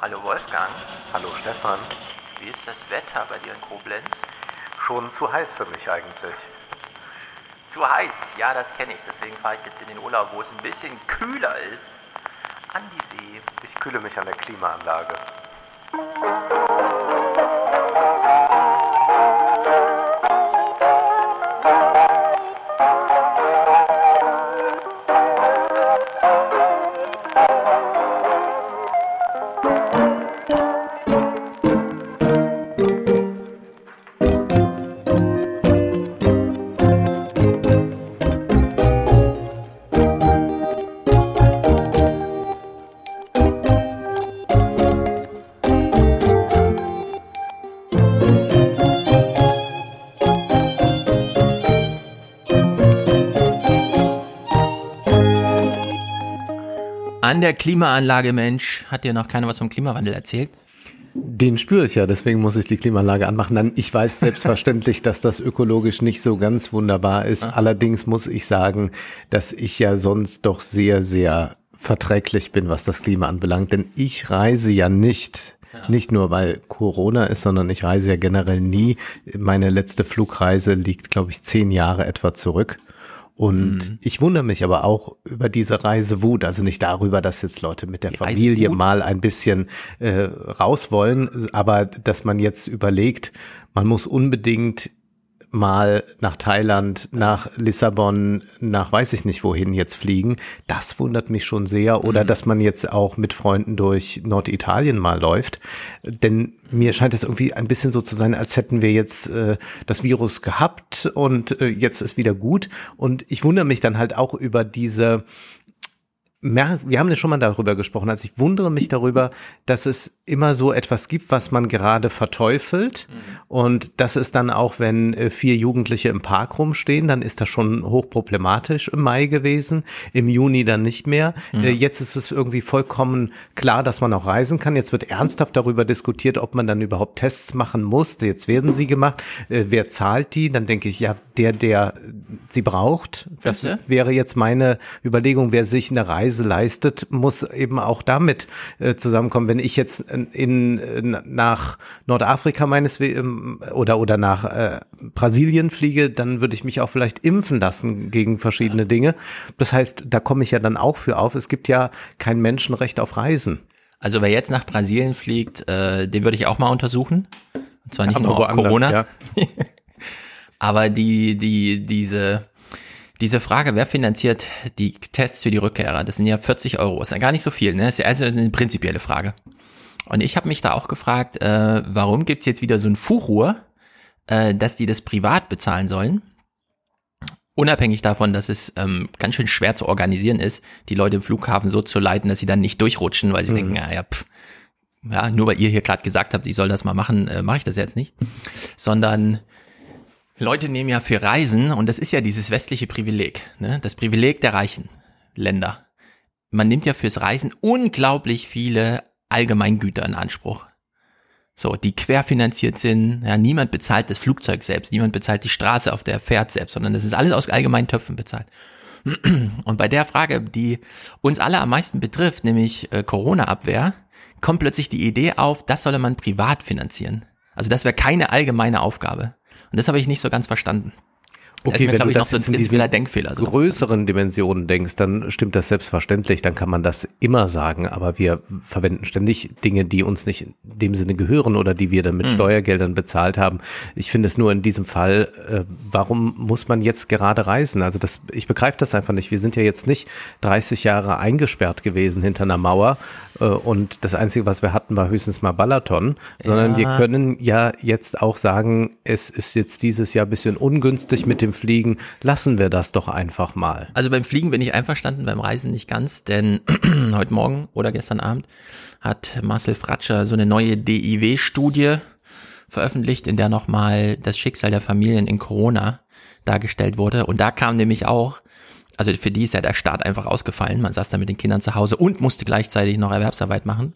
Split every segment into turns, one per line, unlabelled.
Hallo Wolfgang,
Hallo Stefan.
wie ist das Wetter bei dir in Koblenz?
Schon zu heiß für mich eigentlich.
Zu heiß, ja, das kenne ich. Deswegen fahre ich jetzt in den Urlaub, wo es ein bisschen kühler ist, an die See.
Ich kühle mich an der Klimaanlage.
An der Klimaanlage, Mensch, hat dir noch keiner was vom Klimawandel erzählt?
Den spüre ich ja, deswegen muss ich die Klimaanlage anmachen. Ich weiß selbstverständlich, dass das ökologisch nicht so ganz wunderbar ist. Allerdings muss ich sagen, dass ich ja sonst doch sehr, sehr verträglich bin, was das Klima anbelangt. Denn ich reise ja nicht. Nicht nur, weil Corona ist, sondern ich reise ja generell nie. Meine letzte Flugreise liegt, glaube ich, zehn Jahre etwa zurück. Und ich wundere mich aber auch über diese Reisewut, also nicht darüber, dass jetzt Leute mit der Familie
Reisewut?
mal ein bisschen äh, raus wollen, aber dass man jetzt überlegt, man muss unbedingt mal nach Thailand, nach Lissabon, nach weiß ich nicht wohin jetzt fliegen, das wundert mich schon sehr. Oder dass man jetzt auch mit Freunden durch Norditalien mal läuft. Denn mir scheint es irgendwie ein bisschen so zu sein, als hätten wir jetzt äh, das Virus gehabt und äh, jetzt ist wieder gut. Und ich wundere mich dann halt auch über diese wir haben ja schon mal darüber gesprochen, also ich wundere mich darüber, dass es immer so etwas gibt, was man gerade verteufelt und das ist dann auch, wenn äh, vier Jugendliche im Park rumstehen, dann ist das schon hochproblematisch im Mai gewesen, im Juni dann nicht mehr. Äh, Jetzt ist es irgendwie vollkommen klar, dass man auch reisen kann. Jetzt wird ernsthaft darüber diskutiert, ob man dann überhaupt Tests machen muss. Jetzt werden sie gemacht. Äh, Wer zahlt die? Dann denke ich, ja, der, der sie braucht. Das wäre jetzt meine Überlegung, wer sich eine Reise leistet, muss eben auch damit zusammenkommen. Wenn ich jetzt in, in, nach Nordafrika meines ähm, oder oder nach äh, Brasilien fliege, dann würde ich mich auch vielleicht impfen lassen gegen verschiedene Dinge. Das heißt, da komme ich ja dann auch für auf. Es gibt ja kein Menschenrecht auf Reisen.
Also wer jetzt nach Brasilien fliegt, äh, den würde ich auch mal untersuchen. Und zwar nicht
Aber
nur auf Corona,
ja.
aber die, die, diese, diese Frage, wer finanziert die Tests für die Rückkehrer, das sind ja 40 Euro, ist ja gar nicht so viel, ne? Das ist ja also eine prinzipielle Frage. Und ich habe mich da auch gefragt, äh, warum gibt's jetzt wieder so ein Fuchur, äh, dass die das privat bezahlen sollen? Unabhängig davon, dass es ähm, ganz schön schwer zu organisieren ist, die Leute im Flughafen so zu leiten, dass sie dann nicht durchrutschen, weil sie denken, naja, pff, ja, nur weil ihr hier gerade gesagt habt, ich soll das mal machen, äh, mache ich das jetzt nicht. Sondern Leute nehmen ja für Reisen, und das ist ja dieses westliche Privileg, ne? das Privileg der reichen Länder. Man nimmt ja fürs Reisen unglaublich viele Allgemeingüter in Anspruch. So, die querfinanziert sind, ja, niemand bezahlt das Flugzeug selbst, niemand bezahlt die Straße, auf der er fährt selbst, sondern das ist alles aus allgemeinen Töpfen bezahlt. Und bei der Frage, die uns alle am meisten betrifft, nämlich äh, Corona-Abwehr, kommt plötzlich die Idee auf, das solle man privat finanzieren. Also das wäre keine allgemeine Aufgabe. Und das habe ich nicht so ganz verstanden. Ist mir, noch so ein
jetzt in diesen
Denkfehler. So.
größeren Dimensionen denkst, dann stimmt das selbstverständlich, dann kann man das immer sagen, aber wir verwenden ständig Dinge, die uns nicht in dem Sinne gehören oder die wir dann mit Steuergeldern bezahlt haben. Ich finde es nur in diesem Fall, äh, warum muss man jetzt gerade reisen? Also das, ich begreife das einfach nicht. Wir sind ja jetzt nicht 30 Jahre eingesperrt gewesen hinter einer Mauer äh, und das Einzige, was wir hatten, war höchstens mal Balaton, sondern wir können ja jetzt auch sagen, es ist jetzt dieses Jahr ein bisschen ungünstig mit dem Fliegen, lassen wir das doch einfach mal.
Also beim Fliegen bin ich einverstanden, beim Reisen nicht ganz, denn heute Morgen oder gestern Abend hat Marcel Fratscher so eine neue DIW-Studie veröffentlicht, in der nochmal das Schicksal der Familien in Corona dargestellt wurde. Und da kam nämlich auch, also für die ist ja der Start einfach ausgefallen. Man saß da mit den Kindern zu Hause und musste gleichzeitig noch Erwerbsarbeit machen.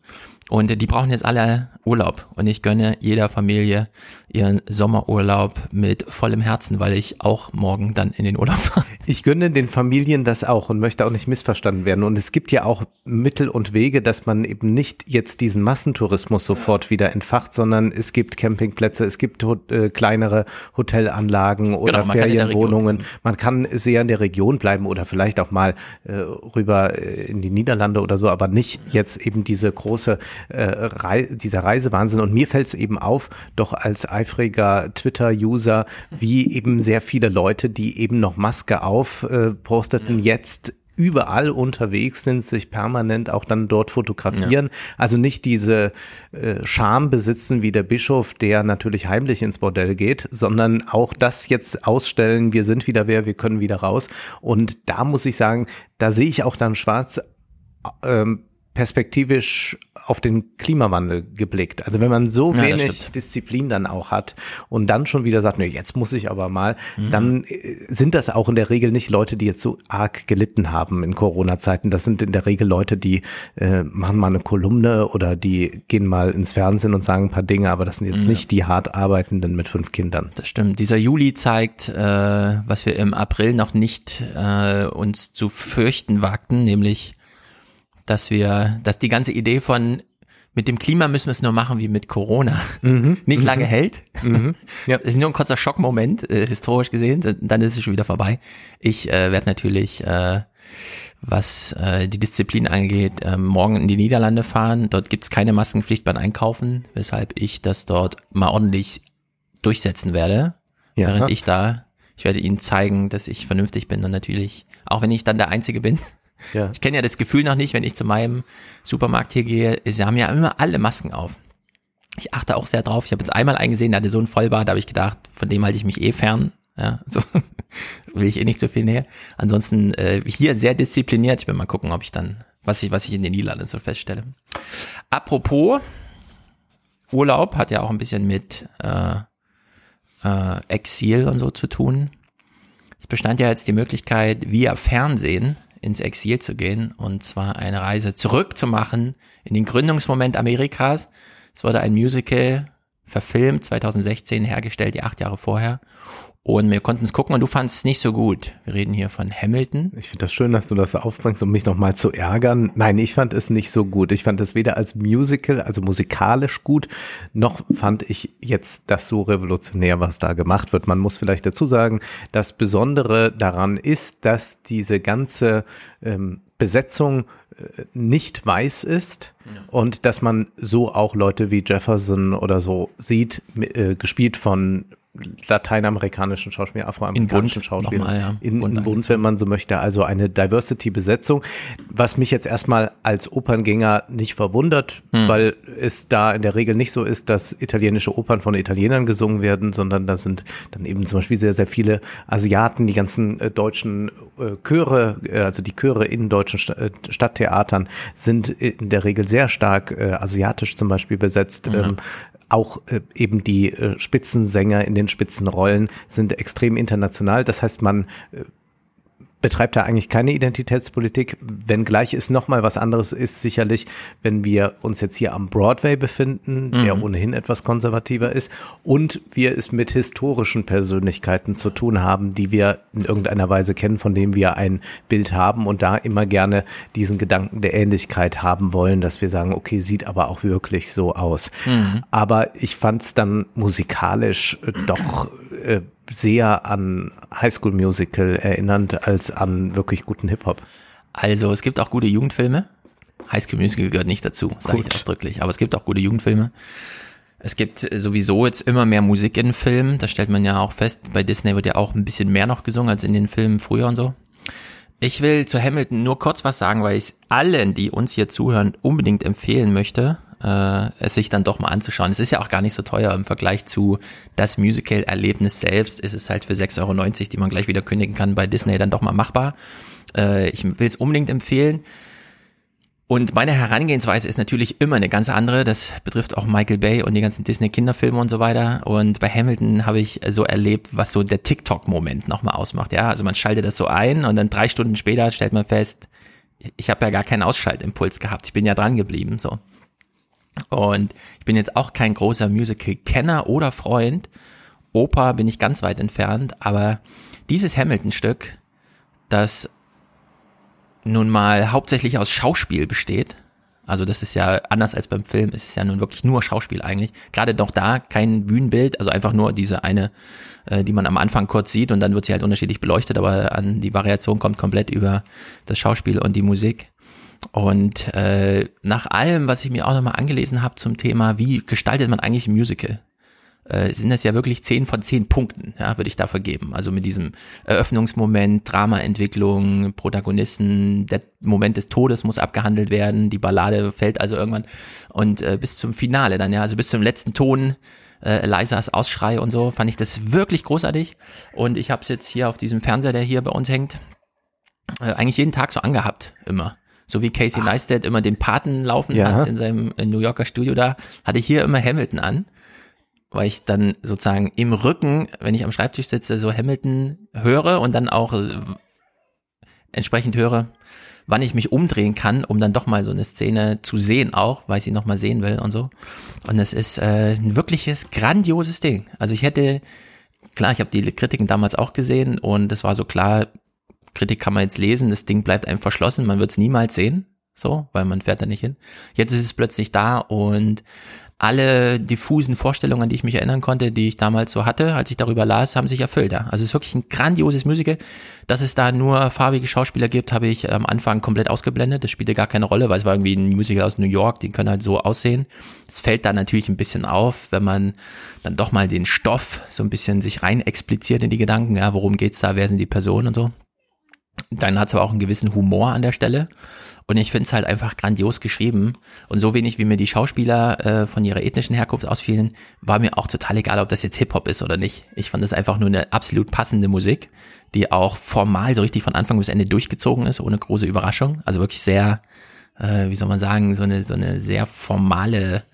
Und die brauchen jetzt alle Urlaub. Und ich gönne jeder Familie ihren Sommerurlaub mit vollem Herzen, weil ich auch morgen dann in den Urlaub fahre.
Ich gönne den Familien das auch und möchte auch nicht missverstanden werden. Und es gibt ja auch Mittel und Wege, dass man eben nicht jetzt diesen Massentourismus sofort wieder entfacht, sondern es gibt Campingplätze, es gibt äh, kleinere Hotelanlagen oder genau, man Ferienwohnungen. Kann man kann sehr in der Region bleiben oder vielleicht auch mal äh, rüber äh, in die Niederlande oder so, aber nicht jetzt eben diese große äh, Rei dieser Reisewahnsinn. Und mir fällt es eben auf, doch als eifriger Twitter-User, wie eben sehr viele Leute, die eben noch Maske auf äh, posteten, ja. jetzt überall unterwegs sind, sich permanent auch dann dort fotografieren. Ja. Also nicht diese äh, Scham besitzen wie der Bischof, der natürlich heimlich ins Bordell geht, sondern auch das jetzt ausstellen, wir sind wieder wer, wir können wieder raus. Und da muss ich sagen, da sehe ich auch dann schwarz ähm, perspektivisch auf den Klimawandel geblickt. Also wenn man so ja, wenig Disziplin dann auch hat und dann schon wieder sagt, ne, jetzt muss ich aber mal, mhm. dann äh, sind das auch in der Regel nicht Leute, die jetzt so arg gelitten haben in Corona-Zeiten. Das sind in der Regel Leute, die äh, machen mal eine Kolumne oder die gehen mal ins Fernsehen und sagen ein paar Dinge, aber das sind jetzt mhm. nicht die hart arbeitenden mit fünf Kindern.
Das stimmt. Dieser Juli zeigt, äh, was wir im April noch nicht äh, uns zu fürchten wagten, nämlich dass wir, dass die ganze Idee von mit dem Klima müssen wir es nur machen wie mit Corona. Mhm. Nicht mhm. lange hält. Mhm. Ja. Ist nur ein kurzer Schockmoment, äh, historisch gesehen, dann ist es schon wieder vorbei. Ich äh, werde natürlich, äh, was äh, die Disziplin angeht, äh, morgen in die Niederlande fahren. Dort gibt's keine Maskenpflicht beim Einkaufen, weshalb ich das dort mal ordentlich durchsetzen werde. Ja. Während ich da, ich werde ihnen zeigen, dass ich vernünftig bin und natürlich, auch wenn ich dann der Einzige bin, ja. Ich kenne ja das Gefühl noch nicht, wenn ich zu meinem Supermarkt hier gehe. Sie haben ja immer alle Masken auf. Ich achte auch sehr drauf. Ich habe jetzt einmal eingesehen, da hatte so ein Vollbart, da habe ich gedacht, von dem halte ich mich eh fern. Ja, so will ich eh nicht so viel näher. Ansonsten äh, hier sehr diszipliniert. Ich will mal gucken, ob ich dann, was ich, was ich in den Niederlanden so feststelle. Apropos Urlaub hat ja auch ein bisschen mit äh, äh, Exil und so zu tun. Es bestand ja jetzt die Möglichkeit, via Fernsehen ins Exil zu gehen und zwar eine Reise zurück zu machen in den Gründungsmoment Amerikas. Es wurde ein Musical verfilmt, 2016 hergestellt, die acht Jahre vorher. Und wir konnten es gucken und du fandest es nicht so gut. Wir reden hier von Hamilton.
Ich finde das schön, dass du das aufbringst, um mich nochmal zu ärgern. Nein, ich fand es nicht so gut. Ich fand es weder als Musical, also musikalisch gut, noch fand ich jetzt das so revolutionär, was da gemacht wird. Man muss vielleicht dazu sagen, das Besondere daran ist, dass diese ganze ähm, Besetzung äh, nicht weiß ist ja. und dass man so auch Leute wie Jefferson oder so sieht, äh, gespielt von lateinamerikanischen Schauspieler, afroamerikanischen Schauspieler
ja.
in, in Bund, wenn man so möchte. Also eine Diversity-Besetzung, was mich jetzt erstmal als Operngänger nicht verwundert, hm. weil es da in der Regel nicht so ist, dass italienische Opern von Italienern gesungen werden, sondern da sind dann eben zum Beispiel sehr, sehr viele Asiaten, die ganzen äh, deutschen äh, Chöre, äh, also die Chöre in deutschen St äh, Stadttheatern sind in der Regel sehr stark äh, asiatisch zum Beispiel besetzt. Mhm. Ähm, auch äh, eben die äh, Spitzensänger in den Spitzenrollen sind extrem international. Das heißt, man äh, betreibt da eigentlich keine Identitätspolitik, wenngleich es nochmal was anderes ist, sicherlich, wenn wir uns jetzt hier am Broadway befinden, mhm. der ohnehin etwas konservativer ist, und wir es mit historischen Persönlichkeiten zu tun haben, die wir in irgendeiner Weise kennen, von denen wir ein Bild haben und da immer gerne diesen Gedanken der Ähnlichkeit haben wollen, dass wir sagen, okay, sieht aber auch wirklich so aus. Mhm. Aber ich fand es dann musikalisch doch äh, sehr an High School Musical erinnernd als an wirklich guten Hip-Hop.
Also es gibt auch gute Jugendfilme. High School Musical gehört nicht dazu, sage ich ausdrücklich. Aber es gibt auch gute Jugendfilme. Es gibt sowieso jetzt immer mehr Musik in Filmen. Das stellt man ja auch fest. Bei Disney wird ja auch ein bisschen mehr noch gesungen als in den Filmen früher und so. Ich will zu Hamilton nur kurz was sagen, weil ich allen, die uns hier zuhören, unbedingt empfehlen möchte äh, es sich dann doch mal anzuschauen. Es ist ja auch gar nicht so teuer im Vergleich zu das Musical-Erlebnis selbst. Ist es halt für 6,90 Euro, die man gleich wieder kündigen kann, bei Disney dann doch mal machbar. Äh, ich will es unbedingt empfehlen. Und meine Herangehensweise ist natürlich immer eine ganz andere. Das betrifft auch Michael Bay und die ganzen Disney-Kinderfilme und so weiter. Und bei Hamilton habe ich so erlebt, was so der TikTok-Moment nochmal ausmacht. Ja, also man schaltet das so ein und dann drei Stunden später stellt man fest, ich habe ja gar keinen Ausschaltimpuls gehabt. Ich bin ja dran geblieben. So. Und ich bin jetzt auch kein großer Musical-Kenner oder Freund. Oper bin ich ganz weit entfernt, aber dieses Hamilton-Stück, das nun mal hauptsächlich aus Schauspiel besteht, also das ist ja anders als beim Film, es ist ja nun wirklich nur Schauspiel eigentlich. Gerade doch da kein Bühnenbild, also einfach nur diese eine, äh, die man am Anfang kurz sieht und dann wird sie halt unterschiedlich beleuchtet, aber an die Variation kommt komplett über das Schauspiel und die Musik. Und äh, nach allem, was ich mir auch nochmal angelesen habe zum Thema, wie gestaltet man eigentlich ein Musical, äh, sind das ja wirklich zehn von zehn Punkten, ja, würde ich dafür geben. Also mit diesem Eröffnungsmoment, Dramaentwicklung, Protagonisten, der Moment des Todes muss abgehandelt werden, die Ballade fällt also irgendwann und äh, bis zum Finale dann, ja, also bis zum letzten Ton äh, Elisas Ausschrei und so, fand ich das wirklich großartig. Und ich habe es jetzt hier auf diesem Fernseher, der hier bei uns hängt, äh, eigentlich jeden Tag so angehabt, immer so wie Casey Ach. Neistat immer den Paten laufen ja. hat in seinem New Yorker Studio da, hatte ich hier immer Hamilton an, weil ich dann sozusagen im Rücken, wenn ich am Schreibtisch sitze, so Hamilton höre und dann auch äh, entsprechend höre, wann ich mich umdrehen kann, um dann doch mal so eine Szene zu sehen auch, weil ich sie noch mal sehen will und so. Und es ist äh, ein wirkliches grandioses Ding. Also ich hätte klar, ich habe die Kritiken damals auch gesehen und es war so klar, Kritik kann man jetzt lesen, das Ding bleibt einem verschlossen, man wird es niemals sehen, so, weil man fährt da nicht hin. Jetzt ist es plötzlich da und alle diffusen Vorstellungen, an die ich mich erinnern konnte, die ich damals so hatte, als ich darüber las, haben sich erfüllt. Ja. Also es ist wirklich ein grandioses Musical. Dass es da nur farbige Schauspieler gibt, habe ich am Anfang komplett ausgeblendet. Das spielte gar keine Rolle, weil es war irgendwie ein Musical aus New York, die können halt so aussehen. Es fällt da natürlich ein bisschen auf, wenn man dann doch mal den Stoff so ein bisschen sich rein expliziert in die Gedanken, ja, worum geht's da, wer sind die Personen und so. Dann hat es aber auch einen gewissen Humor an der Stelle. Und ich finde es halt einfach grandios geschrieben. Und so wenig wie mir die Schauspieler äh, von ihrer ethnischen Herkunft ausfielen, war mir auch total egal, ob das jetzt Hip-Hop ist oder nicht. Ich fand das einfach nur eine absolut passende Musik, die auch formal so richtig von Anfang bis Ende durchgezogen ist, ohne große Überraschung. Also wirklich sehr, äh, wie soll man sagen, so eine, so eine sehr formale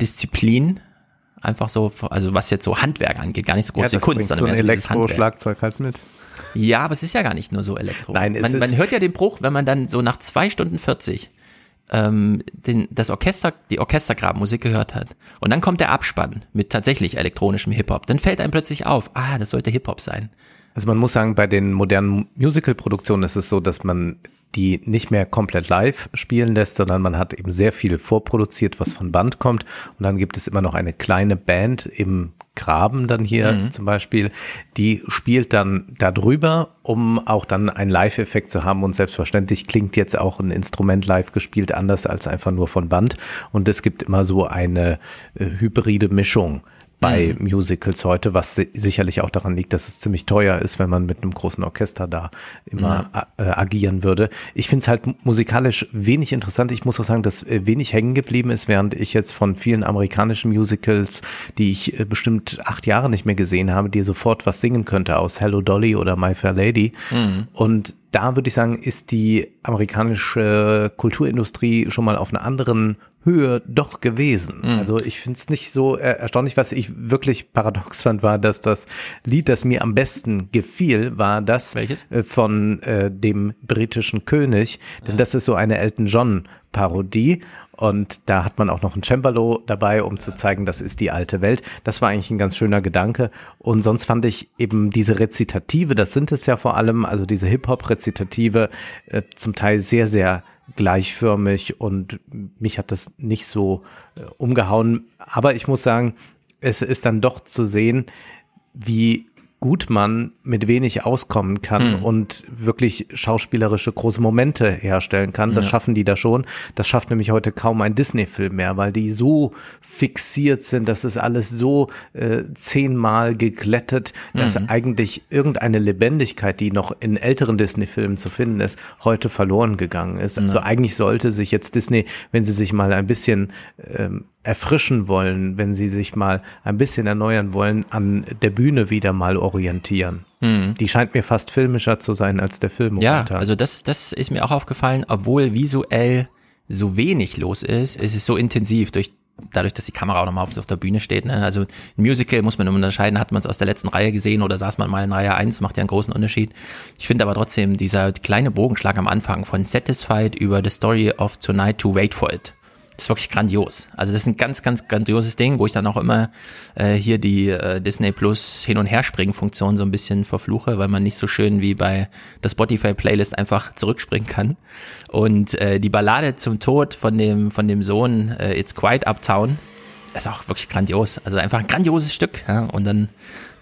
Disziplin. Einfach so, also was jetzt so Handwerk angeht, gar nicht so große
ja,
Kunst,
sondern so ein Elektro-Schlagzeug halt mit.
Ja, aber es ist ja gar nicht nur so Elektro.
Nein,
es man, ist man hört ja den Bruch, wenn man dann so nach zwei Stunden 40 ähm, den, das Orchester, die Orchestergrabmusik gehört hat. Und dann kommt der Abspann mit tatsächlich elektronischem Hip-Hop. Dann fällt einem plötzlich auf, ah, das sollte Hip-Hop sein.
Also man muss sagen, bei den modernen Musical-Produktionen ist es so, dass man die nicht mehr komplett live spielen lässt, sondern man hat eben sehr viel vorproduziert, was von Band kommt. Und dann gibt es immer noch eine kleine Band im Graben dann hier mhm. zum Beispiel, die spielt dann darüber, um auch dann einen Live-Effekt zu haben. Und selbstverständlich klingt jetzt auch ein Instrument live gespielt anders als einfach nur von Band. Und es gibt immer so eine äh, hybride Mischung bei mhm. Musicals heute, was sicherlich auch daran liegt, dass es ziemlich teuer ist, wenn man mit einem großen Orchester da immer ja. äh, agieren würde. Ich finde es halt musikalisch wenig interessant. Ich muss auch sagen, dass äh, wenig hängen geblieben ist, während ich jetzt von vielen amerikanischen Musicals, die ich äh, bestimmt acht Jahre nicht mehr gesehen habe, die sofort was singen könnte aus Hello Dolly oder My Fair Lady. Mhm. Und da würde ich sagen, ist die amerikanische Kulturindustrie schon mal auf einer anderen Höhe doch gewesen. Mhm. Also ich finde es nicht so erstaunlich. Was ich wirklich paradox fand, war, dass das Lied, das mir am besten gefiel, war das
Welches?
Äh, von äh, dem britischen König. Denn ja. das ist so eine Elton John Parodie. Und da hat man auch noch ein Cembalo dabei, um zu zeigen, das ist die alte Welt. Das war eigentlich ein ganz schöner Gedanke. Und sonst fand ich eben diese Rezitative, das sind es ja vor allem, also diese Hip-Hop-Rezitative, äh, zum Teil sehr, sehr gleichförmig und mich hat das nicht so äh, umgehauen. Aber ich muss sagen, es ist dann doch zu sehen, wie gut man mit wenig auskommen kann mhm. und wirklich schauspielerische große Momente herstellen kann. Das ja. schaffen die da schon. Das schafft nämlich heute kaum ein Disney-Film mehr, weil die so fixiert sind, das ist alles so äh, zehnmal geglättet, dass mhm. eigentlich irgendeine Lebendigkeit, die noch in älteren Disney-Filmen zu finden ist, heute verloren gegangen ist. Also ja. eigentlich sollte sich jetzt Disney, wenn sie sich mal ein bisschen ähm, erfrischen wollen, wenn sie sich mal ein bisschen erneuern wollen, an der Bühne wieder mal orientieren. Mhm. Die scheint mir fast filmischer zu sein als der Film.
Ja, also das, das ist mir auch aufgefallen, obwohl visuell so wenig los ist, ist es so intensiv durch dadurch, dass die Kamera auch nochmal auf, auf der Bühne steht. Ne? Also ein Musical muss man unterscheiden, hat man es aus der letzten Reihe gesehen oder saß man mal in Reihe 1, macht ja einen großen Unterschied. Ich finde aber trotzdem dieser kleine Bogenschlag am Anfang von Satisfied über The Story of Tonight to Wait for It ist wirklich grandios. Also das ist ein ganz, ganz grandioses Ding, wo ich dann auch immer äh, hier die äh, Disney Plus Hin- und Herspringen-Funktion so ein bisschen verfluche, weil man nicht so schön wie bei der Spotify-Playlist einfach zurückspringen kann. Und äh, die Ballade zum Tod von dem, von dem Sohn äh, It's Quiet Uptown ist auch wirklich grandios. Also einfach ein grandioses Stück. Ja? Und dann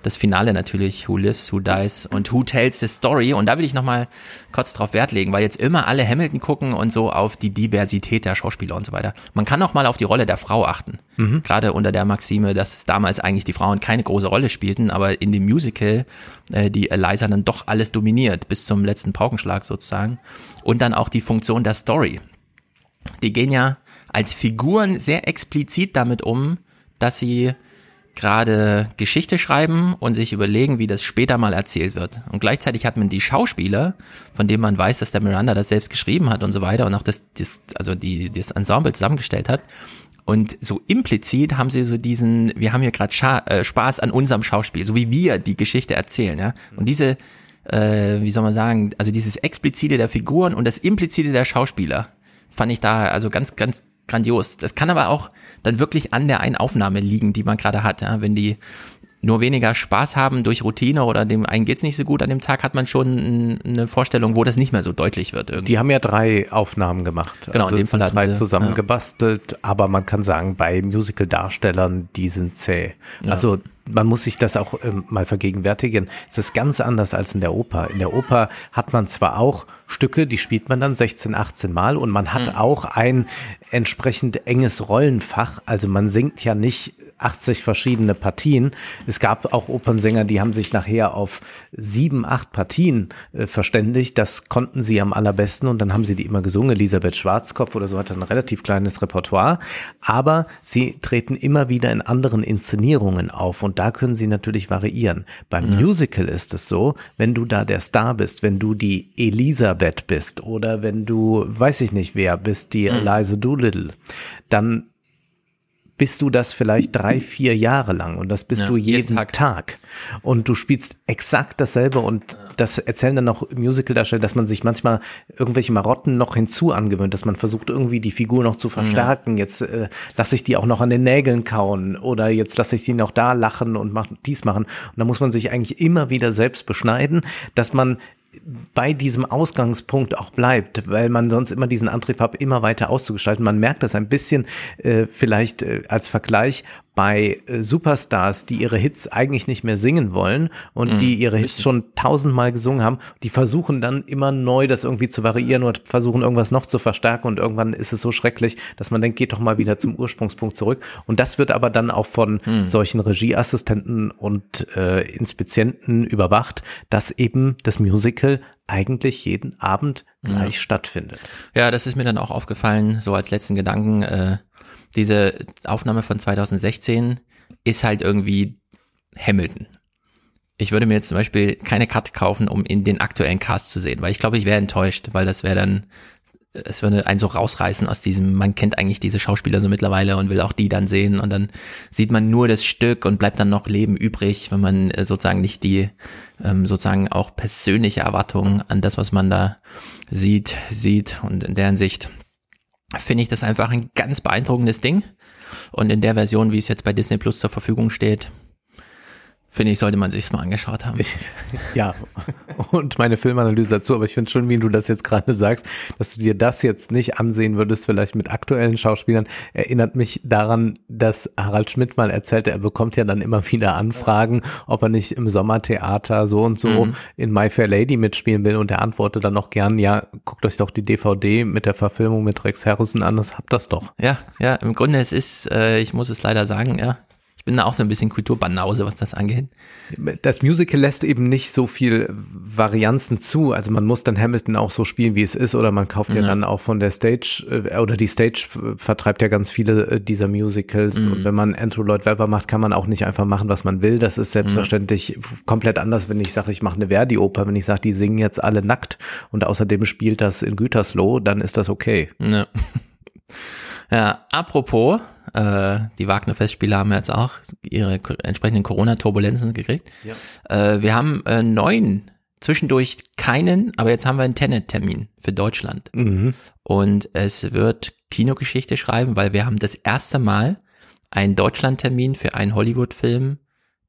das Finale natürlich, Who Lives, Who Dies und Who Tells the Story. Und da will ich nochmal kurz drauf Wert legen, weil jetzt immer alle Hamilton gucken und so auf die Diversität der Schauspieler und so weiter. Man kann auch mal auf die Rolle der Frau achten. Mhm. Gerade unter der Maxime, dass damals eigentlich die Frauen keine große Rolle spielten, aber in dem Musical äh, die Eliza dann doch alles dominiert, bis zum letzten Paukenschlag sozusagen. Und dann auch die Funktion der Story. Die gehen ja als Figuren sehr explizit damit um, dass sie gerade Geschichte schreiben und sich überlegen, wie das später mal erzählt wird. Und gleichzeitig hat man die Schauspieler, von denen man weiß, dass der Miranda das selbst geschrieben hat und so weiter und auch das, das also die, das Ensemble zusammengestellt hat. Und so implizit haben sie so diesen, wir haben hier gerade äh, Spaß an unserem Schauspiel, so wie wir die Geschichte erzählen, ja. Und diese, äh, wie soll man sagen, also dieses Explizite der Figuren und das Implizite der Schauspieler fand ich da also ganz, ganz grandios. Das kann aber auch dann wirklich an der einen Aufnahme liegen, die man gerade hat. Ja? Wenn die nur weniger Spaß haben durch Routine oder dem einen geht's nicht so gut an dem Tag, hat man schon eine Vorstellung, wo das nicht mehr so deutlich wird.
Irgendwie. Die haben ja drei Aufnahmen gemacht.
Genau, also in dem Fall
hatten drei zusammengebastelt, ja. aber man kann sagen, bei Musical-Darstellern, die sind zäh. Ja. Also man muss sich das auch ähm, mal vergegenwärtigen. Es ist ganz anders als in der Oper. In der Oper hat man zwar auch Stücke, die spielt man dann 16, 18 Mal und man hat mhm. auch ein entsprechend enges Rollenfach. Also man singt ja nicht 80 verschiedene Partien. Es gab auch Opernsänger, die haben sich nachher auf sieben, acht Partien äh, verständigt. Das konnten sie am allerbesten und dann haben sie die immer gesungen. Elisabeth Schwarzkopf oder so hatte ein relativ kleines Repertoire. Aber sie treten immer wieder in anderen Inszenierungen auf und da können sie natürlich variieren. Beim mhm. Musical ist es so, wenn du da der Star bist, wenn du die Elisabeth bist oder wenn du, weiß ich nicht wer, bist die mhm. Eliza Doolittle, dann bist du das vielleicht drei, vier Jahre lang und das bist ja, du jeden, jeden Tag. Tag. Und du spielst exakt dasselbe und das erzählen dann noch Musical-Darsteller, dass man sich manchmal irgendwelche Marotten noch hinzu angewöhnt, dass man versucht irgendwie die Figur noch zu verstärken. Ja. Jetzt äh, lasse ich die auch noch an den Nägeln kauen oder jetzt lasse ich die noch da lachen und mach, dies machen. Und da muss man sich eigentlich immer wieder selbst beschneiden, dass man bei diesem Ausgangspunkt auch bleibt, weil man sonst immer diesen Antrieb hat, immer weiter auszugestalten. Man merkt das ein bisschen äh, vielleicht äh, als Vergleich bei äh, Superstars, die ihre Hits eigentlich nicht mehr singen wollen und mhm. die ihre Hits schon tausendmal gesungen haben, die versuchen dann immer neu das irgendwie zu variieren oder versuchen irgendwas noch zu verstärken und irgendwann ist es so schrecklich, dass man denkt, geht doch mal wieder zum Ursprungspunkt zurück. Und das wird aber dann auch von mhm. solchen Regieassistenten und äh, Inspizienten überwacht, dass eben das Musical eigentlich jeden Abend gleich ja. stattfindet.
Ja, das ist mir dann auch aufgefallen, so als letzten Gedanken. Äh, diese Aufnahme von 2016 ist halt irgendwie Hamilton. Ich würde mir jetzt zum Beispiel keine Karte kaufen, um in den aktuellen Cast zu sehen, weil ich glaube, ich wäre enttäuscht, weil das wäre dann, es würde einen so rausreißen aus diesem, man kennt eigentlich diese Schauspieler so mittlerweile und will auch die dann sehen und dann sieht man nur das Stück und bleibt dann noch Leben übrig, wenn man äh, sozusagen nicht die ähm, sozusagen auch persönliche Erwartungen an das, was man da sieht, sieht und in deren Sicht finde ich das einfach ein ganz beeindruckendes Ding. Und in der Version, wie es jetzt bei Disney Plus zur Verfügung steht, Finde ich, sollte man sich's mal angeschaut haben. Ich,
ja, und meine Filmanalyse dazu, aber ich finde schon, wie du das jetzt gerade sagst, dass du dir das jetzt nicht ansehen würdest, vielleicht mit aktuellen Schauspielern, erinnert mich daran, dass Harald Schmidt mal erzählte, er bekommt ja dann immer wieder Anfragen, ob er nicht im Sommertheater so und so mhm. in My Fair Lady mitspielen will und er antwortet dann noch gern, ja, guckt euch doch die DVD mit der Verfilmung mit Rex Harrison an, das habt das doch.
Ja, ja, im Grunde es ist, äh, ich muss es leider sagen, ja, bin da auch so ein bisschen Kulturbanause, was das angeht.
Das Musical lässt eben nicht so viel Varianzen zu. Also man muss dann Hamilton auch so spielen, wie es ist, oder man kauft ja, ja dann auch von der Stage, äh, oder die Stage vertreibt ja ganz viele äh, dieser Musicals. Mhm. Und wenn man Andrew Lloyd Webber macht, kann man auch nicht einfach machen, was man will. Das ist selbstverständlich mhm. komplett anders, wenn ich sage, ich mache eine Verdi-Oper. Wenn ich sage, die singen jetzt alle nackt und außerdem spielt das in Gütersloh, dann ist das okay.
Ja. Ja, apropos, äh, die Wagner-Festspiele haben jetzt auch ihre entsprechenden Corona-Turbulenzen gekriegt. Ja. Äh, wir haben äh, neun zwischendurch keinen, aber jetzt haben wir einen Tenet-Termin für Deutschland.
Mhm.
Und es wird Kinogeschichte schreiben, weil wir haben das erste Mal einen Deutschland-Termin für einen Hollywood-Film,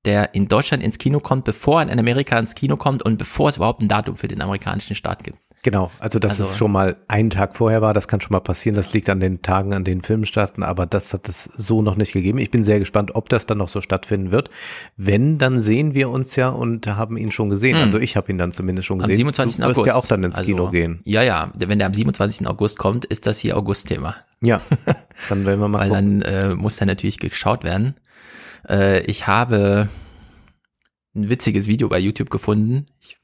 der in Deutschland ins Kino kommt, bevor er in Amerika ins Kino kommt und bevor es überhaupt ein Datum für den amerikanischen Start gibt.
Genau, also dass
Also-
es schon mal einen Tag vorher war, das kann schon mal passieren. Das liegt an den Tagen, an denen Filme starten, aber das hat es so noch nicht gegeben. Ich bin sehr gespannt, ob das dann noch so stattfinden wird. Wenn, dann sehen wir uns ja und haben ihn schon gesehen.
Hm.
Also ich habe ihn dann zumindest schon
Am
gesehen.
27.
du wirst
August.
ja auch dann ins
Also,
Kino gehen.
Ja, ja. Wenn der am 27. August kommt, ist das hier August-Thema.
Ja, dann werden wir mal
Weil
gucken.
dann äh, muss der natürlich geschaut werden. Äh, ich habe ein witziges Video bei YouTube gefunden. Ich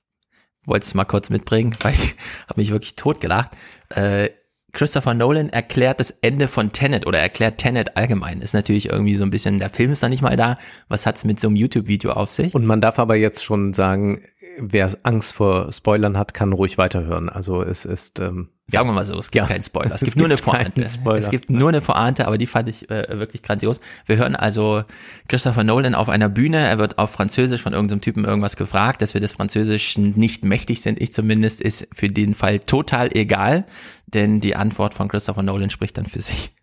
wollte es mal kurz mitbringen, weil ich habe mich wirklich totgelacht. Äh, Christopher Nolan erklärt das Ende von Tenet oder erklärt Tenet allgemein. Ist natürlich irgendwie so ein bisschen, der Film ist da nicht mal da. Was hat's mit so einem YouTube-Video auf sich?
Und man darf aber jetzt schon sagen, wer Angst vor Spoilern hat, kann ruhig weiterhören. Also es ist ähm,
Sagen wir mal so, es gibt
Ja.
keinen Spoiler. Es
Es
gibt nur eine Pointe.
Spoiler.
Es gibt nur eine Pointe, aber die fand ich äh, wirklich grandios. Wir hören also Christopher Nolan auf einer Bühne. Er wird auf Französisch von irgendeinem Typen irgendwas gefragt, dass wir des Französischen nicht mächtig sind. Ich zumindest ist für den Fall total egal, denn die Antwort von Christopher Nolan spricht dann für sich.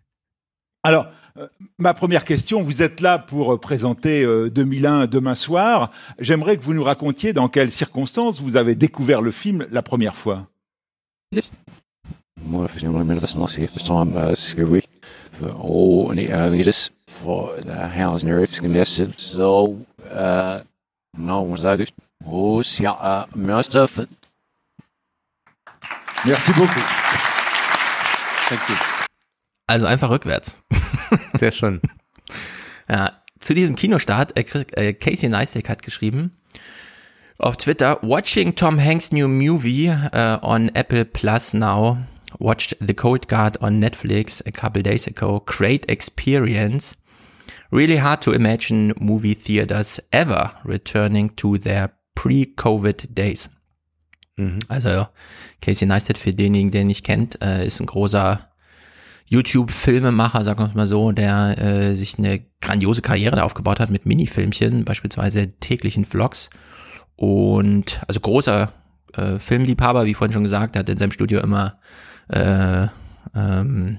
Euh, Euh, ma première question, vous êtes là pour euh, présenter euh, 2001 demain soir. J'aimerais que vous nous racontiez dans quelles circonstances vous avez découvert le film la première fois. Merci beaucoup.
Also einfach rückwärts.
sehr schön.
Ja, zu diesem Kinostart, äh, äh, Casey Neistat hat geschrieben auf Twitter, watching Tom Hanks' new movie uh, on Apple Plus now, watched The Cold Guard on Netflix a couple days ago, great experience. Really hard to imagine movie theaters ever returning to their pre-Covid days.
Mhm.
Also Casey Neistat, für denjenigen, den nicht kennt, äh, ist ein großer YouTube-Filmemacher, sagen wir es mal so, der äh, sich eine grandiose Karriere da aufgebaut hat mit Minifilmchen, beispielsweise täglichen Vlogs. Und also großer äh, Filmliebhaber, wie vorhin schon gesagt, hat in seinem Studio immer äh, ähm,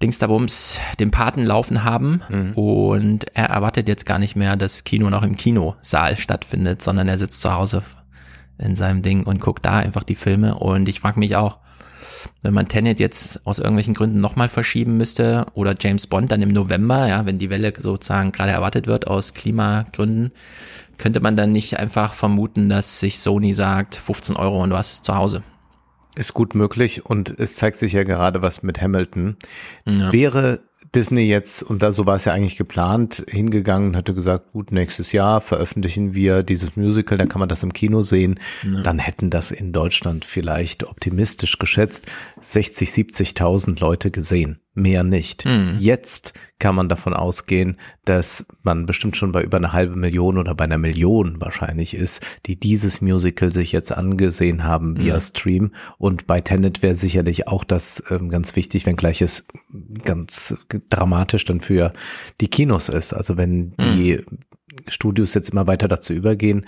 Dingsterbums den Paten laufen haben. Und er erwartet jetzt gar nicht mehr, dass Kino noch im Kinosaal stattfindet, sondern er sitzt zu Hause in seinem Ding und guckt da einfach die Filme. Und ich frage mich auch, wenn man Tenet jetzt aus irgendwelchen Gründen nochmal verschieben müsste oder James Bond dann im November, ja, wenn die Welle sozusagen gerade erwartet wird aus Klimagründen, könnte man dann nicht einfach vermuten, dass sich Sony sagt, 15 Euro und du hast es zu Hause.
Ist gut möglich und es zeigt sich ja gerade was mit Hamilton.
Ja.
Wäre Disney jetzt, und da so war es ja eigentlich geplant, hingegangen und hatte gesagt, gut, nächstes Jahr veröffentlichen wir dieses Musical, dann kann man das im Kino sehen, dann hätten das in Deutschland vielleicht optimistisch geschätzt 60, 70.000 Leute gesehen. Mehr nicht. Jetzt kann man davon ausgehen, dass man bestimmt schon bei über einer halben Million oder bei einer Million wahrscheinlich ist, die dieses Musical sich jetzt angesehen haben via Stream. Und bei Tenet wäre sicherlich auch das ähm, ganz wichtig, wenngleich es ganz dramatisch dann für die Kinos ist. Also wenn die Studios jetzt immer weiter dazu übergehen,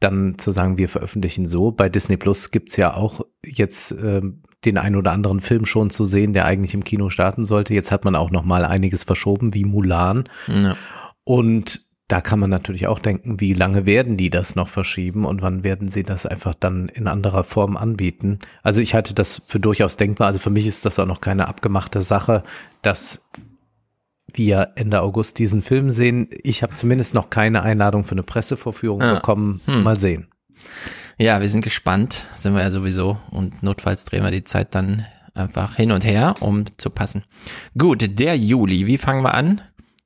dann zu sagen, wir veröffentlichen so. Bei Disney Plus gibt's ja auch jetzt ähm, den ein oder anderen Film schon zu sehen, der eigentlich im Kino starten sollte. Jetzt hat man auch noch mal einiges verschoben, wie Mulan.
Ja.
Und da kann man natürlich auch denken, wie lange werden die das noch verschieben und wann werden sie das einfach dann in anderer Form anbieten? Also ich halte das für durchaus denkbar. Also für mich ist das auch noch keine abgemachte Sache, dass wir Ende August diesen Film sehen. Ich habe zumindest noch keine Einladung für eine Pressevorführung
Ah.
bekommen.
Hm.
Mal sehen.
Ja, wir sind gespannt, sind wir ja sowieso. Und notfalls drehen wir die Zeit dann einfach hin und her, um zu passen. Gut, der Juli, wie fangen wir an?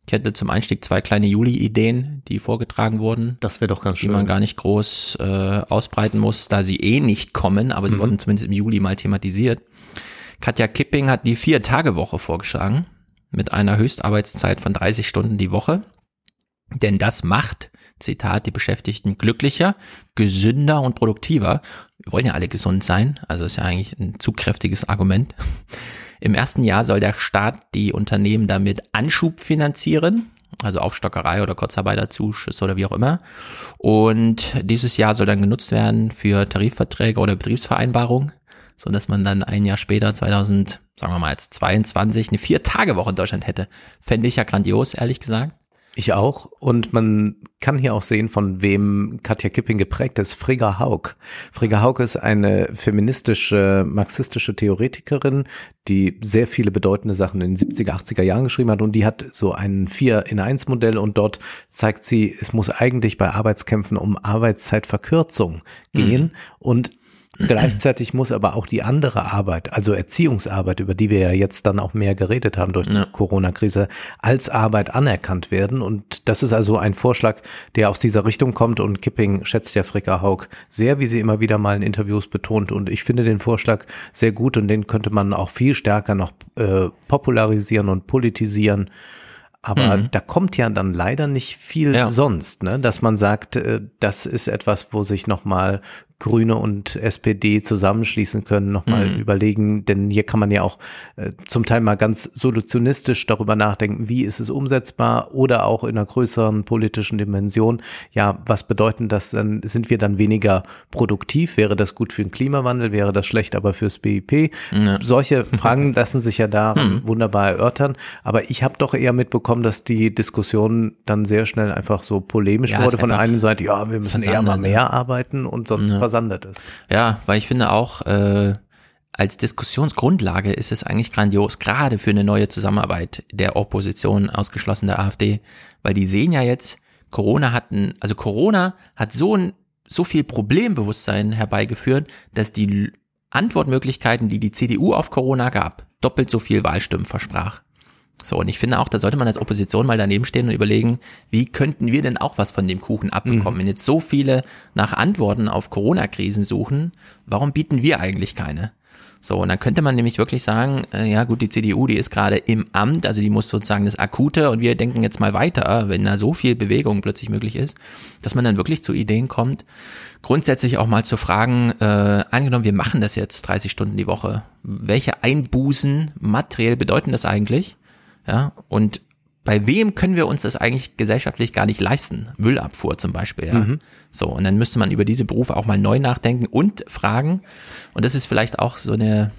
Ich hätte zum Einstieg zwei kleine Juli-Ideen, die vorgetragen wurden,
Das wäre doch ganz
die
schön.
man gar nicht groß äh, ausbreiten muss, da sie eh nicht kommen, aber sie wurden zumindest im Juli mal thematisiert. Katja Kipping hat die Vier-Tage-Woche vorgeschlagen, mit einer Höchstarbeitszeit von 30 Stunden die Woche. Denn das macht, Zitat, die Beschäftigten glücklicher, gesünder und produktiver. Wir wollen ja alle gesund sein, also ist ja eigentlich ein zugkräftiges Argument. Im ersten Jahr soll der Staat die Unternehmen damit Anschub finanzieren. also Aufstockerei oder Kurzarbeiterzuschüsse oder wie auch immer. Und dieses Jahr soll dann genutzt werden für Tarifverträge oder Betriebsvereinbarungen, so dass man dann ein Jahr später, 2000, sagen wir mal jetzt 22, eine Vier-Tage-Woche in Deutschland hätte. Fände ich ja grandios, ehrlich gesagt.
Ich auch. Und man kann hier auch sehen, von wem Katja Kipping geprägt ist. Frigga Haug. Frigga Haug ist eine feministische, marxistische Theoretikerin, die sehr viele bedeutende Sachen in den 70er, 80er Jahren geschrieben hat. Und die hat so ein 4 in 1 Modell und dort zeigt sie, es muss eigentlich bei Arbeitskämpfen um Arbeitszeitverkürzung gehen. Mhm. Und Gleichzeitig muss aber auch die andere Arbeit, also Erziehungsarbeit, über die wir ja jetzt dann auch mehr geredet haben durch ja. die Corona-Krise, als Arbeit anerkannt werden. Und das ist also ein Vorschlag, der aus dieser Richtung kommt. Und Kipping schätzt ja Fricka Haug sehr, wie sie immer wieder mal in Interviews betont. Und ich finde den Vorschlag sehr gut und den könnte man auch viel stärker noch äh, popularisieren und politisieren. Aber mhm. da kommt ja dann leider nicht viel ja. sonst, ne? dass man sagt, äh, das ist etwas, wo sich nochmal Grüne und SPD zusammenschließen können, nochmal mhm. überlegen, denn hier kann man ja auch äh, zum Teil mal ganz solutionistisch darüber nachdenken, wie ist es umsetzbar oder auch in einer größeren politischen Dimension. Ja, was bedeuten das dann? Sind wir dann weniger produktiv? Wäre das gut für den Klimawandel? Wäre das schlecht aber fürs BIP? Ja. Solche Fragen lassen sich ja da mhm. wunderbar erörtern. Aber ich habe doch eher mitbekommen, dass die Diskussion dann sehr schnell einfach so polemisch ja, wurde von der einen Seite, ja, wir müssen eher mal mehr arbeiten und sonst ja versandet ist.
Ja, weil ich finde auch, äh, als Diskussionsgrundlage ist es eigentlich grandios, gerade für eine neue Zusammenarbeit der Opposition ausgeschlossen der AfD, weil die sehen ja jetzt, Corona hat ein, also Corona hat so ein, so viel Problembewusstsein herbeigeführt, dass die Antwortmöglichkeiten, die die CDU auf Corona gab, doppelt so viel Wahlstimmen versprach. So, und ich finde auch, da sollte man als Opposition mal daneben stehen und überlegen, wie könnten wir denn auch was von dem Kuchen abbekommen? Mhm. Wenn jetzt so viele nach Antworten auf Corona-Krisen suchen, warum bieten wir eigentlich keine? So, und dann könnte man nämlich wirklich sagen, äh, ja gut, die CDU, die ist gerade im Amt, also die muss sozusagen das Akute und wir denken jetzt mal weiter, wenn da so viel Bewegung plötzlich möglich ist, dass man dann wirklich zu Ideen kommt, grundsätzlich auch mal zu fragen, äh, angenommen, wir machen das jetzt 30 Stunden die Woche, welche Einbußen materiell bedeuten das eigentlich? Ja, und bei wem können wir uns das eigentlich gesellschaftlich gar nicht leisten? Müllabfuhr zum Beispiel, ja. Mhm. So, und dann müsste man über diese Berufe auch mal neu nachdenken und fragen, und das ist vielleicht auch so eine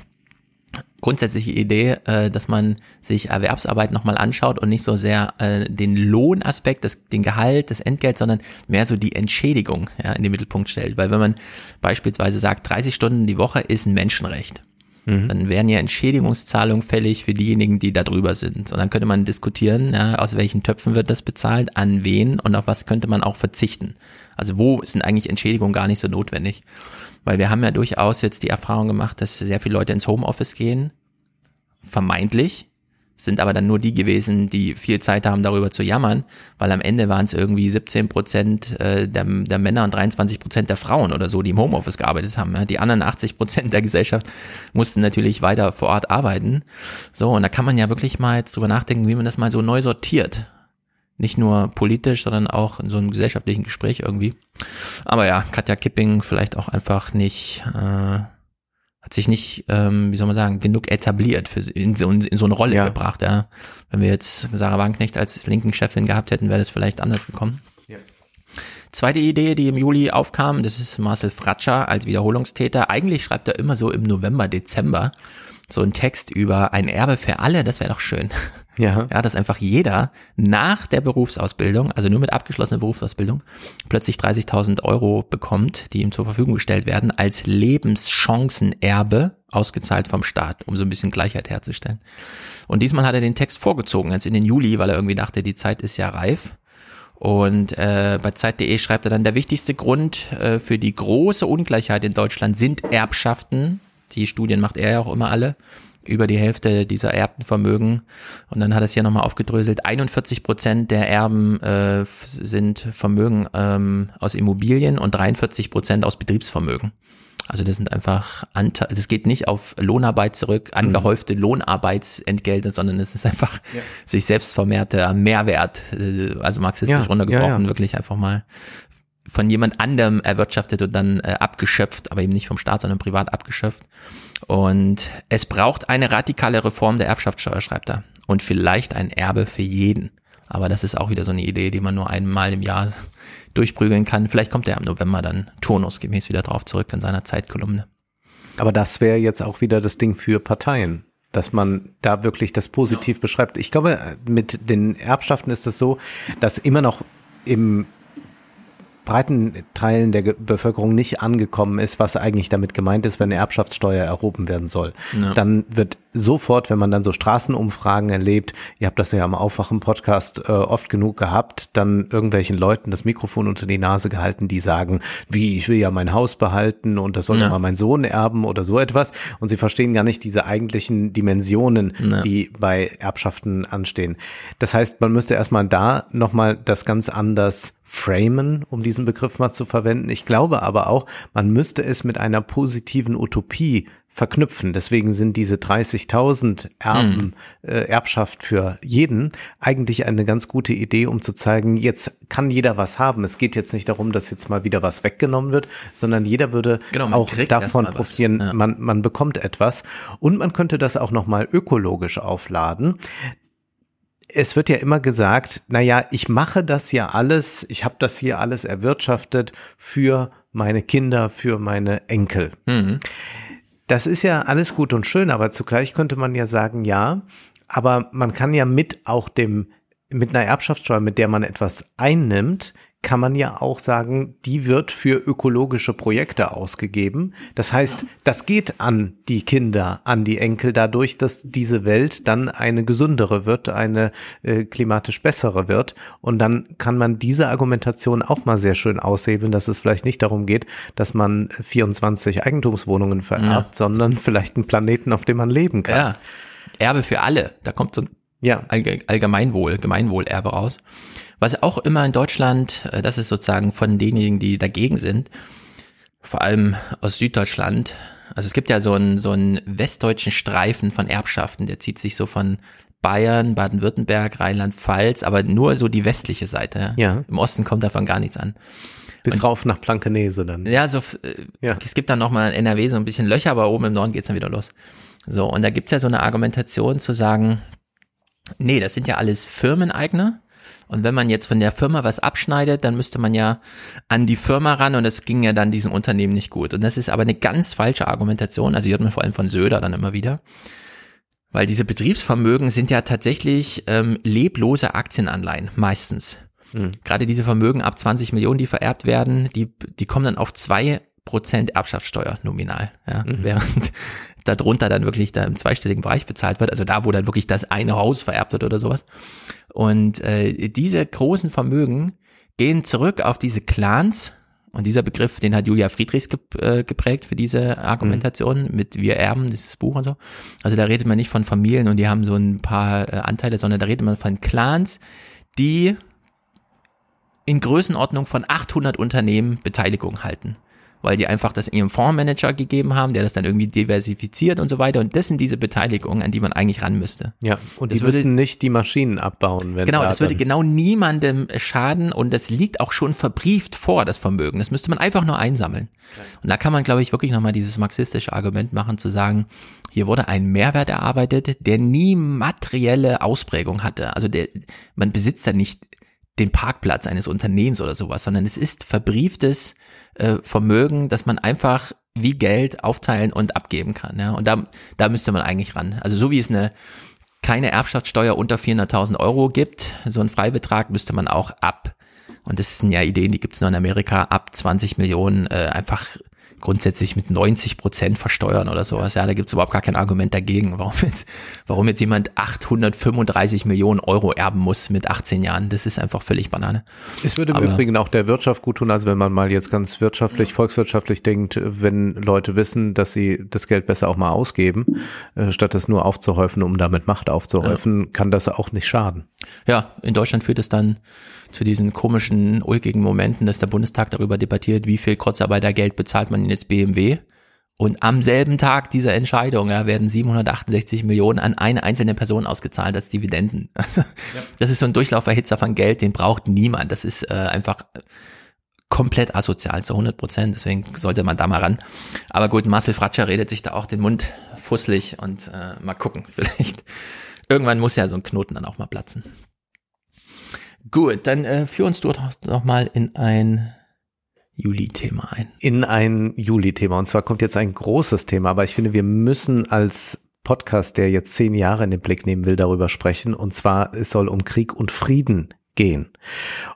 grundsätzliche Idee, äh, dass man sich Erwerbsarbeit nochmal anschaut und nicht so sehr äh, den Lohnaspekt, das, den Gehalt, das Entgelt, sondern mehr so die Entschädigung ja, in den Mittelpunkt stellt. Weil wenn man beispielsweise sagt, 30 Stunden die Woche ist ein Menschenrecht, Mhm. Dann wären ja Entschädigungszahlungen fällig für diejenigen, die da drüber sind. Und dann könnte man diskutieren, ja, aus welchen Töpfen wird das bezahlt, an wen und auf was könnte man auch verzichten. Also wo sind eigentlich Entschädigungen gar nicht so notwendig? Weil wir haben ja durchaus jetzt die Erfahrung gemacht, dass sehr viele Leute ins Homeoffice gehen, vermeintlich, sind aber dann nur die gewesen, die viel Zeit haben, darüber zu jammern, weil am Ende waren es irgendwie 17 Prozent äh, der, der Männer und 23 Prozent der Frauen oder so, die im Homeoffice gearbeitet haben. Die anderen 80 Prozent der Gesellschaft mussten natürlich weiter vor Ort arbeiten. So, und da kann man ja wirklich mal jetzt drüber nachdenken, wie man das mal so neu sortiert. Nicht nur politisch, sondern auch in so einem gesellschaftlichen Gespräch irgendwie. Aber ja, Katja Kipping vielleicht auch einfach nicht äh, hat sich nicht, ähm, wie soll man sagen, genug etabliert, für, in, so, in so eine Rolle ja. gebracht. Ja. Wenn wir jetzt Sarah Wagenknecht als linken Chefin gehabt hätten, wäre das vielleicht anders gekommen. Ja. Zweite Idee, die im Juli aufkam, das ist Marcel Fratscher als Wiederholungstäter. Eigentlich schreibt er immer so im November, Dezember so einen Text über ein Erbe für alle, das wäre doch schön. Ja. ja, dass einfach jeder nach der Berufsausbildung, also nur mit abgeschlossener Berufsausbildung, plötzlich 30.000 Euro bekommt, die ihm zur Verfügung gestellt werden, als Lebenschancenerbe ausgezahlt vom Staat, um so ein bisschen Gleichheit herzustellen. Und diesmal hat er den Text vorgezogen, jetzt in den Juli, weil er irgendwie dachte, die Zeit ist ja reif. Und äh, bei Zeit.de schreibt er dann, der wichtigste Grund äh, für die große Ungleichheit in Deutschland sind Erbschaften. Die Studien macht er ja auch immer alle über die Hälfte dieser erbten Vermögen. Und dann hat es hier nochmal aufgedröselt, 41 Prozent der Erben äh, sind Vermögen ähm, aus Immobilien und 43 Prozent aus Betriebsvermögen. Also das sind einfach Anteile, das geht nicht auf Lohnarbeit zurück, angehäufte mhm. Lohnarbeitsentgelte, sondern es ist einfach ja. sich selbst vermehrter Mehrwert, äh, also marxistisch ja, runtergebrochen, ja, wirklich einfach mal von jemand anderem erwirtschaftet und dann äh, abgeschöpft, aber eben nicht vom Staat, sondern privat abgeschöpft. Und es braucht eine radikale Reform der Erbschaftssteuer, schreibt er. Und vielleicht ein Erbe für jeden. Aber das ist auch wieder so eine Idee, die man nur einmal im Jahr durchprügeln kann. Vielleicht kommt er im November dann turnusgemäß wieder drauf zurück in seiner Zeitkolumne.
Aber das wäre jetzt auch wieder das Ding für Parteien, dass man da wirklich das positiv beschreibt. Ich glaube, mit den Erbschaften ist es so, dass immer noch im breiten Teilen der Bevölkerung nicht angekommen ist, was eigentlich damit gemeint ist, wenn eine Erbschaftssteuer erhoben werden soll.
Ja.
Dann wird sofort, wenn man dann so Straßenumfragen erlebt, ihr habt das ja am Aufwachen-Podcast äh, oft genug gehabt, dann irgendwelchen Leuten das Mikrofon unter die Nase gehalten, die sagen, wie, ich will ja mein Haus behalten und das soll ja
Ja.
mal mein Sohn erben oder so etwas. Und sie verstehen gar nicht diese eigentlichen Dimensionen,
Ja.
die bei Erbschaften anstehen. Das heißt, man müsste erstmal da nochmal das ganz anders framen, um diesen Begriff mal zu verwenden. Ich glaube aber auch, man müsste es mit einer positiven Utopie verknüpfen. Deswegen sind diese 30.000 Erben, äh, Erbschaft für jeden eigentlich eine ganz gute Idee, um zu zeigen, jetzt kann jeder was haben. Es geht jetzt nicht darum, dass jetzt mal wieder was weggenommen wird, sondern jeder würde
Genau,
auch davon profitieren.
Ja.
Man, man bekommt etwas und man könnte das auch nochmal ökologisch aufladen es wird ja immer gesagt, na ja, ich mache das ja alles, ich habe das hier alles erwirtschaftet für meine Kinder, für meine Enkel.
Mhm.
Das ist ja alles gut und schön, aber zugleich könnte man ja sagen, ja, aber man kann ja mit auch dem, mit einer Erbschaftssteuer, mit der man etwas einnimmt, kann man ja auch sagen, die wird für ökologische Projekte ausgegeben. Das heißt, das geht an die Kinder, an die Enkel dadurch, dass diese Welt dann eine gesündere wird, eine äh, klimatisch bessere wird. Und dann kann man diese Argumentation auch mal sehr schön aushebeln, dass es vielleicht nicht darum geht, dass man 24 Eigentumswohnungen vererbt, sondern vielleicht einen Planeten, auf dem man leben kann.
Ja. Erbe für alle. Da kommt so ein
Ja.
Allge- Allgemeinwohl, Gemeinwohlerbe raus. Was auch immer in Deutschland, äh, das ist sozusagen von denjenigen, die dagegen sind, vor allem aus Süddeutschland. Also es gibt ja so einen, so einen westdeutschen Streifen von Erbschaften, der zieht sich so von Bayern, Baden-Württemberg, Rheinland-Pfalz, aber nur so die westliche Seite.
Ja.
Im Osten kommt davon gar nichts an.
Bis rauf nach Blankenese dann.
Ja, so, äh,
Ja.
es gibt dann nochmal in NRW so ein bisschen Löcher, aber oben im Norden geht's dann wieder los. So, und da gibt's ja so eine Argumentation zu sagen, nee, das sind ja alles Firmeneigner. Und wenn man jetzt von der Firma was abschneidet, dann müsste man ja an die Firma ran und das ging ja dann diesem Unternehmen nicht gut. Und das ist aber eine ganz falsche Argumentation. Also die hört man vor allem von Söder dann immer wieder. Weil diese Betriebsvermögen sind ja tatsächlich ähm, leblose Aktienanleihen, meistens. Gerade diese Vermögen ab 20 Millionen, die vererbt werden, die, die kommen dann auf zwei Prozent Erbschaftssteuer nominal. Ja, Während darunter dann wirklich da im zweistelligen Bereich bezahlt wird, also da, wo dann wirklich das eine Haus vererbt wird oder sowas. Und äh, diese großen Vermögen gehen zurück auf diese Clans, und dieser Begriff, den hat Julia Friedrichs äh, geprägt für diese Argumentation mit Wir erben, dieses Buch und so. Also da redet man nicht von Familien und die haben so ein paar äh, Anteile, sondern da redet man von Clans, die in Größenordnung von 800 Unternehmen Beteiligung halten. Weil die einfach das ihrem Fondsmanager gegeben haben, der das dann irgendwie diversifiziert und so weiter. Und das sind diese Beteiligungen, an die man eigentlich ran müsste.
Ja, und
Das
die
würde-
müssen nicht die Maschinen abbauen, wenn
Genau,
da
das würde genau niemandem schaden und das liegt auch schon verbrieft vor, das Vermögen. Das müsste man einfach nur einsammeln. Und da kann man, glaube ich, wirklich nochmal dieses marxistische Argument machen, zu sagen, hier wurde ein Mehrwert erarbeitet, der nie materielle Ausprägung hatte. Also der, man besitzt ja nicht den Parkplatz eines Unternehmens oder sowas, sondern es ist verbrieftes äh, Vermögen, das man einfach wie Geld aufteilen und abgeben kann. Ja? Und da, da müsste man eigentlich ran. Also so wie es eine keine Erbschaftssteuer unter 400.000 Euro gibt, so ein Freibetrag müsste man auch ab, und das sind ja Ideen, die gibt's nur in Amerika, ab 20 Millionen äh, einfach grundsätzlich mit 90 Prozent versteuern oder sowas. Ja, da gibt's überhaupt gar kein Argument dagegen, warum jetzt, warum jetzt jemand 835 Millionen Euro erben muss mit 18 Jahren. Das ist einfach völlig Banane.
Es würde im
Aber-
Übrigen auch der Wirtschaft gut tun, also wenn man mal jetzt ganz wirtschaftlich, volkswirtschaftlich denkt, wenn Leute wissen, dass sie das Geld besser auch mal ausgeben, äh, statt es nur aufzuhäufen, um damit Macht aufzuhäufen, kann das auch nicht schaden.
Ja, in Deutschland führt es dann zu diesen komischen, ulkigen Momenten, dass der Bundestag darüber debattiert, wie viel Kurzarbeitergeld bezahlt man jetzt BMW. Und am selben Tag dieser Entscheidung ja, werden 768 Millionen an eine einzelne Person ausgezahlt als Dividenden. Also, Das ist so ein Durchlauferhitzer von Geld, den braucht niemand. Das ist äh, einfach komplett asozial zu 100 Prozent. Deswegen sollte man da mal ran. Aber gut, Marcel Fratscher redet sich da auch den Mund fusselig und äh, mal gucken. Vielleicht irgendwann muss ja so ein Knoten dann auch mal platzen. Gut, dann äh, führ uns doch noch mal in ein Juli-Thema ein.
In ein Juli-Thema. Und zwar kommt jetzt ein großes Thema, aber ich finde, wir müssen als Podcast, der jetzt zehn Jahre in den Blick nehmen will, darüber sprechen. Und zwar, es soll um Krieg und Frieden gehen.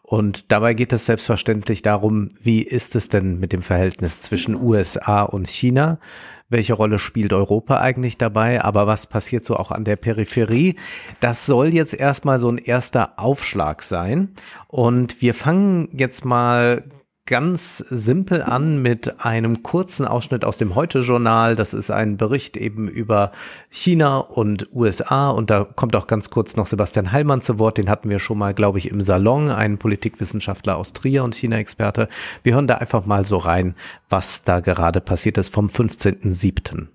Und dabei geht es selbstverständlich darum, wie ist es denn mit dem Verhältnis zwischen USA und China? Welche Rolle spielt Europa eigentlich dabei? Aber was passiert so auch an der Peripherie? Das soll jetzt erstmal so ein erster Aufschlag sein. Und wir fangen jetzt mal ganz simpel an mit einem kurzen Ausschnitt aus dem Heute-Journal. Das ist ein Bericht eben über China und USA und da kommt auch ganz kurz noch Sebastian Heilmann zu Wort. Den hatten wir schon mal, glaube ich, im Salon, ein Politikwissenschaftler aus Trier und China-Experte. Wir hören da einfach mal so rein, was da gerade passiert ist vom 15.07.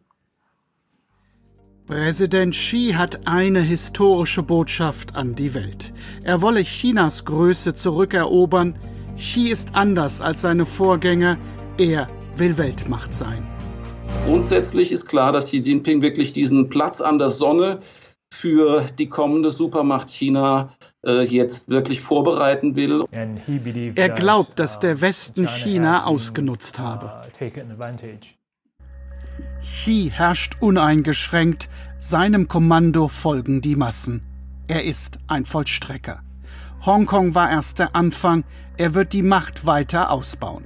Präsident Xi hat eine historische Botschaft an die Welt. Er wolle Chinas Größe zurückerobern, Xi ist anders als seine Vorgänger. Er will Weltmacht sein.
Grundsätzlich ist klar, dass Xi Jinping wirklich diesen Platz an der Sonne für die kommende Supermacht China äh, jetzt wirklich vorbereiten will.
Er glaubt, dass der Westen China ausgenutzt habe. Xi herrscht uneingeschränkt, seinem Kommando folgen die Massen. Er ist ein Vollstrecker. Hongkong war erst der Anfang, er wird die Macht weiter ausbauen.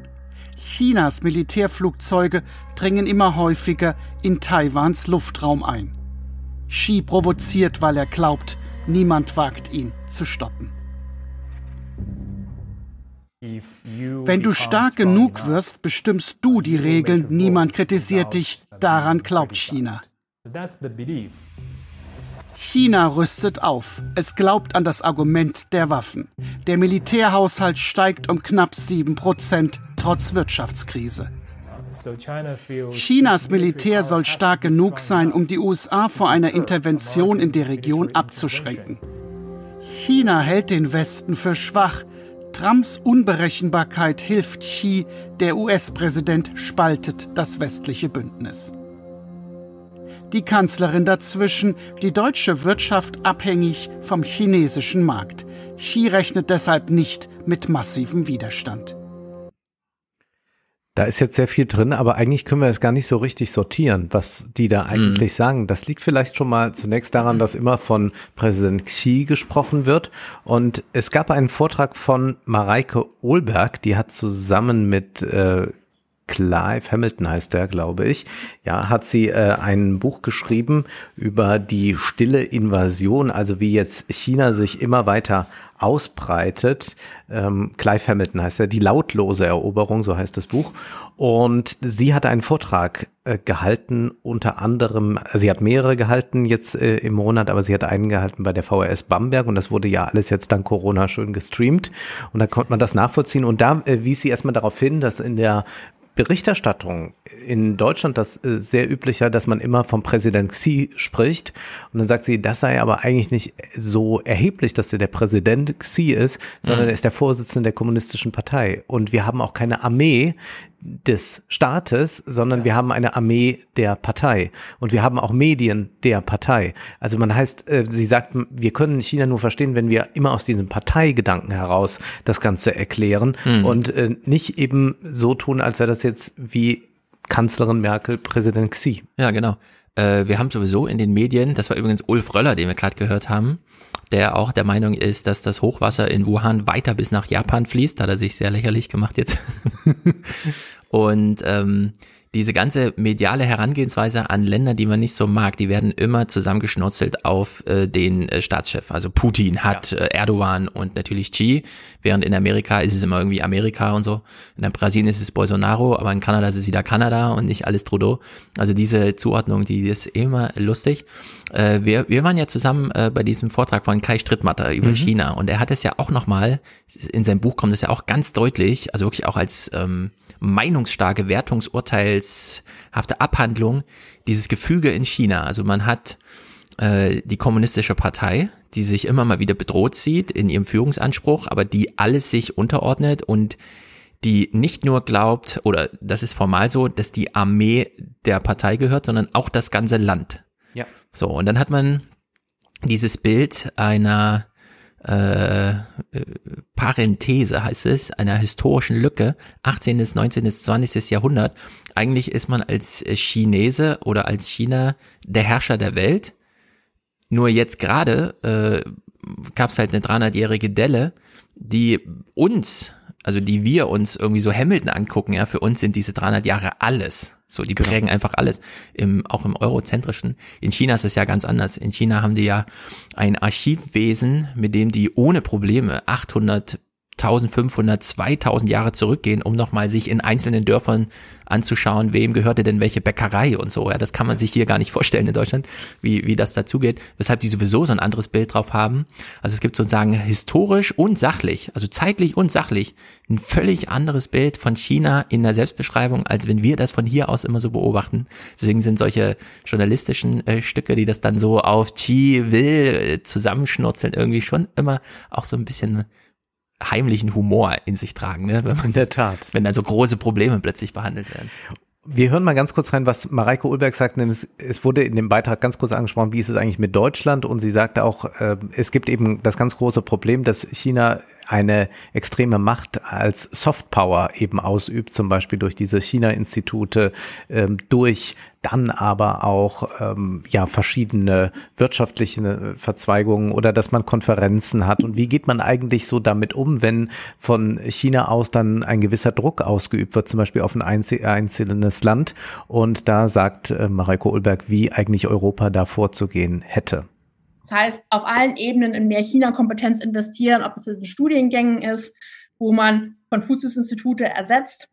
Chinas Militärflugzeuge dringen immer häufiger in Taiwans Luftraum ein. Xi provoziert, weil er glaubt, niemand wagt ihn zu stoppen. Wenn du stark genug wirst, bestimmst du die Regeln, niemand kritisiert dich, daran glaubt China. China rüstet auf. Es glaubt an das Argument der Waffen. Der Militärhaushalt steigt um knapp 7 Prozent trotz Wirtschaftskrise. Chinas Militär soll stark genug sein, um die USA vor einer Intervention in der Region abzuschränken. China hält den Westen für schwach. Trumps Unberechenbarkeit hilft Xi, der US-Präsident spaltet das westliche Bündnis die Kanzlerin dazwischen, die deutsche Wirtschaft abhängig vom chinesischen Markt. Xi rechnet deshalb nicht mit massivem Widerstand.
Da ist jetzt sehr viel drin, aber eigentlich können wir es gar nicht so richtig sortieren, was die da eigentlich mhm. sagen. Das liegt vielleicht schon mal zunächst daran, dass immer von Präsident Xi gesprochen wird. Und es gab einen Vortrag von Mareike Ohlberg, die hat zusammen mit äh, Clive Hamilton heißt der, glaube ich. Ja, hat sie äh, ein Buch geschrieben über die stille Invasion, also wie jetzt China sich immer weiter ausbreitet. Ähm, Clive Hamilton heißt er, die lautlose Eroberung, so heißt das Buch. Und sie hat einen Vortrag äh, gehalten, unter anderem, sie hat mehrere gehalten jetzt äh, im Monat, aber sie hat einen gehalten bei der VRS Bamberg und das wurde ja alles jetzt dank Corona schön gestreamt und da konnte man das nachvollziehen und da äh, wies sie erstmal darauf hin, dass in der Berichterstattung in Deutschland das äh, sehr üblicher, dass man immer vom Präsident Xi spricht und dann sagt sie, das sei aber eigentlich nicht so erheblich, dass er der Präsident Xi ist, sondern mhm. er ist der Vorsitzende der kommunistischen Partei und wir haben auch keine Armee, des Staates, sondern ja. wir haben eine Armee der Partei und wir haben auch Medien der Partei. Also man heißt, äh, sie sagt, wir können China nur verstehen, wenn wir immer aus diesem Parteigedanken heraus das Ganze erklären mhm. und äh, nicht eben so tun, als sei das jetzt wie Kanzlerin Merkel, Präsident Xi.
Ja, genau. Äh, wir haben sowieso in den Medien, das war übrigens Ulf Röller, den wir gerade gehört haben, der auch der Meinung ist, dass das Hochwasser in Wuhan weiter bis nach Japan fließt. Hat er sich sehr lächerlich gemacht jetzt. Und ähm, diese ganze mediale Herangehensweise an Länder, die man nicht so mag, die werden immer zusammengeschnutzelt auf äh, den äh, Staatschef. Also Putin hat ja. äh, Erdogan und natürlich Xi, während in Amerika ist es immer irgendwie Amerika und so. In Brasilien ist es Bolsonaro, aber in Kanada ist es wieder Kanada und nicht alles Trudeau. Also diese Zuordnung, die ist immer lustig. Äh, wir, wir waren ja zusammen äh, bei diesem Vortrag von Kai Strittmatter über mhm. China und er hat es ja auch nochmal, in seinem Buch kommt es ja auch ganz deutlich, also wirklich auch als ähm, meinungsstarke Wertungsurteilshafte Abhandlung dieses Gefüge in China. Also man hat äh, die kommunistische Partei, die sich immer mal wieder bedroht sieht in ihrem Führungsanspruch, aber die alles sich unterordnet und die nicht nur glaubt, oder das ist formal so, dass die Armee der Partei gehört, sondern auch das ganze Land. Ja. So, und dann hat man dieses Bild einer äh, äh, Parenthese heißt es, einer historischen Lücke, 18., 19., 20. Jahrhundert. Eigentlich ist man als Chinese oder als China der Herrscher der Welt. Nur jetzt gerade äh, gab es halt eine 300-jährige Delle, die uns also die wir uns irgendwie so Hamilton angucken, ja, für uns sind diese 300 Jahre alles. So, die genau. prägen einfach alles, im, auch im Eurozentrischen. In China ist es ja ganz anders. In China haben die ja ein Archivwesen, mit dem die ohne Probleme 800 1500, 2000 Jahre zurückgehen, um nochmal sich in einzelnen Dörfern anzuschauen, wem gehörte denn welche Bäckerei und so. Ja, das kann man sich hier gar nicht vorstellen in Deutschland, wie, wie das dazugeht, weshalb die sowieso so ein anderes Bild drauf haben. Also es gibt sozusagen historisch und sachlich, also zeitlich und sachlich, ein völlig anderes Bild von China in der Selbstbeschreibung, als wenn wir das von hier aus immer so beobachten. Deswegen sind solche journalistischen äh, Stücke, die das dann so auf Chi will zusammenschnurzeln, irgendwie schon immer auch so ein bisschen heimlichen Humor in sich tragen, ne?
Wenn man, in der Tat.
Wenn dann so große Probleme plötzlich behandelt werden.
Wir hören mal ganz kurz rein, was Mareike Ulberg sagt. Es wurde in dem Beitrag ganz kurz angesprochen, wie ist es eigentlich mit Deutschland? Und sie sagte auch, äh, es gibt eben das ganz große Problem, dass China eine extreme Macht als Softpower eben ausübt, zum Beispiel durch diese China-Institute, ähm, durch dann aber auch ähm, ja verschiedene wirtschaftliche Verzweigungen oder dass man Konferenzen hat. Und wie geht man eigentlich so damit um, wenn von China aus dann ein gewisser Druck ausgeübt wird, zum Beispiel auf ein einzelnes Land? Und da sagt äh, Mareike Ulberg, wie eigentlich Europa da vorzugehen hätte.
Das heißt, auf allen Ebenen in mehr China-Kompetenz investieren, ob es in Studiengängen ist, wo man Konfuzius-Institute ersetzt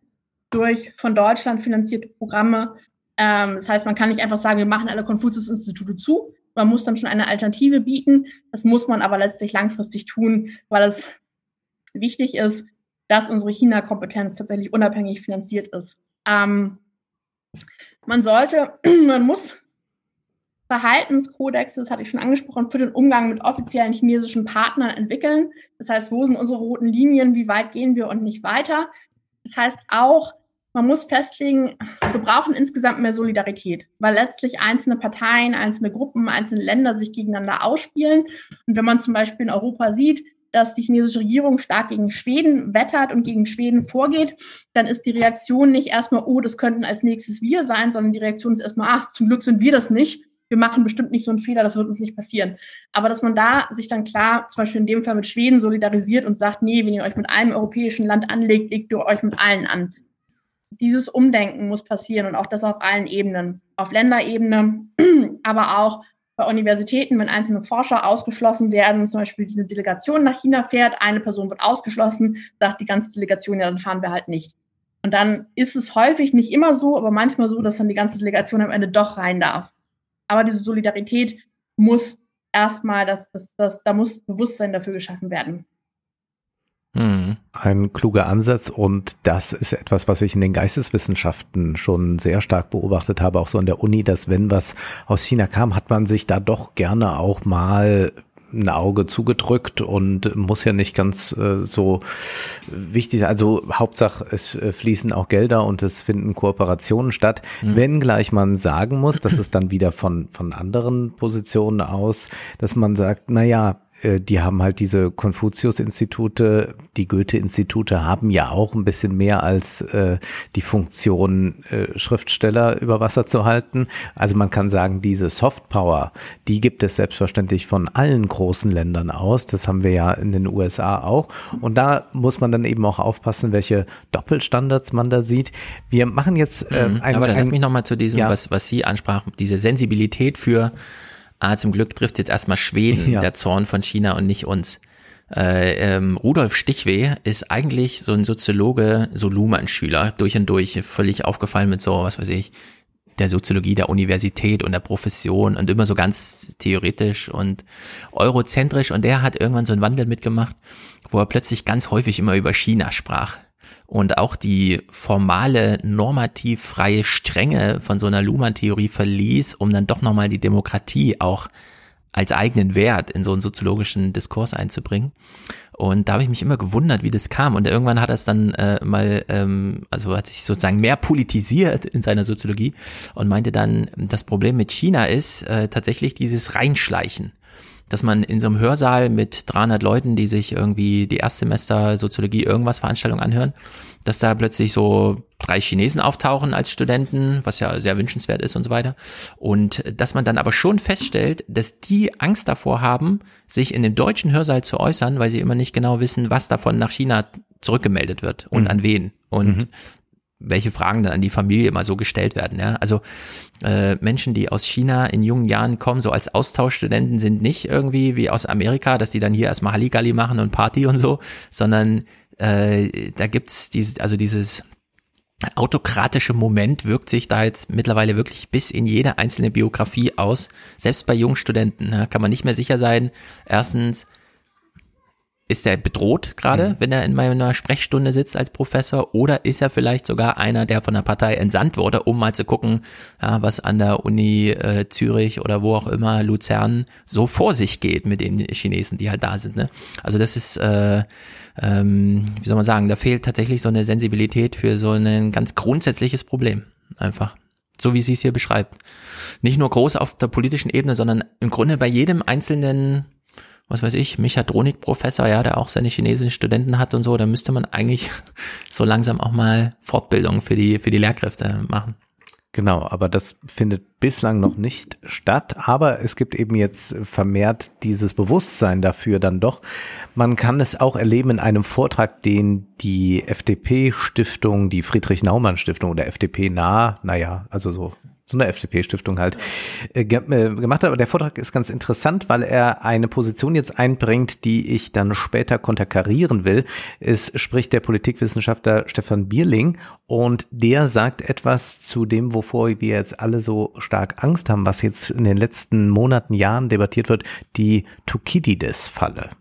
durch von Deutschland finanzierte Programme. Ähm, das heißt, man kann nicht einfach sagen, wir machen alle Konfuzius-Institute zu. Man muss dann schon eine Alternative bieten. Das muss man aber letztlich langfristig tun, weil es wichtig ist, dass unsere China-Kompetenz tatsächlich unabhängig finanziert ist. Ähm, man sollte, man muss Verhaltenskodexe, das hatte ich schon angesprochen, für den Umgang mit offiziellen chinesischen Partnern entwickeln. Das heißt, wo sind unsere roten Linien, wie weit gehen wir und nicht weiter. Das heißt auch, man muss festlegen, wir brauchen insgesamt mehr Solidarität, weil letztlich einzelne Parteien, einzelne Gruppen, einzelne Länder sich gegeneinander ausspielen. Und wenn man zum Beispiel in Europa sieht, dass die chinesische Regierung stark gegen Schweden wettert und gegen Schweden vorgeht, dann ist die Reaktion nicht erstmal, oh, das könnten als nächstes wir sein, sondern die Reaktion ist erstmal, ach, zum Glück sind wir das nicht wir machen bestimmt nicht so einen Fehler, das wird uns nicht passieren. Aber dass man da sich dann klar, zum Beispiel in dem Fall mit Schweden solidarisiert und sagt, nee, wenn ihr euch mit einem europäischen Land anlegt, legt ihr euch mit allen an. Dieses Umdenken muss passieren und auch das auf allen Ebenen. Auf Länderebene, aber auch bei Universitäten, wenn einzelne Forscher ausgeschlossen werden, zum Beispiel eine Delegation nach China fährt, eine Person wird ausgeschlossen, sagt die ganze Delegation, ja, dann fahren wir halt nicht. Und dann ist es häufig nicht immer so, aber manchmal so, dass dann die ganze Delegation am Ende doch rein darf. Aber diese Solidarität muss erstmal, das, das, das, da muss Bewusstsein dafür geschaffen werden.
Hm. Ein kluger Ansatz und das ist etwas, was ich in den Geisteswissenschaften schon sehr stark beobachtet habe, auch so an der Uni, dass wenn was aus China kam, hat man sich da doch gerne auch mal ein Auge zugedrückt und muss ja nicht ganz äh, so wichtig. Also Hauptsache, es äh, fließen auch Gelder und es finden Kooperationen statt. Mhm. Wenngleich man sagen muss, dass es dann wieder von, von anderen Positionen aus, dass man sagt, na ja, äh, die haben halt diese Konfuzius-Institute, die Goethe-Institute haben ja auch ein bisschen mehr als äh, die Funktion, äh, Schriftsteller über Wasser zu halten. Also man kann sagen, diese Softpower, die gibt es selbstverständlich von allen großen Ländern aus. Das haben wir ja in den USA auch. Und da muss man dann eben auch aufpassen, welche Doppelstandards man da sieht. Wir machen jetzt
äh, mhm. ein, Aber dann ein, lass mich nochmal zu diesem, ja. was, was Sie ansprachen, diese Sensibilität für ah, zum Glück trifft jetzt erstmal Schweden, ja. der Zorn von China und nicht uns. Äh, ähm, Rudolf Stichweh ist eigentlich so ein Soziologe, so Luhmann-Schüler, durch und durch, völlig aufgefallen mit so, was weiß ich, der Soziologie der Universität und der Profession und immer so ganz theoretisch und eurozentrisch und der hat irgendwann so einen Wandel mitgemacht, wo er plötzlich ganz häufig immer über China sprach und auch die formale, normativ freie Strenge von so einer Luhmann-Theorie verließ, um dann doch nochmal die Demokratie auch als eigenen Wert in so einen soziologischen Diskurs einzubringen. Und da habe ich mich immer gewundert, wie das kam. Und irgendwann hat er es dann äh, mal, ähm, also hat sich sozusagen mehr politisiert in seiner Soziologie und meinte dann, das Problem mit China ist äh, tatsächlich dieses Reinschleichen. Dass man in so einem Hörsaal mit 300 Leuten, die sich irgendwie die Erstsemester Soziologie irgendwas Veranstaltung anhören, dass da plötzlich so drei Chinesen auftauchen als Studenten, was ja sehr wünschenswert ist und so weiter. Und dass man dann aber schon feststellt, dass die Angst davor haben, sich in dem deutschen Hörsaal zu äußern, weil sie immer nicht genau wissen, was davon nach China zurückgemeldet wird und mhm. an wen. Und mhm. Welche Fragen dann an die Familie immer so gestellt werden. Ja? Also äh, Menschen, die aus China in jungen Jahren kommen, so als Austauschstudenten, sind nicht irgendwie wie aus Amerika, dass die dann hier erstmal Halligalli machen und Party und so, sondern äh, da gibt's dieses, also dieses autokratische Moment wirkt sich da jetzt mittlerweile wirklich bis in jede einzelne Biografie aus. Selbst bei jungen Studenten ne, kann man nicht mehr sicher sein. Erstens, ist er bedroht gerade, mhm. wenn er in meiner Sprechstunde sitzt als Professor, oder ist er vielleicht sogar einer, der von der Partei entsandt wurde, um mal zu gucken, ja, was an der Uni äh, Zürich oder wo auch immer, Luzern, so vor sich geht mit den Chinesen, die halt da sind. Ne? Also das ist, äh, ähm, wie soll man sagen, da fehlt tatsächlich so eine Sensibilität für so ein ganz grundsätzliches Problem. Einfach. So wie sie es hier beschreibt. Nicht nur groß auf der politischen Ebene, sondern im Grunde bei jedem einzelnen was weiß ich, Mechatronik-Professor, ja, der auch seine chinesischen Studenten hat und so, da müsste man eigentlich so langsam auch mal Fortbildung für die, für die Lehrkräfte machen.
Genau, aber das findet bislang noch nicht statt. Aber es gibt eben jetzt vermehrt dieses Bewusstsein dafür dann doch. Man kann es auch erleben in einem Vortrag, den die FDP-Stiftung, die Friedrich-Naumann-Stiftung oder FDP nah, naja, also so so eine FDP-Stiftung halt, äh, äh, gemacht hat. Aber der Vortrag ist ganz interessant, weil er eine Position jetzt einbringt, die ich dann später konterkarieren will. Es spricht der Politikwissenschaftler Stefan Bierling und der sagt etwas zu dem, wovor wir jetzt alle so stark Angst haben, was jetzt in den letzten Monaten, Jahren debattiert wird, die Thukydides-Falle.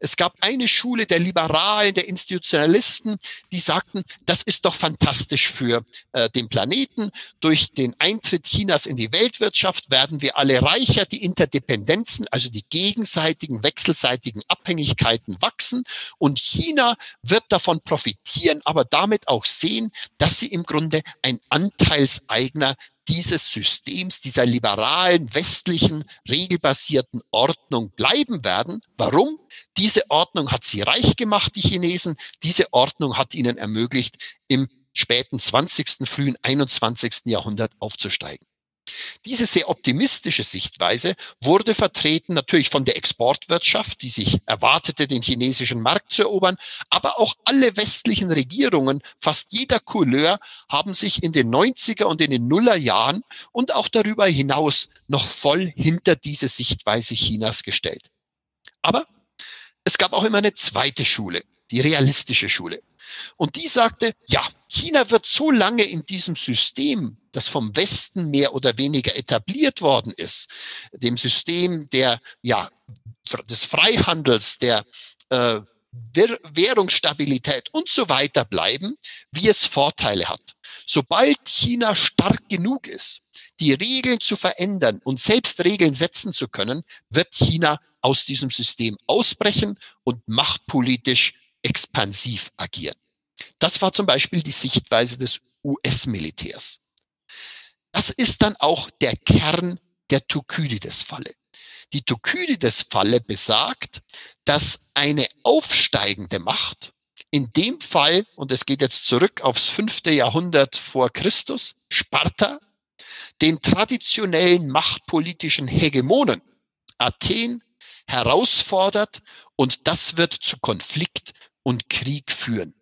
Es gab eine Schule der Liberalen, der Institutionalisten, die sagten, das ist doch fantastisch für äh, den Planeten. Durch den Eintritt Chinas in die Weltwirtschaft werden wir alle reicher. Die Interdependenzen, also die gegenseitigen, wechselseitigen Abhängigkeiten wachsen. Und China wird davon profitieren, aber damit auch sehen, dass sie im Grunde ein Anteilseigner dieses Systems, dieser liberalen, westlichen, regelbasierten Ordnung bleiben werden. Warum? Diese Ordnung hat sie reich gemacht, die Chinesen. Diese Ordnung hat ihnen ermöglicht, im späten 20., frühen 21. Jahrhundert aufzusteigen. Diese sehr optimistische Sichtweise wurde vertreten natürlich von der Exportwirtschaft, die sich erwartete, den chinesischen Markt zu erobern, aber auch alle westlichen Regierungen, fast jeder Couleur, haben sich in den 90er und in den Nullerjahren und auch darüber hinaus noch voll hinter diese Sichtweise Chinas gestellt. Aber es gab auch immer eine zweite Schule, die realistische Schule. Und die sagte, ja, China wird so lange in diesem System, das vom Westen mehr oder weniger etabliert worden ist, dem System der, ja, des Freihandels, der äh, Währungsstabilität und so weiter bleiben, wie es Vorteile hat. Sobald China stark genug ist, die Regeln zu verändern und selbst Regeln setzen zu können, wird China aus diesem System ausbrechen und machtpolitisch expansiv agieren. Das war zum Beispiel die Sichtweise des US-Militärs. Das ist dann auch der Kern der Thukydides-Falle. Die Thukydides-Falle besagt, dass eine aufsteigende Macht, in dem Fall, und es geht jetzt zurück aufs fünfte Jahrhundert vor Christus, Sparta, den traditionellen machtpolitischen Hegemonen Athen herausfordert und das wird zu Konflikt und Krieg führen.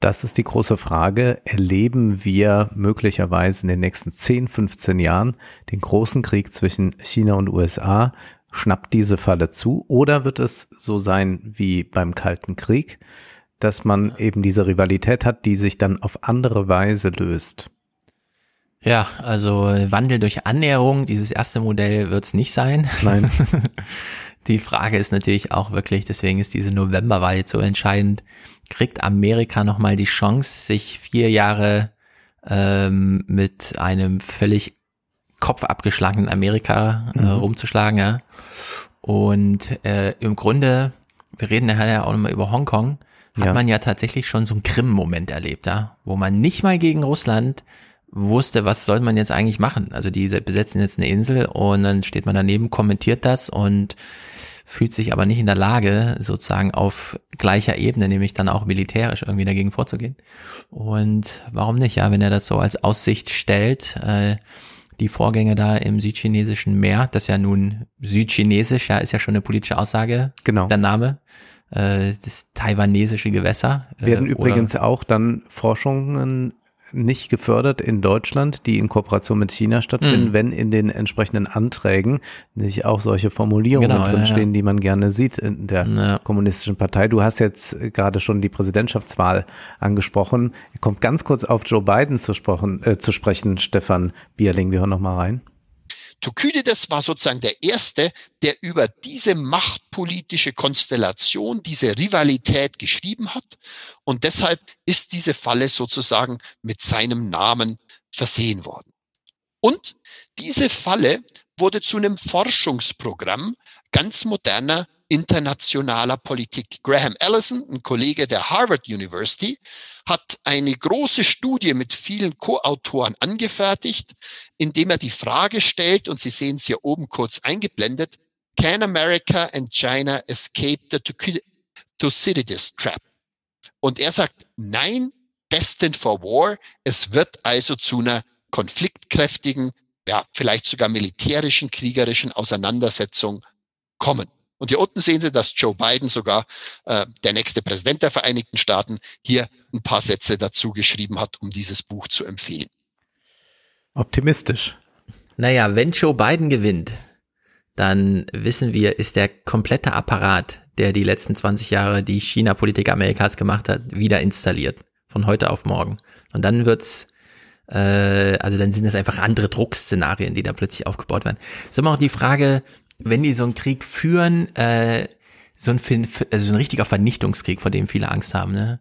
Das ist die große Frage. Erleben wir möglicherweise in den nächsten 10, 15 Jahren den großen Krieg zwischen China und USA? Schnappt diese Falle zu? Oder wird es so sein wie beim Kalten Krieg, dass man eben diese Rivalität hat, die sich dann auf andere Weise löst?
Ja, also Wandel durch Annäherung, dieses erste Modell wird es nicht sein.
Nein.
Die Frage ist natürlich auch wirklich, deswegen ist diese Novemberwahl jetzt so entscheidend, kriegt Amerika nochmal die Chance, sich vier Jahre ähm, mit einem völlig kopfabgeschlagenen Amerika äh, mhm. rumzuschlagen, ja. Und äh, im Grunde, wir reden ja auch nochmal über Hongkong, hat ja. man ja tatsächlich schon so einen Krim-Moment erlebt, ja, wo man nicht mal gegen Russland wusste, was soll man jetzt eigentlich machen. Also die besetzen jetzt eine Insel und dann steht man daneben, kommentiert das und fühlt sich aber nicht in der Lage, sozusagen auf gleicher Ebene, nämlich dann auch militärisch irgendwie dagegen vorzugehen. Und warum nicht, ja, wenn er das so als Aussicht stellt, äh, die Vorgänge da im südchinesischen Meer, das ja nun südchinesisch, ja, ist ja schon eine politische Aussage,
genau.
der Name, äh, das taiwanesische Gewässer.
Äh, Werden übrigens auch dann Forschungen nicht gefördert in Deutschland, die in Kooperation mit China stattfinden, mhm. wenn in den entsprechenden Anträgen nicht auch solche Formulierungen genau, drinstehen, ja, ja. die man gerne sieht in der ja. kommunistischen Partei. Du hast jetzt gerade schon die Präsidentschaftswahl angesprochen. Kommt ganz kurz auf Joe Biden zu, sprechen, äh, zu sprechen, Stefan Bierling. Wir hören noch mal rein.
Thukydides war sozusagen der Erste, der über diese machtpolitische Konstellation, diese Rivalität geschrieben hat. Und deshalb ist diese Falle sozusagen mit seinem Namen versehen worden. Und diese Falle wurde zu einem Forschungsprogramm ganz moderner internationaler Politik. Graham Allison, ein Kollege der Harvard University, hat eine große Studie mit vielen Co-Autoren angefertigt, indem er die Frage stellt, und Sie sehen es hier oben kurz eingeblendet, Can America and China escape the Thucydides trap? Und er sagt, nein, destined for war. Es wird also zu einer konfliktkräftigen, ja, vielleicht sogar militärischen, kriegerischen Auseinandersetzung kommen. Und hier unten sehen Sie, dass Joe Biden sogar äh, der nächste Präsident der Vereinigten Staaten hier ein paar Sätze dazu geschrieben hat, um dieses Buch zu empfehlen.
Optimistisch.
Naja, wenn Joe Biden gewinnt, dann wissen wir, ist der komplette Apparat, der die letzten 20 Jahre die China-Politik Amerikas gemacht hat, wieder installiert. Von heute auf morgen. Und dann wird's äh, also dann sind es einfach andere Druckszenarien, die da plötzlich aufgebaut werden. Es ist immer auch die Frage, wenn die so einen Krieg führen, äh, so ein, also so ein richtiger Vernichtungskrieg, vor dem viele Angst haben, ne?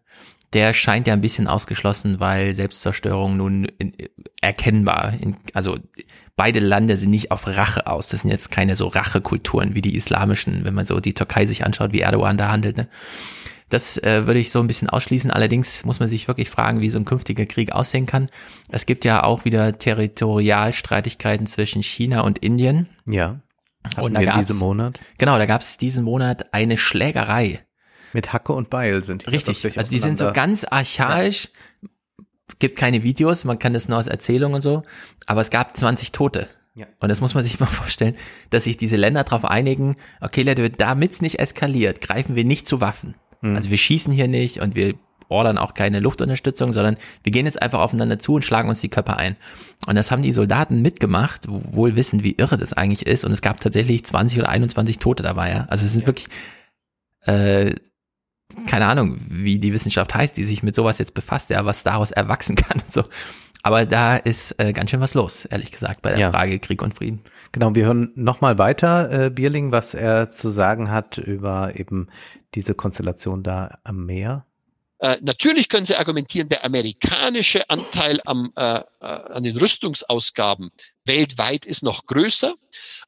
Der scheint ja ein bisschen ausgeschlossen, weil Selbstzerstörung nun in, erkennbar, in, also beide Lande sind nicht auf Rache aus. Das sind jetzt keine so Rachekulturen wie die islamischen, wenn man so die Türkei sich anschaut, wie Erdogan da handelt. Ne? Das äh, würde ich so ein bisschen ausschließen. Allerdings muss man sich wirklich fragen, wie so ein künftiger Krieg aussehen kann. Es gibt ja auch wieder Territorialstreitigkeiten zwischen China und Indien.
Ja. Hatten und da wir diesen Monat?
Genau, da gab es diesen Monat eine Schlägerei.
Mit Hacke und Beil sind
die. Richtig, also die sind so ganz archaisch. Ja. Gibt keine Videos, man kann das nur aus Erzählungen und so. Aber es gab 20 Tote. Ja. Und das muss man sich mal vorstellen, dass sich diese Länder darauf einigen, okay Leute, damit es nicht eskaliert, greifen wir nicht zu Waffen. Hm. Also wir schießen hier nicht und wir ordern auch keine Luftunterstützung, sondern wir gehen jetzt einfach aufeinander zu und schlagen uns die Köpfe ein. Und das haben die Soldaten mitgemacht, wohl wissen, wie irre das eigentlich ist. Und es gab tatsächlich 20 oder 21 Tote dabei. Ja? Also es sind wirklich, äh, keine Ahnung, wie die Wissenschaft heißt, die sich mit sowas jetzt befasst, ja, was daraus erwachsen kann und so. Aber da ist äh, ganz schön was los, ehrlich gesagt, bei der ja. Frage Krieg und Frieden.
Genau, wir hören nochmal weiter, äh, Bierling, was er zu sagen hat über eben diese Konstellation da am Meer.
Äh, natürlich können Sie argumentieren, der amerikanische Anteil am, äh, äh, an den Rüstungsausgaben weltweit ist noch größer,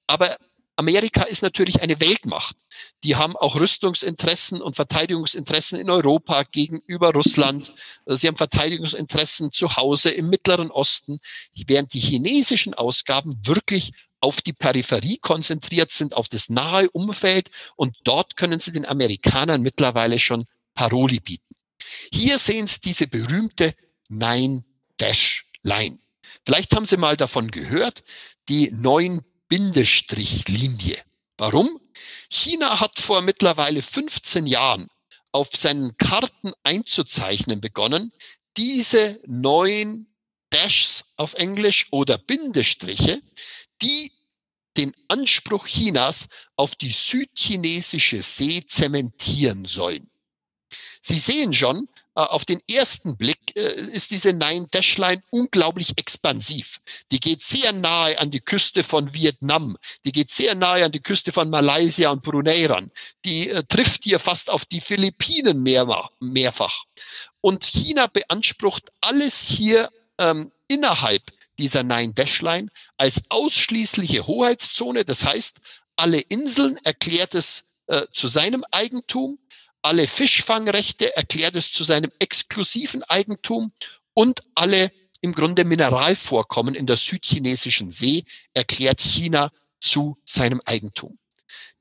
aber Amerika ist natürlich eine Weltmacht. Die haben auch Rüstungsinteressen und Verteidigungsinteressen in Europa gegenüber Russland. Sie haben Verteidigungsinteressen zu Hause im Mittleren Osten, während die chinesischen Ausgaben wirklich auf die Peripherie konzentriert sind, auf das nahe Umfeld. Und dort können sie den Amerikanern mittlerweile schon Paroli bieten. Hier sehen Sie diese berühmte Nine-Dash-Line. Vielleicht haben Sie mal davon gehört, die neun Bindestrichlinie. Warum? China hat vor mittlerweile 15 Jahren auf seinen Karten einzuzeichnen begonnen, diese neun Dashs auf Englisch oder Bindestriche, die den Anspruch Chinas auf die südchinesische See zementieren sollen. Sie sehen schon, äh, auf den ersten Blick äh, ist diese Nine-Dash-Line unglaublich expansiv. Die geht sehr nahe an die Küste von Vietnam. Die geht sehr nahe an die Küste von Malaysia und Brunei ran. Die äh, trifft hier fast auf die Philippinen mehr, mehrfach. Und China beansprucht alles hier ähm, innerhalb dieser Nine-Dash-Line als ausschließliche Hoheitszone. Das heißt, alle Inseln erklärt es äh, zu seinem Eigentum alle Fischfangrechte, erklärt es zu seinem exklusiven Eigentum und alle im Grunde Mineralvorkommen in der südchinesischen See erklärt China zu seinem Eigentum.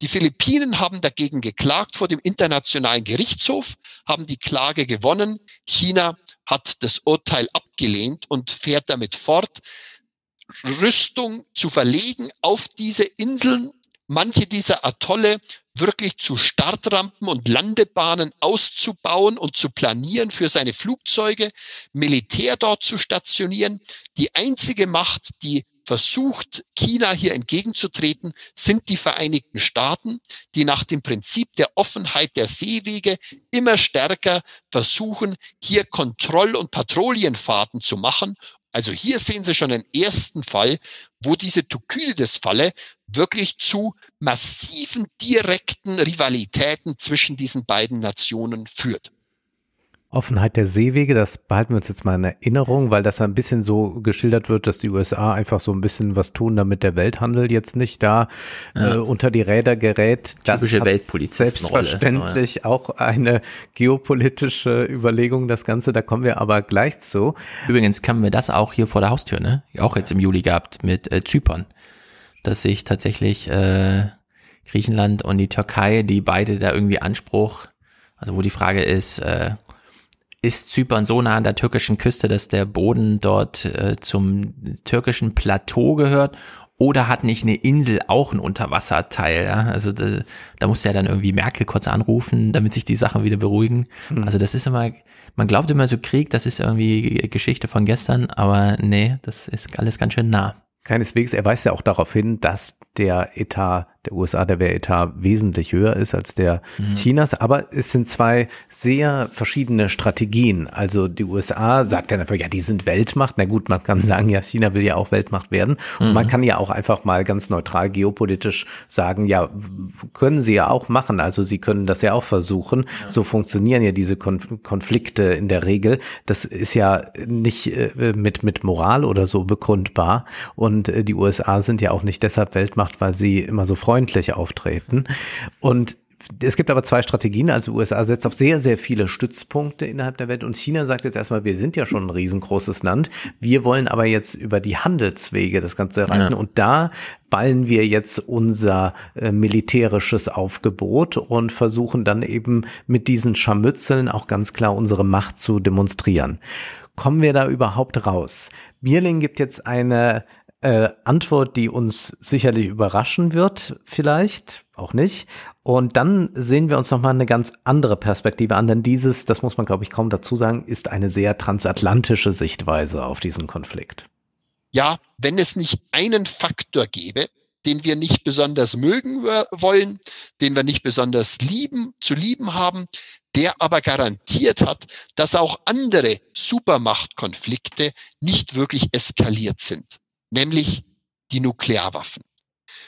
Die Philippinen haben dagegen geklagt vor dem Internationalen Gerichtshof, haben die Klage gewonnen. China hat das Urteil abgelehnt und fährt damit fort, Rüstung zu verlegen auf diese Inseln, manche dieser Atolle wirklich zu Startrampen und Landebahnen auszubauen und zu planieren für seine Flugzeuge, Militär dort zu stationieren. Die einzige Macht, die versucht, China hier entgegenzutreten, sind die Vereinigten Staaten, die nach dem Prinzip der Offenheit der Seewege immer stärker versuchen, hier Kontroll- und Patrouillenfahrten zu machen. Also hier sehen Sie schon den ersten Fall, wo diese Thukydides-Falle wirklich zu massiven direkten Rivalitäten zwischen diesen beiden Nationen führt.
Offenheit der Seewege, das behalten wir uns jetzt mal in Erinnerung, weil das ein bisschen so geschildert wird, dass die USA einfach so ein bisschen was tun, damit der Welthandel jetzt nicht da ja. äh, unter die Räder gerät.
Das Typische
Selbstverständlich so, ja. auch eine geopolitische Überlegung, das Ganze, da kommen wir aber gleich zu.
Übrigens haben wir das auch hier vor der Haustür, ne? Auch jetzt im Juli gehabt mit äh, Zypern, dass sich tatsächlich äh, Griechenland und die Türkei, die beide da irgendwie Anspruch, also wo die Frage ist, äh, ist Zypern so nah an der türkischen Küste, dass der Boden dort äh, zum türkischen Plateau gehört? Oder hat nicht eine Insel auch ein Unterwasserteil? Ja? Also da, da musste ja dann irgendwie Merkel kurz anrufen, damit sich die Sachen wieder beruhigen. Mhm. Also das ist immer, man glaubt immer so Krieg, das ist irgendwie Geschichte von gestern, aber nee, das ist alles ganz schön nah.
Keineswegs, er weist ja auch darauf hin, dass der Etat der USA, der Wehretat wesentlich höher ist als der mhm. Chinas. Aber es sind zwei sehr verschiedene Strategien. Also die USA sagt dann einfach, ja, die sind Weltmacht. Na gut, man kann mhm. sagen, ja, China will ja auch Weltmacht werden. Und mhm. man kann ja auch einfach mal ganz neutral geopolitisch sagen, ja, können sie ja auch machen. Also sie können das ja auch versuchen. Ja. So funktionieren ja diese Konf Konflikte in der Regel. Das ist ja nicht äh, mit, mit Moral oder so begründbar. Und äh, die USA sind ja auch nicht deshalb Weltmacht, weil sie immer so freundlich auftreten. Und es gibt aber zwei Strategien. Also USA setzt auf sehr, sehr viele Stützpunkte innerhalb der Welt und China sagt jetzt erstmal, wir sind ja schon ein riesengroßes Land. Wir wollen aber jetzt über die Handelswege das Ganze erreichen ja. und da ballen wir jetzt unser äh, militärisches Aufgebot und versuchen dann eben mit diesen Scharmützeln auch ganz klar unsere Macht zu demonstrieren. Kommen wir da überhaupt raus? Bierling gibt jetzt eine äh, Antwort, die uns sicherlich überraschen wird, vielleicht auch nicht. Und dann sehen wir uns nochmal eine ganz andere Perspektive an, denn dieses, das muss man glaube ich kaum dazu sagen, ist eine sehr transatlantische Sichtweise auf diesen Konflikt.
Ja, wenn es nicht einen Faktor gäbe, den wir nicht besonders mögen wollen, den wir nicht besonders lieben, zu lieben haben, der aber garantiert hat, dass auch andere Supermachtkonflikte nicht wirklich eskaliert sind nämlich die Nuklearwaffen.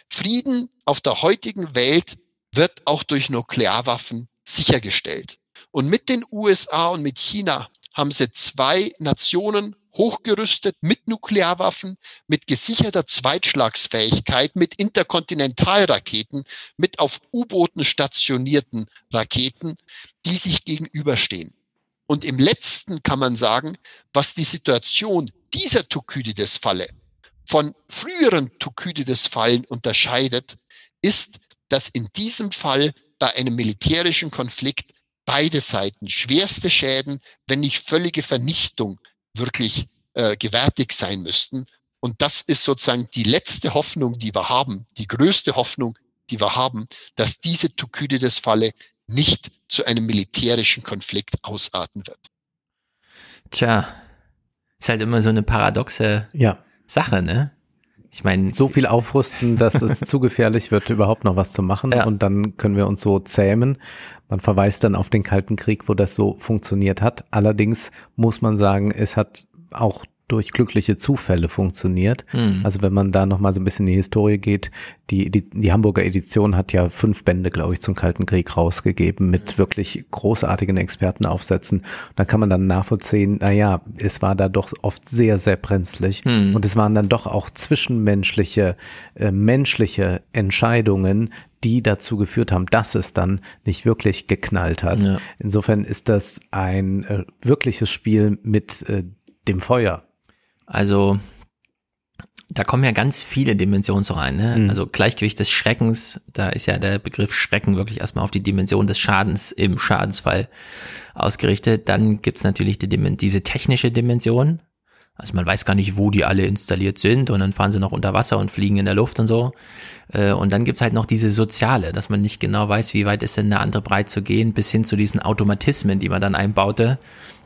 Frieden auf der heutigen Welt wird auch durch Nuklearwaffen sichergestellt. Und mit den USA und mit China haben sie zwei Nationen hochgerüstet mit Nuklearwaffen, mit gesicherter Zweitschlagsfähigkeit, mit Interkontinentalraketen, mit auf U-Booten stationierten Raketen, die sich gegenüberstehen. Und im letzten kann man sagen, was die Situation dieser Thukydides-Falle von früheren Thukydides-Fallen unterscheidet, ist, dass in diesem Fall bei einem militärischen Konflikt beide Seiten schwerste Schäden, wenn nicht völlige Vernichtung wirklich äh, gewärtig sein müssten. Und das ist sozusagen die letzte Hoffnung, die wir haben, die größte Hoffnung, die wir haben, dass diese Thukydides-Falle nicht zu einem militärischen Konflikt ausarten wird.
Tja, ist halt immer so eine paradoxe
ja.
Sache, ne?
Ich meine, so viel aufrüsten, dass es zu gefährlich wird, überhaupt noch was zu machen. Ja. Und dann können wir uns so zähmen. Man verweist dann auf den Kalten Krieg, wo das so funktioniert hat. Allerdings muss man sagen, es hat auch durch glückliche Zufälle funktioniert. Mhm. Also wenn man da nochmal so ein bisschen in die Historie geht, die, die, die Hamburger Edition hat ja fünf Bände, glaube ich, zum Kalten Krieg rausgegeben mit mhm. wirklich großartigen Expertenaufsätzen. Da kann man dann nachvollziehen, naja, es war da doch oft sehr, sehr brenzlig mhm. und es waren dann doch auch zwischenmenschliche, äh, menschliche Entscheidungen, die dazu geführt haben, dass es dann nicht wirklich geknallt hat. Ja. Insofern ist das ein äh, wirkliches Spiel mit äh, dem Feuer
Also da kommen ja ganz viele Dimensionen so rein. Ne?
Mhm.
Also Gleichgewicht des Schreckens, da ist ja der Begriff Schrecken wirklich erstmal auf die Dimension des Schadens im Schadensfall ausgerichtet. Dann gibt's natürlich die, diese technische Dimension. Also man weiß gar nicht, wo die alle installiert sind und dann fahren sie noch unter Wasser und fliegen in der Luft und so. Äh, Und dann gibt's halt noch diese soziale, dass man nicht genau weiß, wie weit ist denn eine andere breit zu gehen, bis hin zu diesen Automatismen, die man dann einbaute.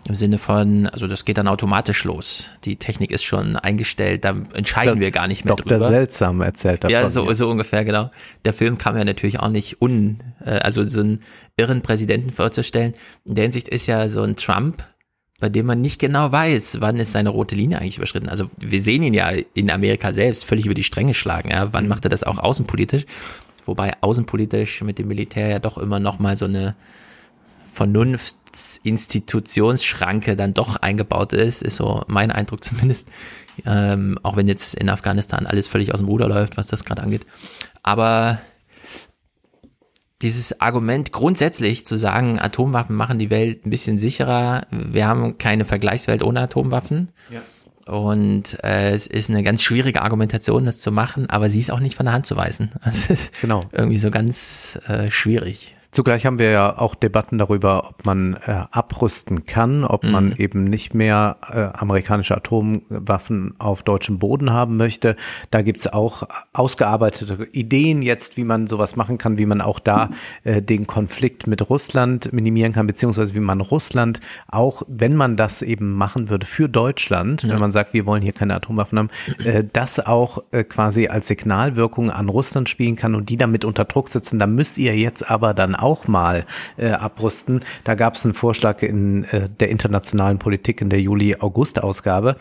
Im Sinne von, also das geht dann automatisch los. Die Technik ist schon eingestellt, da entscheiden
Das
wir gar nicht mehr
Dr.
drüber.
Seltsam erzählt davon.
Ja, so, so ungefähr, genau. Der Film kam ja natürlich auch nicht un, äh, also so einen irren Präsidenten vorzustellen. In der Hinsicht ist ja so ein Trump, bei dem man nicht genau weiß, wann ist seine rote Linie eigentlich überschritten. Also wir sehen ihn ja in Amerika selbst völlig über die Stränge schlagen. Ja. Wann macht er das auch außenpolitisch? Wobei außenpolitisch mit dem Militär ja doch immer noch mal so eine Vernunftsinstitutionsschranke dann doch eingebaut ist, ist so mein Eindruck zumindest. Ähm, auch wenn jetzt in Afghanistan alles völlig aus dem Ruder läuft, was das gerade angeht. Aber dieses Argument grundsätzlich zu sagen, Atomwaffen machen die Welt ein bisschen sicherer, wir haben keine Vergleichswelt ohne Atomwaffen. Und äh, es ist eine ganz schwierige Argumentation, das zu machen, aber sie ist auch nicht von der Hand zu weisen. Es ist
Genau.
irgendwie so ganz äh, schwierig.
Zugleich haben wir ja auch Debatten darüber, ob man äh, abrüsten kann, ob man eben nicht mehr äh, amerikanische Atomwaffen auf deutschem Boden haben möchte. Da gibt's auch ausgearbeitete Ideen jetzt, wie man sowas machen kann, wie man auch da äh, den Konflikt mit Russland minimieren kann, beziehungsweise wie man Russland auch, wenn man das eben machen würde für Deutschland, wenn man sagt, wir wollen hier keine Atomwaffen haben, äh, das auch äh, quasi als Signalwirkung an Russland spielen kann und die damit unter Druck setzen. Da müsst ihr jetzt aber dann auch mal äh, abrüsten. Da gab es einen Vorschlag in äh, der internationalen Politik in der Juli-August-Ausgabe.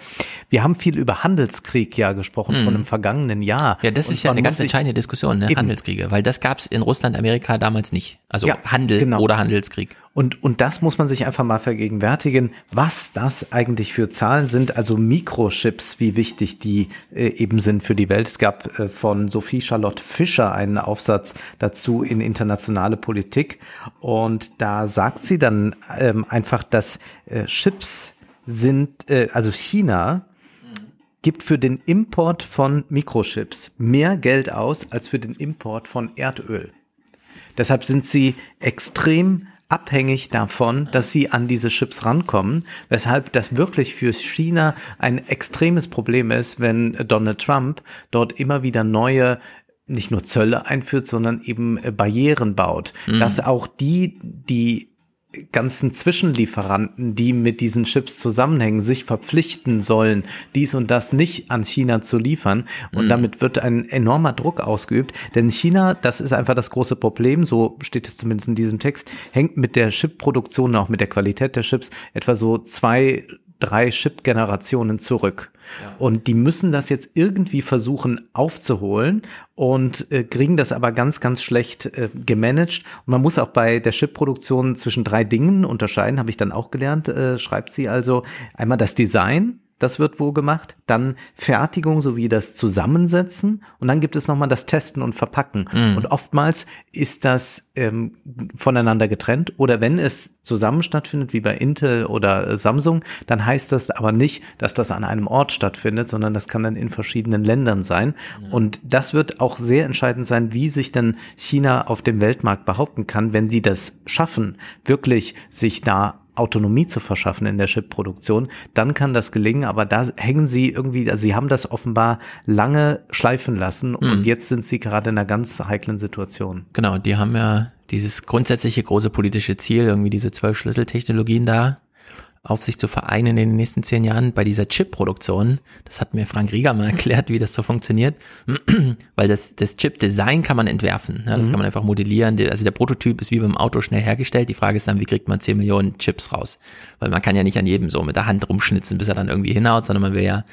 Wir haben viel über Handelskrieg ja gesprochen schon im vergangenen Jahr.
Ja, das
Und
ist ja eine ganz entscheidende Diskussion, ne? Handelskriege, weil das gab's in Russland, Amerika damals nicht. Also
Ja,
Handel
genau.
oder Handelskrieg.
Und, und das muss man sich einfach mal vergegenwärtigen, was das eigentlich für Zahlen sind, also Mikrochips, wie wichtig die äh, eben sind für die Welt. Es gab äh, von Sophie Charlotte Fischer einen Aufsatz dazu in internationale Politik und da sagt sie dann ähm, einfach, dass äh, Chips sind, äh, also China gibt für den Import von Mikrochips mehr Geld aus als für den Import von Erdöl. Deshalb sind sie extrem abhängig davon, dass sie an diese Chips rankommen, weshalb das wirklich für China ein extremes Problem ist, wenn Donald Trump dort immer wieder neue nicht nur Zölle einführt, sondern eben äh, Barrieren baut, dass auch die, die ganzen Zwischenlieferanten, die mit diesen Chips zusammenhängen, sich verpflichten sollen, dies und das nicht an China zu liefern. Und damit wird ein enormer Druck ausgeübt. Denn China, das ist einfach das große Problem, so steht es zumindest in diesem Text, hängt mit der Chip-Produktion, auch mit der Qualität der Chips, etwa so zwei drei Chip-Generationen zurück. Und die müssen das jetzt irgendwie versuchen aufzuholen und äh, kriegen das aber ganz, ganz schlecht äh, gemanagt. Und man muss auch bei der Chip-Produktion zwischen drei Dingen unterscheiden, habe ich dann auch gelernt, äh, schreibt sie also. Einmal das Design, das wird wo gemacht, dann Fertigung sowie das Zusammensetzen. Und dann gibt es nochmal das Testen und Verpacken. Und oftmals ist das ähm, voneinander getrennt. Oder wenn es zusammen stattfindet, wie bei Intel oder äh, Samsung, dann heißt das aber nicht, dass das an einem Ort stattfindet, sondern das kann dann in verschiedenen Ländern sein. Und das wird auch sehr entscheidend sein, wie sich dann China auf dem Weltmarkt behaupten kann, wenn sie das schaffen, wirklich sich da Autonomie zu verschaffen in der Chip-Produktion, dann kann das gelingen, aber da hängen sie irgendwie, also sie haben das offenbar lange schleifen lassen und jetzt sind sie gerade in einer ganz heiklen Situation.
Genau, die haben ja dieses grundsätzliche große politische Ziel, irgendwie diese zwölf Schlüsseltechnologien da auf sich zu vereinen in den nächsten zehn Jahren bei dieser Chip-Produktion. Das hat mir Frank Rieger mal erklärt, wie das so funktioniert. Weil das, das Chip-Design kann man entwerfen. Ja, das kann man einfach modellieren. Also der Prototyp ist wie beim Auto schnell hergestellt. Die Frage ist dann, wie kriegt man 10 Millionen Chips raus? Weil man kann ja nicht an jedem so mit der Hand rumschnitzen, bis er dann irgendwie hinhaut, sondern man will ja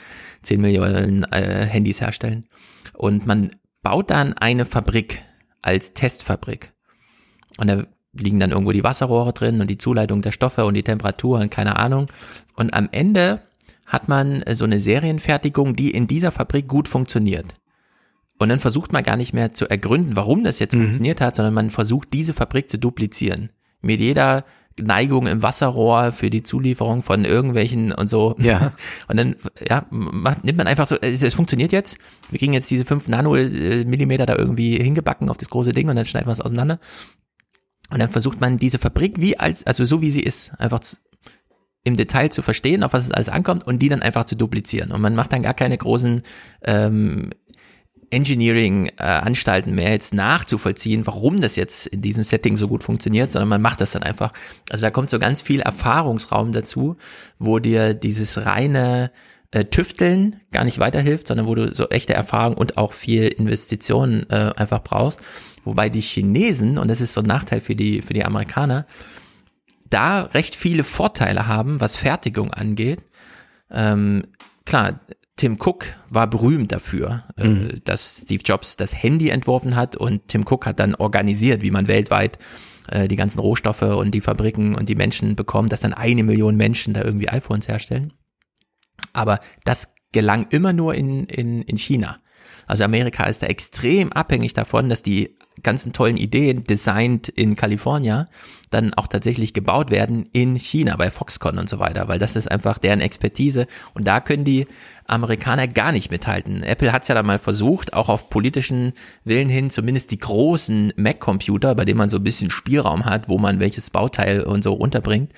10 Millionen äh, Handys herstellen. Und man baut dann eine Fabrik als Testfabrik. Und da liegen dann irgendwo die Wasserrohre drin und die Zuleitung der Stoffe und die Temperatur und keine Ahnung. Und am Ende hat man äh, so eine Serienfertigung, die in dieser Fabrik gut funktioniert. Und dann versucht man gar nicht mehr zu ergründen, warum das jetzt funktioniert hat, sondern man versucht, diese Fabrik zu duplizieren. Mit jeder Neigung im Wasserrohr für die Zulieferung von irgendwelchen und so.
Ja.
Und dann, ja, macht, nimmt man einfach so, es, es funktioniert jetzt. Wir kriegen jetzt diese 5 Nanomillimeter da irgendwie hingebacken auf das große Ding und dann schneiden wir es auseinander. Und dann versucht man diese Fabrik wie als, also so wie sie ist, einfach zu, im Detail zu verstehen, auf was es alles ankommt und die dann einfach zu duplizieren. Und man macht dann gar keine großen ähm, Engineering-Anstalten mehr jetzt nachzuvollziehen, warum das jetzt in diesem Setting so gut funktioniert, sondern man macht das dann einfach. Also da kommt so ganz viel Erfahrungsraum dazu, wo dir dieses reine äh, Tüfteln gar nicht weiterhilft, sondern wo du so echte Erfahrung und auch viel Investitionen äh, einfach brauchst. Wobei die Chinesen, und das ist so ein Nachteil für die, für die Amerikaner, da recht viele Vorteile haben, was Fertigung angeht. Ähm, klar, Tim Cook war berühmt dafür, äh,
Mhm.
dass Steve Jobs das Handy entworfen hat und Tim Cook hat dann organisiert, wie man weltweit äh, die ganzen Rohstoffe und die Fabriken und die Menschen bekommt, dass dann eine Million Menschen da irgendwie iPhones herstellen. Aber das gelang immer nur in, in, in China. Also Amerika ist da extrem abhängig davon, dass die ganzen tollen Ideen designed in Kalifornien dann auch tatsächlich gebaut werden in China bei Foxconn und so weiter, weil das ist einfach deren Expertise und da können die Amerikaner gar nicht mithalten. Apple hat es ja dann mal versucht, auch auf politischen Willen hin, zumindest die großen Mac-Computer, bei denen man so ein bisschen Spielraum hat, wo man welches Bauteil und so runterbringt,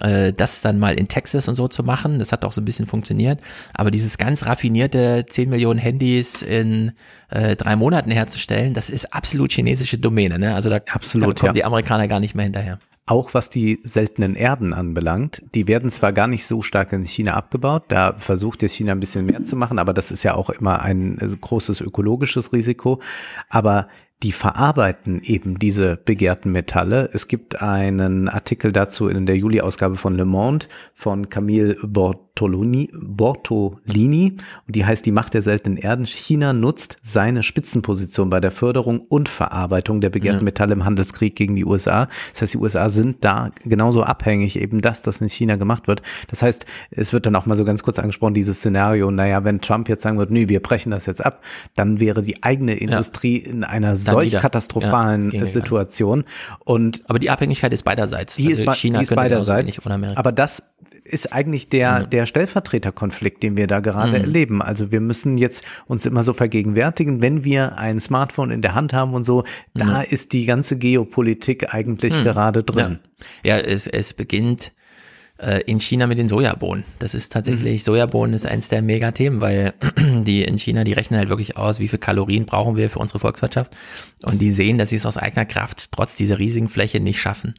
äh, das dann mal in Texas und so zu machen. Das hat auch so ein bisschen funktioniert. Aber dieses ganz raffinierte 10 Millionen Handys in äh, drei Monaten herzustellen, das ist absolut chinesische Domäne. Ne? Also da,
Absolut,
da kommen
ja.
die Amerikaner gar nicht mehr hinterher.
Auch was die seltenen Erden anbelangt, die werden zwar gar nicht so stark in China abgebaut, da versucht jetzt China ein bisschen mehr zu machen, aber das ist ja auch immer ein äh, großes ökologisches Risiko. Aber die verarbeiten eben diese begehrten Metalle. Es gibt einen Artikel dazu in der Juli-Ausgabe von Le Monde von Camille Bortolini, Bortolini und die heißt Die Macht der seltenen Erden. China nutzt seine Spitzenposition bei der Förderung und Verarbeitung der begehrten
Ja.
Metalle im Handelskrieg gegen die USA. Das heißt, die USA sind da genauso abhängig eben, dass das in China gemacht wird. Das heißt, es wird dann auch mal so ganz kurz angesprochen, dieses Szenario, naja, wenn Trump jetzt sagen wird, nee, wir brechen das jetzt ab, dann wäre die eigene Industrie in einer solch
wieder. Ja,
katastrophalen
das nicht.
Situation. Und
Aber die Abhängigkeit ist beiderseits.
die ist,
also
bei-
China
die ist beiderseits. Aber das ist eigentlich der, der Stellvertreterkonflikt, den wir da gerade
Mhm.
erleben. Also wir müssen jetzt uns immer so vergegenwärtigen, wenn wir ein Smartphone in der Hand haben und so, da ist die ganze Geopolitik eigentlich gerade drin.
Ja, ja es, es beginnt äh, in China mit den Sojabohnen. Das ist tatsächlich, Sojabohnen ist eins der Megathemen, weil die in China, die rechnen halt wirklich aus, wie viel Kalorien brauchen wir für unsere Volkswirtschaft. Und die sehen, dass sie es aus eigener Kraft trotz dieser riesigen Fläche nicht schaffen.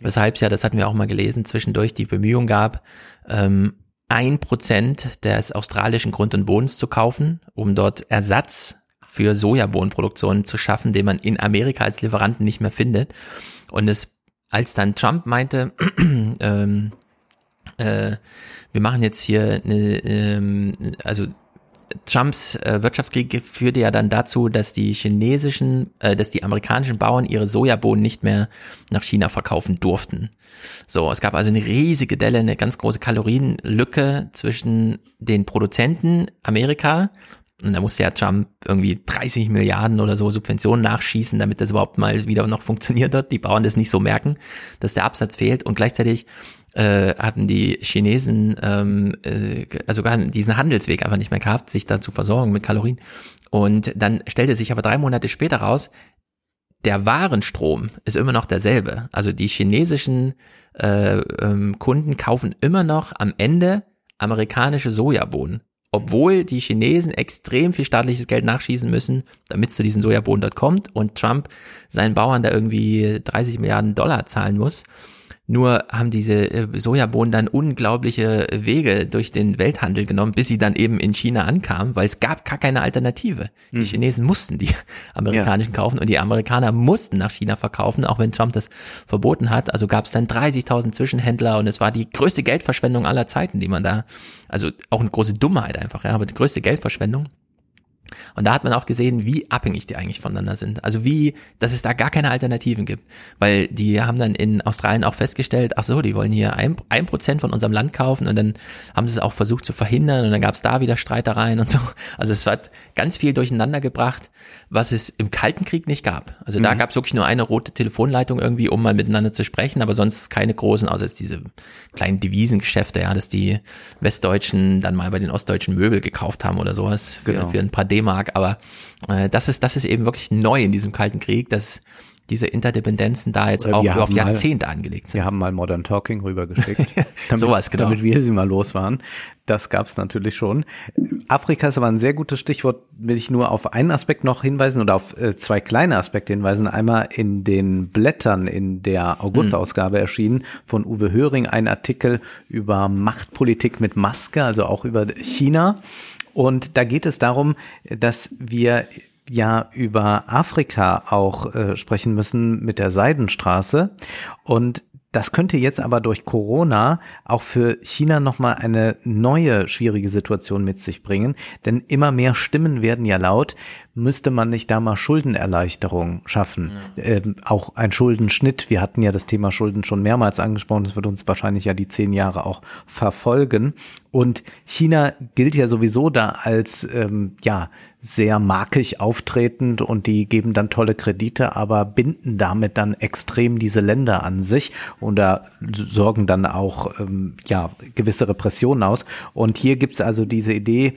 Weshalb es ja, das hatten wir auch mal gelesen, zwischendurch die Bemühung gab, ähm, ein Prozent des australischen Grund und Bodens zu kaufen, um dort Ersatz für Sojabohnenproduktion zu schaffen, den man in Amerika als Lieferanten nicht mehr findet. Und es, als dann Trump meinte, ähm, äh, wir machen jetzt hier eine, ähm, also Trumps äh, Wirtschaftskrieg führte ja dann dazu, dass die chinesischen, äh, dass die amerikanischen Bauern ihre Sojabohnen nicht mehr nach China verkaufen durften. So, es gab also eine riesige Delle, eine ganz große Kalorienlücke zwischen den Produzenten Amerika und da musste ja Trump irgendwie 30 Milliarden oder so Subventionen nachschießen, damit das überhaupt mal wieder noch funktioniert hat. Die Bauern das nicht so merken, dass der Absatz fehlt und gleichzeitig äh, hatten die Chinesen ähm, äh, also diesen Handelsweg einfach nicht mehr gehabt, sich da zu versorgen mit Kalorien. Und dann stellte sich aber drei Monate später raus, der Warenstrom ist immer noch derselbe. Also die chinesischen äh, ähm, Kunden kaufen immer noch am Ende amerikanische Sojabohnen. Obwohl die Chinesen extrem viel staatliches Geld nachschießen müssen, damit es zu diesen Sojabohnen dort kommt und Trump seinen Bauern da irgendwie 30 Milliarden Dollar zahlen muss. Nur haben diese äh, Sojabohnen dann unglaubliche Wege durch den Welthandel genommen, bis sie dann eben in China ankamen, weil es gab gar keine Alternative. Die Chinesen mussten die amerikanischen kaufen und die Amerikaner mussten nach China verkaufen, auch wenn Trump das verboten hat. Also gab es dann 30.000 Zwischenhändler und es war die größte Geldverschwendung aller Zeiten, die man da, also auch eine große Dummheit einfach, ja, aber die größte Geldverschwendung. Und da hat man auch gesehen, wie abhängig die eigentlich voneinander sind. Also wie, dass es da gar keine Alternativen gibt. Weil die haben dann in Australien auch festgestellt, ach so, die wollen hier ein, ein Prozent von unserem Land kaufen und dann haben sie es auch versucht zu verhindern und dann gab es da wieder Streitereien und so. Also es hat ganz viel durcheinander gebracht, was es im Kalten Krieg nicht gab. Also da mhm. gab es wirklich nur eine rote Telefonleitung irgendwie, um mal miteinander zu sprechen, aber sonst keine großen, außer jetzt diese kleinen Devisengeschäfte, ja, dass die Westdeutschen dann mal bei den Ostdeutschen Möbel gekauft haben oder sowas für, genau. für ein paar D D-Mark, aber äh, das ist das ist eben wirklich neu in diesem Kalten Krieg, dass diese Interdependenzen da jetzt auch auf Jahrzehnte mal, angelegt sind.
Wir haben mal Modern Talking rübergeschickt.
damit, Sowas, genau.
Damit wir sie mal los waren. Das gab es natürlich schon. Afrika ist aber ein sehr gutes Stichwort. Will ich nur auf einen Aspekt noch hinweisen oder auf äh, zwei kleine Aspekte hinweisen. Einmal in den Blättern in der Augustausgabe mhm. erschienen von Uwe Höring ein Artikel über Machtpolitik mit Maske, also auch über China. Und da geht es darum, dass wir ja über Afrika auch äh, sprechen müssen mit der Seidenstraße. Und das könnte jetzt aber durch Corona auch für China nochmal eine neue schwierige Situation mit sich bringen, denn immer mehr Stimmen werden ja laut, müsste man nicht da mal Schuldenerleichterung schaffen? Ja. Ähm, auch ein Schuldenschnitt. Wir hatten ja das Thema Schulden schon mehrmals angesprochen. Das wird uns wahrscheinlich ja die zehn Jahre auch verfolgen. Und China gilt ja sowieso da als ähm, ja sehr markig auftretend und die geben dann tolle Kredite, aber binden damit dann extrem diese Länder an sich und da sorgen dann auch ähm, ja gewisse Repressionen aus. Und hier gibt's also diese Idee,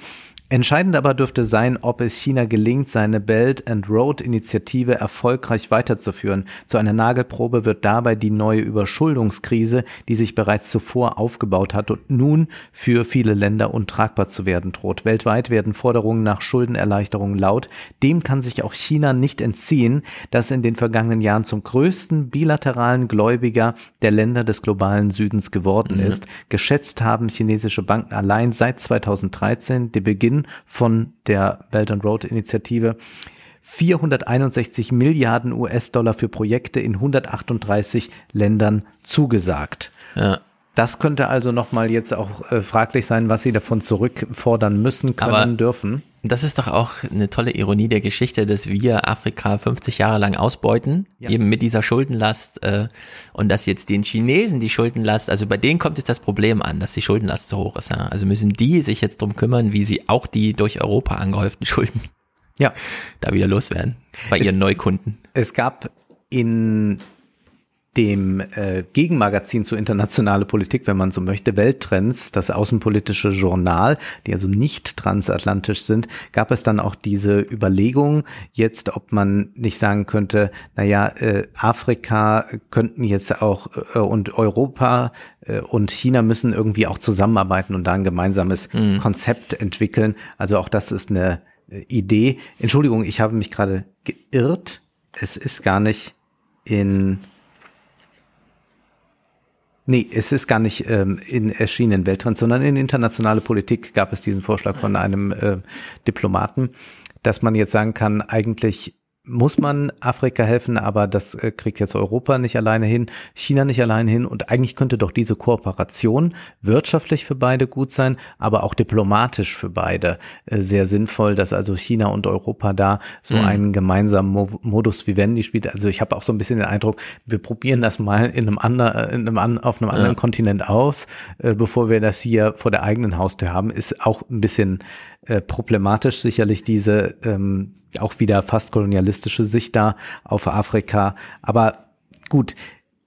Entscheidend aber dürfte sein, ob es China gelingt, seine Belt and Road Initiative erfolgreich weiterzuführen. Zu einer Nagelprobe wird dabei die neue Überschuldungskrise, die sich bereits zuvor aufgebaut hat und nun für viele Länder untragbar zu werden droht. Weltweit werden Forderungen nach Schuldenerleichterungen laut. Dem kann sich auch China nicht entziehen, das in den vergangenen Jahren zum größten bilateralen Gläubiger der Länder des globalen Südens geworden mhm. ist. Geschätzt haben chinesische Banken allein seit 2013 den Beginn von der Belt and Road Initiative 461 Milliarden US-Dollar für Projekte in 138 Ländern zugesagt. Ja. Das könnte also nochmal jetzt auch äh, fraglich sein, was sie davon zurückfordern müssen, können, Aber dürfen.
Das ist doch auch eine tolle Ironie der Geschichte, dass wir Afrika 50 Jahre lang ausbeuten, ja. eben mit dieser Schuldenlast äh, und dass jetzt den Chinesen die Schuldenlast, also bei denen kommt jetzt das Problem an, dass die Schuldenlast zu hoch ist. Ja? Also müssen die sich jetzt drum kümmern, wie sie auch die durch Europa angehäuften Schulden ja. da wieder loswerden bei es, ihren Neukunden.
Es gab in dem äh, Gegenmagazin zur internationale Politik, wenn man so möchte, Welttrends, das außenpolitische Journal, die also nicht transatlantisch sind, gab es dann auch diese Überlegung jetzt, ob man nicht sagen könnte, naja, äh, Afrika könnten jetzt auch äh, und Europa äh, und China müssen irgendwie auch zusammenarbeiten und da ein gemeinsames mhm. Konzept entwickeln. Also auch das ist eine äh, Idee. Entschuldigung, ich habe mich gerade geirrt. Es ist gar nicht in Nee, es ist gar nicht ähm, in erschienen Welttrends, sondern in internationale Politik gab es diesen Vorschlag von einem äh, Diplomaten, dass man jetzt sagen kann, eigentlich muss man Afrika helfen, aber das äh, kriegt jetzt Europa nicht alleine hin, China nicht alleine hin und eigentlich könnte doch diese Kooperation wirtschaftlich für beide gut sein, aber auch diplomatisch für beide äh, sehr sinnvoll, dass also China und Europa da so mhm. einen gemeinsamen Modus vivendi spielt. Also ich habe auch so ein bisschen den Eindruck, wir probieren das mal in einem anderen, in einem, auf einem anderen ja. Kontinent aus, äh, bevor wir das hier vor der eigenen Haustür haben, ist auch ein bisschen äh, problematisch sicherlich diese ähm, auch wieder fast kolonialistische Sicht da auf Afrika. Aber gut,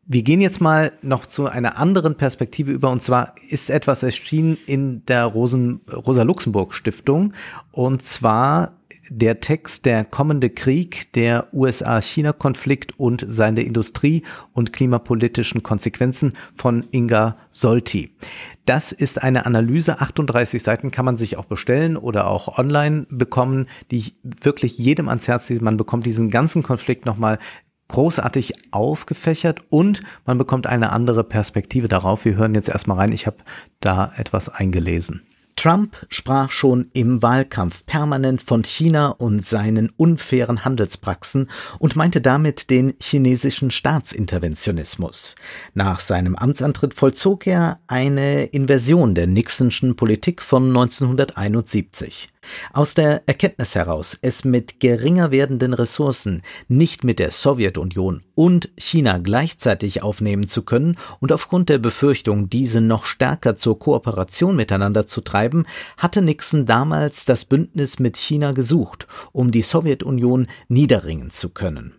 wir gehen jetzt mal noch zu einer anderen Perspektive über und zwar ist etwas erschienen in der Rosen, Rosa Luxemburg Stiftung und zwar der Text Der kommende Krieg, der USA-China-Konflikt und seine Industrie- und klimapolitischen Konsequenzen von Inga Solti. Das ist eine Analyse, 38 Seiten kann man sich auch bestellen oder auch online bekommen, die ich wirklich jedem ans Herz lege. Man bekommt diesen ganzen Konflikt nochmal großartig aufgefächert und man bekommt eine andere Perspektive darauf. Wir hören jetzt erstmal rein. Ich habe da etwas eingelesen. Trump sprach schon im Wahlkampf permanent von China und seinen unfairen Handelspraxen und meinte damit den chinesischen Staatsinterventionismus. Nach seinem Amtsantritt vollzog er eine Inversion der Nixonschen Politik von 1971.
Aus der Erkenntnis heraus, es mit geringer werdenden Ressourcen nicht mit der Sowjetunion und China gleichzeitig aufnehmen zu können und aufgrund der Befürchtung, diese noch stärker zur Kooperation miteinander zu treiben, hatte Nixon damals das Bündnis mit China gesucht, um die Sowjetunion niederringen zu können.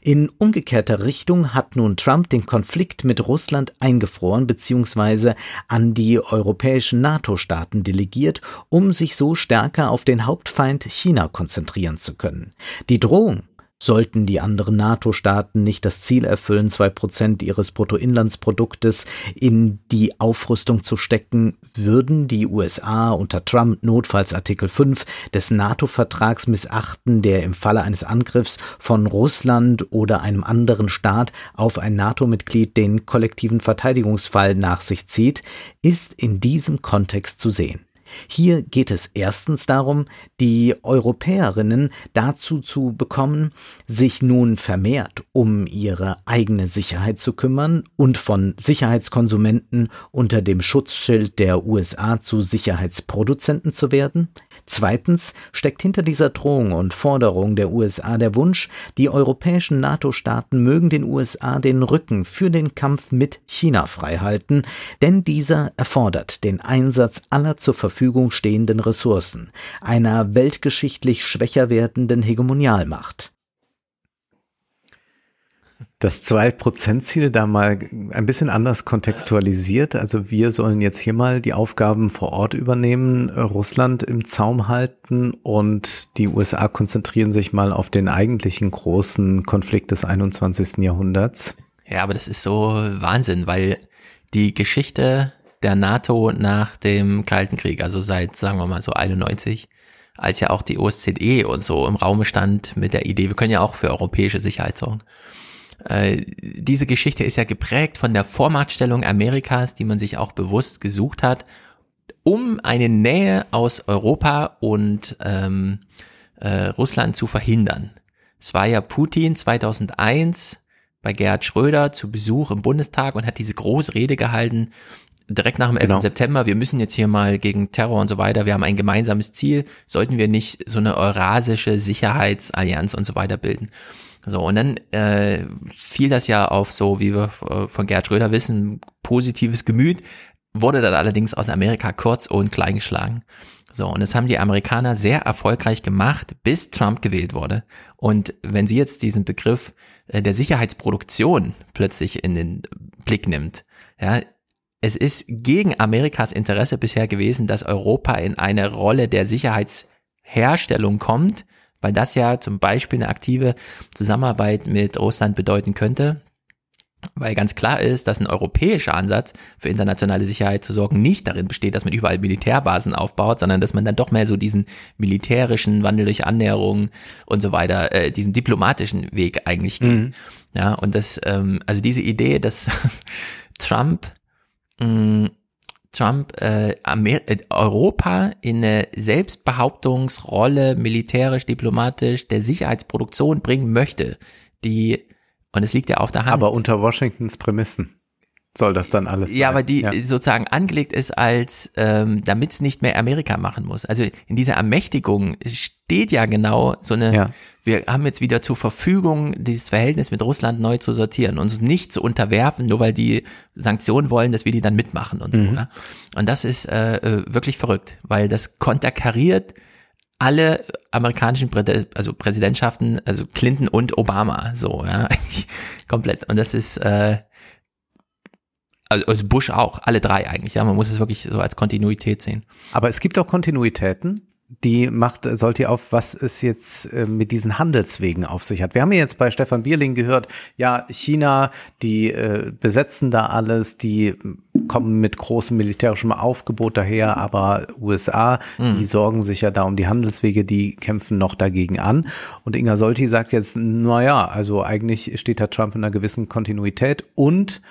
In umgekehrter Richtung hat nun Trump den Konflikt mit Russland eingefroren bzw. an die europäischen NATO-Staaten delegiert, um sich so stärker auf den Hauptfeind China konzentrieren zu können. Die Drohung Sollten die anderen NATO-Staaten nicht das Ziel erfüllen, zwei Prozent ihres Bruttoinlandsproduktes in die Aufrüstung zu stecken, würden die USA unter Trump notfalls Artikel 5 des NATO-Vertrags missachten, der im Falle eines Angriffs von Russland oder einem anderen Staat auf ein NATO-Mitglied den kollektiven Verteidigungsfall nach sich zieht, ist in diesem Kontext zu sehen. Hier geht es erstens darum, die Europäerinnen dazu zu bekommen, sich nun vermehrt um ihre eigene Sicherheit zu kümmern und von Sicherheitskonsumenten unter dem Schutzschild der USA zu Sicherheitsproduzenten zu werden. Zweitens steckt hinter dieser Drohung und Forderung der USA der Wunsch, die europäischen NATO-Staaten mögen den USA den Rücken für den Kampf mit China freihalten, denn dieser erfordert den Einsatz aller zur Verfügung stehenden Ressourcen einer weltgeschichtlich schwächer werdenden Hegemonialmacht
das Zwei-Prozent-Ziel da mal ein bisschen anders kontextualisiert. Also wir sollen jetzt hier mal die Aufgaben vor Ort übernehmen, Russland im Zaum halten und die USA konzentrieren sich mal auf den eigentlichen großen Konflikt des 21. Jahrhunderts.
Ja, aber das ist so Wahnsinn, weil die Geschichte der NATO nach dem Kalten Krieg, also seit, sagen wir mal so 91, als ja auch die OSZE und so im Raume stand mit der Idee, wir können ja auch für europäische Sicherheit sorgen äh, diese Geschichte ist ja geprägt von der Vormachtstellung Amerikas, die man sich auch bewusst gesucht hat, um eine Nähe aus Europa und ähm, äh, Russland zu verhindern. Es war ja Putin 2001 bei Gerhard Schröder zu Besuch im Bundestag und hat diese große Rede gehalten, direkt nach dem 11. Genau. September, wir müssen jetzt hier mal gegen Terror und so weiter, wir haben ein gemeinsames Ziel, sollten wir nicht so eine eurasische Sicherheitsallianz und so weiter bilden. So, und dann äh, fiel das ja auf so, wie wir äh, von Gerd Schröder wissen, positives Gemüt, wurde dann allerdings aus Amerika kurz und klein geschlagen. So, und das haben die Amerikaner sehr erfolgreich gemacht, bis Trump gewählt wurde. Und wenn sie jetzt diesen Begriff äh, der Sicherheitsproduktion plötzlich in den Blick nimmt, ja, es ist gegen Amerikas Interesse bisher gewesen, dass Europa in eine Rolle der Sicherheitsherstellung kommt, weil das ja zum Beispiel eine aktive Zusammenarbeit mit Russland bedeuten könnte. Weil ganz klar ist, dass ein europäischer Ansatz für internationale Sicherheit zu sorgen nicht darin besteht, dass man überall Militärbasen aufbaut, sondern dass man dann doch mehr so diesen militärischen Wandel durch Annäherung und so weiter, äh, diesen diplomatischen Weg eigentlich geht. Mhm. Ja, und das, ähm, also diese Idee, dass Trump mh, Trump äh, äh, Europa in eine Selbstbehauptungsrolle militärisch, diplomatisch der Sicherheitsproduktion bringen möchte, die und es liegt ja auf der Hand.
Aber unter Washingtons Prämissen soll das dann alles
Ja, sein. aber die ja. sozusagen angelegt ist als, ähm, damit es nicht mehr Amerika machen muss. Also in dieser Ermächtigung steht ja genau so eine, ja. wir haben jetzt wieder zur Verfügung, dieses Verhältnis mit Russland neu zu sortieren, uns nicht zu unterwerfen, nur weil die Sanktionen wollen, dass wir die dann mitmachen und mhm. so. Ne? Und das ist äh, äh, wirklich verrückt, weil das konterkariert alle amerikanischen Prä also Präsidentschaften, also Clinton und Obama, so, ja, komplett. Und das ist, äh, also, also Bush auch, alle drei eigentlich, ja, man muss es wirklich so als Kontinuität sehen.
Aber es gibt auch Kontinuitäten, die macht, sollt ihr auf, was es jetzt äh, mit diesen Handelswegen auf sich hat. Wir haben ja jetzt bei Stefan Bierling gehört, ja, China, die äh, besetzen da alles, die kommen mit großem militärischem Aufgebot daher, aber USA, mhm. die sorgen sich ja da um die Handelswege, die kämpfen noch dagegen an. Und Inga Solti sagt jetzt, na ja, also eigentlich steht da Trump in einer gewissen Kontinuität und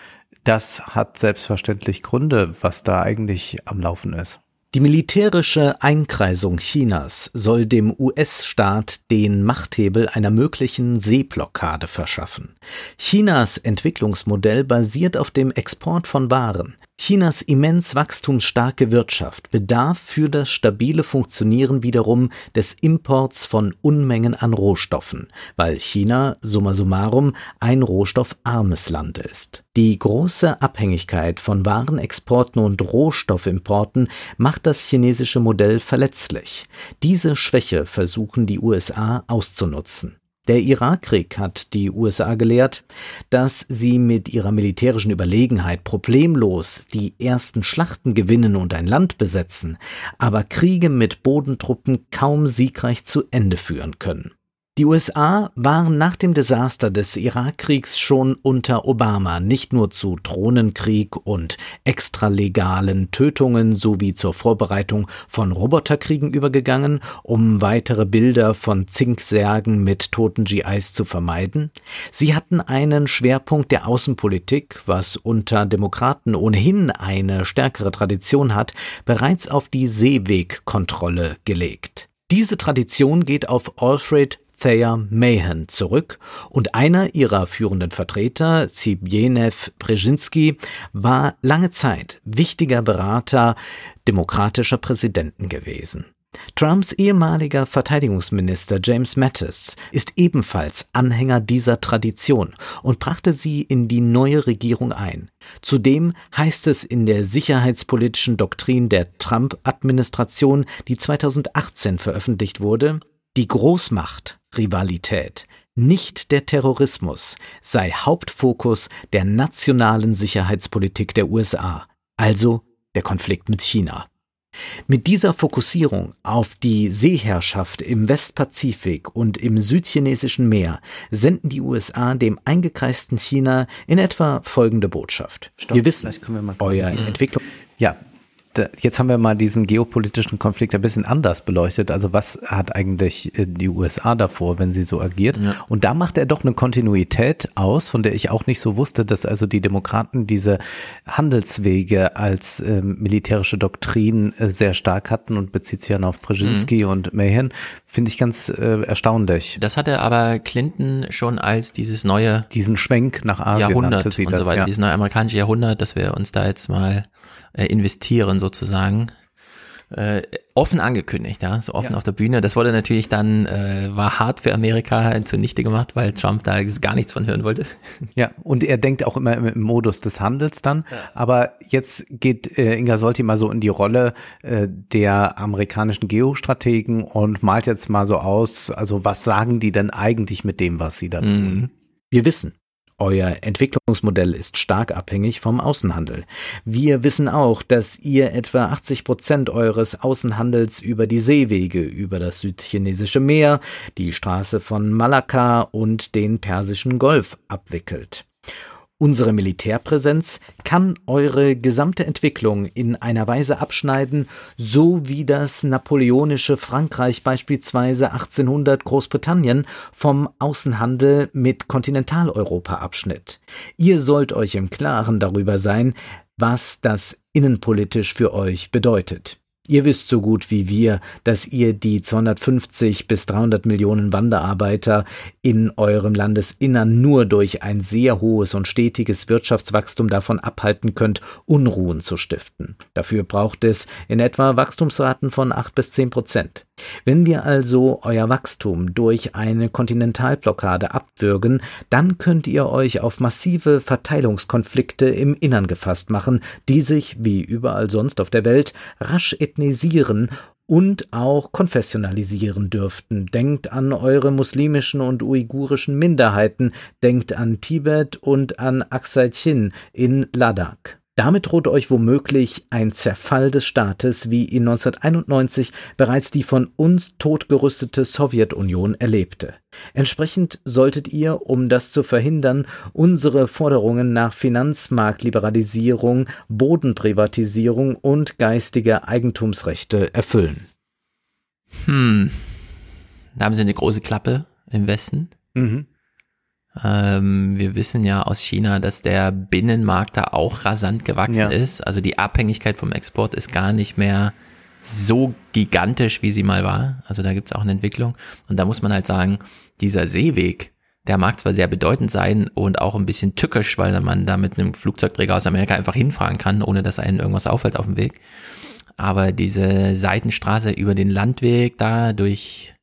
das hat selbstverständlich Gründe, was da eigentlich am Laufen ist.
Die militärische Einkreisung Chinas soll dem US-Staat den Machthebel einer möglichen Seeblockade verschaffen. Chinas Entwicklungsmodell basiert auf dem Export von Waren. Chinas immens wachstumsstarke Wirtschaft bedarf für das stabile Funktionieren wiederum des Imports von Unmengen an Rohstoffen, weil China summa summarum ein rohstoffarmes Land ist. Die große Abhängigkeit von Warenexporten und Rohstoffimporten macht das chinesische Modell verletzlich. Diese Schwäche versuchen die USA auszunutzen. Der Irakkrieg hat die USA gelehrt, dass sie mit ihrer militärischen Überlegenheit problemlos die ersten Schlachten gewinnen und ein Land besetzen, aber Kriege mit Bodentruppen kaum siegreich zu Ende führen können. Die USA waren nach dem Desaster des Irakkriegs schon unter Obama nicht nur zu Drohnenkrieg und extralegalen Tötungen sowie zur Vorbereitung von Roboterkriegen übergegangen, um weitere Bilder von Zinksärgen mit toten GIs zu vermeiden. Sie hatten einen Schwerpunkt der Außenpolitik, was unter Demokraten ohnehin eine stärkere Tradition hat, bereits auf die Seewegkontrolle gelegt. Diese Tradition geht auf Alfred Thayer Mahan zurück und einer ihrer führenden Vertreter, Zbigniew Brzezinski, war lange Zeit wichtiger Berater demokratischer Präsidenten gewesen. Trumps ehemaliger Verteidigungsminister James Mattis ist ebenfalls Anhänger dieser Tradition und brachte sie in die neue Regierung ein. Zudem heißt es in der sicherheitspolitischen Doktrin der Trump-Administration, die 2018 veröffentlicht wurde, die Großmacht Rivalität, nicht der Terrorismus, sei Hauptfokus der nationalen Sicherheitspolitik der USA, also der Konflikt mit China. Mit dieser Fokussierung auf die Seeherrschaft im Westpazifik und im südchinesischen Meer senden die USA dem eingekreisten China in etwa folgende Botschaft. Stopp, wir wissen, wir euer mhm. Entwicklung.
Ja, jetzt haben wir mal diesen geopolitischen Konflikt ein bisschen anders beleuchtet. Also was hat eigentlich äh, die USA davor, wenn sie so agiert? Ja. Und da macht er doch eine Kontinuität aus, von der ich auch nicht so wusste, dass also die Demokraten diese Handelswege als äh, militärische Doktrin äh, sehr stark hatten und bezieht sich dann auf Brzezinski mhm. und Mahan. Finde ich ganz äh, erstaunlich.
Das hatte aber Clinton schon als dieses neue
diesen Schwenk nach Asien
Jahrhundert und
das,
so weiter, ja. dieses neue amerikanische Jahrhundert, dass wir uns da jetzt mal äh, investieren sozusagen. Äh, offen angekündigt, ja, so offen ja. auf der Bühne. Das wurde natürlich dann, äh, war hart für Amerika zunichte gemacht, weil Trump da gar nichts von hören wollte.
Ja, und er denkt auch immer im Modus des Handels dann. Ja. Aber jetzt geht äh, Inga Solti mal so in die Rolle äh, der amerikanischen Geostrategen und malt jetzt mal so aus, also was sagen die denn eigentlich mit dem, was sie da tun? Mhm.
Wir wissen, euer Entwicklungsmodell ist stark abhängig vom Außenhandel. Wir wissen auch, dass ihr etwa 80 Prozent eures Außenhandels über die Seewege, über das südchinesische Meer, die Straße von Malakka und den Persischen Golf abwickelt. Unsere Militärpräsenz kann eure gesamte Entwicklung in einer Weise abschneiden, so wie das napoleonische Frankreich beispielsweise 1800 Großbritannien vom Außenhandel mit Kontinentaleuropa abschnitt. Ihr sollt euch im Klaren darüber sein, was das innenpolitisch für euch bedeutet. Ihr wisst so gut wie wir, dass ihr die 250 bis 300 Millionen Wanderarbeiter in eurem Landesinnern nur durch ein sehr hohes und stetiges Wirtschaftswachstum davon abhalten könnt, Unruhen zu stiften. Dafür braucht es in etwa Wachstumsraten von 8 bis 10 Prozent. Wenn wir also euer Wachstum durch eine Kontinentalblockade abwürgen, dann könnt ihr euch auf massive Verteilungskonflikte im Innern gefasst machen, die sich, wie überall sonst auf der Welt, rasch ethnisieren und auch konfessionalisieren dürften. Denkt an eure muslimischen und uigurischen Minderheiten, denkt an Tibet und an Aksai Chin in Ladakh. Damit droht euch womöglich ein Zerfall des Staates, wie ihn 1991 bereits die von uns totgerüstete Sowjetunion erlebte. Entsprechend solltet ihr, um das zu verhindern, unsere Forderungen nach Finanzmarktliberalisierung, Bodenprivatisierung und geistige Eigentumsrechte erfüllen.
Hm. Da haben sie eine große Klappe im Westen. Mhm. Ähm, wir wissen ja aus China, dass der Binnenmarkt da auch rasant gewachsen ja. ist. Also die Abhängigkeit vom Export ist gar nicht mehr so gigantisch, wie sie mal war. Also da gibt es auch eine Entwicklung. Und da muss man halt sagen, dieser Seeweg, der mag zwar sehr bedeutend sein und auch ein bisschen tückisch, weil man da mit einem Flugzeugträger aus Amerika einfach hinfahren kann, ohne dass einem irgendwas auffällt auf dem Weg. Aber diese Seitenstraße über den Landweg da durch,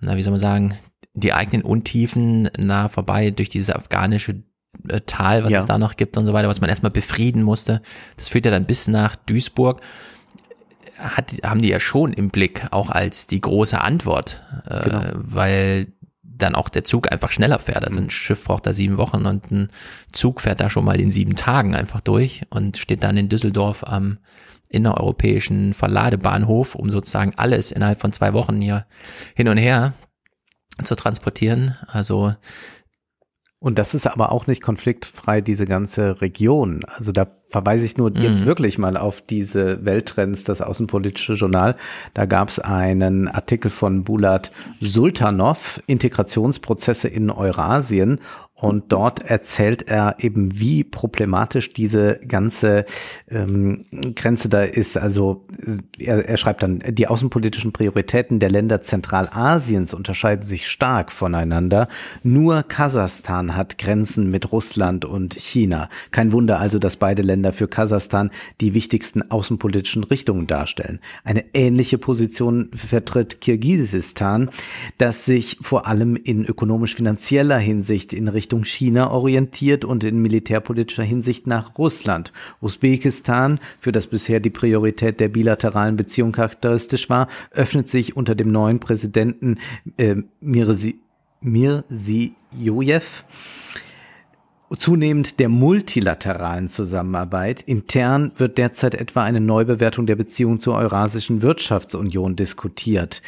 na, wie soll man sagen, die eigenen Untiefen nah vorbei durch dieses afghanische äh, Tal, was
Ja.
es da noch gibt und so weiter, was man erstmal befrieden musste. Das führt ja dann bis nach Duisburg. Hat, haben die ja schon im Blick, auch als die große Antwort, äh,
Genau.
weil dann auch der Zug einfach schneller fährt. Also ein Schiff braucht da sieben Wochen und ein Zug fährt da schon mal in sieben Tagen einfach durch und steht dann in Düsseldorf am innereuropäischen Verladebahnhof, um sozusagen alles innerhalb von zwei Wochen hier hin und her zu transportieren. Also
Und das ist aber auch nicht konfliktfrei, diese ganze Region. Also da verweise ich nur jetzt
Mhm.
wirklich mal auf diese Welttrends, das Außenpolitische Journal. Da gab es einen Artikel von Bulat Sultanov, Integrationsprozesse in Eurasien. Und dort erzählt er eben, wie problematisch diese ganze ähm, Grenze da ist. Also äh, er, er schreibt dann, die außenpolitischen Prioritäten der Länder Zentralasiens unterscheiden sich stark voneinander. Nur Kasachstan hat Grenzen mit Russland und China. Kein Wunder also, dass beide Länder für Kasachstan die wichtigsten außenpolitischen Richtungen darstellen. Eine ähnliche Position vertritt Kirgisistan, das sich vor allem in ökonomisch-finanzieller Hinsicht in Richtung China orientiert und in militärpolitischer Hinsicht nach Russland. Usbekistan, für das bisher die Priorität der bilateralen Beziehung charakteristisch war, öffnet sich unter dem neuen Präsidenten äh, Mirzi Mirziyoyev zunehmend der multilateralen Zusammenarbeit. Intern wird derzeit etwa eine Neubewertung der Beziehung zur Eurasischen Wirtschaftsunion diskutiert.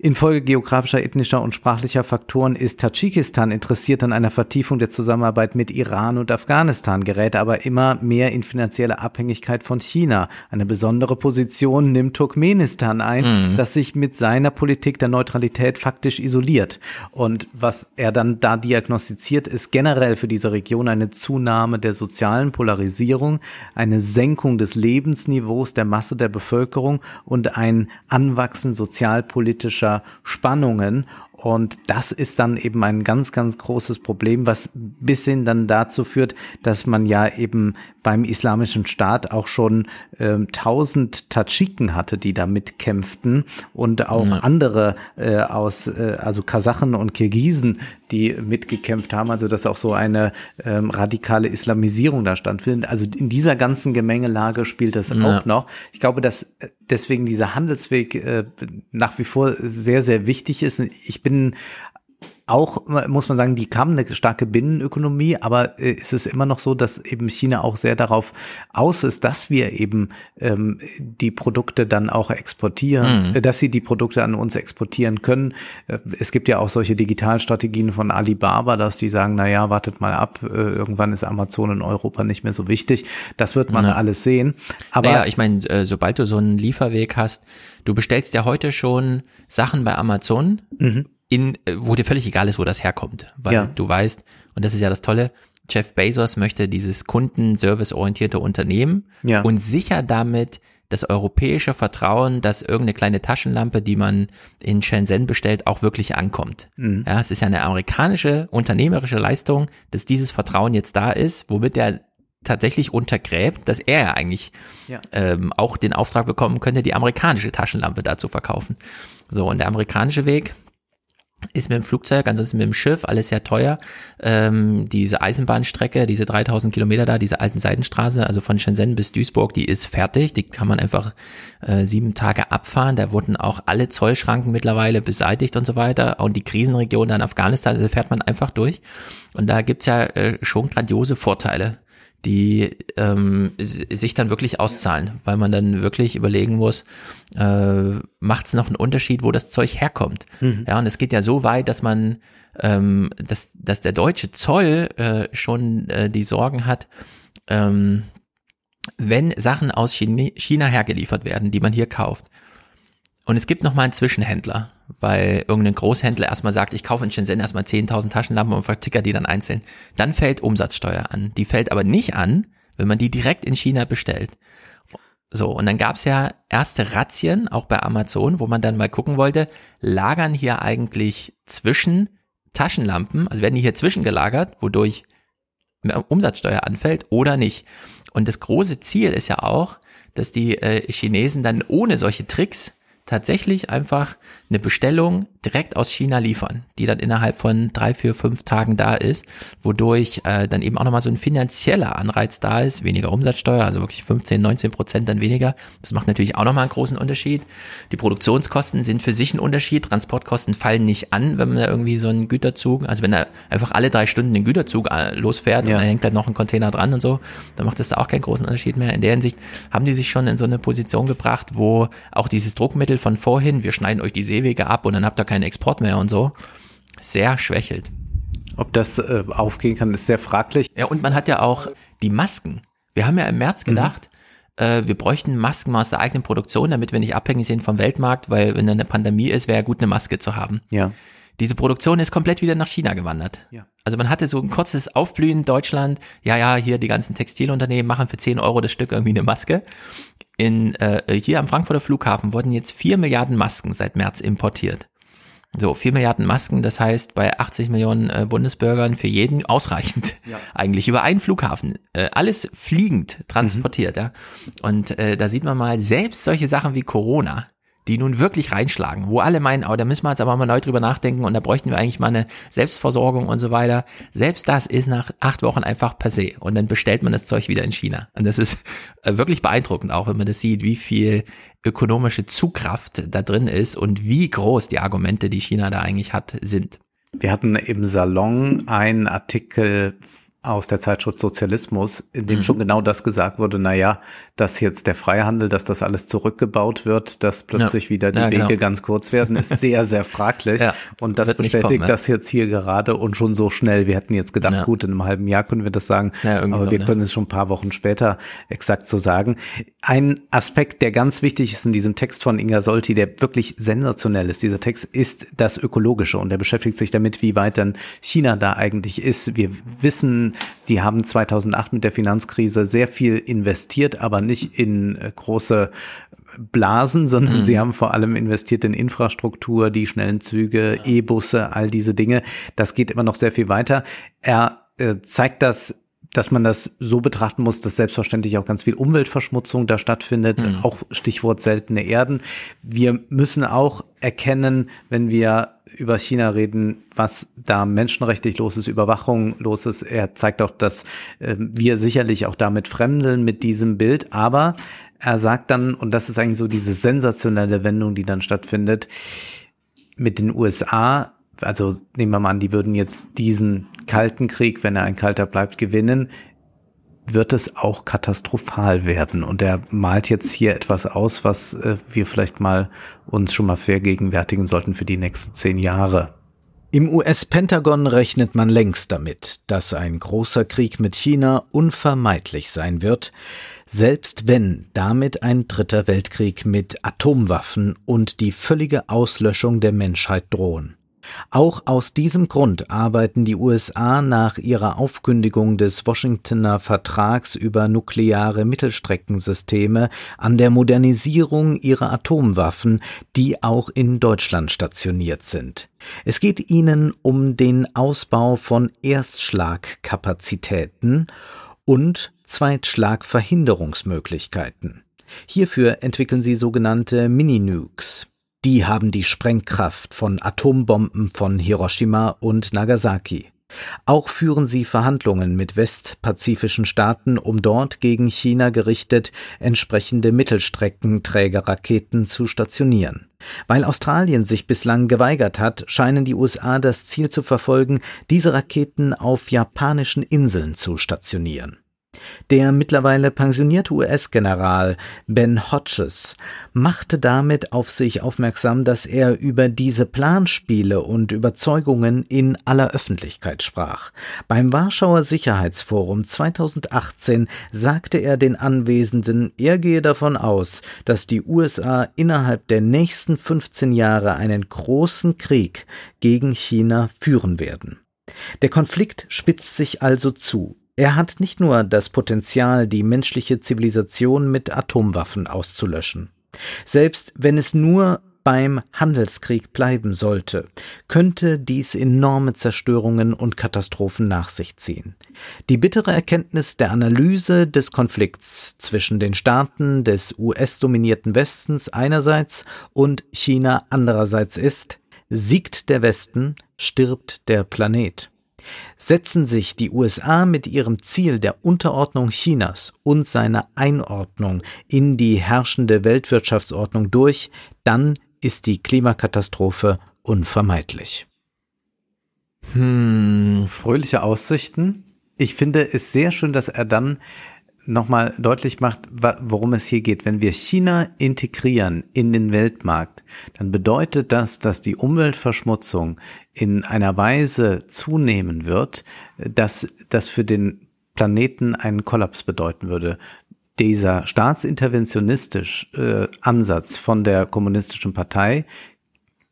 Infolge geografischer, ethnischer und sprachlicher Faktoren ist Tadschikistan interessiert an einer Vertiefung der Zusammenarbeit mit Iran und Afghanistan, gerät aber immer mehr in finanzielle Abhängigkeit von China. Eine besondere Position nimmt Turkmenistan ein, das sich mit seiner Politik der Neutralität faktisch isoliert. Und was er dann da diagnostiziert, ist generell für diese Region eine Zunahme der sozialen Polarisierung, eine Senkung des Lebensniveaus der Masse der Bevölkerung und ein Anwachsen sozialpolitischer Spannungen. Und das ist dann eben ein ganz, ganz großes Problem, was bis hin dann dazu führt, dass man ja eben beim Islamischen Staat auch schon ähm, tausend Tadschiken hatte, die da mitkämpften und auch andere äh, aus, äh, also Kasachen und Kirgisen, die mitgekämpft haben, also dass auch so eine ähm, radikale Islamisierung da stattfindet. Also in dieser ganzen Gemengelage spielt das
Ja.
auch noch. Ich glaube, dass äh, deswegen dieser Handelsweg äh, nach wie vor sehr, sehr wichtig ist. Ich bin auch, muss man sagen, die haben eine starke Binnenökonomie, aber äh, es ist immer noch so, dass eben China auch sehr darauf aus ist, dass wir eben ähm, die Produkte dann auch exportieren,
Mhm.
äh, dass sie die Produkte an uns exportieren können. Äh, es gibt ja auch solche Digitalstrategien von Alibaba, dass die sagen, na ja, wartet mal ab, irgendwann ist Amazon in Europa nicht mehr so wichtig. Das wird man
Ja.
alles sehen. Aber
naja, ich meine, sobald du so einen Lieferweg hast, du bestellst ja heute schon Sachen bei Amazon, in, äh, wo dir völlig egal ist, wo das herkommt. Weil
Ja.
du weißt, und das ist ja das Tolle, Jeff Bezos möchte dieses kundenservice-orientierte Unternehmen
Ja.
und sicher damit das europäische Vertrauen, dass irgendeine kleine Taschenlampe, die man in Shenzhen bestellt, auch wirklich ankommt.
Mhm.
Ja, es ist ja eine amerikanische unternehmerische Leistung, dass dieses Vertrauen jetzt da ist, womit er tatsächlich untergräbt, dass er ja eigentlich
Ja.
ähm, auch den Auftrag bekommen könnte, die amerikanische Taschenlampe da zu verkaufen. So, und der amerikanische Weg ist mit dem Flugzeug, ansonsten mit dem Schiff, alles sehr teuer. Ähm, diese Eisenbahnstrecke, diese 3000 Kilometer da, diese alten Seidenstraße, also von Shenzhen bis Duisburg, die ist fertig. Die kann man einfach äh, sieben Tage abfahren. Da wurden auch alle Zollschranken mittlerweile beseitigt und so weiter. Und die Krisenregion da in Afghanistan, da fährt man einfach durch. Und da gibt's ja äh, schon grandiose Vorteile die ähm, sich dann wirklich auszahlen, weil man dann wirklich überlegen muss, äh, macht es noch einen Unterschied, wo das Zeug herkommt. Ja, und es geht ja so weit, dass man, ähm, dass, dass der deutsche Zoll äh, schon äh, die Sorgen hat, ähm, wenn Sachen aus China hergeliefert werden, die man hier kauft, und es gibt noch mal einen Zwischenhändler, weil irgendein Großhändler erstmal sagt, ich kaufe in Shenzhen erstmal 10.000 Taschenlampen und verticker die dann einzeln. Dann fällt Umsatzsteuer an. Die fällt aber nicht an, wenn man die direkt in China bestellt. So, und dann gab's ja erste Razzien, auch bei Amazon, wo man dann mal gucken wollte, lagern hier eigentlich zwischen Taschenlampen, also werden die hier zwischengelagert, wodurch Umsatzsteuer anfällt oder nicht. Und das große Ziel ist ja auch, dass die äh, Chinesen dann ohne solche Tricks tatsächlich einfach eine Bestellung direkt aus China liefern, die dann innerhalb von drei, vier, fünf Tagen da ist, wodurch äh, dann eben auch nochmal so ein finanzieller Anreiz da ist, weniger Umsatzsteuer, also wirklich 15, 19 Prozent dann weniger. Das macht natürlich auch nochmal einen großen Unterschied. Die Produktionskosten sind für sich ein Unterschied, Transportkosten fallen nicht an, wenn man da irgendwie so einen Güterzug, also wenn da einfach alle drei Stunden den Güterzug äh, losfährt ja. und dann hängt da noch ein Container dran und so, dann macht das da auch keinen großen Unterschied mehr. In der Hinsicht haben die sich schon in so eine Position gebracht, wo auch dieses Druckmittel von vorhin, wir schneiden euch die Seewege ab und dann habt ihr keinen Export mehr und so, sehr schwächelt.
Ob das äh, aufgehen kann, ist sehr fraglich.
Ja, und man hat ja auch die Masken. Wir haben ja im März mhm. gedacht, mhm. äh, wir bräuchten Masken aus der eigenen Produktion, damit wir nicht abhängig sind vom Weltmarkt, weil wenn eine Pandemie ist, wäre ja gut, eine Maske zu haben.
Ja.
Diese Produktion ist komplett wieder nach China gewandert.
Ja.
Also man hatte so ein kurzes Aufblühen in Deutschland. Ja, ja, hier die ganzen Textilunternehmen machen für 10 Euro das Stück irgendwie eine Maske. In, äh, hier am Frankfurter Flughafen wurden jetzt 4 Milliarden Masken seit März importiert. So, 4 Milliarden Masken, das heißt bei 80 Millionen äh, Bundesbürgern für jeden ausreichend. Ja. Eigentlich über einen Flughafen. Äh, alles fliegend transportiert, mhm. ja. Und äh, da sieht man mal, selbst solche Sachen wie Corona die nun wirklich reinschlagen, wo alle meinen, oh, da müssen wir jetzt aber mal neu drüber nachdenken und da bräuchten wir eigentlich mal eine Selbstversorgung und so weiter. Selbst das ist nach acht Wochen einfach passé und dann bestellt man das Zeug wieder in China. Und das ist äh, wirklich beeindruckend auch, wenn man das sieht, wie viel ökonomische Zugkraft da drin ist und wie groß die Argumente, die China da eigentlich hat, sind.
Wir hatten im Salon einen Artikel aus der Zeitschrift Sozialismus, in dem mhm. schon genau das gesagt wurde, na ja, dass jetzt der Freihandel, dass das alles zurückgebaut wird, dass plötzlich ja. wieder die ja, Wege genau. ganz kurz werden, ist sehr, sehr fraglich. ja, und das bestätigt kommen, das jetzt hier gerade und schon so schnell. Wir hätten jetzt gedacht, gut, in einem halben Jahr können wir das sagen, aber so, wir ne? können es schon ein paar Wochen später exakt so sagen. Ein Aspekt, der ganz wichtig ist in diesem Text von Inga Solti, der wirklich sensationell ist, dieser Text, ist das Ökologische und er beschäftigt sich damit, wie weit dann China da eigentlich ist. Wir wissen, die haben 2008 mit der Finanzkrise sehr viel investiert, aber nicht in äh, große Blasen, sondern mhm. sie haben vor allem investiert in Infrastruktur, die schnellen Züge, ja. E-Busse, all diese Dinge. Das geht immer noch sehr viel weiter. Er äh, zeigt das dass man das so betrachten muss, dass selbstverständlich auch ganz viel Umweltverschmutzung da stattfindet, mhm. auch Stichwort seltene Erden. Wir müssen auch erkennen, wenn wir über China reden, was da menschenrechtlich los ist, Überwachung los ist. Er zeigt auch, dass äh, wir sicherlich auch damit fremdeln mit diesem Bild, aber er sagt dann, und das ist eigentlich so diese sensationelle Wendung, die dann stattfindet, mit den USA also nehmen wir mal an, die würden jetzt diesen kalten Krieg, wenn er ein kalter bleibt, gewinnen, wird es auch katastrophal werden. Und er malt jetzt hier etwas aus, was äh, wir vielleicht mal uns schon mal vergegenwärtigen sollten für die nächsten zehn Jahre.
Im US-Pentagon rechnet man längst damit, dass ein großer Krieg mit China unvermeidlich sein wird, selbst wenn damit ein dritter Weltkrieg mit Atomwaffen und die völlige Auslöschung der Menschheit drohen. Auch aus diesem Grund arbeiten die USA nach ihrer Aufkündigung des Washingtoner Vertrags über nukleare Mittelstreckensysteme an der Modernisierung ihrer Atomwaffen, die auch in Deutschland stationiert sind. Es geht ihnen um den Ausbau von Erstschlagkapazitäten und Zweitschlagverhinderungsmöglichkeiten. Hierfür entwickeln sie sogenannte Mini-Nukes. Die haben die Sprengkraft von Atombomben von Hiroshima und Nagasaki. Auch führen sie Verhandlungen mit westpazifischen Staaten, um dort gegen China gerichtet entsprechende Mittelstreckenträgerraketen zu stationieren. Weil Australien sich bislang geweigert hat, scheinen die USA das Ziel zu verfolgen, diese Raketen auf japanischen Inseln zu stationieren. Der mittlerweile pensionierte US-General Ben Hodges machte damit auf sich aufmerksam, dass er über diese Planspiele und Überzeugungen in aller Öffentlichkeit sprach. Beim Warschauer Sicherheitsforum 2018 sagte er den Anwesenden, er gehe davon aus, dass die USA innerhalb der nächsten 15 Jahre einen großen Krieg gegen China führen werden. Der Konflikt spitzt sich also zu. Er hat nicht nur das Potenzial, die menschliche Zivilisation mit Atomwaffen auszulöschen. Selbst wenn es nur beim Handelskrieg bleiben sollte, könnte dies enorme Zerstörungen und Katastrophen nach sich ziehen. Die bittere Erkenntnis der Analyse des Konflikts zwischen den Staaten des US-dominierten Westens einerseits und China andererseits ist, siegt der Westen, stirbt der Planet. Setzen sich die USA mit ihrem Ziel der Unterordnung Chinas und seiner Einordnung in die herrschende Weltwirtschaftsordnung durch, dann ist die Klimakatastrophe unvermeidlich.
Hm, fröhliche Aussichten. Ich finde es sehr schön, dass er dann nochmal deutlich macht, worum es hier geht. Wenn wir China integrieren in den Weltmarkt, dann bedeutet das, dass die Umweltverschmutzung in einer Weise zunehmen wird, dass das für den Planeten einen Kollaps bedeuten würde. Dieser staatsinterventionistisch äh, Ansatz von der kommunistischen Partei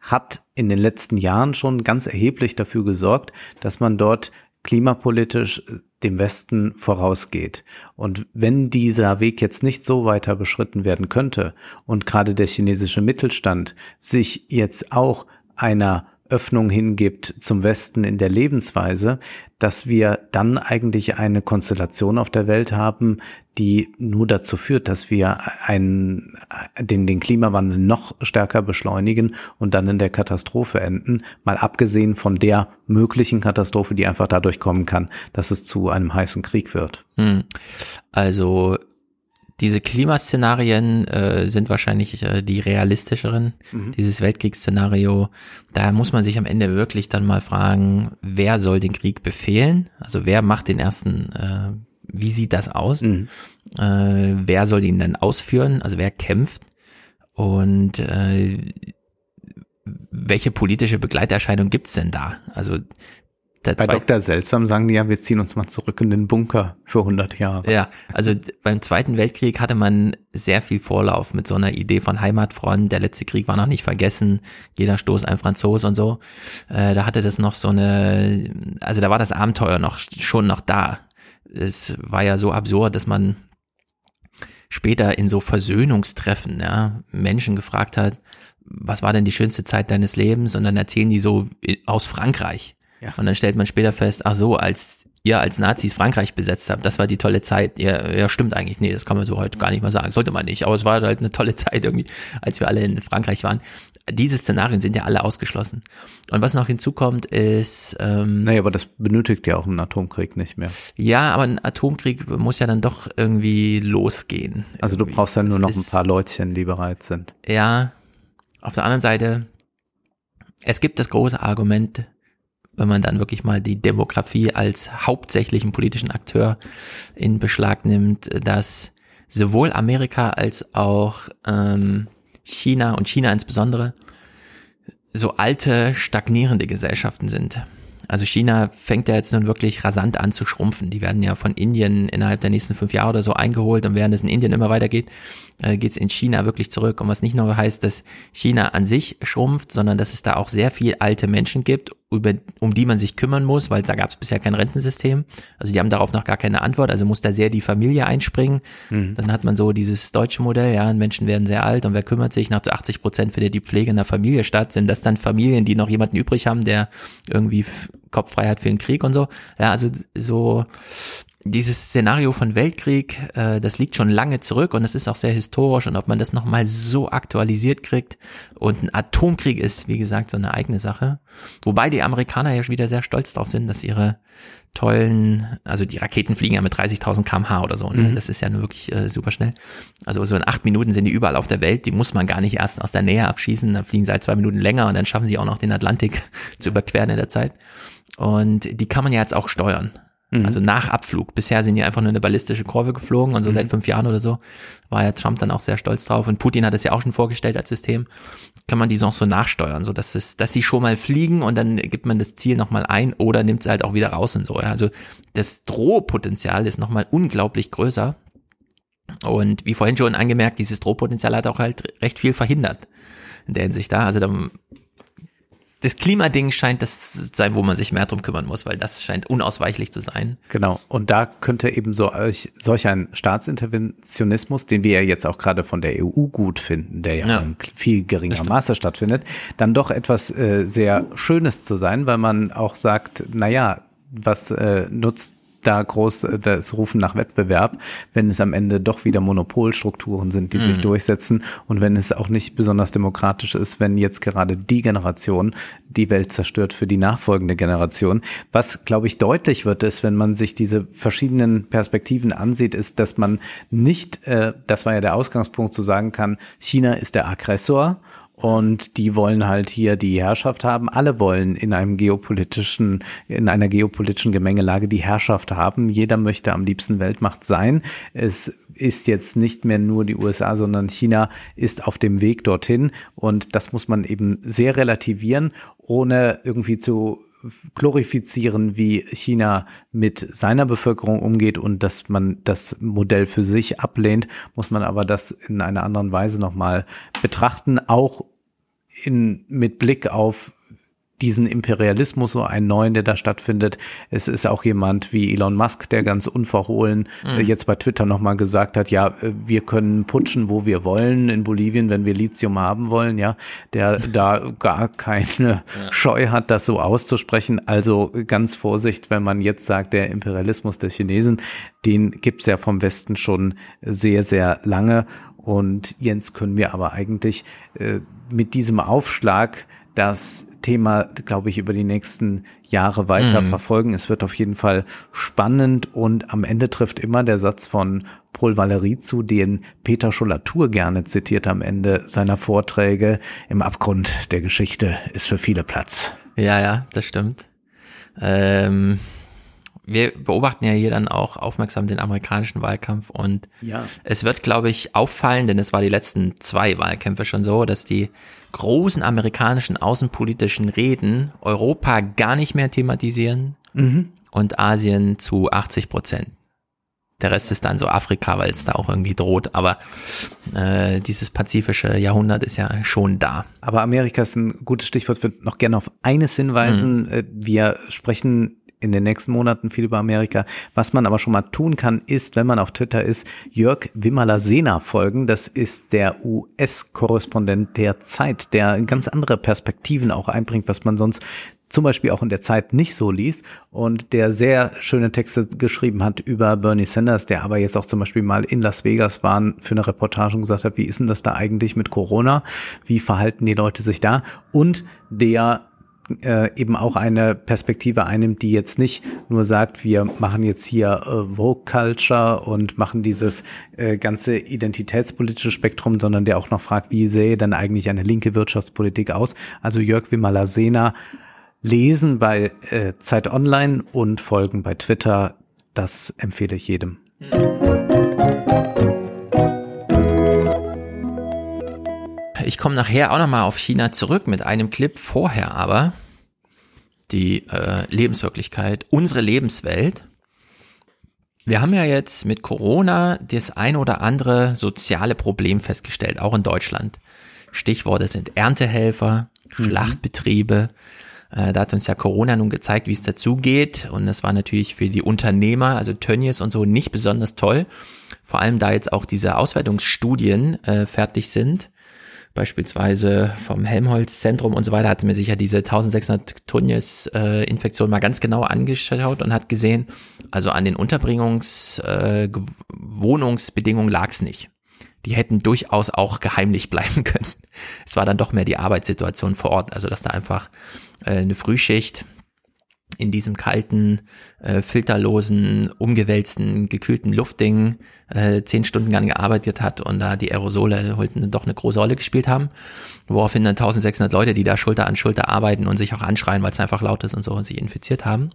hat in den letzten Jahren schon ganz erheblich dafür gesorgt, dass man dort klimapolitisch äh, dem Westen vorausgeht. Und wenn dieser Weg jetzt nicht so weiter beschritten werden könnte und gerade der chinesische Mittelstand sich jetzt auch einer Öffnung hingibt zum Westen in der Lebensweise, dass wir dann eigentlich eine Konstellation auf der Welt haben, die nur dazu führt, dass wir einen, den, den Klimawandel noch stärker beschleunigen und dann in der Katastrophe enden. Mal abgesehen von der möglichen Katastrophe, die einfach dadurch kommen kann, dass es zu einem heißen Krieg wird.
Hm. Also diese Klimaszenarien äh, sind wahrscheinlich äh, die realistischeren. Mhm. Dieses Weltkriegsszenario, da muss man sich am Ende wirklich dann mal fragen, wer soll den Krieg befehlen? Also wer macht den ersten, äh, wie sieht das aus? Mhm. Äh, wer soll ihn dann ausführen? Also wer kämpft? Und äh, welche politische Begleiterscheinung gibt's denn da? Also
bei Dr. Seltsam sagen die ja, wir ziehen uns mal zurück in den Bunker für 100 Jahre.
Ja, also beim Zweiten Weltkrieg hatte man sehr viel Vorlauf mit so einer Idee von Heimatfront. Der letzte Krieg war noch nicht vergessen. Jeder Stoß ein Franzos und so. Äh, da hatte das noch so eine, also da war das Abenteuer noch schon noch da. Es war ja so absurd, dass man später in so Versöhnungstreffen ja, Menschen gefragt hat, was war denn die schönste Zeit deines Lebens? Und dann erzählen die so aus Frankreich. Ja. Und dann stellt man später fest, ach so, als ihr als Nazis Frankreich besetzt habt, das war die tolle Zeit. Ja, ja, stimmt eigentlich. Nee, das kann man so heute gar nicht mal sagen. Sollte man nicht. Aber es war halt eine tolle Zeit irgendwie, als wir alle in Frankreich waren. Diese Szenarien sind ja alle ausgeschlossen. Und was noch hinzukommt, ist. Ähm,
naja, aber das benötigt ja auch einen Atomkrieg nicht mehr.
Ja, aber ein Atomkrieg muss ja dann doch irgendwie losgehen.
Also du brauchst ja nur noch ein paar Leutchen, die bereit sind.
Ja. Auf der anderen Seite, es gibt das große Argument, wenn man dann wirklich mal die Demografie als hauptsächlichen politischen Akteur in Beschlag nimmt, dass sowohl Amerika als auch ähm, China und China insbesondere so alte, stagnierende Gesellschaften sind. Also China fängt ja jetzt nun wirklich rasant an zu schrumpfen. Die werden ja von Indien innerhalb der nächsten fünf Jahre oder so eingeholt und während es in Indien immer weitergeht, äh, geht es in China wirklich zurück. Und was nicht nur heißt, dass China an sich schrumpft, sondern dass es da auch sehr viel alte Menschen gibt, über, um die man sich kümmern muss, weil da gab es bisher kein Rentensystem. Also die haben darauf noch gar keine Antwort, also muss da sehr die Familie einspringen. Mhm. Dann hat man so dieses deutsche Modell, ja, Menschen werden sehr alt und wer kümmert sich? Nach zu 80 Prozent findet die Pflege in der Familie statt. Sind das dann Familien, die noch jemanden übrig haben, der irgendwie Kopf frei hat für den Krieg und so? Ja, also so dieses Szenario von Weltkrieg, äh, das liegt schon lange zurück und es ist auch sehr historisch und ob man das nochmal so aktualisiert kriegt und ein Atomkrieg ist, wie gesagt, so eine eigene Sache. Wobei die Amerikaner ja schon wieder sehr stolz drauf sind, dass ihre tollen, also die Raketen fliegen ja mit 30.000 kmh oder so, ne? Mhm. das ist ja nur wirklich äh, super schnell. Also so in acht Minuten sind die überall auf der Welt, die muss man gar nicht erst aus der Nähe abschießen, da fliegen sie halt zwei Minuten länger und dann schaffen sie auch noch den Atlantik zu überqueren in der Zeit. Und die kann man ja jetzt auch steuern. Mhm. Also nach Abflug. Bisher sind die einfach nur eine ballistische Kurve geflogen und so mhm. seit fünf Jahren oder so war ja Trump dann auch sehr stolz drauf. Und Putin hat es ja auch schon vorgestellt als System. Kann man die auch so nachsteuern, so dass es, dass sie schon mal fliegen und dann gibt man das Ziel nochmal ein oder nimmt es halt auch wieder raus und so. Ja. Also das Drohpotenzial ist nochmal unglaublich größer. Und wie vorhin schon angemerkt, dieses Drohpotenzial hat auch halt recht viel verhindert in der Hinsicht da. Also da das Klimading scheint das zu sein, wo man sich mehr drum kümmern muss, weil das scheint unausweichlich zu sein.
Genau. Und da könnte eben so solch ein Staatsinterventionismus, den wir ja jetzt auch gerade von der EU gut finden, der ja, ja. in viel geringer Maße stattfindet, dann doch etwas äh, sehr Schönes zu sein, weil man auch sagt, na ja, was äh, nutzt da groß äh, das Rufen nach Wettbewerb, wenn es am Ende doch wieder Monopolstrukturen sind, die mhm. sich durchsetzen und wenn es auch nicht besonders demokratisch ist, wenn jetzt gerade die Generation die Welt zerstört für die nachfolgende Generation. Was, glaube ich, deutlich wird, ist, wenn man sich diese verschiedenen Perspektiven ansieht, ist, dass man nicht, äh, das war ja der Ausgangspunkt, zu sagen kann, China ist der Aggressor und die wollen halt hier die Herrschaft haben. Alle wollen in einem geopolitischen, in einer geopolitischen Gemengelage die Herrschaft haben. Jeder möchte am liebsten Weltmacht sein. Es ist jetzt nicht mehr nur die USA, sondern China ist auf dem Weg dorthin. Und das muss man eben sehr relativieren, ohne irgendwie zu glorifizieren, wie China mit seiner Bevölkerung umgeht und dass man das Modell für sich ablehnt, muss man aber das in einer anderen Weise nochmal betrachten, auch in, mit Blick auf diesen Imperialismus, so einen neuen, der da stattfindet. Es ist auch jemand wie Elon Musk, der ganz unverhohlen äh, mhm. jetzt bei Twitter nochmal gesagt hat, ja, äh, wir können putschen, wo wir wollen in Bolivien, wenn wir Lithium haben wollen, ja, der da gar keine ja. Scheu hat, das so auszusprechen. Also ganz Vorsicht, wenn man jetzt sagt, der Imperialismus der Chinesen, den gibt's ja vom Westen schon sehr, sehr lange. Und Jens können wir aber eigentlich äh, mit diesem Aufschlag das Thema, glaube ich, über die nächsten Jahre weiter mhm. verfolgen. Es wird auf jeden Fall spannend und am Ende trifft immer der Satz von Paul Valery zu, den Peter Schollatur gerne zitiert am Ende seiner Vorträge. Im Abgrund der Geschichte ist für viele Platz.
Ja, ja, das stimmt. Ähm wir beobachten ja hier dann auch aufmerksam den amerikanischen Wahlkampf und ja. es wird, glaube ich, auffallen, denn es war die letzten zwei Wahlkämpfe schon so, dass die großen amerikanischen außenpolitischen Reden Europa gar nicht mehr thematisieren mhm. und Asien zu 80 Prozent. Der Rest ist dann so Afrika, weil es da auch irgendwie droht. Aber äh, dieses pazifische Jahrhundert ist ja schon da.
Aber Amerika ist ein gutes Stichwort. Ich würde noch gerne auf eines hinweisen. Mhm. Äh, wir sprechen in den nächsten Monaten viel über Amerika. Was man aber schon mal tun kann, ist, wenn man auf Twitter ist, Jörg Wimmerler-Sena folgen. Das ist der US-Korrespondent der Zeit, der ganz andere Perspektiven auch einbringt, was man sonst zum Beispiel auch in der Zeit nicht so liest und der sehr schöne Texte geschrieben hat über Bernie Sanders, der aber jetzt auch zum Beispiel mal in Las Vegas war für eine Reportage und gesagt hat, wie ist denn das da eigentlich mit Corona? Wie verhalten die Leute sich da? Und der äh, eben auch eine Perspektive einnimmt, die jetzt nicht nur sagt, wir machen jetzt hier äh, Vogue Culture und machen dieses äh, ganze identitätspolitische Spektrum, sondern der auch noch fragt, wie sähe denn eigentlich eine linke Wirtschaftspolitik aus? Also Jörg Wimmerler-Sena lesen bei äh, Zeit Online und folgen bei Twitter. Das empfehle ich jedem.
Ich komme nachher auch nochmal auf China zurück mit einem Clip vorher, aber die äh, Lebenswirklichkeit, unsere Lebenswelt. Wir haben ja jetzt mit Corona das ein oder andere soziale Problem festgestellt, auch in Deutschland. Stichworte sind Erntehelfer, mhm. Schlachtbetriebe. Äh, da hat uns ja Corona nun gezeigt, wie es dazugeht. Und das war natürlich für die Unternehmer, also Tönnies und so, nicht besonders toll. Vor allem da jetzt auch diese Auswertungsstudien äh, fertig sind beispielsweise vom Helmholtz-Zentrum und so weiter, hat mir sich ja diese 1600 Tunjes-Infektion mal ganz genau angeschaut und hat gesehen, also an den Unterbringungs-, äh, Wohnungsbedingungen lag es nicht. Die hätten durchaus auch geheimlich bleiben können. Es war dann doch mehr die Arbeitssituation vor Ort, also dass da einfach äh, eine Frühschicht in diesem kalten, äh, filterlosen, umgewälzten, gekühlten Luftding äh, zehn Stunden lang gearbeitet hat und da die Aerosole heute doch eine große Rolle gespielt haben, woraufhin dann 1600 Leute, die da Schulter an Schulter arbeiten und sich auch anschreien, weil es einfach laut ist und so und sich infiziert haben.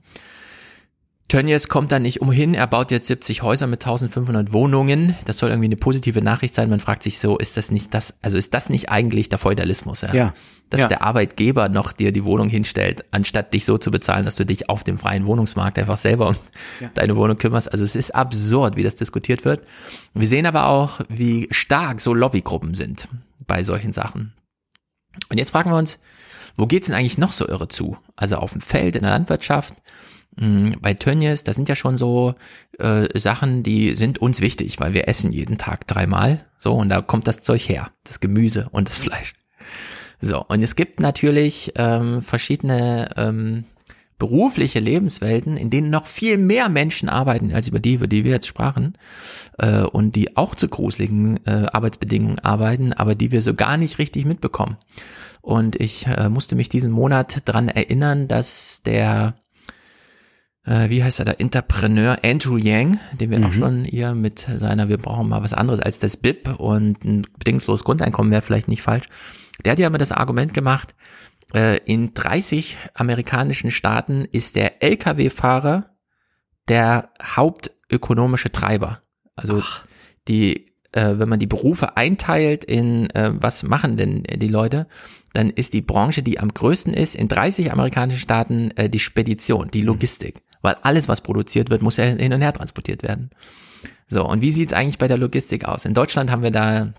Tönnies kommt da nicht umhin, er baut jetzt 70 Häuser mit 1500 Wohnungen. Das soll irgendwie eine positive Nachricht sein. Man fragt sich so, ist das nicht das, also ist das nicht eigentlich der Feudalismus? Ja. ja. Dass
ja.
der Arbeitgeber noch dir die Wohnung hinstellt, anstatt dich so zu bezahlen, dass du dich auf dem freien Wohnungsmarkt einfach selber um ja. deine Wohnung kümmerst. Also es ist absurd, wie das diskutiert wird. Wir sehen aber auch, wie stark so Lobbygruppen sind bei solchen Sachen. Und jetzt fragen wir uns, wo geht's denn eigentlich noch so irre zu? Also auf dem Feld, in der Landwirtschaft, bei Tönnies, das sind ja schon so äh, Sachen, die sind uns wichtig, weil wir essen jeden Tag dreimal. So, und da kommt das Zeug her, das Gemüse und das Fleisch. So, und es gibt natürlich ähm, verschiedene ähm, berufliche Lebenswelten, in denen noch viel mehr Menschen arbeiten, als über die, über die wir jetzt sprachen, äh, und die auch zu gruseligen äh, Arbeitsbedingungen arbeiten, aber die wir so gar nicht richtig mitbekommen. Und ich äh, musste mich diesen Monat dran erinnern, dass der äh, wie heißt er, der Entrepreneur Andrew Yang, den wir mhm. auch schon hier mit seiner, wir brauchen mal was anderes als das BIP und ein bedingungsloses Grundeinkommen wäre vielleicht nicht falsch. Der hat ja immer das Argument gemacht, äh, in 30 amerikanischen Staaten ist der Lkw-Fahrer der hauptökonomische Treiber. Also Ach. die, äh, wenn man die Berufe einteilt in äh, was machen denn die Leute, dann ist die Branche, die am größten ist, in 30 amerikanischen Staaten äh, die Spedition, die Logistik. Weil alles, was produziert wird, muss ja hin und her transportiert werden. So, und wie sieht's eigentlich bei der Logistik aus? In Deutschland haben wir da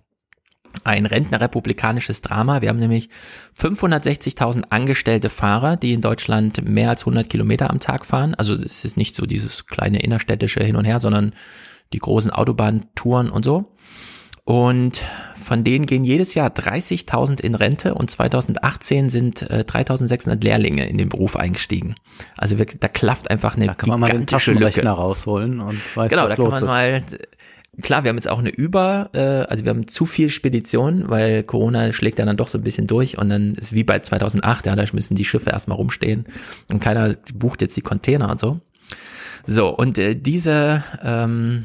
ein rentnerrepublikanisches Drama. Wir haben nämlich 560.000 angestellte Fahrer, die in Deutschland mehr als 100 Kilometer am Tag fahren. Also es ist nicht so dieses kleine innerstädtische Hin und Her, sondern die großen Autobahntouren und so. Und von denen gehen jedes Jahr 30.000 in Rente und 2018 sind äh, 3.600 Lehrlinge in den Beruf eingestiegen. Also wirklich, da klafft einfach eine
da kann man mal den Taschenrechner Lücke. rausholen und weiß,
genau,
was
da kann man
ist.
mal Klar, wir haben jetzt auch eine Über, äh, also wir haben zu viel Spedition, weil Corona schlägt ja dann doch so ein bisschen durch und dann ist wie bei 2008, ja, da müssen die Schiffe erstmal rumstehen und keiner bucht jetzt die Container und so. So, und äh, diese ähm,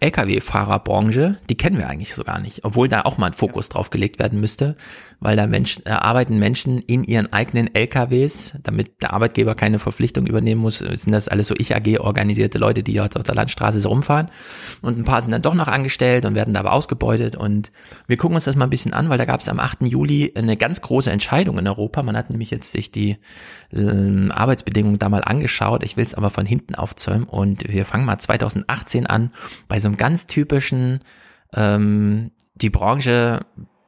Lkw-Fahrerbranche, die kennen wir eigentlich so gar nicht, obwohl da auch mal ein Fokus drauf gelegt werden müsste, weil da Menschen, äh, arbeiten Menschen in ihren eigenen LKWs, damit der Arbeitgeber keine Verpflichtung übernehmen muss, sind das alles so Ich-AG organisierte Leute, die dort auf der Landstraße so rumfahren? Und ein paar sind dann doch noch angestellt und werden da aber ausgebeutet. Und wir gucken uns das mal ein bisschen an, weil da gab es am 8. Juli eine ganz große Entscheidung in Europa, man hat nämlich jetzt sich die äh, Arbeitsbedingungen da mal angeschaut, ich will es aber von hinten aufzäumen. Und wir fangen mal 2018 an, bei so einem ganz typischen, ähm, die Branche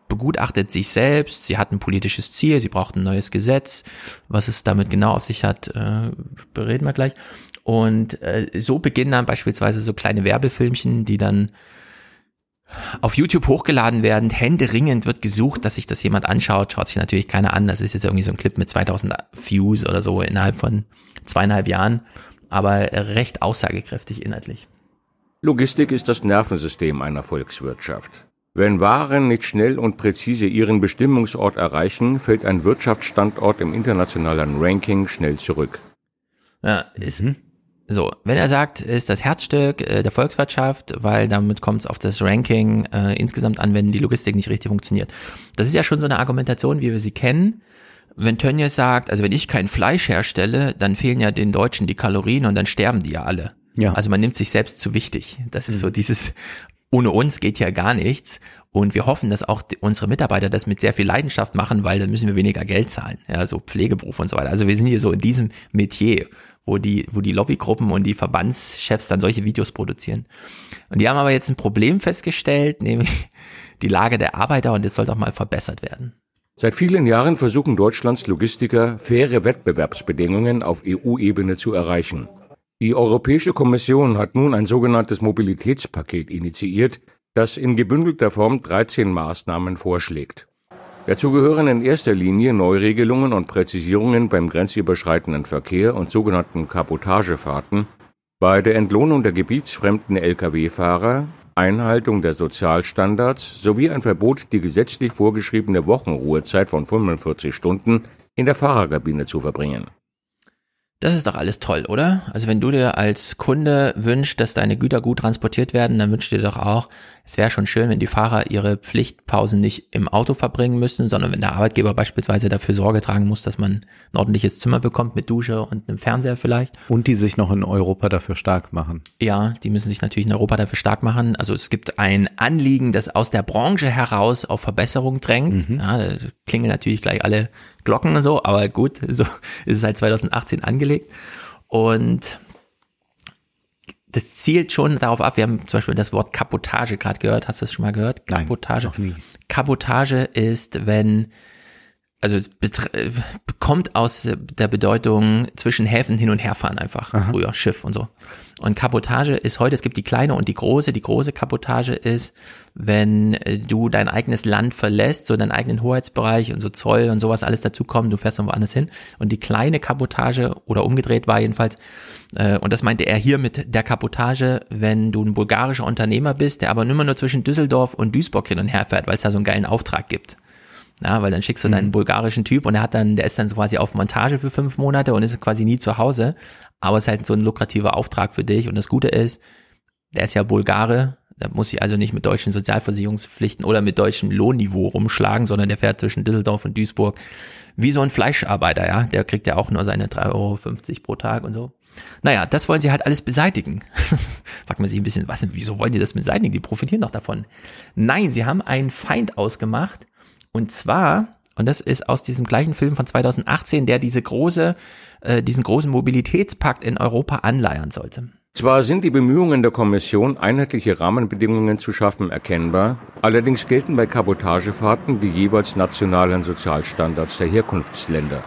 begutachtet sich selbst, sie hat ein politisches Ziel, sie braucht ein neues Gesetz, was es damit genau auf sich hat, äh, bereden wir gleich. Und äh, so beginnen dann beispielsweise so kleine Werbefilmchen, die dann auf YouTube hochgeladen werden, händeringend wird gesucht, dass sich das jemand anschaut, schaut sich natürlich keiner an, das ist jetzt irgendwie so ein Clip mit 2000 Views oder so innerhalb von zweieinhalb Jahren, aber recht aussagekräftig inhaltlich.
Logistik ist das Nervensystem einer Volkswirtschaft. Wenn Waren nicht schnell und präzise ihren Bestimmungsort erreichen, fällt ein Wirtschaftsstandort im internationalen Ranking schnell zurück.
Ja, ist mhm. so. Wenn er sagt, ist das Herzstück äh, der Volkswirtschaft, weil damit kommt es auf das Ranking äh, insgesamt an, wenn die Logistik nicht richtig funktioniert. Das ist ja schon so eine Argumentation, wie wir sie kennen. Wenn Tönnies sagt, also wenn ich kein Fleisch herstelle, dann fehlen ja den Deutschen die Kalorien und dann sterben die ja alle. Ja. Also man nimmt sich selbst zu wichtig. Das ist mhm. so dieses, ohne uns geht ja gar nichts. Und wir hoffen, dass auch unsere Mitarbeiter das mit sehr viel Leidenschaft machen, weil dann müssen wir weniger Geld zahlen. Ja, so Pflegeberuf und so weiter. Also wir sind hier so in diesem Metier, wo die, wo die Lobbygruppen und die Verbandschefs dann solche Videos produzieren. Und die haben aber jetzt ein Problem festgestellt, nämlich die Lage der Arbeiter und das soll doch mal verbessert werden.
Seit vielen Jahren versuchen Deutschlands Logistiker, faire Wettbewerbsbedingungen auf EU-Ebene zu erreichen. Die Europäische Kommission hat nun ein sogenanntes Mobilitätspaket initiiert, das in gebündelter Form 13 Maßnahmen vorschlägt. Dazu gehören in erster Linie Neuregelungen und Präzisierungen beim grenzüberschreitenden Verkehr und sogenannten Kabotagefahrten, bei der Entlohnung der gebietsfremden Lkw-Fahrer, Einhaltung der Sozialstandards sowie ein Verbot, die gesetzlich vorgeschriebene Wochenruhezeit von 45 Stunden in der Fahrerkabine zu verbringen.
Das ist doch alles toll, oder? Also wenn du dir als Kunde wünschst, dass deine Güter gut transportiert werden, dann wünschst du dir doch auch, es wäre schon schön, wenn die Fahrer ihre Pflichtpausen nicht im Auto verbringen müssen, sondern wenn der Arbeitgeber beispielsweise dafür Sorge tragen muss, dass man ein ordentliches Zimmer bekommt mit Dusche und einem Fernseher vielleicht.
Und die sich noch in Europa dafür stark machen.
Ja, die müssen sich natürlich in Europa dafür stark machen. Also es gibt ein Anliegen, das aus der Branche heraus auf Verbesserung drängt. Mhm. Ja, da klingen natürlich gleich alle Glocken und so, aber gut, so ist es halt 2018 angelegt. Und das zielt schon darauf ab, wir haben zum Beispiel das Wort Kapotage gerade gehört, hast du das schon mal gehört?
Kapotage. Nein.
Kapotage ist, wenn also es kommt aus der Bedeutung zwischen Häfen hin und herfahren einfach. Früher Schiff und so. Und Kabotage ist heute, es gibt die kleine und die große. Die große Kabotage ist, wenn äh, du dein eigenes Land verlässt, so deinen eigenen Hoheitsbereich und so Zoll und sowas alles dazukommen, du fährst dann woanders hin. Und die kleine Kabotage oder umgedreht war jedenfalls, äh, und das meinte er hier mit der Kabotage, wenn du ein bulgarischer Unternehmer bist, der aber immer nur zwischen Düsseldorf und Duisburg hin und her fährt, weil es da so einen geilen Auftrag gibt. Ja, weil dann schickst du deinen bulgarischen Typ und der hat dann, der ist dann so quasi auf Montage für fünf Monate und ist quasi nie zu Hause. Aber es ist halt so ein lukrativer Auftrag für dich. Und das Gute ist, der ist ja Bulgare, da muss ich also nicht mit deutschen Sozialversicherungspflichten oder mit deutschem Lohnniveau rumschlagen, sondern der fährt zwischen Düsseldorf und Duisburg wie so ein Fleischarbeiter, ja. Der kriegt ja auch nur seine 3,50 Euro pro Tag und so. Naja, das wollen sie halt alles beseitigen. Fragt man sich ein bisschen, was, wieso wollen die das beseitigen? Die profitieren doch davon. Nein, sie haben einen Feind ausgemacht. Und zwar, und das ist aus diesem gleichen Film von 2018, der diese große, äh, diesen großen Mobilitätspakt in Europa anleiern sollte.
Zwar sind die Bemühungen der Kommission, einheitliche Rahmenbedingungen zu schaffen, erkennbar, allerdings gelten bei Kabotagefahrten die jeweils nationalen Sozialstandards der Herkunftsländer.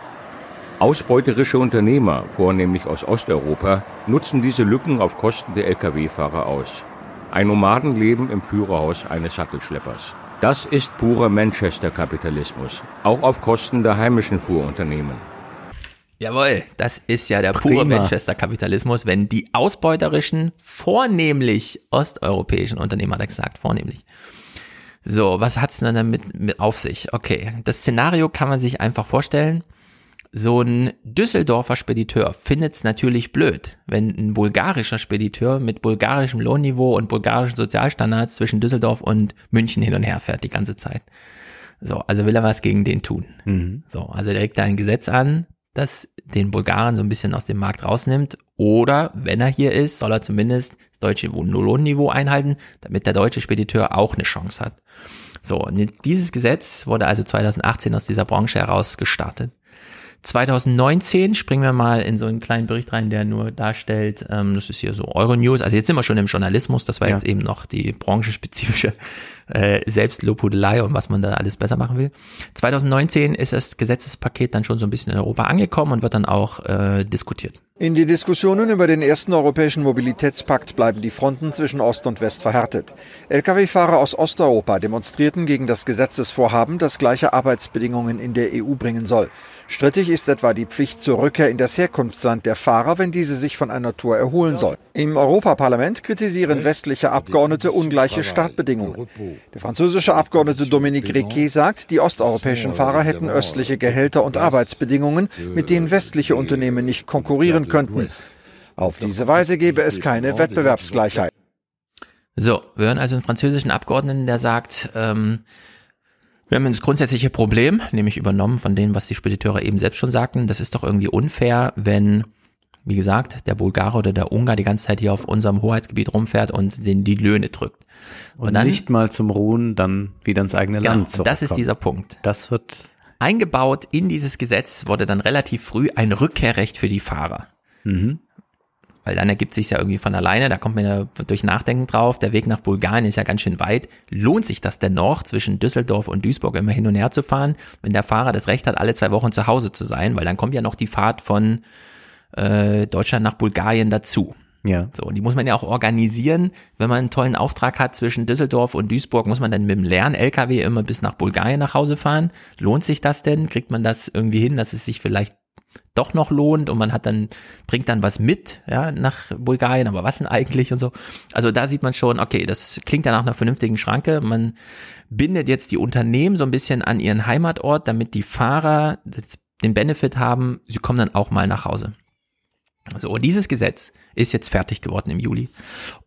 Ausbeuterische Unternehmer, vornehmlich aus Osteuropa, nutzen diese Lücken auf Kosten der Lkw-Fahrer aus. Ein Nomadenleben im Führerhaus eines Sattelschleppers. Das ist purer Manchester-Kapitalismus, auch auf Kosten der heimischen Fuhrunternehmen.
Jawohl, das ist ja der pure
Prima.
Manchester-Kapitalismus, wenn die ausbeuterischen, vornehmlich osteuropäischen Unternehmer, hat er gesagt, vornehmlich. So, was hat's denn damit mit auf sich? Okay, das Szenario kann man sich einfach vorstellen. So ein Düsseldorfer Spediteur findet's natürlich blöd, wenn ein bulgarischer Spediteur mit bulgarischem Lohnniveau und bulgarischen Sozialstandards zwischen Düsseldorf und München hin und her fährt die ganze Zeit. So, also will er was gegen den tun. So, also der legt da ein Gesetz an, das den Bulgaren so ein bisschen aus dem Markt rausnimmt. Oder wenn er hier ist, soll er zumindest das deutsche Lohnniveau einhalten, damit der deutsche Spediteur auch eine Chance hat. So, und dieses Gesetz wurde also 2018 aus dieser Branche heraus gestartet. 2019 springen wir mal in so einen kleinen Bericht rein, der nur darstellt, ähm, das ist hier so Euronews, also jetzt sind wir schon im Journalismus, das war
Ja.
jetzt eben noch die branchenspezifische äh, Selbstlobhudelei und was man da alles besser machen will. 2019 ist das Gesetzespaket dann schon so ein bisschen in Europa angekommen und wird dann auch äh, diskutiert.
In die Diskussionen über den ersten europäischen Mobilitätspakt bleiben die Fronten zwischen Ost und West verhärtet. Lkw-Fahrer aus Osteuropa demonstrierten gegen das Gesetzesvorhaben, das gleiche Arbeitsbedingungen in der EU bringen soll. Strittig ist etwa die Pflicht zur Rückkehr in das Herkunftsland der Fahrer, wenn diese sich von einer Tour erholen soll. Im Europaparlament kritisieren westliche Abgeordnete ungleiche Startbedingungen. Der französische Abgeordnete Dominique Riquet sagt, die osteuropäischen Fahrer hätten östliche Gehälter und Arbeitsbedingungen, mit denen westliche Unternehmen nicht konkurrieren könnten. Auf diese Weise gäbe es keine Wettbewerbsgleichheit.
So, wir hören also einen französischen Abgeordneten, der sagt, ähm, wir haben das grundsätzliche Problem, nämlich übernommen von dem, was die Spediteure eben selbst schon sagten. Das ist doch irgendwie unfair, wenn, wie gesagt, der Bulgare oder der Ungar die ganze Zeit hier auf unserem Hoheitsgebiet rumfährt und den die Löhne drückt.
Und, nicht mal zum Ruhen dann wieder ins eigene
genau,
Land
das ist dieser Punkt.
Das wird
Eingebaut in dieses Gesetz wurde dann relativ früh ein Rückkehrrecht für die Fahrer.
Mhm.
Weil dann ergibt sich ja irgendwie von alleine, da kommt man ja durch Nachdenken drauf, der Weg nach Bulgarien ist ja ganz schön weit. Lohnt sich das denn noch, zwischen Düsseldorf und Duisburg immer hin und her zu fahren, wenn der Fahrer das Recht hat, alle zwei Wochen zu Hause zu sein? Weil dann kommt ja noch die Fahrt von äh, Deutschland nach Bulgarien dazu.
ja.
So, und die muss man ja auch organisieren. Wenn man einen tollen Auftrag hat zwischen Düsseldorf und Duisburg, muss man dann mit dem leeren LKW immer bis nach Bulgarien nach Hause fahren. Lohnt sich das denn? Kriegt man das irgendwie hin, dass es sich vielleicht doch noch lohnt und man hat dann, bringt dann was mit, ja, nach Bulgarien, aber was denn eigentlich und so. Also da sieht man schon, okay, das klingt ja nach einer vernünftigen Schranke. Man bindet jetzt die Unternehmen so ein bisschen an ihren Heimatort, damit die Fahrer den Benefit haben, sie kommen dann auch mal nach Hause. So, und dieses Gesetz ist jetzt fertig geworden im Juli.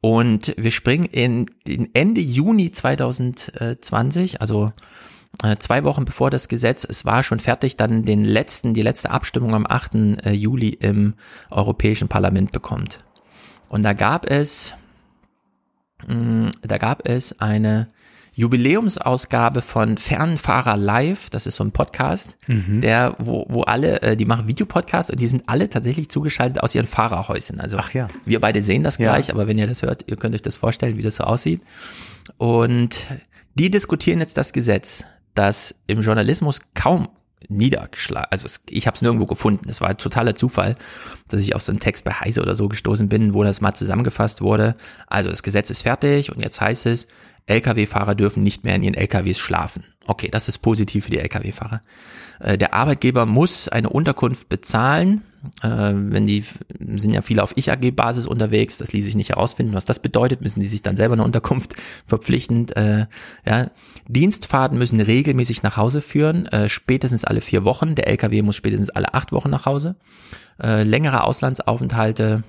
Und wir springen in den Ende Juni 2020, also zwei Wochen bevor das Gesetz, es war schon fertig, dann den letzten, die letzte Abstimmung am 8. äh, Juli im Europäischen Parlament bekommt. Und da gab es, mh, da gab es eine Jubiläumsausgabe von Fernfahrer Live, das ist so ein Podcast, der, wo, wo alle, äh, die machen Videopodcasts und die sind alle tatsächlich zugeschaltet aus ihren Fahrerhäuschen. Also
Ach ja.
wir beide sehen das
Ja.
gleich, aber wenn ihr das hört, ihr könnt euch das vorstellen, wie das so aussieht. Und die diskutieren jetzt das Gesetz, das im Journalismus kaum niedergeschlagen. Also ich habe es nirgendwo gefunden. Es war totaler Zufall, dass ich auf so einen Text bei Heise oder so gestoßen bin, wo das mal zusammengefasst wurde. Also das Gesetz ist fertig und jetzt heißt es, Lkw-Fahrer dürfen nicht mehr in ihren Lkws schlafen. Okay, das ist positiv für die Lkw-Fahrer. Äh, der Arbeitgeber muss eine Unterkunft bezahlen. Äh, wenn die sind ja viele auf Ich-AG-Basis unterwegs, das ließ sich nicht herausfinden, was das bedeutet, müssen die sich dann selber eine Unterkunft verpflichtend. Äh, ja. Dienstfahrten müssen regelmäßig nach Hause führen, spätestens alle vier Wochen. Der Lkw muss spätestens alle acht Wochen nach Hause. längere Auslandsaufenthalte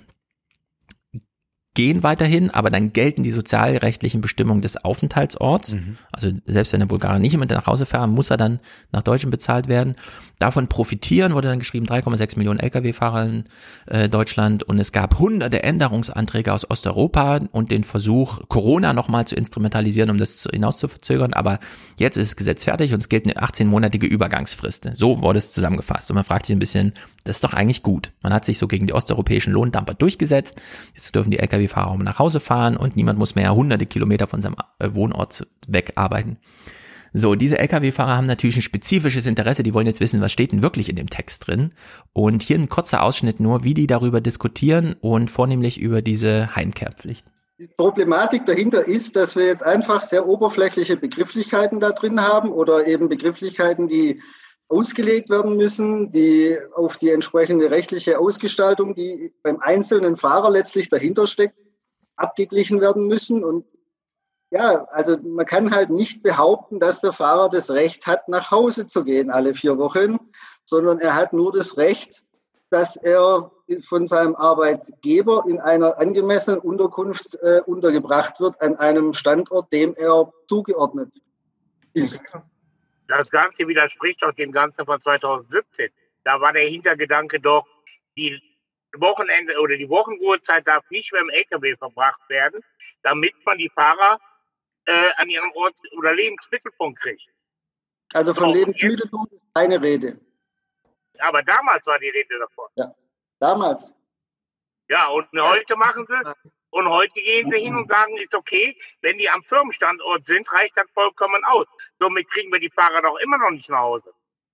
gehen weiterhin, aber dann gelten die sozialrechtlichen Bestimmungen des Aufenthaltsorts. Mhm. Also selbst wenn der Bulgare nicht immer nach Hause fahren, muss er dann nach Deutschland bezahlt werden. Davon profitieren wurde dann geschrieben 3,6 Millionen Lkw-Fahrer in äh, Deutschland und es gab hunderte Änderungsanträge aus Osteuropa und den Versuch, Corona nochmal zu instrumentalisieren, um das hinaus zu verzögern. Aber jetzt ist das Gesetz fertig und es gilt eine 18-monatige Übergangsfrist. So wurde es zusammengefasst. Und man fragt sich ein bisschen, das ist doch eigentlich gut. Man hat sich so gegen die osteuropäischen Lohndumper durchgesetzt. Jetzt dürfen die Lkw-Fahrer auch mal nach Hause fahren und niemand muss mehr hunderte Kilometer von seinem äh, Wohnort weg arbeiten. So, diese Lkw-Fahrer haben natürlich ein spezifisches Interesse, die wollen jetzt wissen, was steht denn wirklich in dem Text drin. Und hier ein kurzer Ausschnitt nur, wie die darüber diskutieren und vornehmlich über diese Heimkehrpflicht.
Die Problematik dahinter ist, dass wir jetzt einfach sehr oberflächliche Begrifflichkeiten da drin haben oder eben Begrifflichkeiten, die ausgelegt werden müssen, die auf die entsprechende rechtliche Ausgestaltung, die beim einzelnen Fahrer letztlich dahinter steckt, abgeglichen werden müssen. Und ja, also man kann halt nicht behaupten, dass der Fahrer das Recht hat, nach Hause zu gehen alle vier Wochen, sondern er hat nur das Recht, dass er von seinem Arbeitgeber in einer angemessenen Unterkunft äh, untergebracht wird an einem Standort, dem er zugeordnet ist
das Ganze widerspricht doch dem Ganzen von 2017. Da war der Hintergedanke doch, die Wochenende oder die Wochenruhezeit darf nicht mehr im LKW verbracht werden, damit man die Fahrer äh, an ihrem Ort oder Lebensmittelpunkt kriegt.
Also von so, Lebensmittelpunkt ist keine Rede.
Aber damals war die Rede davon.
Ja, damals.
Ja, und heute machen sie es. Und heute gehen sie hin und sagen, ist okay, wenn die am Firmenstandort sind, reicht das vollkommen aus. Somit kriegen wir die Fahrer doch immer noch nicht nach Hause.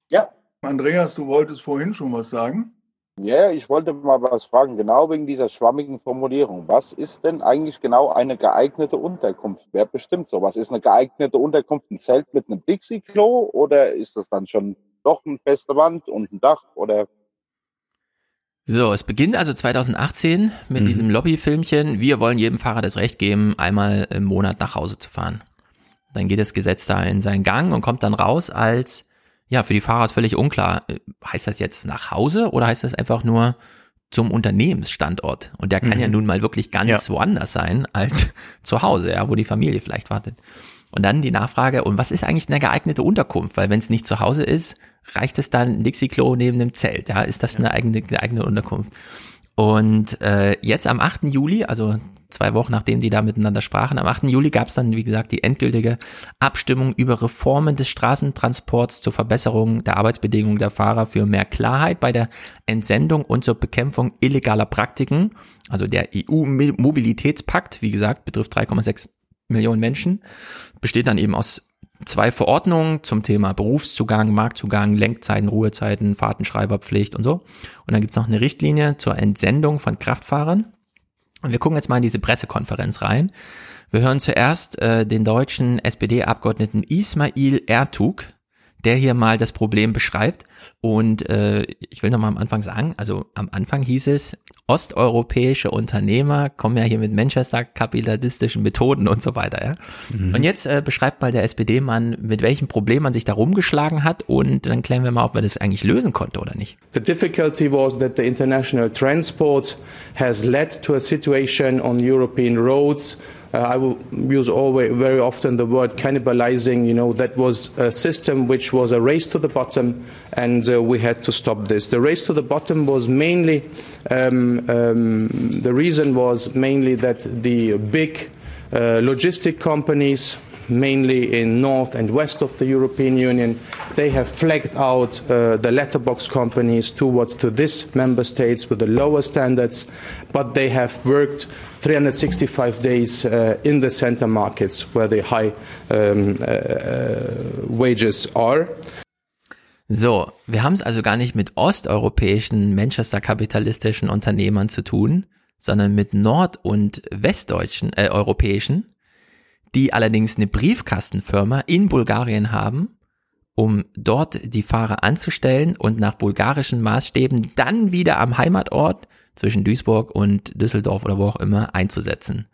Ja. Andreas, du wolltest vorhin schon was sagen?
Ja, ich wollte mal was fragen, genau wegen dieser schwammigen Formulierung. Was ist denn eigentlich genau eine geeignete Unterkunft? Wer bestimmt sowas? Ist eine geeignete Unterkunft ein Zelt mit einem Dixie-Klo oder ist das dann schon doch eine feste Wand und ein Dach oder
so, es beginnt also 2018 mit mhm. diesem Lobbyfilmchen. Wir wollen jedem Fahrer das Recht geben, einmal im Monat nach Hause zu fahren. Dann geht das Gesetz da in seinen Gang und kommt dann raus als, ja, für die Fahrer ist völlig unklar. Heißt das jetzt nach Hause oder heißt das einfach nur zum Unternehmensstandort? Und der kann mhm. ja nun mal wirklich ganz ja. woanders sein als zu Hause, ja, wo die Familie vielleicht wartet. Und dann die Nachfrage, und was ist eigentlich eine geeignete Unterkunft? Weil wenn es nicht zu Hause ist, reicht es dann ein Dixie-Klo neben dem Zelt? Ja, ist das eine eigene, eine eigene Unterkunft? Und äh, jetzt am 8. Juli, also zwei Wochen nachdem die da miteinander sprachen, am 8. Juli gab es dann, wie gesagt, die endgültige Abstimmung über Reformen des Straßentransports zur Verbesserung der Arbeitsbedingungen der Fahrer für mehr Klarheit bei der Entsendung und zur Bekämpfung illegaler Praktiken. Also der EU-Mobilitätspakt, wie gesagt, betrifft 3,6 Millionen Menschen, besteht dann eben aus zwei Verordnungen zum Thema Berufszugang, Marktzugang, Lenkzeiten, Ruhezeiten, Fahrtenschreiberpflicht und so. Und dann gibt's noch eine Richtlinie zur Entsendung von Kraftfahrern. Und wir gucken jetzt mal in diese Pressekonferenz rein. Wir hören zuerst äh, den deutschen SPD-Abgeordneten Ismail Ertug, der hier mal das Problem beschreibt. Und äh, ich will noch mal am Anfang sagen, also am Anfang hieß es, osteuropäische Unternehmer kommen ja hier mit Manchester-kapitalistischen Methoden und so weiter. Ja? Mhm. Und jetzt äh, beschreibt mal der SPD-Mann, mit welchem Problem man sich da rumgeschlagen hat und dann klären wir mal, ob man das eigentlich lösen konnte oder nicht.
The difficulty was that the international transport has led to a situation on European roads I will use always, very often the word cannibalizing. You know, that was a system which was a race to the bottom, and uh, we had to stop this. The race to the bottom was mainly, um, um, the reason was mainly that the big uh, logistic companies, mainly in north and west of the European Union, they have flagged out uh, the letterbox companies towards to this member states with the lower standards, but they have worked 365 days uh, in the center markets where the high um, uh, uh, wages are.
So, wir haben es also gar nicht mit osteuropäischen, Manchester-kapitalistischen Unternehmern zu tun, sondern mit nord- und westdeutschen, äh, europäischen, die allerdings eine Briefkastenfirma in Bulgarien haben, um dort die Fahrer anzustellen und nach bulgarischen Maßstäben dann wieder am Heimatort zwischen Duisburg und Düsseldorf oder wo auch immer einzusetzen.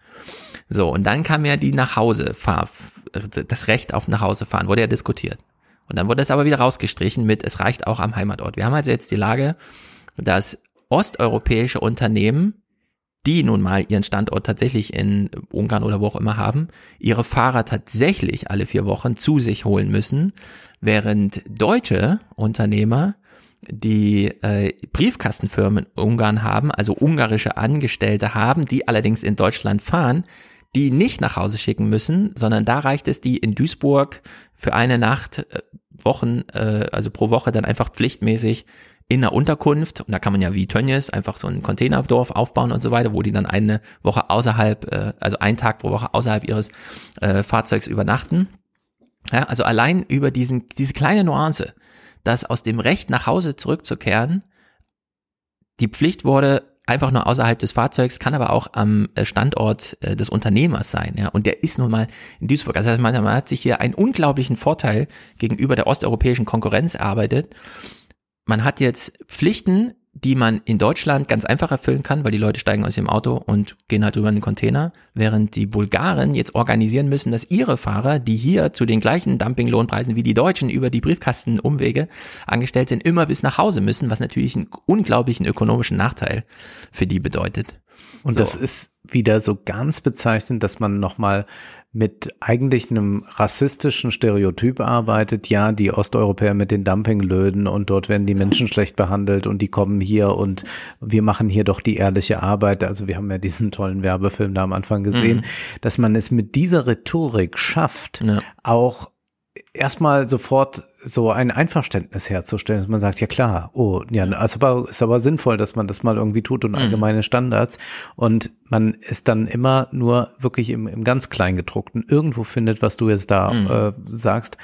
So, und dann kam ja die Nachhausefahr, das Recht auf Nachhausefahren, wurde ja diskutiert. Und dann wurde es aber wieder rausgestrichen mit, es reicht auch am Heimatort. Wir haben also jetzt die Lage, dass osteuropäische Unternehmen, die nun mal ihren Standort tatsächlich in Ungarn oder wo auch immer haben, ihre Fahrer tatsächlich alle vier Wochen zu sich holen müssen, während deutsche Unternehmer die äh, Briefkastenfirmen in Ungarn haben, also ungarische Angestellte haben, die allerdings in Deutschland fahren, die nicht nach Hause schicken müssen, sondern da reicht es, die in Duisburg für eine Nacht, äh, Wochen, äh, also pro Woche dann einfach pflichtmäßig in einer Unterkunft, und da kann man ja wie Tönnies einfach so ein Containerdorf aufbauen und so weiter, wo die dann eine Woche außerhalb, äh, also einen Tag pro Woche außerhalb ihres äh, Fahrzeugs übernachten. Ja, also allein über diesen, diese kleine Nuance, dass aus dem Recht nach Hause zurückzukehren, die Pflicht wurde, einfach nur außerhalb des Fahrzeugs, kann aber auch am äh, Standort äh, des Unternehmers sein, ja. Und der ist nun mal in Duisburg. Also man, man hat sich hier einen unglaublichen Vorteil gegenüber der osteuropäischen Konkurrenz erarbeitet. Man hat jetzt Pflichten, die man in Deutschland ganz einfach erfüllen kann, weil die Leute steigen aus ihrem Auto und gehen halt über den Container, während die Bulgaren jetzt organisieren müssen, dass ihre Fahrer, die hier zu den gleichen Dumpinglohnpreisen wie die Deutschen über die Briefkastenumwege angestellt sind, immer bis nach Hause müssen, was natürlich einen unglaublichen ökonomischen Nachteil für die bedeutet.
Und so. das ist wieder so ganz bezeichnend, dass man nochmal mit eigentlich einem rassistischen Stereotyp arbeitet. Ja, die Osteuropäer mit den Dumpinglöden und dort werden die Menschen schlecht behandelt und die kommen hier und wir machen hier doch die ehrliche Arbeit. Also wir haben ja diesen tollen Werbefilm da am Anfang gesehen, mhm. dass man es mit dieser Rhetorik schafft, ja. auch erstmal sofort so ein Einverständnis herzustellen, dass man sagt, ja klar, oh, ja, ist aber, ist aber sinnvoll, dass man das mal irgendwie tut und mhm. allgemeine Standards und man ist dann immer nur wirklich im, im ganz Kleingedruckten irgendwo findet, was du jetzt da mhm. äh, sagst,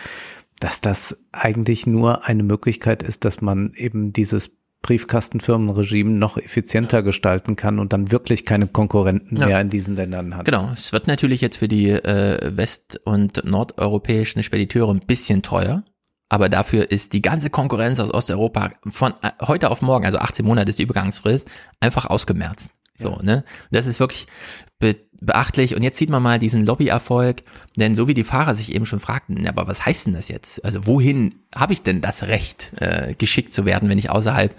dass das eigentlich nur eine Möglichkeit ist, dass man eben dieses Briefkastenfirmenregime noch effizienter gestalten kann und dann wirklich keine Konkurrenten ja. mehr in diesen Ländern hat.
Genau, es wird natürlich jetzt für die äh, west- und nordeuropäischen Spediteure ein bisschen teuer, aber dafür ist die ganze Konkurrenz aus Osteuropa von äh, heute auf morgen, also 18 Monate ist die Übergangsfrist, einfach ausgemerzt. So, ne? Das ist wirklich be beachtlich. Und jetzt sieht man mal diesen Lobbyerfolg, denn so wie die Fahrer sich eben schon fragten, aber was heißt denn das jetzt? Also wohin habe ich denn das Recht, äh, geschickt zu werden, wenn ich außerhalb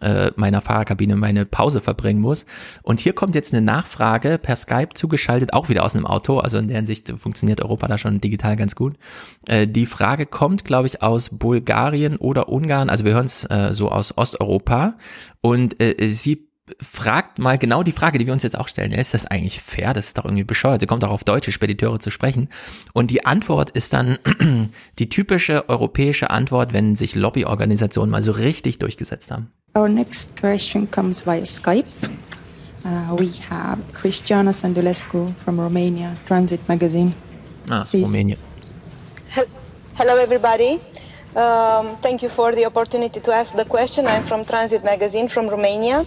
äh, meiner Fahrerkabine meine Pause verbringen muss? Und hier kommt jetzt eine Nachfrage per Skype zugeschaltet, auch wieder aus einem Auto. Also in der Hinsicht funktioniert Europa da schon digital ganz gut. Äh, die Frage kommt, glaube ich, aus Bulgarien oder Ungarn. Also wir hören es äh, so aus Osteuropa. Und äh, sie fragt mal genau die Frage, die wir uns jetzt auch stellen. Ist das eigentlich fair? Das ist doch irgendwie bescheuert. Sie kommt auch auf deutsche Spediteure zu sprechen. Und die Antwort ist dann die typische europäische Antwort, wenn sich Lobbyorganisationen mal so richtig durchgesetzt haben.
Our next question comes via Skype. Uh, we have Cristiana Sandulescu from Romania, Transit Magazine.
Ah, Romania.
Hello, everybody. Um, thank you for the opportunity to ask the question. I'm from Transit Magazine from Romania.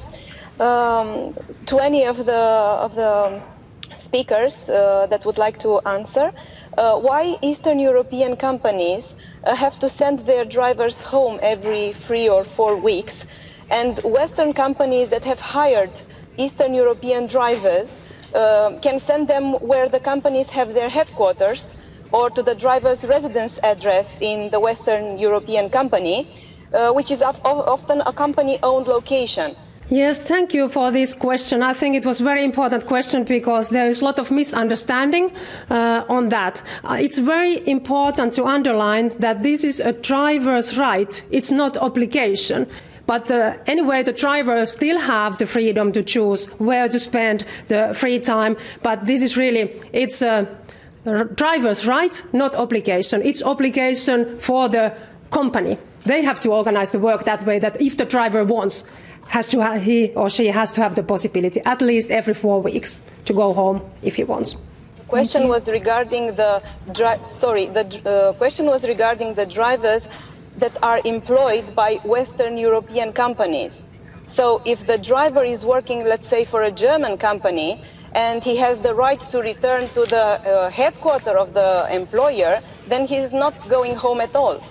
Um, to any of the of the speakers uh, that would like to answer uh, why Eastern European companies uh, have to send their drivers home every three or four weeks, and Western companies that have hired Eastern European drivers uh, can send them where the companies have their headquarters or to the driver's residence address in the Western European company, uh, which is often a company-owned location.
Yes, thank you for this question. I think it was a very important question because there is a lot of misunderstanding uh, on that. Uh, it's very important to underline that this is a driver's right. It's not obligation. But uh, anyway, the drivers still have the freedom to choose where to spend the free time. But this is really, it's a driver's right, not obligation. It's obligation for the company. They have to organize the work that way that if the driver wants, has to have, he or she has to have the possibility at least every four weeks to go home if he wants.
Question was regarding the dri- sorry. The uh, question was regarding the drivers that are employed by Western European companies. So if the driver is working, let's say, for a German company, and he has the right to return to the uh, headquarter of the employer, then he is not going home at all.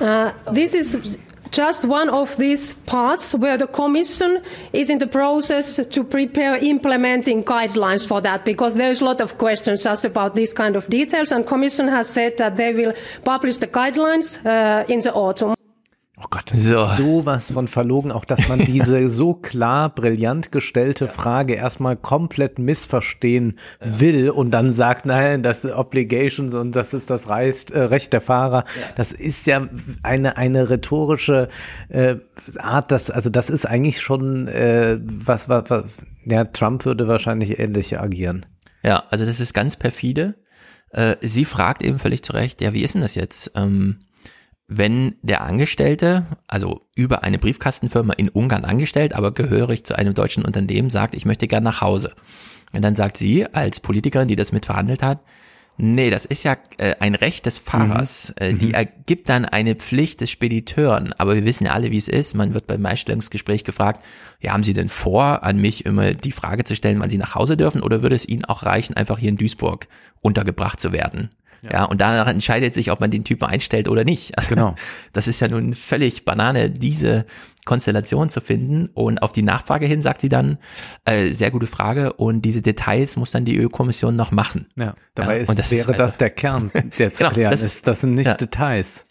Uh, this is just one of these parts where the Commission is in the process to prepare implementing guidelines for that because there's a lot of questions just about these kind of details and Commission has said that they will publish the guidelines uh, in the autumn.
Oh Gott, das so. ist sowas von verlogen, auch dass man diese so klar, brillant gestellte Frage erstmal komplett missverstehen will und dann sagt, nein, das ist Obligations und das ist das Reist, äh, Recht der Fahrer. Ja. Das ist ja eine, eine rhetorische äh, Art, das, also das ist eigentlich schon äh, was, was, was, ja, Trump würde wahrscheinlich ähnlich agieren.
Ja, also das ist ganz perfide. Äh, sie fragt eben völlig zu Recht, ja, wie ist denn das jetzt? Ähm, wenn der Angestellte, also über eine Briefkastenfirma in Ungarn angestellt, aber gehörig zu einem deutschen Unternehmen, sagt, ich möchte gern nach Hause. Und dann sagt sie als Politikerin, die das mitverhandelt hat, nee, das ist ja äh, ein Recht des Fahrers. Mhm. Äh, die mhm. ergibt dann eine Pflicht des Spediteuren. Aber wir wissen ja alle, wie es ist. Man wird beim Einstellungsgespräch gefragt, ja, haben Sie denn vor, an mich immer die Frage zu stellen, wann Sie nach Hause dürfen? Oder würde es Ihnen auch reichen, einfach hier in Duisburg untergebracht zu werden? Ja. ja. und danach entscheidet sich, ob man den Typen einstellt oder nicht. Also, genau. Das ist ja nun völlig Banane, diese Konstellation zu finden. Und auf die Nachfrage hin sagt sie dann, äh, sehr gute Frage. Und diese Details muss dann die EU-Kommission noch machen.
Ja, dabei ja, ist, das wäre ist das der Kern, der zu genau, klären das ist. Das sind nicht ja. Details.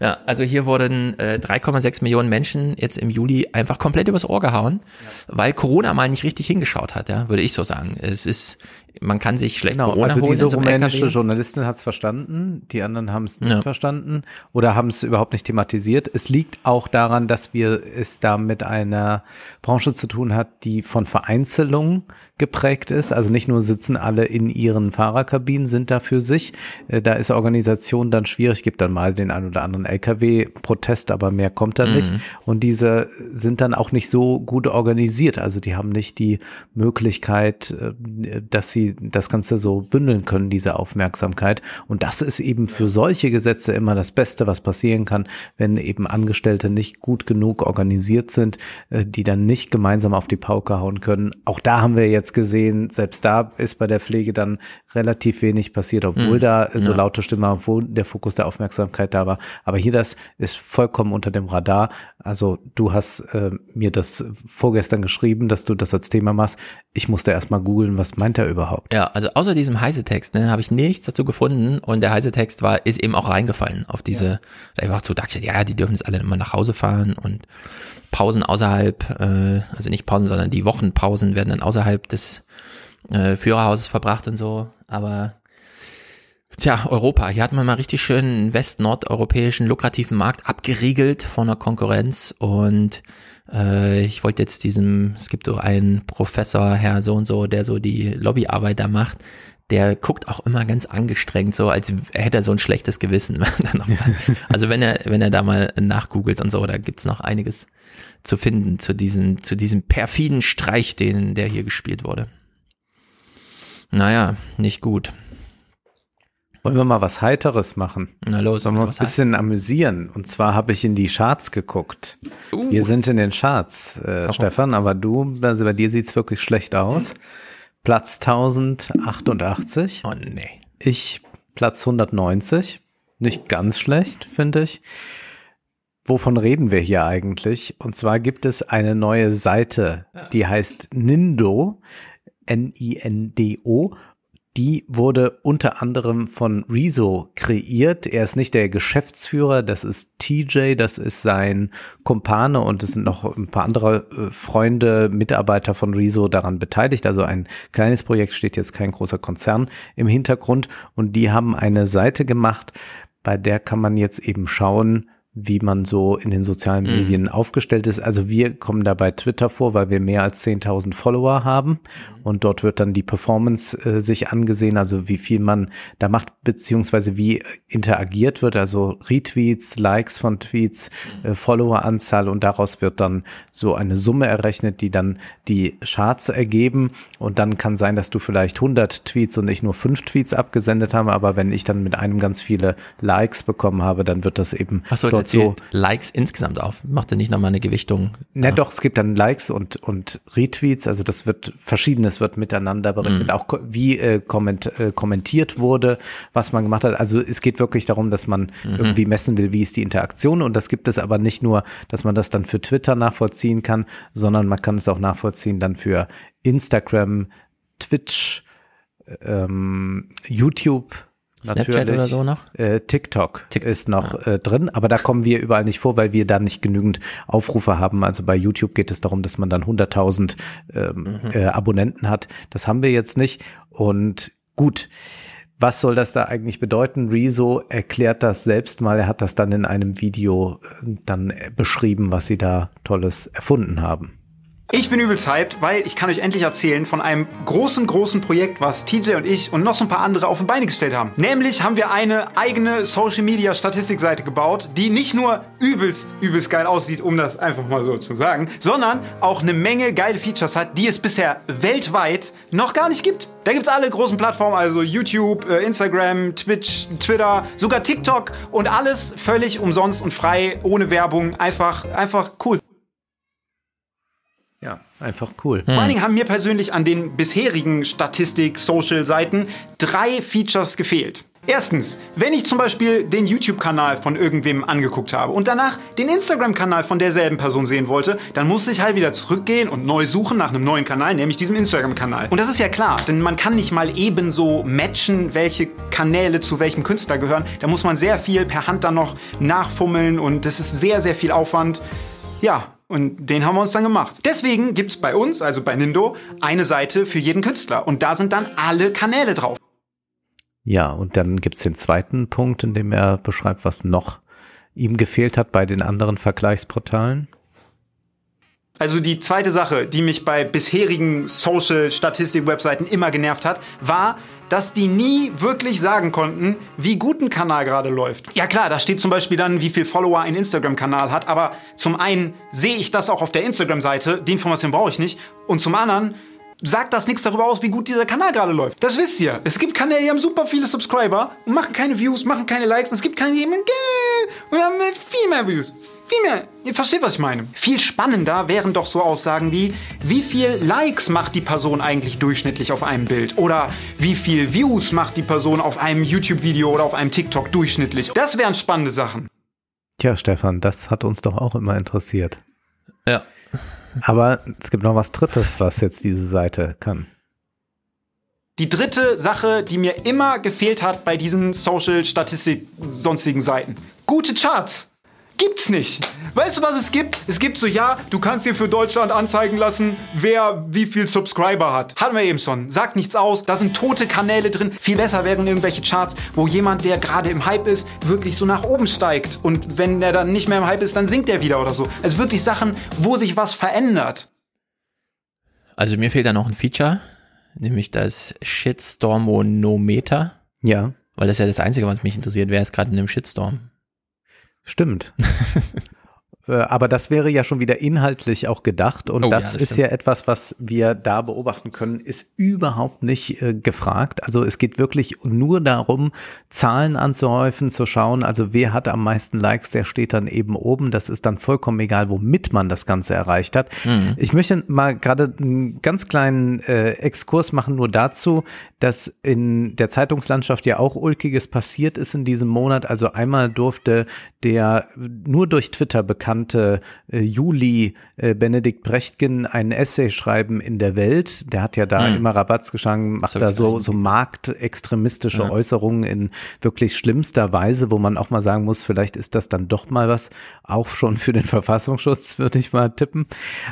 Ja, also hier wurden äh, 3,6 Millionen Menschen jetzt im Juli einfach komplett übers Ohr gehauen, ja. weil Corona mal nicht richtig hingeschaut hat, ja, würde ich so sagen. Es ist, man kann sich schlecht genau, Corona
also
holen.
Diese rumänische LKW. Journalistin hat es verstanden, die anderen haben es nicht ja. verstanden oder haben es überhaupt nicht thematisiert. Es liegt auch daran, dass wir es da mit einer Branche zu tun hat, die von Vereinzelung geprägt ist. Also nicht nur sitzen alle in ihren Fahrerkabinen, sind da für sich. Äh, da ist Organisation dann schwierig. Gibt dann mal den einen oder anderen LKW-Protest, aber mehr kommt da mhm. nicht. Und diese sind dann auch nicht so gut organisiert. Also die haben nicht die Möglichkeit, äh, dass sie das Ganze so bündeln können, diese Aufmerksamkeit. Und das ist eben für solche Gesetze immer das Beste, was passieren kann, wenn eben Angestellte nicht gut genug organisiert sind, äh, die dann nicht gemeinsam auf die Pauke hauen können. Auch da haben wir jetzt gesehen, selbst da ist bei der Pflege dann relativ wenig passiert, obwohl mhm. da so ja. laute Stimme, obwohl der Fokus der Aufmerksamkeit da war. Aber hier das ist vollkommen unter dem Radar. Also du hast äh, mir das vorgestern geschrieben, dass du das als Thema machst. Ich musste erst mal googeln, was meint er überhaupt?
Ja, also außer diesem Heise-Text ne, habe ich nichts dazu gefunden und der Heise-Text war ist eben auch reingefallen auf diese, ja. da einfach zu dachte, ja, die dürfen jetzt alle immer nach Hause fahren und Pausen außerhalb, äh, also nicht Pausen, sondern die Wochenpausen werden dann außerhalb des äh, Führerhauses verbracht und so. Aber tja, Europa, hier hat man mal richtig schön einen west-nordeuropäischen lukrativen Markt abgeriegelt von der Konkurrenz und äh, ich wollte jetzt diesem, es gibt so einen Professor, Herr so und so, der so die Lobbyarbeit da macht, der guckt auch immer ganz angestrengt, so als hätte er so ein schlechtes Gewissen. also wenn er, wenn er da mal nachgoogelt und so, da gibt's noch einiges zu finden zu diesem, zu diesem perfiden Streich, den, der hier gespielt wurde. Naja, nicht gut.
Wollen wir mal was Heiteres machen?
Na los.
Sollen wir ein bisschen amüsieren? Und zwar habe ich in die Charts geguckt. Uh. Wir sind in den Charts, äh, Stefan, aber du, also bei dir sieht's wirklich schlecht aus. Platz 1088.
Oh nee.
Ich Platz 190. Nicht ganz schlecht, finde ich. Wovon reden wir hier eigentlich? Und zwar gibt es eine neue Seite, die heißt Nindo, N-I-N-D-O die wurde unter anderem von Rezo kreiert. Er ist nicht der Geschäftsführer, das ist TJ, das ist sein Kumpane und es sind noch ein paar andere äh, Freunde, Mitarbeiter von Rezo daran beteiligt. Also ein kleines Projekt steht jetzt kein großer Konzern im Hintergrund und die haben eine Seite gemacht, bei der kann man jetzt eben schauen, wie man so in den sozialen
Mhm.
Medien aufgestellt ist. Also wir kommen da bei Twitter vor, weil wir mehr als 10.000 Follower haben. Und dort wird dann die Performance äh, sich angesehen, also wie viel man da macht, beziehungsweise wie interagiert wird, also Retweets, Likes von Tweets, äh, Followeranzahl. Und daraus wird dann so eine Summe errechnet, die dann die Charts ergeben. Und dann kann sein, dass du vielleicht 100 Tweets und nicht nur 5 Tweets abgesendet haben, aber wenn ich dann mit einem ganz viele Likes bekommen habe, dann wird das eben
Achso,
dort
so Likes insgesamt auf. Macht er nicht nochmal eine Gewichtung?
Ne, doch, es gibt dann Likes und, und Retweets, also das wird verschiedenes wird miteinander berichtet,
Mhm.
auch wie äh, komment, äh, kommentiert wurde, was man gemacht hat. Also es geht wirklich darum, dass man
Mhm.
irgendwie messen will, wie ist die Interaktion und das gibt es aber nicht nur, dass man das dann für Twitter nachvollziehen kann, sondern man kann es auch nachvollziehen dann für Instagram, Twitch, ähm, YouTube,
Snapchat
natürlich.
oder so noch?
Äh, TikTok, ist noch äh, drin, aber da kommen wir überall nicht vor, weil wir da nicht genügend Aufrufe haben. Also bei YouTube geht es darum, dass man dann 100.000 ähm,
Mhm.
äh, Abonnenten hat. Das haben wir jetzt nicht. Und gut, was soll das da eigentlich bedeuten? Rezo erklärt das selbst mal. Er hat das dann in einem Video äh, dann äh, beschrieben, was sie da Tolles erfunden haben.
Ich bin übelst hyped, weil ich kann euch endlich erzählen von einem großen, großen Projekt, was TJ und ich und noch so ein paar andere auf die Beine gestellt haben. Nämlich haben wir eine eigene Social Media Statistikseite gebaut, die nicht nur übelst, übelst geil aussieht, um das einfach mal so zu sagen, sondern auch eine Menge geile Features hat, die es bisher weltweit noch gar nicht gibt. Da gibt's alle großen Plattformen, also YouTube, äh, Instagram, Twitch, Twitter, sogar TikTok und alles völlig umsonst und frei, ohne Werbung. Einfach, einfach cool.
Ja, einfach cool.
Vor allen Dingen haben mir persönlich an den bisherigen Statistik-Social-Seiten drei Features gefehlt. Erstens, wenn ich zum Beispiel den YouTube-Kanal von irgendwem angeguckt habe und danach den Instagram-Kanal von derselben Person sehen wollte, dann musste ich halt wieder zurückgehen und neu suchen nach einem neuen Kanal, nämlich diesem Instagram-Kanal. Und das ist ja klar, denn man kann nicht mal ebenso matchen, welche Kanäle zu welchem Künstler gehören. Da muss man sehr viel per Hand dann noch nachfummeln und das ist sehr, sehr viel Aufwand. Ja, und den haben wir uns dann gemacht. Deswegen gibt es bei uns, also bei Nindo, eine Seite für jeden Künstler. Und da sind dann alle Kanäle drauf.
Ja, und dann gibt's den zweiten Punkt, in dem er beschreibt, was noch ihm gefehlt hat bei den anderen Vergleichsportalen.
Also die zweite Sache, die mich bei bisherigen Social-Statistik-Webseiten immer genervt hat, war, dass die nie wirklich sagen konnten, wie gut ein Kanal gerade läuft. Ja klar, da steht zum Beispiel dann, wie viel Follower ein Instagram-Kanal hat, aber zum einen sehe ich das auch auf der Instagram-Seite, die Information brauche ich nicht, und zum anderen sagt das nichts darüber aus, wie gut dieser Kanal gerade läuft. Das wisst ihr. Es gibt Kanäle, die haben super viele Subscriber und machen keine Views, machen keine Likes. Und es gibt Kanäle, die haben viel mehr Views. Viel mehr. Ihr versteht, was ich meine. Viel spannender wären doch so Aussagen wie, wie viel Likes macht die Person eigentlich durchschnittlich auf einem Bild? Oder wie viel Views macht die Person auf einem YouTube-Video oder auf einem TikTok durchschnittlich? Das wären spannende Sachen.
Tja, Stefan, das hat uns doch auch immer interessiert.
Ja.
Aber es gibt noch was Drittes, was jetzt diese Seite kann.
Die dritte Sache, die mir immer gefehlt hat bei diesen Social-Statistik-sonstigen Seiten. Gute Charts. Gibt's nicht. Weißt du, was es gibt? Es gibt so, ja, du kannst dir für Deutschland anzeigen lassen, wer wie viel Subscriber hat. Hatten wir eben schon. Sagt nichts aus. Da sind tote Kanäle drin. Viel besser wären irgendwelche Charts, wo jemand, der gerade im Hype ist, wirklich so nach oben steigt. Und wenn er dann nicht mehr im Hype ist, dann sinkt er wieder oder so. Also wirklich Sachen, wo sich was verändert.
Also mir fehlt da noch ein Feature, nämlich das Shitstormonometer.
Ja.
Weil das ist ja das Einzige, was mich interessiert. Wer ist gerade in einem Shitstorm?
Stimmt. Äh, Aber das wäre ja schon wieder inhaltlich auch gedacht und
Oh,
das,
ja, das
ist
stimmt.
ja etwas, was wir da beobachten können, ist überhaupt nicht äh, gefragt. Also es geht wirklich nur darum, Zahlen anzuhäufen, zu schauen, also wer hat am meisten Likes, der steht dann eben oben. Das ist dann vollkommen egal, womit man das Ganze erreicht hat.
Mhm.
Ich möchte mal gerade einen ganz kleinen äh, Exkurs machen, nur dazu, dass in der Zeitungslandschaft ja auch Ulkiges passiert ist in diesem Monat. Also einmal durfte der nur durch Twitter bekannte bekannte äh, Juli äh, Benedikt Brechtgen ein Essay schreiben in der Welt. Der hat ja da
Hm.
immer Rabatz geschlagen, macht da so, so marktextremistische
Ja.
Äußerungen in wirklich schlimmster Weise, wo man auch mal sagen muss, vielleicht ist das dann doch mal was, auch schon für den Verfassungsschutz, würde ich mal tippen.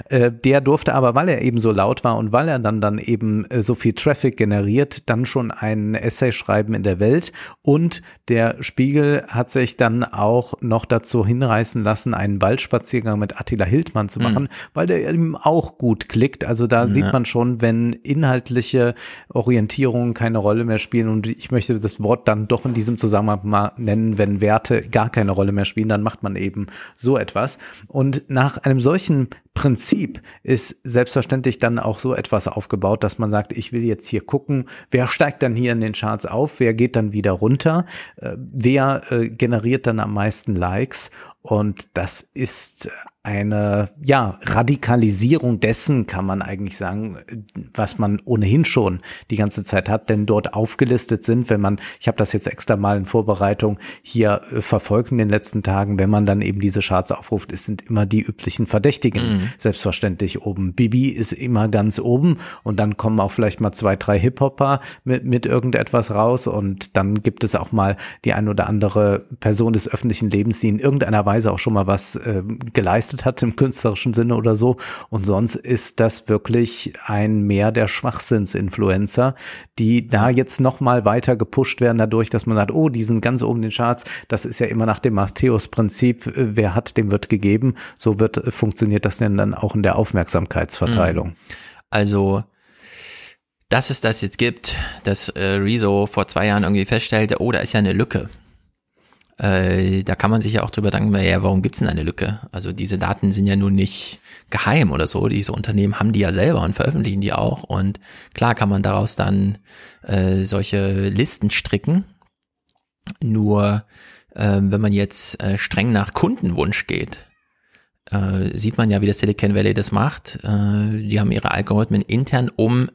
Äh, der durfte aber, weil er eben so laut war und weil er dann dann eben äh, so viel Traffic generiert, dann schon ein Essay schreiben in der Welt und der Spiegel hat sich dann auch noch dazu hinreißen lassen, einen Waldspaziergang mit Attila Hildmann zu
Mhm.
machen, weil der eben auch gut klickt. Also da sieht
Ja.
man schon, wenn inhaltliche Orientierungen keine Rolle mehr spielen und ich möchte das Wort dann doch in diesem Zusammenhang mal nennen, wenn Werte gar keine Rolle mehr spielen, dann macht man eben so etwas. Und nach einem solchen Prinzip ist selbstverständlich dann auch so etwas aufgebaut, dass man sagt, ich will jetzt hier gucken, wer steigt dann hier in den Charts auf, wer geht dann wieder runter, äh, wer äh, generiert dann am meisten Likes. Und das ist eine ja Radikalisierung dessen kann man eigentlich sagen, was man ohnehin schon die ganze Zeit hat, denn dort aufgelistet sind, wenn man, ich habe das jetzt extra mal in Vorbereitung hier äh, verfolgt in den letzten Tagen, wenn man dann eben diese Charts aufruft, es sind immer die üblichen Verdächtigen.
Mhm.
Selbstverständlich oben. Bibi ist immer ganz oben und dann kommen auch vielleicht mal zwei, drei Hip-Hopper mit, mit irgendetwas raus und dann gibt es auch mal die ein oder andere Person des öffentlichen Lebens, die in irgendeiner Weise auch schon mal was ähm, geleistet hat im künstlerischen Sinne oder so. Und sonst ist das wirklich ein Meer der Schwachsinnsinfluencer, die da jetzt noch mal weiter gepusht werden dadurch, dass man sagt, oh, die sind ganz oben in den Charts, das ist ja immer nach dem Matthäus-Prinzip, äh, wer hat, dem wird gegeben, so wird äh, funktioniert das denn dann auch in der Aufmerksamkeitsverteilung.
Also, dass es das jetzt gibt, dass äh, Rezo vor zwei Jahren irgendwie feststellte, oh, da ist ja eine Lücke. Äh, da kann man sich ja auch drüber denken, ja, warum gibt's denn eine Lücke? Also diese Daten sind ja nun nicht geheim oder so. Diese Unternehmen haben die ja selber und veröffentlichen die auch. Und klar kann man daraus dann äh, solche Listen stricken. Nur äh, wenn man jetzt äh, streng nach Kundenwunsch geht, äh, sieht man ja, wie das Silicon Valley das macht. Äh, die haben ihre Algorithmen intern, um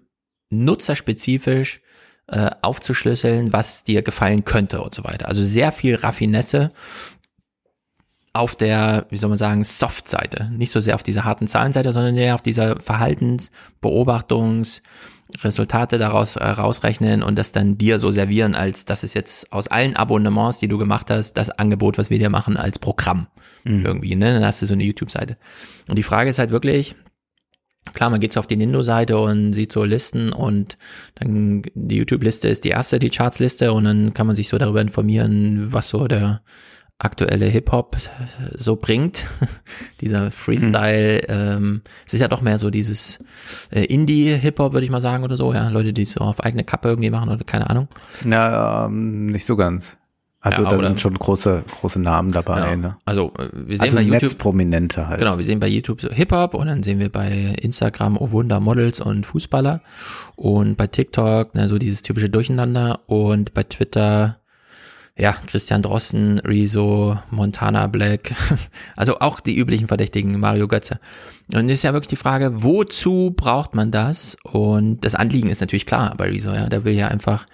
nutzerspezifisch äh, aufzuschlüsseln, was dir gefallen könnte und so weiter. Also sehr viel Raffinesse auf der, wie soll man sagen, Soft-Seite. Nicht so sehr auf dieser harten Zahlenseite, sondern eher auf dieser Verhaltens-, Beobachtungs-, Resultate daraus äh, rausrechnen und das dann dir so servieren, als das ist jetzt aus allen Abonnements, die du gemacht hast, das Angebot, was wir dir machen, als Programm
Mhm.
irgendwie, ne? Dann hast du so eine YouTube-Seite. Und die Frage ist halt wirklich, klar, man geht so auf die Nindo-Seite und sieht so Listen und dann die YouTube-Liste ist die erste, die Charts-Liste und dann kann man sich so darüber informieren, was so der aktuelle Hip-Hop so bringt. Dieser Freestyle, ähm, es ist ja doch mehr so dieses äh, Indie-Hip-Hop, würde ich mal sagen, oder so, ja. Leute, die es so auf eigene Kappe irgendwie machen oder keine Ahnung.
Na, ähm, nicht so ganz. Also
Ja,
da sind schon große, große Namen dabei.
Ja.
Ne?
Also äh, wir sehen
also
bei YouTube
Netzprominente halt.
Genau, wir sehen bei YouTube so Hip-Hop und dann sehen wir bei Instagram, oh Wunder, Models und Fußballer und bei TikTok, ne, so dieses typische Durcheinander und bei Twitter, ja, Christian Drosten, Rezo, Montana Black, also auch die üblichen Verdächtigen, Mario Götze. Und ist ja wirklich die Frage, wozu braucht man das? Und das Anliegen ist natürlich klar bei Rezo, ja, der will ja einfach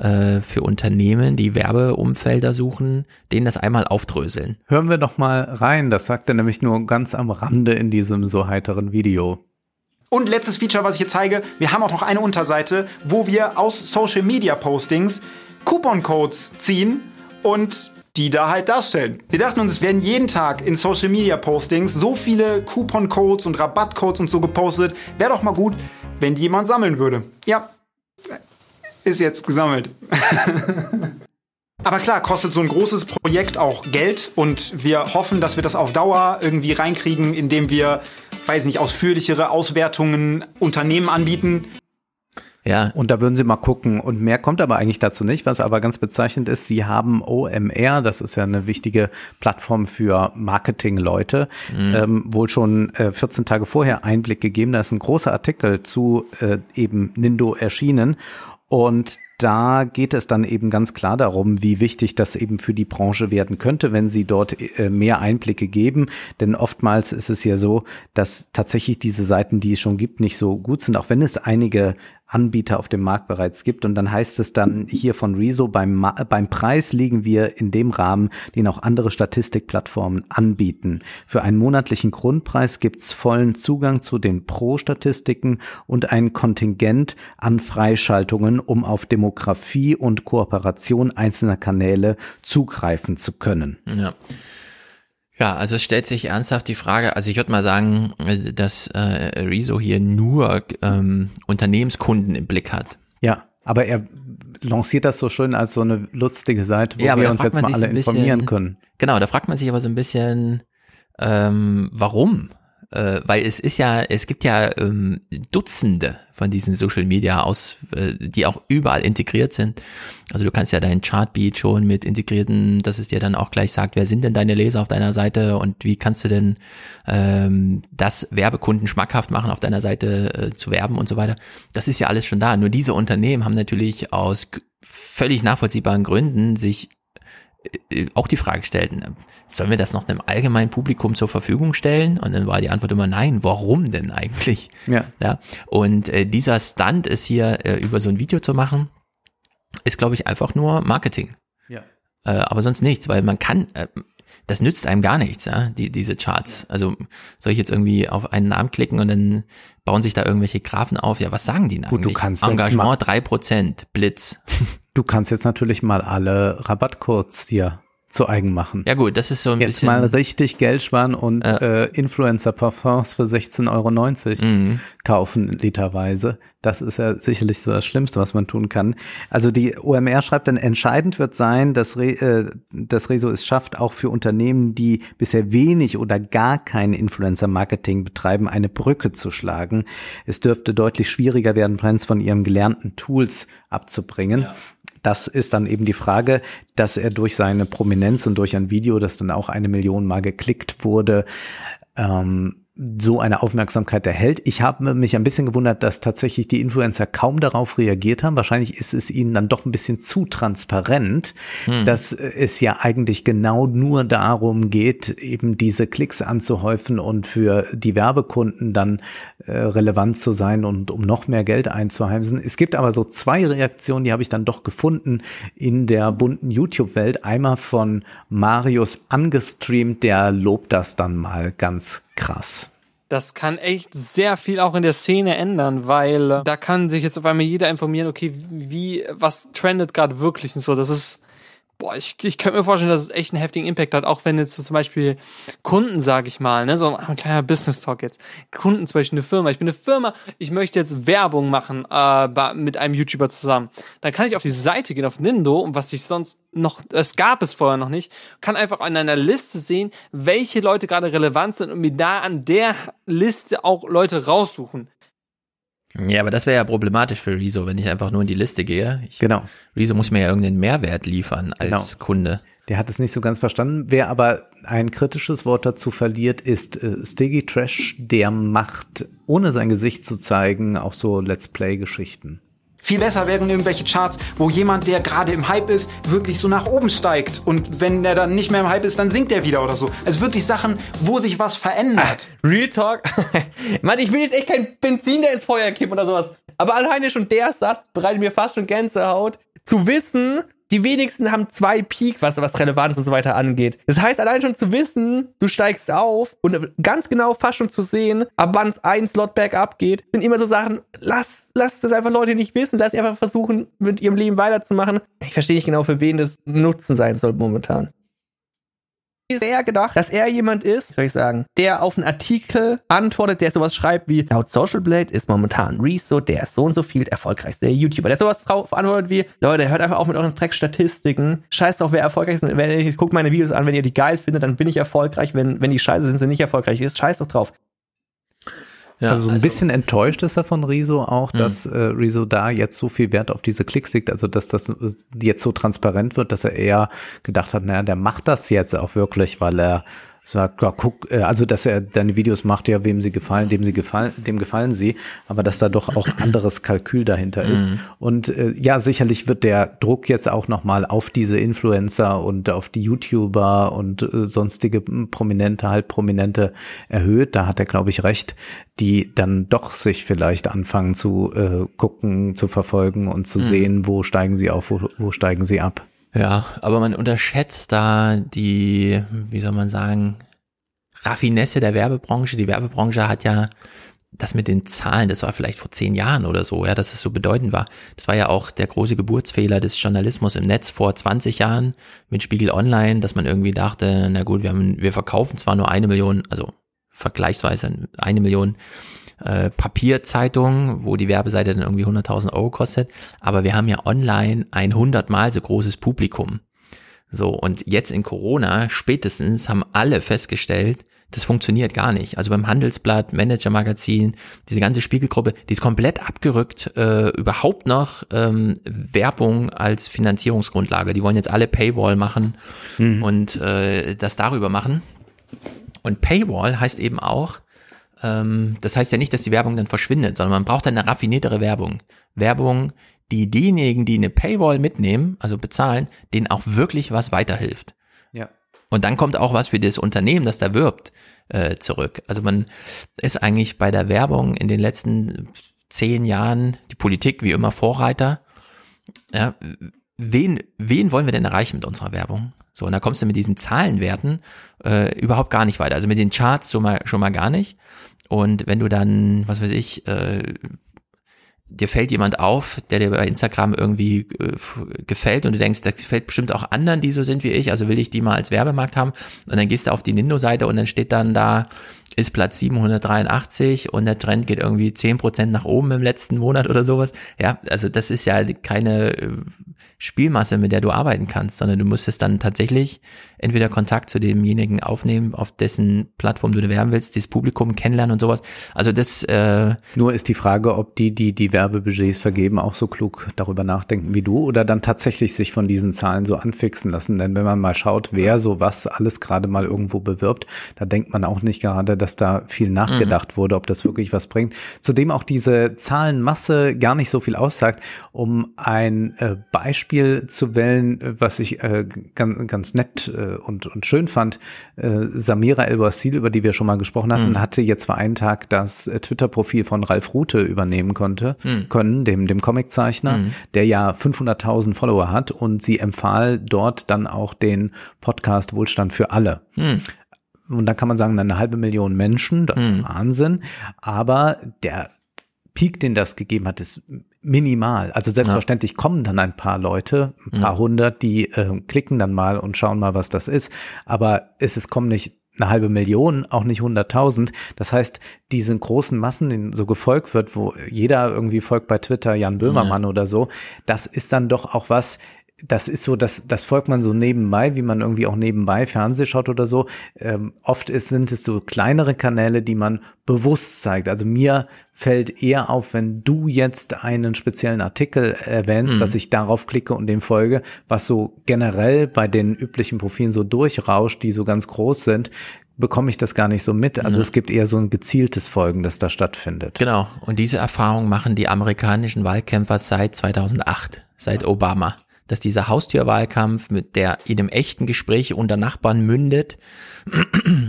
äh, für Unternehmen, die Werbeumfelder suchen, denen das einmal aufdröseln.
Hören wir doch mal rein. Das sagt er nämlich nur ganz am Rande in diesem so heiteren Video.
Und letztes Feature, was ich hier zeige, wir haben auch noch eine Unterseite, wo wir aus Social Media Postings Coupon-Codes ziehen und die da halt darstellen. Wir dachten uns, es werden jeden Tag in Social Media Postings so viele Coupon-Codes und Rabattcodes und so gepostet. Wäre doch mal gut, wenn die jemand sammeln würde. Ja, ist jetzt gesammelt. Aber klar, kostet so ein großes Projekt auch Geld und wir hoffen, dass wir das auf Dauer irgendwie reinkriegen, indem wir, weiß nicht, ausführlichere Auswertungen Unternehmen anbieten.
Ja.
Und da würden sie mal gucken. Und mehr kommt aber eigentlich dazu nicht. Was aber ganz bezeichnend ist, sie haben OMR, das ist ja eine wichtige Plattform für Marketingleute,
Mhm.
ähm, wohl schon äh, 14 Tage vorher Einblick gegeben. Da ist ein großer Artikel zu äh, eben Nindo erschienen. Und da geht es dann eben ganz klar darum, wie wichtig das eben für die Branche werden könnte, wenn sie dort äh, mehr Einblicke geben. Denn oftmals ist es ja so, dass tatsächlich diese Seiten, die es schon gibt, nicht so gut sind, auch wenn es einige Anbieter auf dem Markt bereits gibt. Und dann heißt es dann hier von Rezo, beim, beim Preis liegen wir in dem Rahmen, den auch andere Statistikplattformen anbieten. Für einen monatlichen Grundpreis gibt's vollen Zugang zu den Pro-Statistiken und ein Kontingent an Freischaltungen, um auf Demografie und Kooperation einzelner Kanäle zugreifen zu können.
Ja. Ja, also es stellt sich ernsthaft die Frage, also ich würde mal sagen, dass äh, Rezo hier nur ähm, Unternehmenskunden im Blick hat.
Ja, aber er lanciert das so schön als so eine lustige Seite, wo ja, wir uns jetzt mal alle bisschen, informieren können.
Genau, da fragt man sich aber so ein bisschen, ähm, warum? Äh, weil es ist ja, es gibt ja ähm, Dutzende von diesen Social Media aus, äh, die auch überall integriert sind. Also du kannst ja dein Chartbeat schon mit integrierten, dass es dir dann auch gleich sagt, wer sind denn deine Leser auf deiner Seite und wie kannst du denn ähm, das Werbekunden schmackhaft machen, auf deiner Seite äh, zu werben und so weiter. Das ist ja alles schon da. Nur diese Unternehmen haben natürlich aus völlig nachvollziehbaren Gründen sich auch die Frage stellten, sollen wir das noch einem allgemeinen Publikum zur Verfügung stellen? Und dann war die Antwort immer nein, warum denn eigentlich?
Ja.
ja und äh, dieser Stunt ist hier äh, über so ein Video zu machen, ist glaube ich einfach nur Marketing.
Ja.
Äh, aber sonst nichts, weil man kann, äh, das nützt einem gar nichts, ja, die, diese Charts. Also soll ich jetzt irgendwie auf einen Namen klicken und dann bauen sich da irgendwelche Graphen auf? Ja, was sagen die denn
Gut, du kannst
Engagement drei Prozent, Blitz.
Du kannst jetzt natürlich mal alle Rabattcodes dir zu eigen machen.
Ja gut, das ist so ein
Jetzt
bisschen.
mal richtig Geld sparen und äh, Influencer-Parfums für 16,90 Euro
mhm.
kaufen literweise. Das ist ja sicherlich so das Schlimmste, was man tun kann. Also die OMR schreibt dann, entscheidend wird sein, dass, Re, äh, dass Rezo es schafft, auch für Unternehmen, die bisher wenig oder gar kein Influencer-Marketing betreiben, eine Brücke zu schlagen. Es dürfte deutlich schwieriger werden, Brands von ihren gelernten Tools abzubringen. Ja. Das ist dann eben die Frage, dass er durch seine Prominenz und durch ein Video, das dann auch eine Million Mal geklickt wurde, ähm, so eine Aufmerksamkeit erhält. Ich habe mich ein bisschen gewundert, dass tatsächlich die Influencer kaum darauf reagiert haben. Wahrscheinlich ist es ihnen dann doch ein bisschen zu transparent, hm. dass es ja eigentlich genau nur darum geht, eben diese Klicks anzuhäufen und für die Werbekunden dann äh, relevant zu sein und um noch mehr Geld einzuheimsen. Es gibt aber so zwei Reaktionen, die habe ich dann doch gefunden in der bunten YouTube-Welt. Einmal von Marius angestreamt, der lobt das dann mal ganz krass.
Das kann echt sehr viel auch in der Szene ändern, weil äh, da kann sich jetzt auf einmal jeder informieren, okay, wie, was trendet gerade wirklich und so. Das ist, boah, ich, ich könnte mir vorstellen, dass es echt einen heftigen Impact hat, auch wenn jetzt so zum Beispiel Kunden, sage ich mal, ne, so ein kleiner Business-Talk jetzt, Kunden zum Beispiel eine Firma, ich bin eine Firma, ich möchte jetzt Werbung machen äh, mit einem YouTuber zusammen, dann kann ich auf die Seite gehen, auf Nindo und was ich sonst noch, es gab es vorher noch nicht, kann einfach an einer Liste sehen, welche Leute gerade relevant sind und mir da an der Liste auch Leute raussuchen.
Ja, aber das wäre ja problematisch für Rezo, wenn ich einfach nur in die Liste gehe. Ich,
genau.
Rezo muss mir ja irgendeinen Mehrwert liefern als genau. Kunde.
Der hat es nicht so ganz verstanden. Wer aber ein kritisches Wort dazu verliert, ist äh, Stiggy Trash. Der macht, ohne sein Gesicht zu zeigen, auch so Let's Play-Geschichten.
Viel besser wären irgendwelche Charts, wo jemand, der gerade im Hype ist, wirklich so nach oben steigt. Und wenn der dann nicht mehr im Hype ist, dann sinkt er wieder oder so. Also wirklich Sachen, wo sich was verändert.
Ah, Real Talk. Mann, ich will jetzt echt kein Benzin, der ins Feuer kippen oder sowas. Aber alleine schon der Satz bereitet mir fast schon Gänsehaut. Zu wissen, die wenigsten haben zwei Peaks, was, was Relevanz und so weiter angeht. Das heißt, allein schon zu wissen, du steigst auf und ganz genau fast schon zu sehen, ab wann es ein Slot bergab geht, sind immer so Sachen, lass, lass das einfach Leute nicht wissen, lass sie einfach versuchen, mit ihrem Leben weiterzumachen. Ich verstehe nicht genau, für wen das Nutzen sein soll momentan ist er gedacht, dass er jemand ist, soll ich sagen, der auf einen Artikel antwortet, der sowas schreibt wie, laut Social Blade ist momentan Rezo der so und so viel erfolgreichste YouTuber, der sowas drauf antwortet wie, Leute, hört einfach auf mit euren Dreckstatistiken, scheißt doch, wer erfolgreich ist, wenn ich guckt meine Videos an, wenn ihr die geil findet, dann bin ich erfolgreich, wenn, wenn die scheiße sind, sind nicht erfolgreich, ist scheiß doch drauf.
Ja, also ein also, bisschen enttäuscht ist er von Riso auch, dass äh, Riso da jetzt so viel Wert auf diese Klicks legt, also dass das jetzt so transparent wird, dass er eher gedacht hat, naja, der macht das jetzt auch wirklich, weil er sagt, ja, guck, äh, also dass er deine Videos macht, ja, wem sie gefallen, dem sie gefallen, dem gefallen sie, aber dass da doch auch anderes Kalkül dahinter ist.
Mhm.
Und äh, ja, sicherlich wird der Druck jetzt auch nochmal auf diese Influencer und auf die YouTuber und äh, sonstige Prominente, Halbprominente erhöht. Da hat er, glaube ich, recht, die dann doch sich vielleicht anfangen zu äh, gucken, zu verfolgen und zu
Mhm.
sehen, wo steigen sie auf, wo, wo steigen sie ab.
Ja, aber man unterschätzt da die, wie soll man sagen, Raffinesse der Werbebranche. Die Werbebranche hat ja das mit den Zahlen, das war vielleicht vor zehn Jahren oder so, ja, dass es so bedeutend war. Das war ja auch der große Geburtsfehler des Journalismus im Netz vor 20 Jahren mit Spiegel Online, dass man irgendwie dachte, na gut, wir haben, wir verkaufen zwar nur eine Million, also vergleichsweise eine Million äh, Papierzeitungen, wo die Werbeseite dann irgendwie 100.000 Euro kostet, aber wir haben ja online ein hundertmal so großes Publikum. So, und jetzt in Corona spätestens haben alle festgestellt, das funktioniert gar nicht. Also beim Handelsblatt, Manager-Magazin, diese ganze Spiegelgruppe, die ist komplett abgerückt, äh, überhaupt noch ähm, Werbung als Finanzierungsgrundlage. Die wollen jetzt alle Paywall machen und äh, das darüber machen. Und Paywall heißt eben auch, ähm, das heißt ja nicht, dass die Werbung dann verschwindet, sondern man braucht dann eine raffiniertere Werbung. Werbung, die diejenigen, die eine Paywall mitnehmen, also bezahlen, denen auch wirklich was weiterhilft.
Ja.
Und dann kommt auch was für das Unternehmen, das da wirbt, äh, zurück. Also man ist eigentlich bei der Werbung in den letzten zehn Jahren, die Politik wie immer Vorreiter. Ja, wen, wen wollen wir denn erreichen mit unserer Werbung? So, und da kommst du mit diesen Zahlenwerten äh, überhaupt gar nicht weiter. Also mit den Charts schon mal, schon mal gar nicht. Und wenn du dann, was weiß ich, äh, dir fällt jemand auf, der dir bei Instagram irgendwie äh, gefällt und du denkst, das gefällt bestimmt auch anderen, die so sind wie ich, also will ich die mal als Werbemarkt haben und dann gehst du auf die Nindo-Seite und dann steht dann da, ist Platz 783 und der Trend geht irgendwie 10% nach oben im letzten Monat oder sowas. Ja, also das ist ja keine äh, Spielmasse, mit der du arbeiten kannst, sondern du musstest dann tatsächlich entweder Kontakt zu demjenigen aufnehmen, auf dessen Plattform du werben willst, dieses Publikum kennenlernen und sowas. Also das äh,
Nur ist die Frage, ob die, die die Werbebudgets vergeben, auch so klug darüber nachdenken wie du oder dann tatsächlich sich von diesen Zahlen so anfixen lassen. Denn wenn man mal schaut, wer so alles gerade mal irgendwo bewirbt, da denkt man auch nicht gerade, dass da viel nachgedacht wurde, ob das wirklich was bringt. Zudem auch diese Zahlenmasse gar nicht so viel aussagt. Um ein äh, Beispiel zu wählen, äh, was ich äh, ganz, ganz nett äh, und, und schön fand, äh, Samira El-Wassil, über die wir schon mal gesprochen hatten,
Mhm.
hatte jetzt vor einem Tag das äh, Twitter-Profil von Ralf Rute übernehmen konnte,
Mhm.
können, dem, dem Comiczeichner,
Mhm.
der ja 500.000 Follower hat und sie empfahl dort dann auch den Podcast Wohlstand für alle.
hm,
Und da kann man sagen, eine halbe Million Menschen, das ist Wahnsinn. Aber der Peak, den das gegeben hat, ist minimal. Also selbstverständlich kommen dann ein paar Leute, ein paar
Ja.
hundert, die äh, klicken dann mal und schauen mal, was das ist. Aber es ist, kommen nicht eine halbe Million, auch nicht hunderttausend. Das heißt, diese großen Massen, denen so gefolgt wird, wo jeder irgendwie folgt bei Twitter Jan Böhmermann oder so, das ist dann doch auch was, das ist so, das, das folgt man so nebenbei, wie man irgendwie auch nebenbei Fernseh schaut oder so. Ähm, oft ist, sind es so kleinere Kanäle, die man bewusst zeigt. Also mir fällt eher auf, wenn du jetzt einen speziellen Artikel erwähnst,
Mhm.
dass ich darauf klicke und dem folge, was so generell bei den üblichen Profilen so durchrauscht, die so ganz groß sind, bekomme ich das gar nicht so mit. Also
Ja.
es gibt eher so ein gezieltes Folgen, das da stattfindet.
Genau. Und diese Erfahrung machen die amerikanischen Wahlkämpfer seit 2008, seit Obama. Dass dieser Haustürwahlkampf mit der in einem echten Gespräch unter Nachbarn mündet.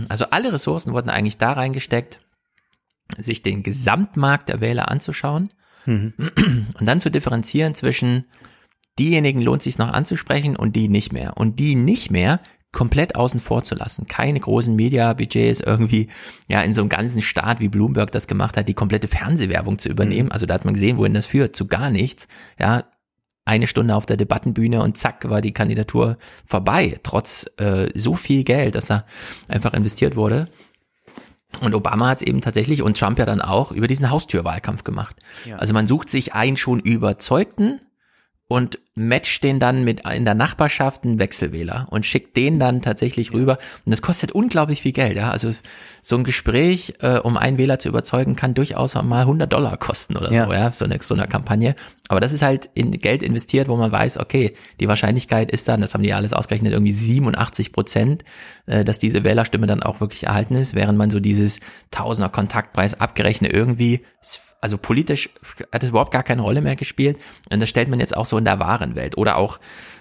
Also alle Ressourcen wurden eigentlich da reingesteckt, sich den Gesamtmarkt der Wähler anzuschauen
Mhm.
und dann zu differenzieren zwischen diejenigen lohnt sich noch anzusprechen und die nicht mehr. Und die nicht mehr komplett außen vor zu lassen. Keine großen Media-Budgets irgendwie, ja, in so einem ganzen Staat, wie Bloomberg das gemacht hat, die komplette Fernsehwerbung zu übernehmen. Also da hat man gesehen, wohin das führt, zu gar nichts. Ja, eine Stunde auf der Debattenbühne und zack war die Kandidatur vorbei, trotz äh, so viel Geld, dass da einfach investiert wurde. Und Obama hat es eben tatsächlich und Trump ja dann auch über diesen Haustürwahlkampf gemacht.
Ja.
Also man sucht sich einen schon überzeugten und matcht den dann mit in der Nachbarschaft einen Wechselwähler und schickt den dann tatsächlich rüber. Und das kostet unglaublich viel Geld, ja. Also so ein Gespräch, äh, um einen Wähler zu überzeugen, kann durchaus mal 100 Dollar kosten oder
Ja.
so, ja, so eine, so eine Kampagne. Aber das ist halt in Geld investiert, wo man weiß, okay, die Wahrscheinlichkeit ist dann, das haben die alles ausgerechnet, irgendwie 87 Prozent, äh, dass diese Wählerstimme dann auch wirklich erhalten ist, während man so dieses Tausender Kontaktpreis abgerechnet irgendwie, also politisch hat es überhaupt gar keine Rolle mehr gespielt. Und das stellt man jetzt auch so in der wahren Welt. Oder auch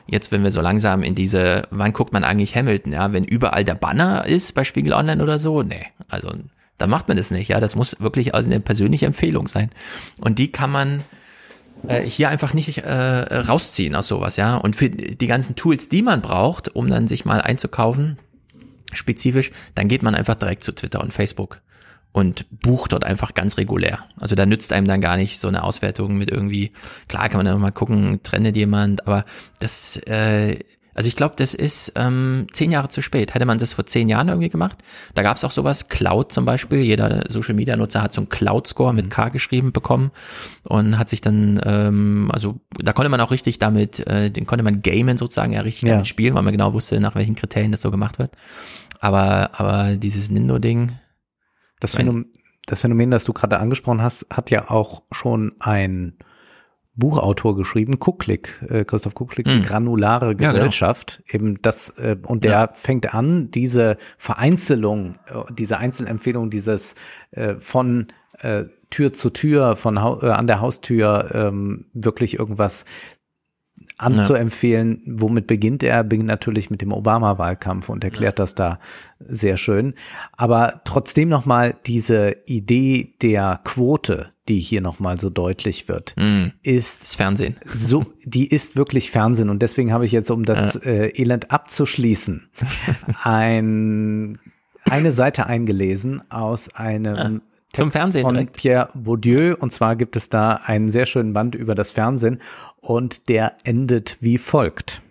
jetzt, wenn wir so langsam in diese, wann guckt man eigentlich Hamilton, ja, wenn überall der Banner ist bei Spiegel Online oder so, nee, also da macht man das nicht, ja, das muss wirklich also eine persönliche Empfehlung sein. Und die kann man äh, hier einfach nicht äh, rausziehen aus sowas, ja. Und für die ganzen Tools, die man braucht, um dann sich mal einzukaufen, spezifisch, dann geht man einfach direkt zu Twitter und Facebook und bucht dort einfach ganz regulär. Also da nützt einem dann gar nicht so eine Auswertung mit irgendwie, klar kann man dann noch mal gucken, trendet jemand, aber das, äh, also ich glaube, das ist ähm, zehn Jahre zu spät. Hätte man das vor zehn Jahren irgendwie gemacht, da gab es auch sowas, Cloud zum Beispiel, jeder Social Media Nutzer hat so einen Cloud-Score mit K geschrieben bekommen und hat sich dann, ähm, also da konnte man auch richtig damit, äh, den konnte man gamen sozusagen, ja richtig
Ja.
damit spielen, weil man genau wusste, nach welchen Kriterien das so gemacht wird. Aber, aber dieses Nindo-Ding,
Das Phänomen, das Phänomen, das du gerade angesprochen hast, hat ja auch schon ein Buchautor geschrieben, Kucklick, äh, Christoph Kucklick, die
Hm.
granulare
Ja, genau.
Gesellschaft. Eben das, äh, und der fängt an, diese Vereinzelung, äh, diese Einzelempfehlung, dieses äh, von äh, Tür zu Tür, von äh, an der Haustür ähm, wirklich irgendwas anzuempfehlen. Womit beginnt er? Beginnt natürlich mit dem Obama-Wahlkampf und erklärt das da sehr schön. Aber trotzdem nochmal diese Idee der Quote, die hier nochmal so deutlich wird,
Mhm.
ist
das Fernsehen.
So, die ist wirklich Fernsehen und deswegen habe ich jetzt, um das äh, Elend abzuschließen, ein, eine Seite eingelesen aus einem
Zum
Text
Fernsehen
von
direkt.
Pierre Bourdieu und zwar gibt es da einen sehr schönen Band über das Fernsehen und der endet wie folgt.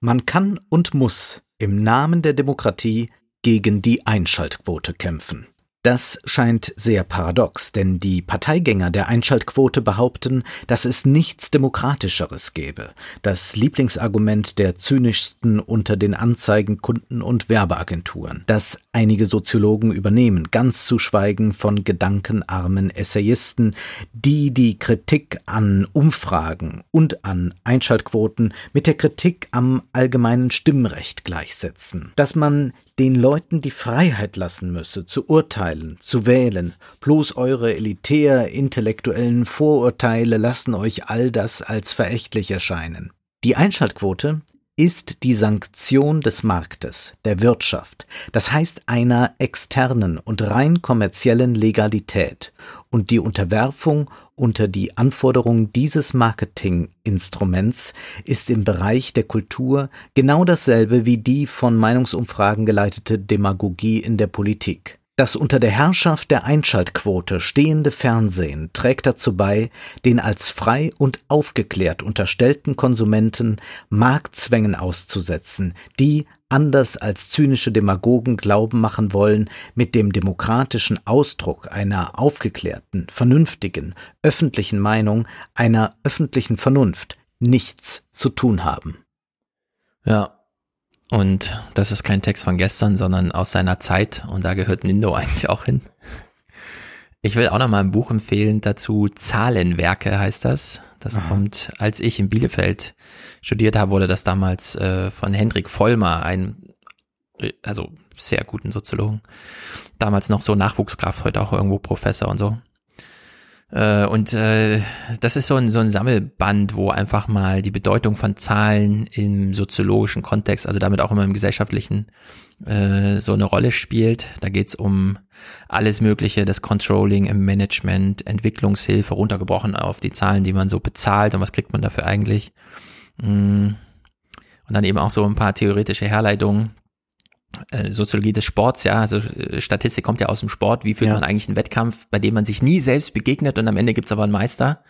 Man kann und muss im Namen der Demokratie gegen die Einschaltquote kämpfen. Das scheint sehr paradox, denn die Parteigänger der Einschaltquote behaupten, dass es nichts Demokratischeres gäbe. Das Lieblingsargument der zynischsten unter den Anzeigenkunden und Werbeagenturen, das einige Soziologen übernehmen, ganz zu schweigen von gedankenarmen Essayisten, die die Kritik an Umfragen und an Einschaltquoten mit der Kritik am allgemeinen Stimmrecht gleichsetzen. Dass man den Leuten die Freiheit lassen müsse, zu urteilen, zu wählen. Bloß eure elitär intellektuellen Vorurteile lassen euch all das als verächtlich erscheinen. Die Einschaltquote ist die Sanktion des Marktes, der Wirtschaft, das heißt einer externen und rein kommerziellen Legalität und die Unterwerfung unter die Anforderungen dieses Marketinginstruments ist im Bereich der Kultur genau dasselbe wie die von Meinungsumfragen geleitete Demagogie in der Politik. Das unter der Herrschaft der Einschaltquote stehende Fernsehen trägt dazu bei, den als frei und aufgeklärt unterstellten Konsumenten Marktzwängen auszusetzen, die, anders als zynische Demagogen glauben machen wollen, mit dem demokratischen Ausdruck einer aufgeklärten, vernünftigen, öffentlichen Meinung, einer öffentlichen Vernunft nichts zu tun haben.
Ja. Und das ist kein Text von gestern, sondern aus seiner Zeit. Und da gehört Nindo eigentlich auch hin. Ich will auch noch mal ein Buch empfehlen dazu. Zahlenwerke heißt das. Das
Aha.
kommt, als ich in Bielefeld studiert habe, wurde das damals äh, von Hendrik Vollmer, ein, äh, also sehr guten Soziologen, damals noch so Nachwuchskraft, heute auch irgendwo Professor und so. Äh, und äh, das ist so ein, so ein Sammelband, wo einfach mal die Bedeutung von Zahlen im soziologischen Kontext, also damit auch immer im gesellschaftlichen, äh, so eine Rolle spielt. Da geht's um alles Mögliche, das Controlling im Management, Entwicklungshilfe, runtergebrochen auf die Zahlen, die man so bezahlt und was kriegt man dafür eigentlich. Mm. Und dann eben auch so ein paar theoretische Herleitungen. Äh, Soziologie des Sports, ja, also äh, Statistik kommt ja aus dem Sport. Wie führt
Ja.
man eigentlich einen Wettkampf, bei dem man sich nie selbst begegnet und am Ende gibt's aber einen Meister?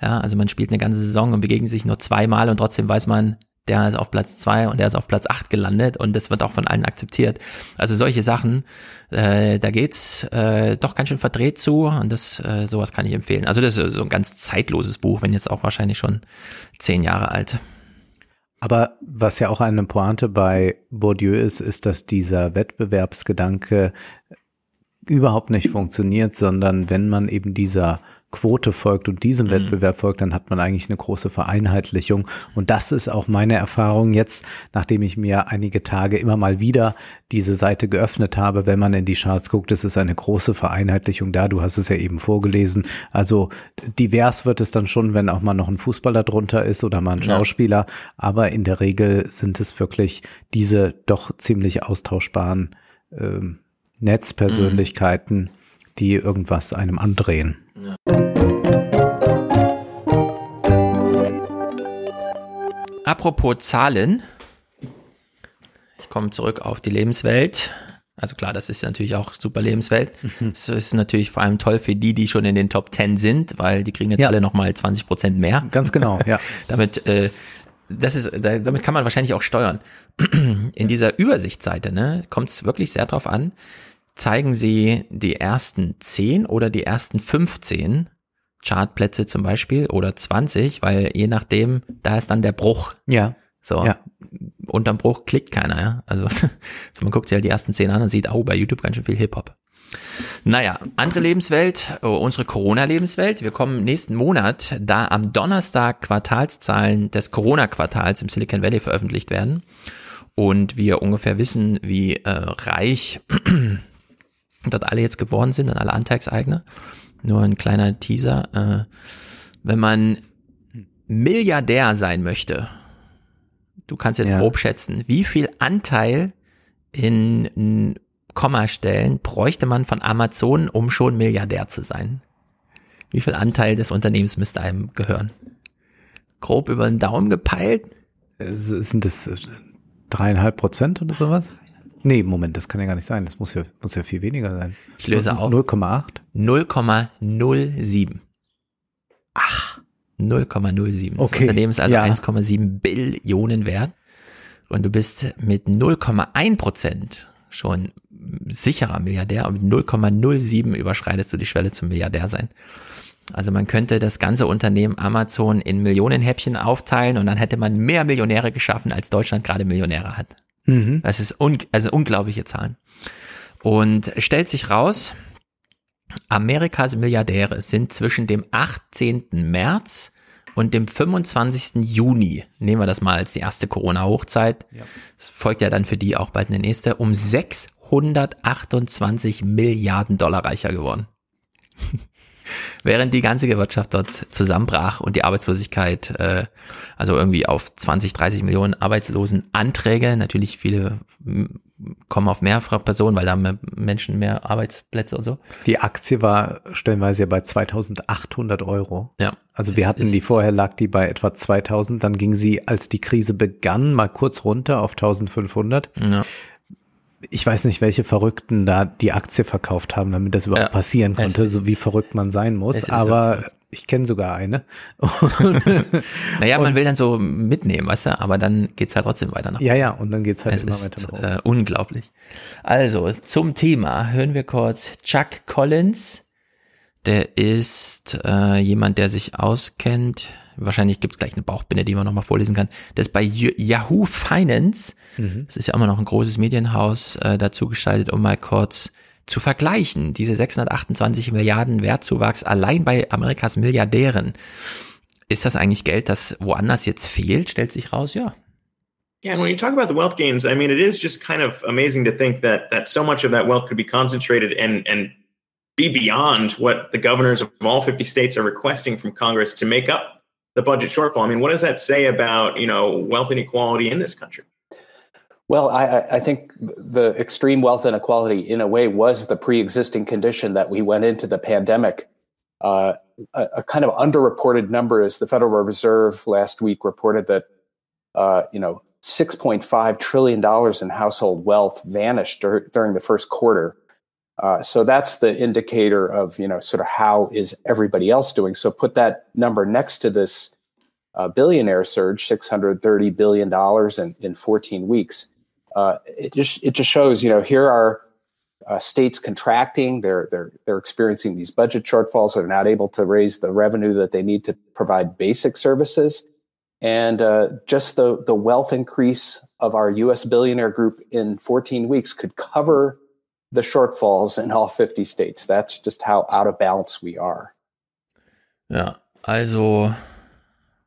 Ja, also man spielt eine ganze Saison und begegnet sich nur zweimal und trotzdem weiß man, der ist auf Platz zwei und der ist auf Platz acht gelandet und das wird auch von allen akzeptiert. Also solche Sachen, äh, da geht's äh, doch ganz schön verdreht zu und das äh, sowas kann ich empfehlen. Also das ist so ein ganz zeitloses Buch, wenn jetzt auch wahrscheinlich schon zehn Jahre alt.
Aber was ja auch eine Pointe bei Bourdieu ist, ist, dass dieser Wettbewerbsgedanke überhaupt nicht funktioniert, sondern wenn man eben dieser Quote folgt und diesem mhm. Wettbewerb folgt, dann hat man eigentlich eine große Vereinheitlichung. Und das ist auch meine Erfahrung jetzt, nachdem ich mir einige Tage immer mal wieder diese Seite geöffnet habe. Wenn man in die Charts guckt, ist es eine große Vereinheitlichung da. Du hast es ja eben vorgelesen. Also divers wird es dann schon, wenn auch mal noch ein Fußballer drunter ist oder mal ein Schauspieler. Ja. Aber in der Regel sind es wirklich diese doch ziemlich austauschbaren ähm, Netzpersönlichkeiten, mhm. die irgendwas einem andrehen. Ja.
Apropos Zahlen. Ich komme zurück auf die Lebenswelt. Also klar, das ist natürlich auch super Lebenswelt. Mhm. Es ist natürlich vor allem toll für die, die schon in den Top 10 sind, weil die kriegen jetzt ja. alle nochmal 20 Prozent mehr.
Ganz genau, ja.
damit, äh, das ist, damit kann man wahrscheinlich auch steuern. In dieser Übersichtsseite, ne, kommt es wirklich sehr drauf an, zeigen sie die ersten 10 oder die ersten 15 Chartplätze zum Beispiel oder 20, weil je nachdem, da ist dann der Bruch.
Ja.
So,
ja.
unterm Bruch klickt keiner, ja. Also so man guckt sich halt die ersten 10 an und sieht, oh, bei YouTube ganz schön viel Hip-Hop. Naja, andere Lebenswelt, oh, unsere Corona-Lebenswelt. Wir kommen nächsten Monat, da am Donnerstag Quartalszahlen des Corona-Quartals im Silicon Valley veröffentlicht werden und wir ungefähr wissen, wie äh, reich dort alle jetzt geworden sind und alle Anteilseigner. Nur ein kleiner Teaser. Äh, wenn man Milliardär sein möchte, du kannst jetzt ja. grob schätzen, wie viel Anteil in, in Kommastellen bräuchte man von Amazon, um schon Milliardär zu sein? Wie viel Anteil des Unternehmens müsste einem gehören? Grob über den Daumen gepeilt?
Äh, sind das äh, dreieinhalb Prozent oder sowas? Nee, Moment, das kann ja gar nicht sein. Das muss ja, muss ja viel weniger sein.
Ich löse auf.
0,8?
0,07. Ach, 0,07. Das
okay.
Unternehmen ist also ja. 1,7 Billionen wert. Und du bist mit 0,1 Prozent schon sicherer Milliardär und mit 0,07 überschreitest du die Schwelle zum Milliardär sein. Also man könnte das ganze Unternehmen Amazon in Millionenhäppchen aufteilen und dann hätte man mehr Millionäre geschaffen, als Deutschland gerade Millionäre hat. Mhm. Das ist un also unglaubliche Zahlen. Und stellt sich raus, Amerikas Milliardäre sind zwischen dem 18. März und dem 25. Juni, nehmen wir das mal als die erste Corona-Hochzeit, ja. es folgt ja dann für die auch bald eine nächste, um 628 Milliarden Dollar reicher geworden. während die ganze Wirtschaft dort zusammenbrach und die Arbeitslosigkeit, äh, also irgendwie auf 20, 30 Millionen Arbeitslosenanträge, natürlich viele kommen auf mehrere Personen, weil da mehr Menschen mehr Arbeitsplätze und so.
Die Aktie war stellenweise ja bei 2800 Euro.
Ja.
Also wir hatten die vorher lag die bei etwa 2000, dann ging sie, als die Krise begann, mal kurz runter auf 1500. Ja ich weiß nicht, welche Verrückten da die Aktie verkauft haben, damit das überhaupt ja, passieren konnte, so wie verrückt man sein muss. Aber ich kenne sogar eine.
naja, man will dann so mitnehmen, weißt du, aber dann geht's halt trotzdem weiter nach.
Ja, ja, und dann geht's halt
es immer ist, weiter nach oben. Äh, unglaublich. Also, zum Thema hören wir kurz Chuck Collins. Der ist äh, jemand, der sich auskennt. Wahrscheinlich gibt's gleich eine Bauchbinde, die man nochmal vorlesen kann. Der ist bei Yahoo Finance Mhm. Es ist ja immer noch ein großes Medienhaus äh, dazu gestaltet, um mal kurz zu vergleichen. Diese 628 Milliarden Wertzuwachs allein bei Amerikas Milliardären. Ist das eigentlich Geld, das woanders jetzt fehlt? Stellt sich raus, ja.
Yeah, and when you talk about the wealth gains, I mean, it is just kind of amazing to think that that so much of that wealth could be concentrated and and be beyond what the governors of all 50 states are requesting from Congress to make up the budget shortfall. I mean, what does that say about you know wealth inequality in this country?
Well, I, I, think the extreme wealth inequality, in a way, was the pre-existing condition that we went into the pandemic. Uh, a, a, kind of underreported number is the Federal Reserve last week reported that uh, you know 6.5 trillion dollars in household wealth vanished dur- during the first quarter. Uh, so that's the indicator of you know sort of how is everybody else doing. So put that number next to this uh, billionaire surge, $630 billion in, in 14 weeks. Uh, it just it just shows, you know, here are uh, states contracting. They're they're they're experiencing these budget shortfalls. They're not able to raise the revenue that they need to provide basic services, and uh, just the the wealth increase of our U.S. billionaire group in 14 weeks could cover the shortfalls in all 50 states. That's just how out of balance we are.
Ja, also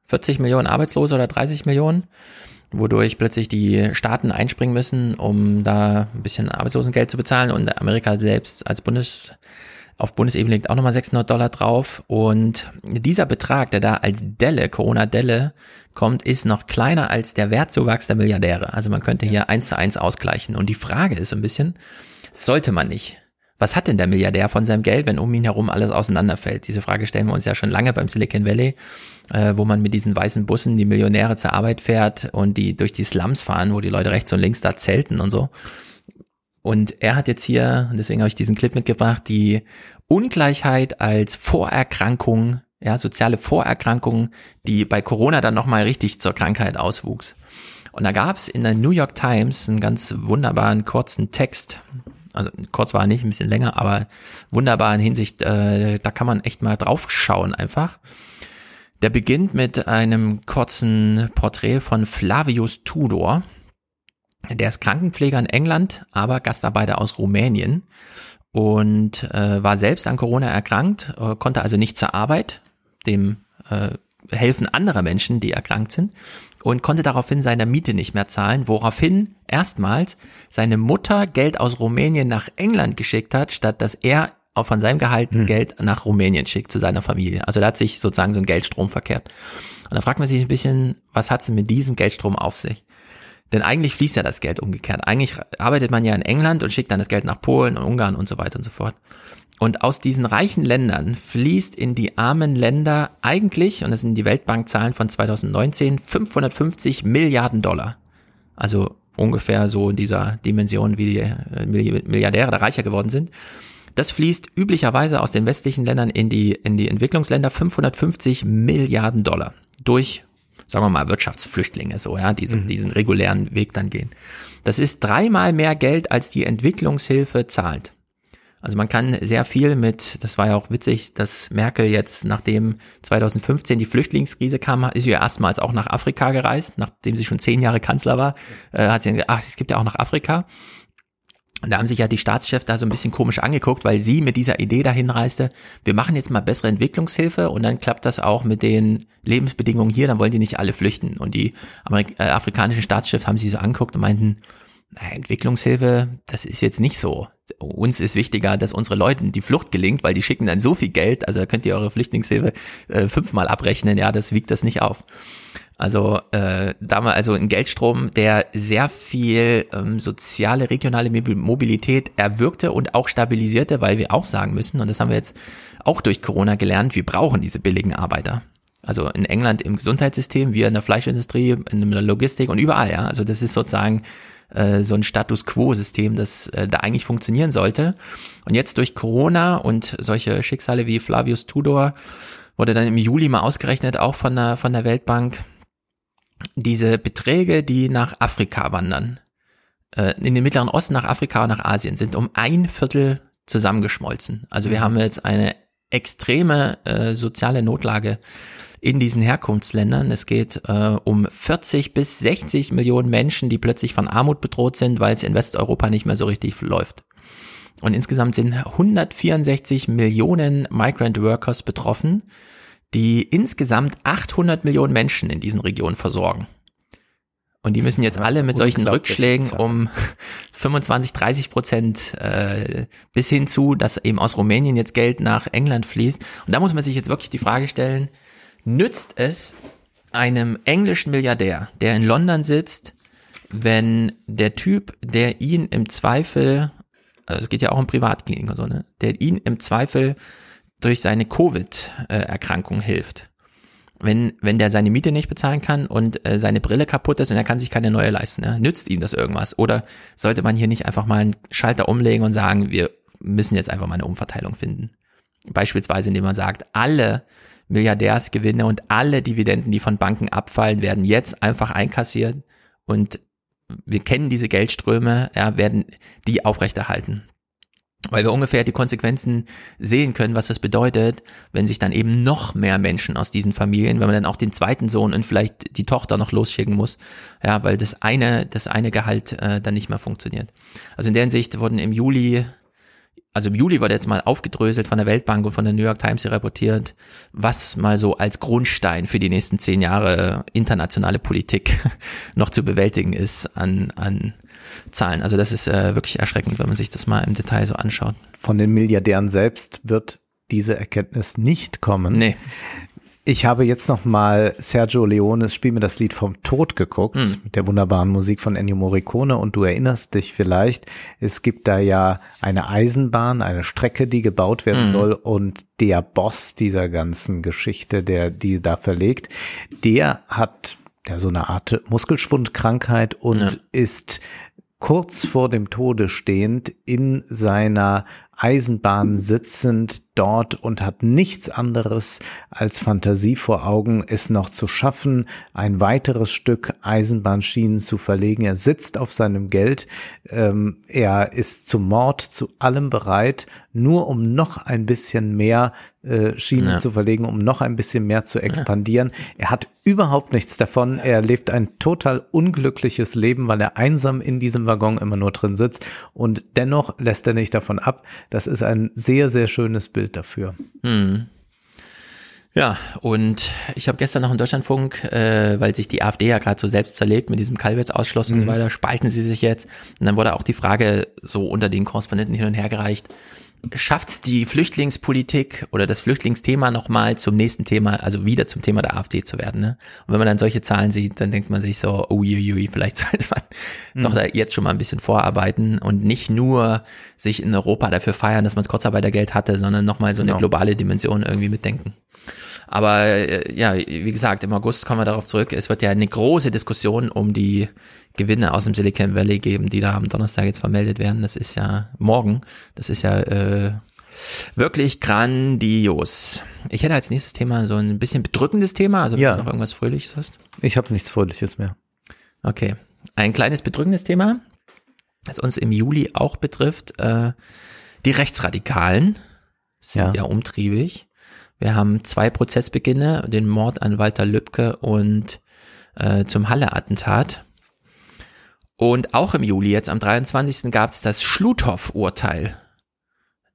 40 Millionen Arbeitslose oder 30 Millionen, wodurch plötzlich die Staaten einspringen müssen, um da ein bisschen Arbeitslosengeld zu bezahlen und Amerika selbst als Bundes auf Bundesebene liegt auch nochmal 600 Dollar drauf und dieser Betrag, der da als Delle, Corona-Delle kommt, ist noch kleiner als der Wertzuwachs der Milliardäre. Also man könnte hier eins zu eins ausgleichen und die Frage ist so ein bisschen, sollte man nicht. Was hat denn der Milliardär von seinem Geld, wenn um ihn herum alles auseinanderfällt? Diese Frage stellen wir uns ja schon lange beim Silicon Valley, äh, wo man mit diesen weißen Bussen die Millionäre zur Arbeit fährt und die durch die Slums fahren, wo die Leute rechts und links da zelten und so. Und er hat jetzt hier, deswegen habe ich diesen Clip mitgebracht, die Ungleichheit als Vorerkrankung, ja, soziale Vorerkrankung, die bei Corona dann nochmal richtig zur Krankheit auswuchs. Und da gab es in der New York Times einen ganz wunderbaren kurzen Text, also kurz war er nicht, ein bisschen länger, aber wunderbar in Hinsicht, äh, da kann man echt mal drauf schauen einfach. Der beginnt mit einem kurzen Porträt von Flavius Tudor. Der ist Krankenpfleger in England, aber Gastarbeiter aus Rumänien und äh, war selbst an Corona erkrankt, äh, konnte also nicht zur Arbeit, dem äh, helfen anderer Menschen, die erkrankt sind und konnte daraufhin seine Miete nicht mehr zahlen, woraufhin erstmals seine Mutter Geld aus Rumänien nach England geschickt hat, statt dass er auch von seinem Gehalt hm. Geld nach Rumänien schickt zu seiner Familie. Also da hat sich sozusagen so ein Geldstrom verkehrt. Und da fragt man sich ein bisschen, was hat es mit diesem Geldstrom auf sich? Denn eigentlich fließt ja das Geld umgekehrt. Eigentlich arbeitet man ja in England und schickt dann das Geld nach Polen und Ungarn und so weiter und so fort. Und aus diesen reichen Ländern fließt in die armen Länder eigentlich, und das sind die Weltbankzahlen von 2019, 550 Milliarden Dollar. Also ungefähr so in dieser Dimension, wie die äh, Milliardäre da reicher geworden sind. Das fließt üblicherweise aus den westlichen Ländern in die, in die Entwicklungsländer 550 Milliarden Dollar durch, sagen wir mal, Wirtschaftsflüchtlinge, so, ja, die so mhm. diesen regulären Weg dann gehen. Das ist dreimal mehr Geld, als die Entwicklungshilfe zahlt. Also man kann sehr viel mit, das war ja auch witzig, dass Merkel jetzt, nachdem 2015 die Flüchtlingskrise kam, ist sie ja erstmals auch nach Afrika gereist, nachdem sie schon zehn Jahre Kanzler war, äh, hat sie gesagt, ach, es gibt ja auch nach Afrika. Und da haben sich ja die Staatschefs da so ein bisschen komisch angeguckt, weil sie mit dieser Idee dahin reiste, wir machen jetzt mal bessere Entwicklungshilfe und dann klappt das auch mit den Lebensbedingungen hier, dann wollen die nicht alle flüchten. Und die Amerik äh, afrikanischen Staatschefs haben sie so angeguckt und meinten, naja, Entwicklungshilfe, das ist jetzt nicht so. Uns ist wichtiger, dass unsere Leuten die Flucht gelingt, weil die schicken dann so viel Geld, also da könnt ihr eure Flüchtlingshilfe äh, fünfmal abrechnen, ja, das wiegt das nicht auf. Also äh, da mal also ein Geldstrom, der sehr viel ähm, soziale, regionale Mobilität erwirkte und auch stabilisierte, weil wir auch sagen müssen, und das haben wir jetzt auch durch Corona gelernt, wir brauchen diese billigen Arbeiter. Also in England im Gesundheitssystem, wir in der Fleischindustrie, in der Logistik und überall, ja. Also das ist sozusagen äh, so ein Status Quo-System, das äh, da eigentlich funktionieren sollte. Und jetzt durch Corona und solche Schicksale wie Flavius Tudor wurde dann im Juli mal ausgerechnet, auch von der, von der Weltbank, diese Beträge, die nach Afrika wandern, äh, in den Mittleren Osten, nach Afrika und nach Asien, sind um ein Viertel zusammengeschmolzen. Also wir mhm. haben jetzt eine extreme äh, soziale Notlage in diesen Herkunftsländern. Es geht äh, um 40 bis 60 Millionen Menschen, die plötzlich von Armut bedroht sind, weil es in Westeuropa nicht mehr so richtig läuft. Und insgesamt sind 164 Millionen Migrant Workers betroffen die insgesamt 800 Millionen Menschen in diesen Regionen versorgen. Und die müssen jetzt alle mit solchen Rückschlägen um 25, 30 Prozent äh, bis hin zu, dass eben aus Rumänien jetzt Geld nach England fließt. Und da muss man sich jetzt wirklich die Frage stellen, nützt es einem englischen Milliardär, der in London sitzt, wenn der Typ, der ihn im Zweifel, also es geht ja auch um Privatkliniken und so, ne, der ihn im Zweifel durch seine Covid-Erkrankung hilft. Wenn, wenn der seine Miete nicht bezahlen kann und äh, seine Brille kaputt ist und er kann sich keine neue leisten, ja, nützt ihm das irgendwas? Oder sollte man hier nicht einfach mal einen Schalter umlegen und sagen, wir müssen jetzt einfach mal eine Umverteilung finden? Beispielsweise, indem man sagt, alle Milliardärsgewinne und alle Dividenden, die von Banken abfallen, werden jetzt einfach einkassiert und wir kennen diese Geldströme, ja, werden die aufrechterhalten. Weil wir ungefähr die Konsequenzen sehen können, was das bedeutet, wenn sich dann eben noch mehr Menschen aus diesen Familien, wenn man dann auch den zweiten Sohn und vielleicht die Tochter noch losschicken muss, ja, weil das eine, das eine Gehalt äh, dann nicht mehr funktioniert. Also in der Hinsicht wurden im Juli also im Juli wurde jetzt mal aufgedröselt von der Weltbank und von der New York Times hier reportiert, was mal so als Grundstein für die nächsten zehn Jahre internationale Politik noch zu bewältigen ist an, an Zahlen. Also das ist äh, wirklich erschreckend, wenn man sich das mal im Detail so anschaut.
Von den Milliardären selbst wird diese Erkenntnis nicht kommen.
Nee.
Ich habe jetzt noch mal Sergio Leones Spiel mir das Lied vom Tod geguckt,
Hm.
mit der wunderbaren Musik von Ennio Morricone und du erinnerst dich vielleicht, es gibt da ja eine Eisenbahn, eine Strecke, die gebaut werden
Mhm.
soll und der Boss dieser ganzen Geschichte, der die da verlegt, der hat ja so eine Art Muskelschwundkrankheit und
Ja.
ist kurz vor dem Tode stehend in seiner Eisenbahn sitzend dort und hat nichts anderes als Fantasie vor Augen, es noch zu schaffen, ein weiteres Stück Eisenbahnschienen zu verlegen. Er sitzt auf seinem Geld, ähm, er ist zum Mord, zu allem bereit, nur um noch ein bisschen mehr äh, Schienen
Ja.
zu verlegen, um noch ein bisschen mehr zu expandieren. Er hat überhaupt nichts davon. Er lebt ein total unglückliches Leben, weil er einsam in diesem Waggon immer nur drin sitzt und dennoch lässt er nicht davon ab. Das ist ein sehr, sehr schönes Bild dafür.
Hm. Ja, und ich habe gestern noch in Deutschlandfunk, äh, weil sich die AfD ja gerade so selbst zerlegt mit diesem Kalbitz-Ausschluss und
Mhm.
so weiter, spalten sie sich jetzt. Und dann wurde auch die Frage so unter den Korrespondenten hin und her gereicht, schafft die Flüchtlingspolitik oder das Flüchtlingsthema nochmal zum nächsten Thema, also wieder zum Thema der AfD zu werden. Ne? Und wenn man dann solche Zahlen sieht, dann denkt man sich so, uiuiui, vielleicht sollte man
Mhm.
doch da jetzt schon mal ein bisschen vorarbeiten und nicht nur sich in Europa dafür feiern, dass man das Kurzarbeitergeld hatte, sondern nochmal so eine
Genau.
globale Dimension irgendwie mitdenken. Aber äh, ja, wie gesagt, im August kommen wir darauf zurück. Es wird ja eine große Diskussion um die Gewinne aus dem Silicon Valley geben, die da am Donnerstag jetzt vermeldet werden. Das ist ja morgen. Das ist ja äh, wirklich grandios. Ich hätte als nächstes Thema so ein bisschen bedrückendes Thema, also wenn
Ja.
du noch irgendwas Fröhliches hast.
Ich habe nichts Fröhliches mehr.
Okay. Ein kleines bedrückendes Thema, das uns im Juli auch betrifft. Äh, die Rechtsradikalen sind
Ja.
ja. umtriebig. Wir haben zwei Prozessbeginne, den Mord an Walter Lübcke und äh, zum Halle-Attentat. Und auch im Juli, jetzt am 23. gab es das Schluthoff-Urteil,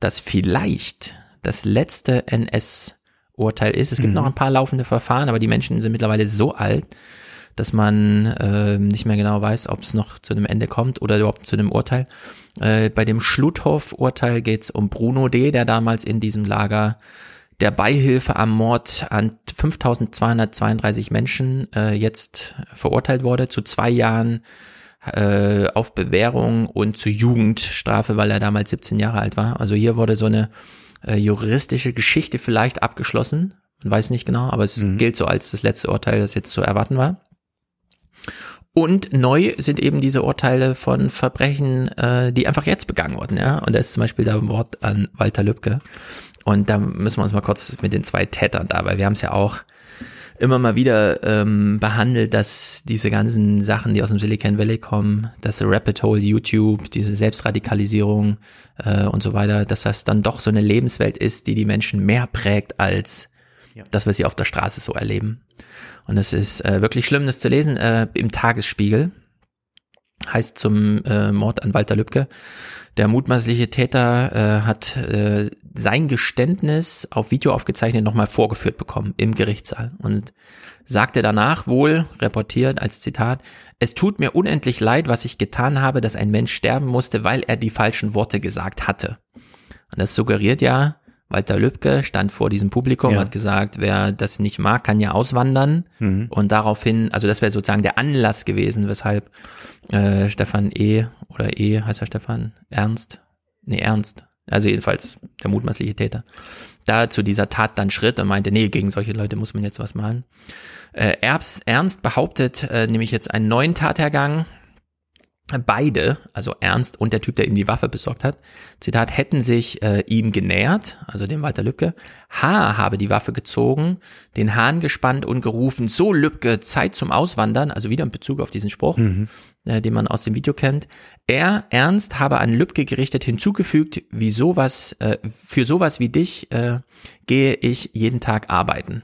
das vielleicht das letzte NS-Urteil ist. Es gibt
Mhm.
noch ein paar laufende Verfahren, aber die Menschen sind mittlerweile so alt, dass man äh, nicht mehr genau weiß, ob es noch zu einem Ende kommt oder überhaupt zu einem Urteil. Äh, bei dem Schluthoff-Urteil geht es um Bruno D., der damals in diesem Lager der Beihilfe am Mord an 5232 Menschen äh, jetzt verurteilt wurde zu zwei Jahren äh, auf Bewährung und zu Jugendstrafe, weil er damals 17 Jahre alt war. Also hier wurde so eine äh, juristische Geschichte vielleicht abgeschlossen. Man weiß nicht genau, aber es gilt so als das letzte Urteil, das jetzt zu erwarten war. Und neu sind eben diese Urteile von Verbrechen, äh, die einfach jetzt begangen wurden, ja. Und da ist zum Beispiel der Wort an Walter Lübcke. Und da müssen wir uns mal kurz mit den zwei Tätern da, weil wir haben es ja auch immer mal wieder ähm, behandelt, dass diese ganzen Sachen, die aus dem Silicon Valley kommen, das Rapid Hole YouTube, diese Selbstradikalisierung äh, und so weiter, dass das dann doch so eine Lebenswelt ist, die die Menschen mehr prägt als das, was sie auf der Straße so erleben. Und es ist äh, wirklich schlimm, das zu lesen äh, im Tagesspiegel. Heißt zum äh, Mord an Walter Lübcke. Der mutmaßliche Täter äh, hat äh, sein Geständnis auf Video aufgezeichnet nochmal vorgeführt bekommen im Gerichtssaal und sagte danach wohl, reportiert als Zitat, es tut mir unendlich leid, was ich getan habe, dass ein Mensch sterben musste, weil er die falschen Worte gesagt hatte. Und das suggeriert ja, Walter Lübcke stand vor diesem Publikum,
Ja.
hat gesagt, wer das nicht mag, kann ja auswandern.
Mhm.
Und daraufhin, also das wäre sozusagen der Anlass gewesen, weshalb äh, Stefan E. oder E. heißt er Stefan? Ernst? Nee, Ernst. Also jedenfalls der mutmaßliche Täter. Da zu dieser Tat dann schritt und meinte, nee, gegen solche Leute muss man jetzt was machen. Äh, Erbs, Ernst behauptet äh, nämlich jetzt einen neuen Tathergang. Beide, also Ernst und der Typ, der ihm die Waffe besorgt hat, Zitat, hätten sich äh, ihm genähert, also dem Walter Lübcke. H. habe die Waffe gezogen, den Hahn gespannt und gerufen, so Lübcke, Zeit zum Auswandern, also wieder in Bezug auf diesen Spruch,
Mhm.
äh, den man aus dem Video kennt. Er, Ernst, habe an Lübcke gerichtet hinzugefügt, wie sowas, äh, für sowas wie dich äh, gehe ich jeden Tag arbeiten.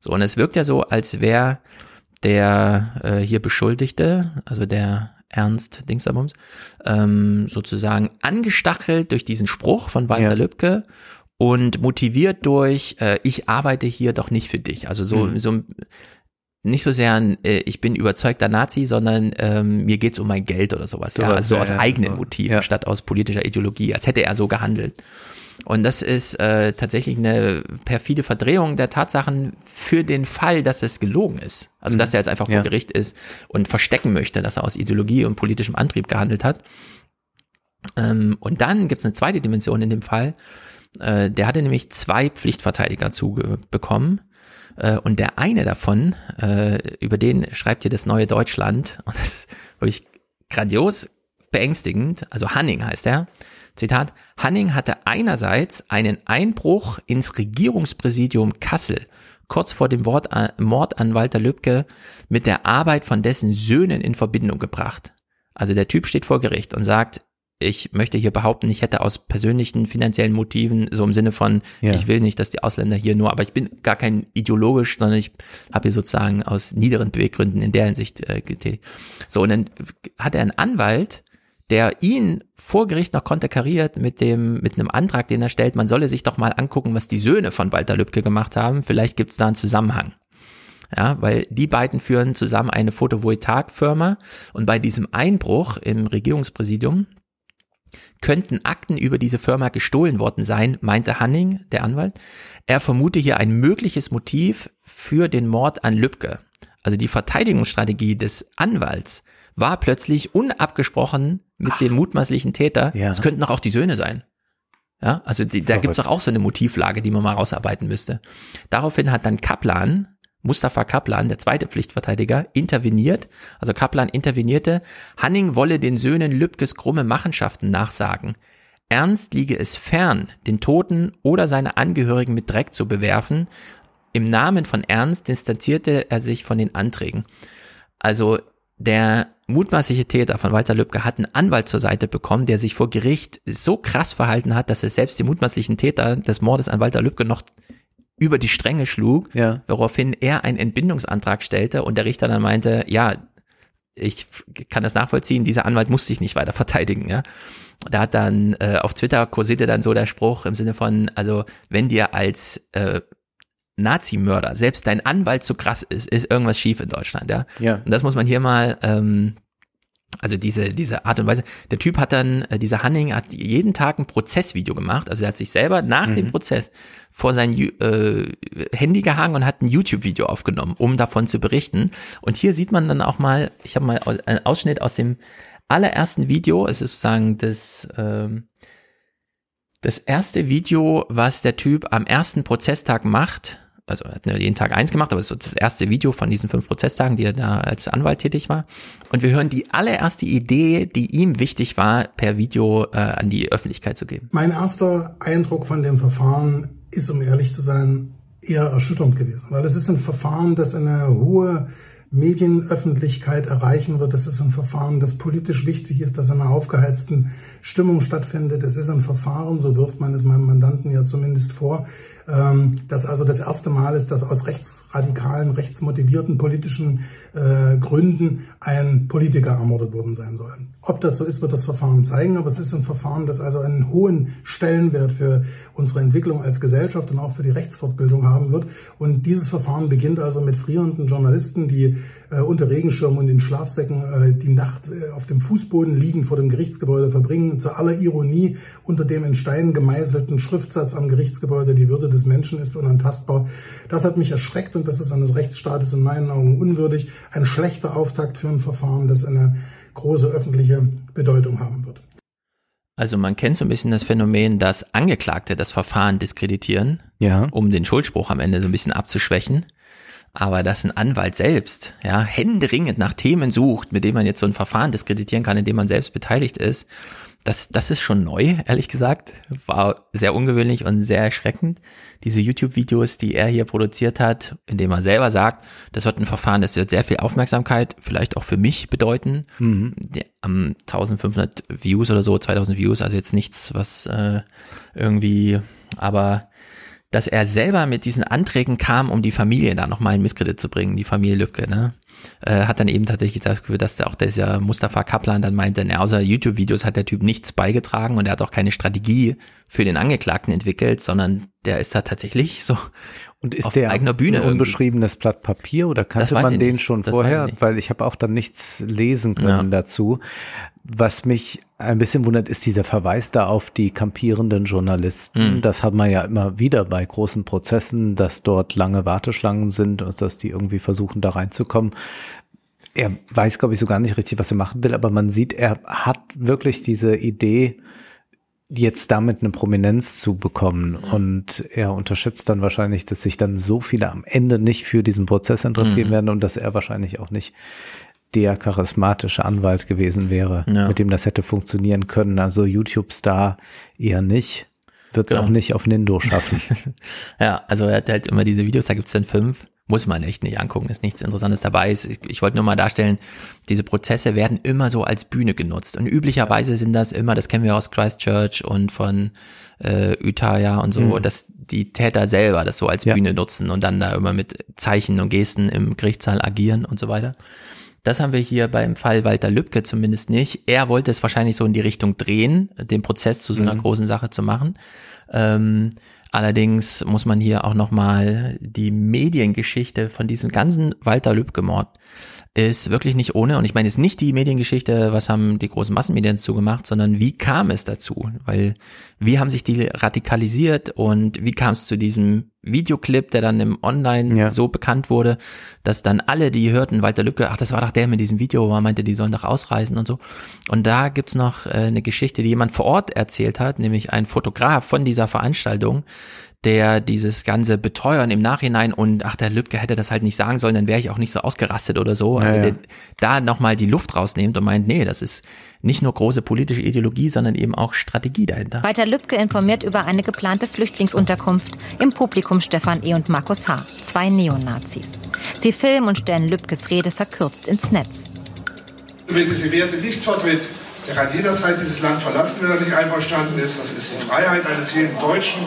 So, und es wirkt ja so, als wäre der äh, hier Beschuldigte, also der Ernst Dingsabums, ähm, sozusagen angestachelt durch diesen Spruch von Walter
Ja.
Lübcke und motiviert durch, äh, ich arbeite hier doch nicht für dich. Also so,
Mhm.
so nicht so sehr ein, äh, ich bin überzeugter Nazi, sondern ähm, mir geht's um mein Geld oder sowas. ja,
Sowas,
also so
ja,
aus
ja,
eigenen
so.
Motiven statt aus politischer Ideologie, als hätte er so gehandelt. Und das ist äh, tatsächlich eine perfide Verdrehung der Tatsachen für den Fall, dass es gelogen ist. Also
Mhm.
dass er jetzt einfach vor
Ja.
Gericht ist und verstecken möchte, dass er aus Ideologie und politischem Antrieb gehandelt hat. Ähm, und dann gibt's eine zweite Dimension in dem Fall. Äh, der hatte nämlich zwei Pflichtverteidiger zubekommen. Äh, und der eine davon, äh, über den schreibt hier das neue Deutschland, und das ist wirklich grandios beängstigend, also Hanning heißt er. Zitat, Hanning hatte einerseits einen Einbruch ins Regierungspräsidium Kassel kurz vor dem Wort, äh, Mord an Walter Lübcke mit der Arbeit von dessen Söhnen in Verbindung gebracht. Also der Typ steht vor Gericht und sagt, ich möchte hier behaupten, ich hätte aus persönlichen finanziellen Motiven, so im Sinne von,
Ja.
ich will nicht, dass die Ausländer hier nur, aber ich bin gar kein ideologisch, sondern ich habe hier sozusagen aus niederen Beweggründen in der Hinsicht äh, getätigt. So, und dann hat er einen Anwalt, der ihn vor Gericht noch konterkariert mit dem, mit einem Antrag, den er stellt, man solle sich doch mal angucken, was die Söhne von Walter Lübcke gemacht haben. Vielleicht gibt es da einen Zusammenhang. Ja, weil die beiden führen zusammen eine Photovoltaikfirma und bei diesem Einbruch im Regierungspräsidium könnten Akten über diese Firma gestohlen worden sein, meinte Hanning, der Anwalt. Er vermute hier ein mögliches Motiv für den Mord an Lübcke. Also die Verteidigungsstrategie des Anwalts war plötzlich unabgesprochen mit dem mutmaßlichen Täter.
Ja.
Es könnten doch auch die Söhne sein. Ja, also die, da gibt's doch auch so eine Motivlage, die man mal rausarbeiten müsste. Daraufhin hat dann Kaplan, Mustafa Kaplan, der zweite Pflichtverteidiger, interveniert. Also Kaplan intervenierte, Hanning wolle den Söhnen Lübkes krumme Machenschaften nachsagen. Ernst liege es fern, den Toten oder seine Angehörigen mit Dreck zu bewerfen. Im Namen von Ernst distanzierte er sich von den Anträgen. Also der mutmaßliche Täter von Walter Lübcke hat einen Anwalt zur Seite bekommen, der sich vor Gericht so krass verhalten hat, dass er selbst den mutmaßlichen Täter des Mordes an Walter Lübcke noch über die Stränge schlug,
Ja.
woraufhin er einen Entbindungsantrag stellte und der Richter dann meinte, ja, ich kann das nachvollziehen, dieser Anwalt muss sich nicht weiter verteidigen, ja. Da hat dann äh, auf Twitter kursierte dann so der Spruch im Sinne von, also wenn dir als äh, Nazi-Mörder selbst dein Anwalt so krass ist, ist irgendwas schief in Deutschland, ja.
Ja.
Und das muss man hier mal, ähm, also diese, diese Art und Weise. Der Typ hat dann, äh, dieser Hanning hat jeden Tag ein Prozessvideo gemacht. Also er hat sich selber nach
Mhm.
dem Prozess vor sein äh, Handy gehangen und hat ein YouTube-Video aufgenommen, um davon zu berichten. Und hier sieht man dann auch mal, ich habe mal einen Ausschnitt aus dem allerersten Video. Es ist sozusagen das, ähm, das erste Video, was der Typ am ersten Prozesstag macht, also er hat nur jeden Tag eins gemacht, aber es ist das erste Video von diesen fünf Prozesstagen, die er da als Anwalt tätig war. Und wir hören die allererste Idee, die ihm wichtig war, per Video äh, an die Öffentlichkeit zu geben.
Mein erster Eindruck von dem Verfahren ist, um ehrlich zu sein, eher erschütternd gewesen, weil es ist ein Verfahren, das eine hohe Medienöffentlichkeit erreichen wird. Es ist ein Verfahren, das politisch wichtig ist, das in einer aufgeheizten Stimmung stattfindet. Es ist ein Verfahren, so wirft man es meinem Mandanten ja zumindest vor, ähm, das also das erste Mal ist, dass aus rechtsradikalen, rechtsmotivierten politischen äh, Gründen ein Politiker ermordet worden sein soll. Ob das so ist, wird das Verfahren zeigen, aber es ist ein Verfahren, das also einen hohen Stellenwert für unsere Entwicklung als Gesellschaft und auch für die Rechtsfortbildung haben wird. Und dieses Verfahren beginnt also mit frierenden Journalisten, die äh, unter Regenschirm und in Schlafsäcken äh, die Nacht äh, auf dem Fußboden liegen vor dem Gerichtsgebäude verbringen. Zu aller Ironie unter dem in Stein gemeißelten Schriftsatz am Gerichtsgebäude, die Würde des Menschen ist unantastbar. Das hat mich erschreckt und das ist eines Rechtsstaates in meinen Augen unwürdig. Ein schlechter Auftakt für ein Verfahren, das eine große öffentliche Bedeutung haben wird.
Also man kennt so ein bisschen das Phänomen, dass Angeklagte das Verfahren diskreditieren,
Ja.
um den Schuldspruch am Ende so ein bisschen abzuschwächen. Aber dass ein Anwalt selbst, ja, händeringend nach Themen sucht, mit denen man jetzt so ein Verfahren diskreditieren kann, in dem man selbst beteiligt ist, das, das ist schon neu, ehrlich gesagt. War sehr ungewöhnlich und sehr erschreckend. Diese YouTube-Videos, die er hier produziert hat, in dem er selber sagt, das wird ein Verfahren, das wird sehr viel Aufmerksamkeit, vielleicht auch für mich bedeuten. Mhm. Die, um, 1500 Views oder so, 2000 Views, also jetzt nichts, was äh, irgendwie, aber dass er selber mit diesen Anträgen kam, um die Familie da nochmal in Misskredit zu bringen, die Familie Lübcke, ne? Äh, hat dann eben tatsächlich gesagt, dass der auch dieser Mustafa Kaplan dann meinte, ne, außer YouTube-Videos hat der Typ nichts beigetragen und er hat auch keine Strategie für den Angeklagten entwickelt, sondern der ist da tatsächlich so
und ist der eigener Bühne ein unbeschriebenes Blatt Papier oder kannte man den nicht. schon das vorher? Weil ich habe auch dann nichts lesen können ja. dazu. Was mich ein bisschen wundert, ist dieser Verweis da auf die kampierenden Journalisten. Mhm. Das hat man ja immer wieder bei großen Prozessen, dass dort lange Warteschlangen sind und dass die irgendwie versuchen, da reinzukommen. Er weiß, glaube ich, so gar nicht richtig, was er machen will, aber man sieht, er hat wirklich diese Idee, jetzt damit eine Prominenz zu bekommen. Und er unterschätzt dann wahrscheinlich, dass sich dann so viele am Ende nicht für diesen Prozess interessieren mhm. werden und dass er wahrscheinlich auch nicht der charismatische Anwalt gewesen wäre, ja. mit dem das hätte funktionieren können. Also YouTube-Star eher nicht. Wird es genau. auch nicht auf Nindo schaffen.
ja, also er hat halt immer diese Videos, da gibt's dann fünf. Muss man echt nicht angucken, ist nichts Interessantes dabei. Ich, ich wollte nur mal darstellen, diese Prozesse werden immer so als Bühne genutzt. Und üblicherweise sind das immer, das kennen wir aus Christchurch und von äh, Utaya und so, mhm. dass die Täter selber das so als ja. Bühne nutzen und dann da immer mit Zeichen und Gesten im Gerichtssaal agieren und so weiter. Das haben wir hier beim Fall Walter Lübcke zumindest nicht. Er wollte es wahrscheinlich so in die Richtung drehen, den Prozess zu so einer mhm. großen Sache zu machen. Ähm, allerdings muss man hier auch nochmal die Mediengeschichte von diesem ganzen Walter Lübcke-Mord ist wirklich nicht ohne. Und ich meine jetzt nicht die Mediengeschichte, was haben die großen Massenmedien zugemacht, sondern wie kam es dazu? Weil wie haben sich die radikalisiert und wie kam es zu diesem Videoclip, der dann im Online ja. so bekannt wurde, dass dann alle, die hörten, Walter Lücke, ach, das war doch der mit diesem Video, wo er meinte, die sollen doch ausreisen und so. Und da gibt's noch äh, eine Geschichte, die jemand vor Ort erzählt hat, nämlich ein Fotograf von dieser Veranstaltung, der dieses ganze Beteuern im Nachhinein und ach, der Lübcke hätte das halt nicht sagen sollen, dann wäre ich auch nicht so ausgerastet oder so. Also ja, ja. der da nochmal die Luft rausnimmt und meint, nee, das ist nicht nur große politische Ideologie, sondern eben auch Strategie dahinter.
Walter Lübcke informiert über eine geplante Flüchtlingsunterkunft. Im Publikum Stefan E. und Markus H., zwei Neonazis. Sie filmen und stellen Lübkes Rede verkürzt ins Netz.
Wenn diese Werte nicht vertritt, der kann jederzeit dieses Land verlassen, wenn er nicht einverstanden ist. Das ist die Freiheit eines jeden Deutschen.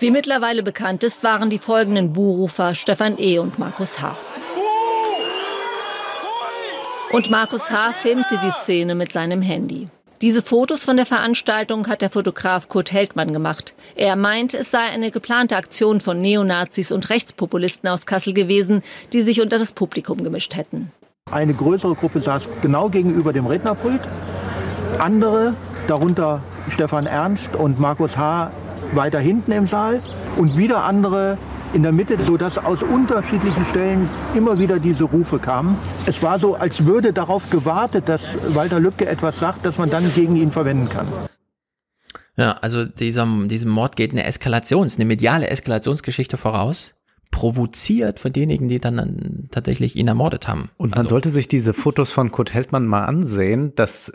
Wie mittlerweile bekannt ist, waren die folgenden Buhrufer Stefan E. und Markus H. Und Markus H. filmte die Szene mit seinem Handy. Diese Fotos von der Veranstaltung hat der Fotograf Kurt Heldmann gemacht. Er meint, es sei eine geplante Aktion von Neonazis und Rechtspopulisten aus Kassel gewesen, die sich unter das Publikum gemischt hätten.
Eine größere Gruppe saß genau gegenüber dem Rednerpult. Andere, darunter Stefan Ernst und Markus H., weiter hinten im Saal. Und wieder andere in der Mitte, sodass aus unterschiedlichen Stellen immer wieder diese Rufe kamen. Es war so, als würde darauf gewartet, dass Walter Lübcke etwas sagt, das man dann gegen ihn verwenden kann.
Ja, also dieser, diesem Mord geht eine Eskalations, eine mediale Eskalationsgeschichte voraus provoziert von denjenigen, die dann tatsächlich ihn ermordet haben.
Und man also. sollte sich diese Fotos von Kurt Heldmann mal ansehen. Das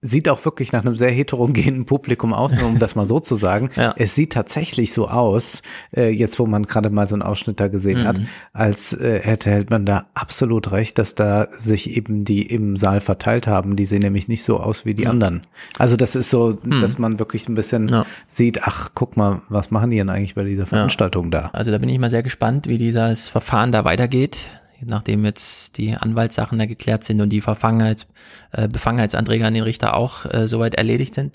sieht auch wirklich nach einem sehr heterogenen Publikum aus, um das mal so zu sagen. Ja. Es sieht tatsächlich so aus, äh, jetzt wo man gerade mal so einen Ausschnitt da gesehen mhm. hat, als äh, hätte Heldmann da absolut recht, dass da sich eben die im Saal verteilt haben. Die sehen nämlich nicht so aus wie die ja. anderen. Also das ist so, mhm. dass man wirklich ein bisschen ja. sieht, ach, guck mal, was machen die denn eigentlich bei dieser Veranstaltung da?
Also da bin ich mal sehr gespannt, wie dieses Verfahren da weitergeht, nachdem jetzt die Anwaltssachen da geklärt sind und die Verfangenheits, äh, Befangenheitsanträge an den Richter auch äh, soweit erledigt sind.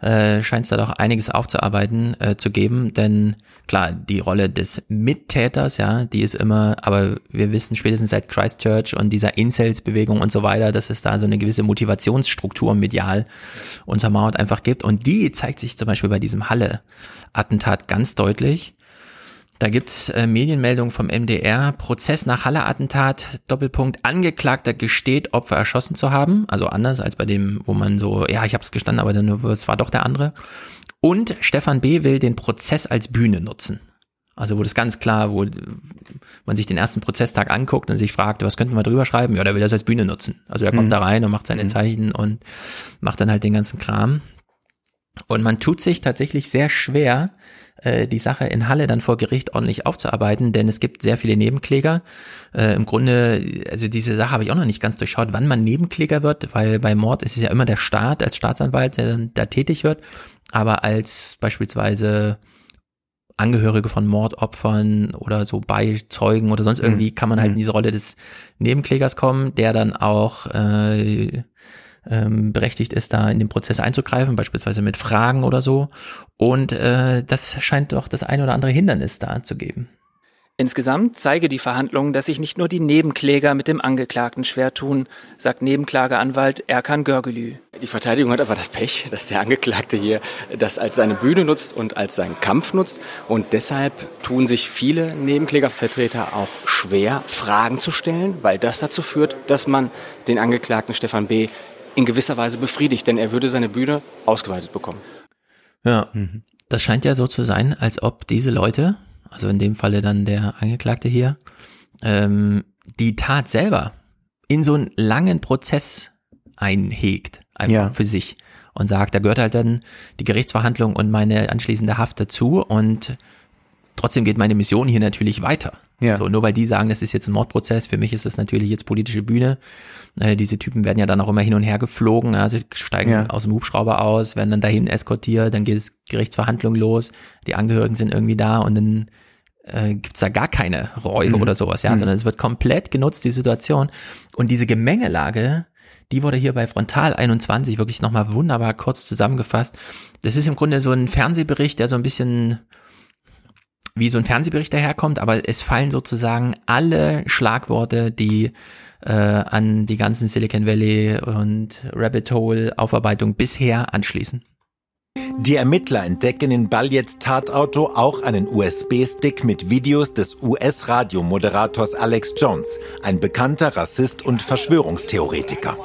Äh, scheint es da doch einiges aufzuarbeiten äh, zu geben, denn klar, die Rolle des Mittäters, ja, die ist immer, aber wir wissen spätestens seit Christchurch und dieser Incels-Bewegung und so weiter, dass es da so eine gewisse Motivationsstruktur medial untermauert einfach gibt und die zeigt sich zum Beispiel bei diesem Halle-Attentat ganz deutlich Da gibt's äh, Medienmeldungen vom MDR. Prozess nach Halle-Attentat, Doppelpunkt, Angeklagter gesteht, Opfer erschossen zu haben. Also anders als bei dem, wo man so, ja, ich habe es gestanden, aber dann, es war doch der andere. Und Stefan B. will den Prozess als Bühne nutzen. Also wo das ganz klar, wo man sich den ersten Prozesstag anguckt und sich fragt, was könnten wir drüber schreiben? Ja, der will das als Bühne nutzen. Also er kommt
Mhm.
da rein und macht seine
Mhm.
Zeichen und macht dann halt den ganzen Kram. Und man tut sich tatsächlich sehr schwer, äh, die Sache in Halle dann vor Gericht ordentlich aufzuarbeiten, denn es gibt sehr viele Nebenkläger. Äh, Im Grunde, also diese Sache habe ich auch noch nicht ganz durchschaut, wann man Nebenkläger wird, weil bei Mord ist es ja immer der Staat als Staatsanwalt, der dann da tätig wird, aber als beispielsweise Angehörige von Mordopfern oder so Beizeugen oder sonst irgendwie kann man halt in diese Rolle des Nebenklägers kommen, der dann auch äh, ähm, berechtigt ist, da in den Prozess einzugreifen, beispielsweise mit Fragen oder so. Und äh, das scheint doch das ein oder andere Hindernis da zu geben.
Insgesamt zeige die Verhandlung, dass sich nicht nur die Nebenkläger mit dem Angeklagten schwer tun, sagt Nebenklageanwalt Erkan Görgülü.
Die Verteidigung hat aber das Pech, dass der Angeklagte hier das als seine Bühne nutzt und als seinen Kampf nutzt. Und deshalb tun sich viele Nebenklägervertreter auch schwer, Fragen zu stellen, weil das dazu führt, dass man den Angeklagten Stefan B. in gewisser Weise befriedigt, denn er würde seine Bühne ausgeweitet bekommen.
Ja, das scheint ja so zu sein, als ob diese Leute, also in dem Falle dann der Angeklagte hier, ähm, die Tat selber in so einen langen Prozess einhegt, einfach
Ja.
für sich und sagt, da gehört halt dann die Gerichtsverhandlung und meine anschließende Haft dazu und trotzdem geht meine Mission hier natürlich weiter.
Ja.
So, nur weil die sagen, das ist jetzt ein Mordprozess, für mich ist das natürlich jetzt politische Bühne. Äh, diese Typen werden ja dann auch immer hin und her geflogen, also steigen
Ja.
aus dem Hubschrauber aus, werden dann dahin eskortiert, dann geht es Gerichtsverhandlung los, die Angehörigen sind irgendwie da und dann äh, gibt's da gar keine Reue
Mhm.
oder sowas, ja,
Mhm.
sondern es wird komplett genutzt, die Situation. Und diese Gemengelage, die wurde hier bei Frontal 21 wirklich nochmal wunderbar kurz zusammengefasst. Das ist im Grunde so ein Fernsehbericht, der so ein bisschen wie so ein Fernsehbericht daherkommt, aber es fallen sozusagen alle Schlagworte, die äh, an die ganzen Silicon Valley und Rabbit Hole Aufarbeitung bisher anschließen.
Die Ermittler entdecken in Baljets Tatauto auch einen USB-Stick mit Videos des US-Radiomoderators Alex Jones, ein bekannter Rassist und Verschwörungstheoretiker.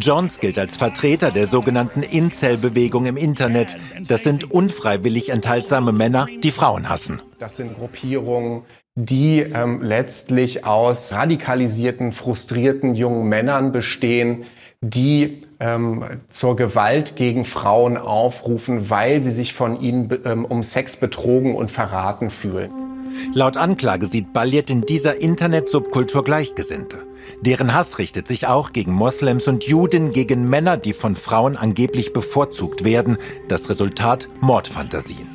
Jones gilt als Vertreter der sogenannten Incel-Bewegung im Internet. Das sind unfreiwillig enthaltsame Männer, die Frauen hassen.
Das sind Gruppierungen, die ähm, letztlich aus radikalisierten, frustrierten jungen Männern bestehen, die ähm, zur Gewalt gegen Frauen aufrufen, weil sie sich von ihnen ähm, um Sex betrogen und verraten fühlen.
Laut Anklage sieht Baljet in dieser Internet-Subkultur Gleichgesinnte. Deren Hass richtet sich auch gegen Moslems und Juden, gegen Männer, die von Frauen angeblich bevorzugt werden. Das Resultat Mordfantasien.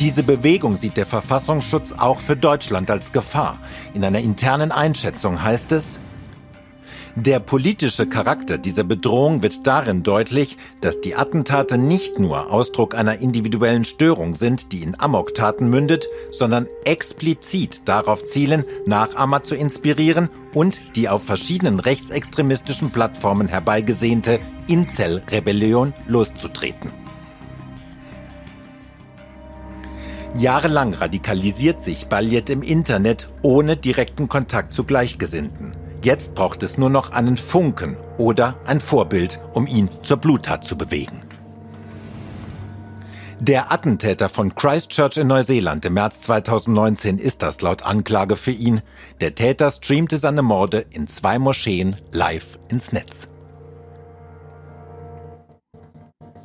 Diese Bewegung sieht der Verfassungsschutz auch für Deutschland als Gefahr. In einer internen Einschätzung heißt es, der politische Charakter dieser Bedrohung wird darin deutlich, dass die Attentate nicht nur Ausdruck einer individuellen Störung sind, die in Amoktaten mündet, sondern explizit darauf zielen, Nachahmer zu inspirieren und die auf verschiedenen rechtsextremistischen Plattformen herbeigesehnte Incel-Rebellion loszutreten. Jahrelang radikalisiert sich Baljet im Internet ohne direkten Kontakt zu Gleichgesinnten. Jetzt braucht es nur noch einen Funken oder ein Vorbild, um ihn zur Bluttat zu bewegen. Der Attentäter von Christchurch in Neuseeland im März 2019 ist das laut Anklage für ihn. Der Täter streamte seine Morde in zwei Moscheen live ins Netz.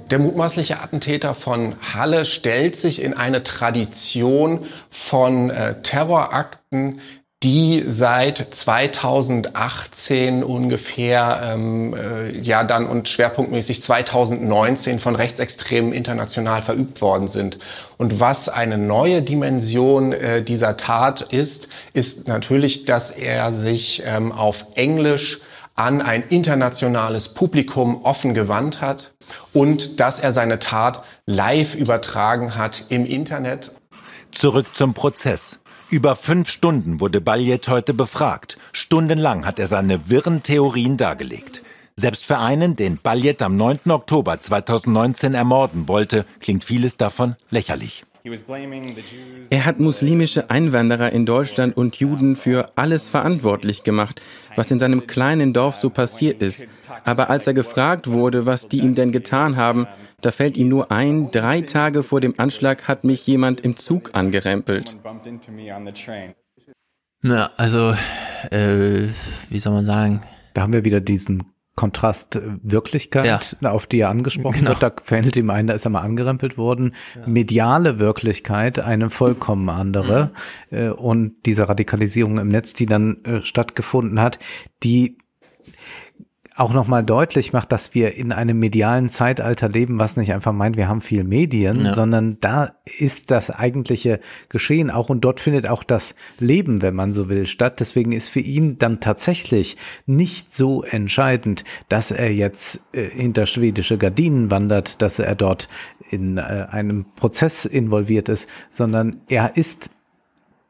Der mutmaßliche Attentäter von Halle stellt sich in eine Tradition von äh, Terrorakten, die seit 2018 ungefähr, ähm, äh, ja dann und schwerpunktmäßig 2019 von Rechtsextremen international verübt worden sind. Und was eine neue Dimension äh, dieser Tat ist, ist natürlich, dass er sich ähm, auf Englisch an ein internationales Publikum offen gewandt hat und dass er seine Tat live übertragen hat im Internet.
Zurück zum Prozess. Über fünf Stunden wurde Baljet heute befragt. Stundenlang hat er seine wirren Theorien dargelegt. Selbst für einen, den Baljet am 9. Oktober 2019 ermorden wollte, klingt vieles davon lächerlich.
Er hat muslimische Einwanderer in Deutschland und Juden für alles verantwortlich gemacht, was in seinem kleinen Dorf so passiert ist. Aber als er gefragt wurde, was die ihm denn getan haben, da fällt ihm nur ein, drei Tage vor dem Anschlag hat mich jemand im Zug angerempelt.
Na, also, äh, wie soll man sagen?
Da haben wir wieder diesen Kontrast Wirklichkeit, ja. auf die er angesprochen genau. wird. Da fällt ihm ein, da ist er mal angerempelt worden. Ja. Mediale Wirklichkeit, eine vollkommen andere. Mhm. Und diese Radikalisierung im Netz, die dann äh, stattgefunden hat, die auch nochmal deutlich macht, dass wir in einem medialen Zeitalter leben, was nicht einfach meint, wir haben viel Medien, ja. sondern da ist das eigentliche Geschehen auch und dort findet auch das Leben, wenn man so will, statt. Deswegen ist für ihn dann tatsächlich nicht so entscheidend, dass er jetzt äh, hinter schwedische Gardinen wandert, dass er dort in äh, einem Prozess involviert ist, sondern er ist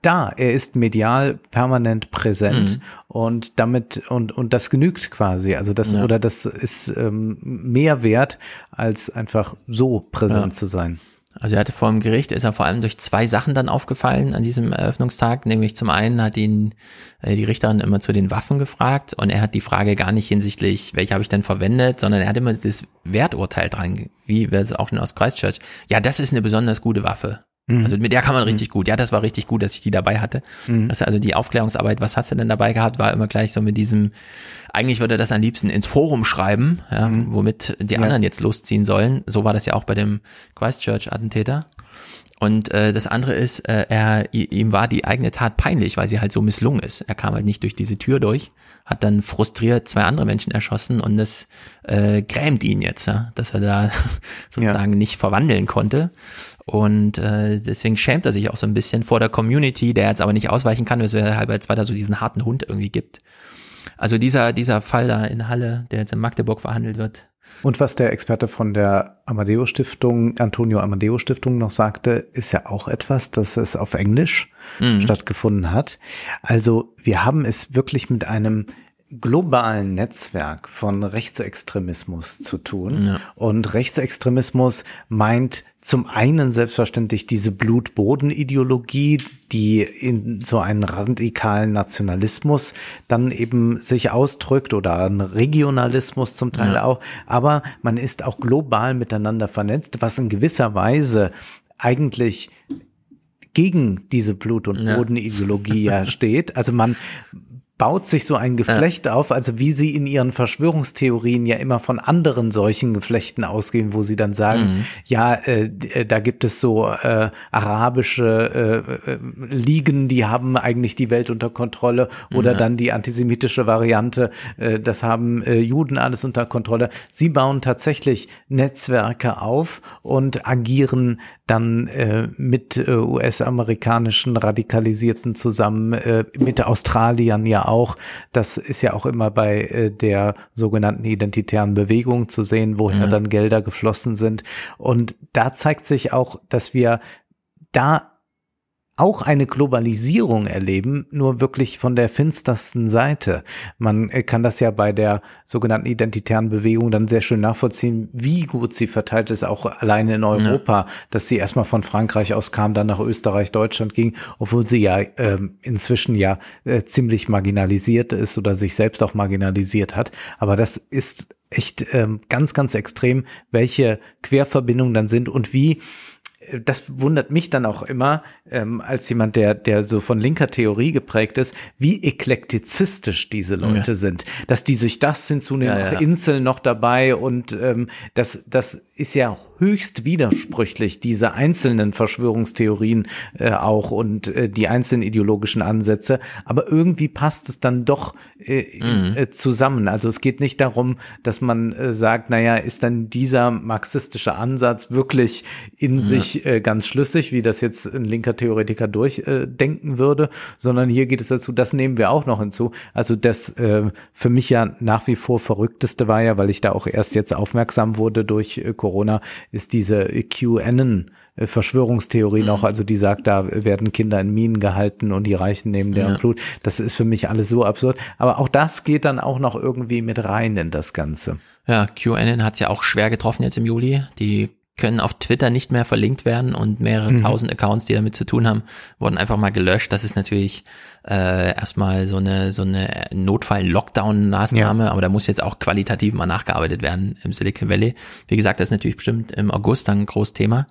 da, er ist medial permanent präsent mhm. und damit und und das genügt quasi, also das ja. oder das ist ähm, mehr wert als einfach so präsent ja. zu sein.
Also er hatte vor dem Gericht, ist er vor allem durch zwei Sachen dann aufgefallen an diesem Eröffnungstag, nämlich zum einen hat ihn äh, die Richterin immer zu den Waffen gefragt und er hat die Frage gar nicht hinsichtlich, welche habe ich denn verwendet, sondern er hat immer das Werturteil dran, wie wir es auch schon aus Christchurch. Ja, das ist eine besonders gute Waffe. Mhm. Also mit der kann man mhm. richtig gut. Ja, das war richtig gut, dass ich die dabei hatte. Mhm. Das also die Aufklärungsarbeit, was hast du denn dabei gehabt, war immer gleich so mit diesem, eigentlich würde er das am liebsten ins Forum schreiben, ja, mhm. womit die anderen jetzt losziehen sollen. So war das ja auch bei dem Christchurch-Attentäter. Und äh, das andere ist, äh, er, ihm war die eigene Tat peinlich, weil sie halt so misslungen ist. Er kam halt nicht durch diese Tür durch, hat dann frustriert zwei andere Menschen erschossen und das äh, grämt ihn jetzt, ja, dass er da sozusagen ja. nicht verwandeln konnte. Und äh, deswegen schämt er sich auch so ein bisschen vor der Community, der jetzt aber nicht ausweichen kann, weshalb er jetzt weiter so diesen harten Hund irgendwie gibt. Also dieser, dieser Fall da in Halle, der jetzt in Magdeburg verhandelt wird.
Und was der Experte von der Amadeo Stiftung, Antonio Amadeo Stiftung noch sagte, ist ja auch etwas, dass es auf Englisch mhm. stattgefunden hat. Also wir haben es wirklich mit einem globalen Netzwerk von Rechtsextremismus zu tun. Ja. Und Rechtsextremismus meint zum einen selbstverständlich diese Blutboden-Ideologie, die in so einen radikalen Nationalismus dann eben sich ausdrückt oder einen Regionalismus zum Teil ja. auch. Aber man ist auch global miteinander vernetzt, was in gewisser Weise eigentlich gegen diese Blut- und Bodenideologie ja. ja steht. Also man, baut sich so ein Geflecht ja. auf, also wie sie in ihren Verschwörungstheorien ja immer von anderen solchen Geflechten ausgehen, wo sie dann sagen, mhm. ja, äh, äh da gibt es so äh, arabische äh, äh, Ligen, die haben eigentlich die Welt unter Kontrolle oder ja. dann die antisemitische Variante, äh, das haben äh, Juden alles unter Kontrolle. Sie bauen tatsächlich Netzwerke auf und agieren dann äh, mit äh, US-amerikanischen Radikalisierten zusammen, äh, mit Australiern ja auch. Das ist ja auch immer bei äh, der sogenannten identitären Bewegung zu sehen, woher ja. dann Gelder geflossen sind. Und da zeigt sich auch, dass wir da auch eine Globalisierung erleben, nur wirklich von der finstersten Seite. Man äh, kann das ja bei der sogenannten identitären Bewegung dann sehr schön nachvollziehen, wie gut sie verteilt ist, auch alleine in Europa, ja. dass sie erstmal von Frankreich aus kam, dann nach Österreich, Deutschland ging, obwohl sie ja äh, inzwischen ja äh, ziemlich marginalisiert ist oder sich selbst auch marginalisiert hat. Aber das ist echt ähm, ganz, ganz extrem, welche Querverbindungen dann sind und wie das wundert mich dann auch immer, ähm, als jemand, der, der so von linker Theorie geprägt ist, wie eklektizistisch diese Leute ja. sind. Dass die sich das hinzunehmen, ja, ja. Inseln noch dabei und ähm, das, das ist ja höchst widersprüchlich, diese einzelnen Verschwörungstheorien äh, auch und äh, die einzelnen ideologischen Ansätze. Aber irgendwie passt es dann doch äh, mhm. äh, zusammen. Also es geht nicht darum, dass man äh, sagt, naja, ist dann dieser marxistische Ansatz wirklich in ja. sich äh, ganz schlüssig, wie das jetzt ein linker Theoretiker durchdenken äh, würde, sondern hier geht es dazu, das nehmen wir auch noch hinzu. Also das äh, für mich ja nach wie vor verrückteste war ja, weil ich da auch erst jetzt aufmerksam wurde durch äh, Corona, ist diese QAnon Verschwörungstheorie mhm. noch, also die sagt, da werden Kinder in Minen gehalten und die Reichen nehmen deren ja. Blut. Das ist für mich alles so absurd. Aber auch das geht dann auch noch irgendwie mit rein in das Ganze.
Ja, QAnon hat es ja auch schwer getroffen jetzt im Juli. Die können auf Twitter nicht mehr verlinkt werden und mehrere
Mhm.
tausend Accounts, die damit zu tun haben, wurden einfach mal gelöscht. Das ist natürlich äh, erstmal so eine so eine Notfall-Lockdown-Maßnahme, aber da muss jetzt auch qualitativ mal nachgearbeitet werden im Silicon Valley. Wie gesagt, das ist natürlich bestimmt im August dann ein großes Thema,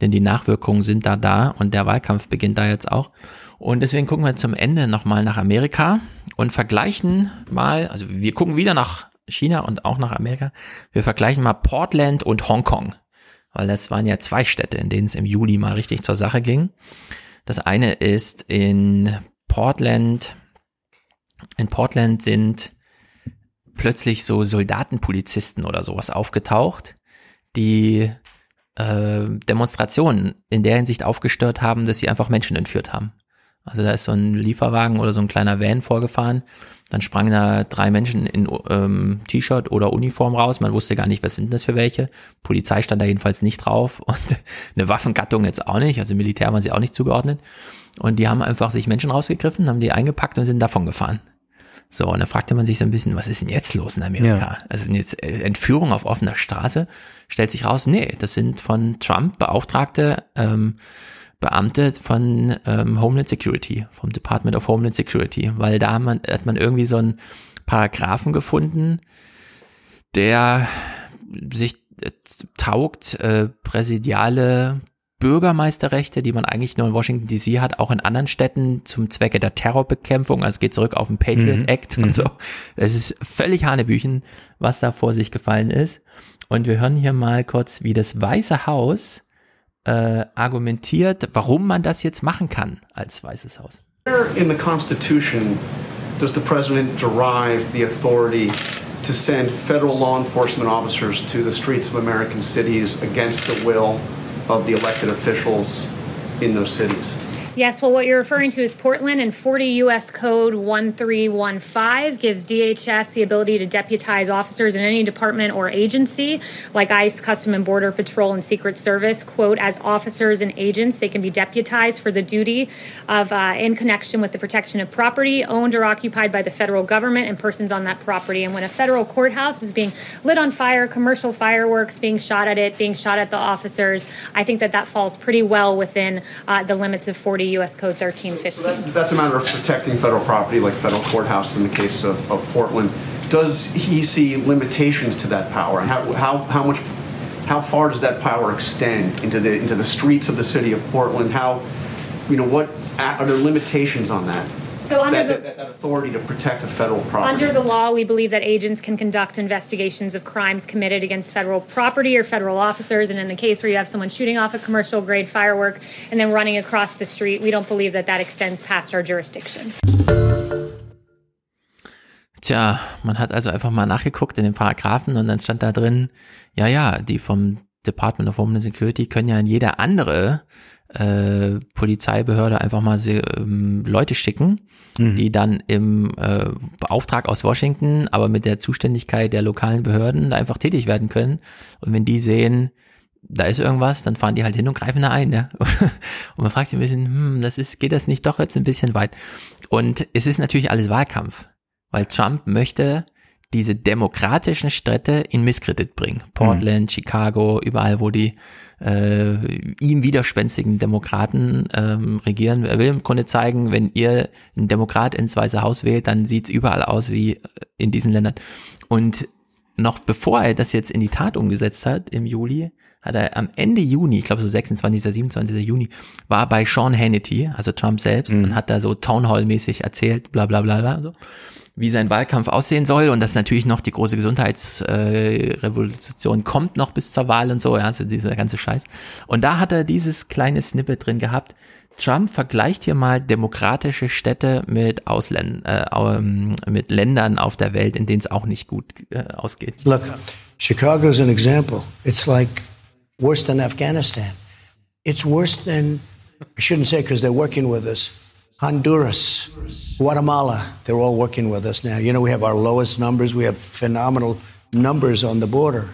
denn die Nachwirkungen sind da da und der Wahlkampf beginnt da jetzt auch. Und deswegen gucken wir zum Ende nochmal nach Amerika und vergleichen mal, also wir gucken wieder nach China und auch nach Amerika. Wir vergleichen mal Portland und Hongkong, weil das waren ja zwei Städte, in denen es im Juli mal richtig zur Sache ging. Das eine ist in Portland. In Portland sind plötzlich so Soldatenpolizisten oder sowas aufgetaucht, die äh, Demonstrationen in der Hinsicht aufgestört haben, dass sie einfach Menschen entführt haben. Also da ist so ein Lieferwagen oder so ein kleiner Van vorgefahren. Dann sprangen da drei Menschen in ähm, T-Shirt oder Uniform raus. Man wusste gar nicht, was sind das für welche. Polizei stand da jedenfalls nicht drauf und eine Waffengattung jetzt auch nicht. Also Militär waren sie auch nicht zugeordnet. Und die haben einfach sich Menschen rausgegriffen, haben die eingepackt und sind davon gefahren. So, und da fragte man sich so ein bisschen, was ist denn jetzt los in Amerika?
Ja.
Also sind jetzt äh, Entführung auf offener Straße? Stellt sich raus, nee, das sind von Trump beauftragte ähm, Beamte von ähm, Homeland Security, vom Department of Homeland Security, weil da hat man, hat man irgendwie so einen Paragraphen gefunden, der sich äh, taugt, äh, präsidiale Bürgermeisterrechte, die man eigentlich nur in Washington DC hat, auch in anderen Städten zum Zwecke der Terrorbekämpfung. Also es geht zurück auf den Patriot
Mhm.
Act
Mhm.
und so. Es ist völlig Hanebüchen, was da vor sich gefallen ist. Und wir hören hier mal kurz, wie das Weiße Haus äh, argumentiert, warum man das jetzt machen kann als Weißes Haus.
In the Constitution does the president derive the authority to send federal law enforcement officers to the streets of American cities against the will of the elected officials in those cities?
Yes, well, what you're referring to is Portland and 40 U.S. Code 1315 gives DHS the ability to deputize officers in any department or agency, like ICE, Custom and Border Patrol, and Secret Service, quote, as officers and agents. They can be deputized for the duty of, uh, in connection with the protection of property owned or occupied by the federal government and persons on that property. And when a federal courthouse is being lit on fire, commercial fireworks being shot at it, being shot at the officers, I think that that falls pretty well within uh, the limits of 40 U.S. Code 1315.
That's a matter of protecting federal property, like federal courthouse in the case of, of Portland. Does he see limitations to that power, and how, how, how much, how far does that power extend into the into the streets of the city of Portland? How, you know, what are there limitations on that?
So under
that,
the-
that, that, that authority to protect a federal property.
Under the law, we believe that agents can conduct investigations of crimes committed against federal property or federal officers. And in the case where you have someone shooting off a commercial grade firework and then running across the street, we don't believe that that extends past our jurisdiction.
Tja, man hat also einfach mal nachgeguckt in den Paragraphen und dann stand da drin, ja, ja, die vom Department of Homeland Security können ja in jede andere äh, Polizeibehörde einfach mal ähm, Leute schicken,
Mhm.
die dann im äh, Auftrag aus Washington, aber mit der Zuständigkeit der lokalen Behörden da einfach tätig werden können. Und wenn die sehen, da ist irgendwas, dann fahren die halt hin und greifen da ein, ja. Und man fragt sich ein bisschen, hm, das ist, geht das nicht doch jetzt ein bisschen weit? Und es ist natürlich alles Wahlkampf, weil Trump möchte diese demokratischen Städte in Misskredit bringen. Portland, Chicago, überall, wo die äh, ihm widerspenstigen Demokraten ähm, regieren. Er will im Grunde zeigen, wenn ihr einen Demokrat ins Weiße Haus wählt, dann sieht's überall aus wie in diesen Ländern. Und noch bevor er das jetzt in die Tat umgesetzt hat, im Juli, hat er am Ende Juni, ich glaube so 26., 27. Juni, war bei Sean Hannity, also Trump selbst, und hat da so Townhall-mäßig erzählt, bla bla bla bla, so, wie sein Wahlkampf aussehen soll und dass natürlich noch die große Gesundheitsrevolution äh, kommt noch bis zur Wahl und so, ja, also dieser ganze Scheiß. Und da hat er dieses kleine Snippet drin gehabt. Trump vergleicht hier mal demokratische Städte mit Ausländern, äh, ähm, mit Ländern auf der Welt, in denen es auch nicht gut äh, ausgeht.
Look, Chicago's an example. It's like worse than Afghanistan. It's worse than, I shouldn't say because they're working with us, Honduras, Guatemala, they're all working with us now. You know, we have our lowest numbers, we have phenomenal numbers on the border.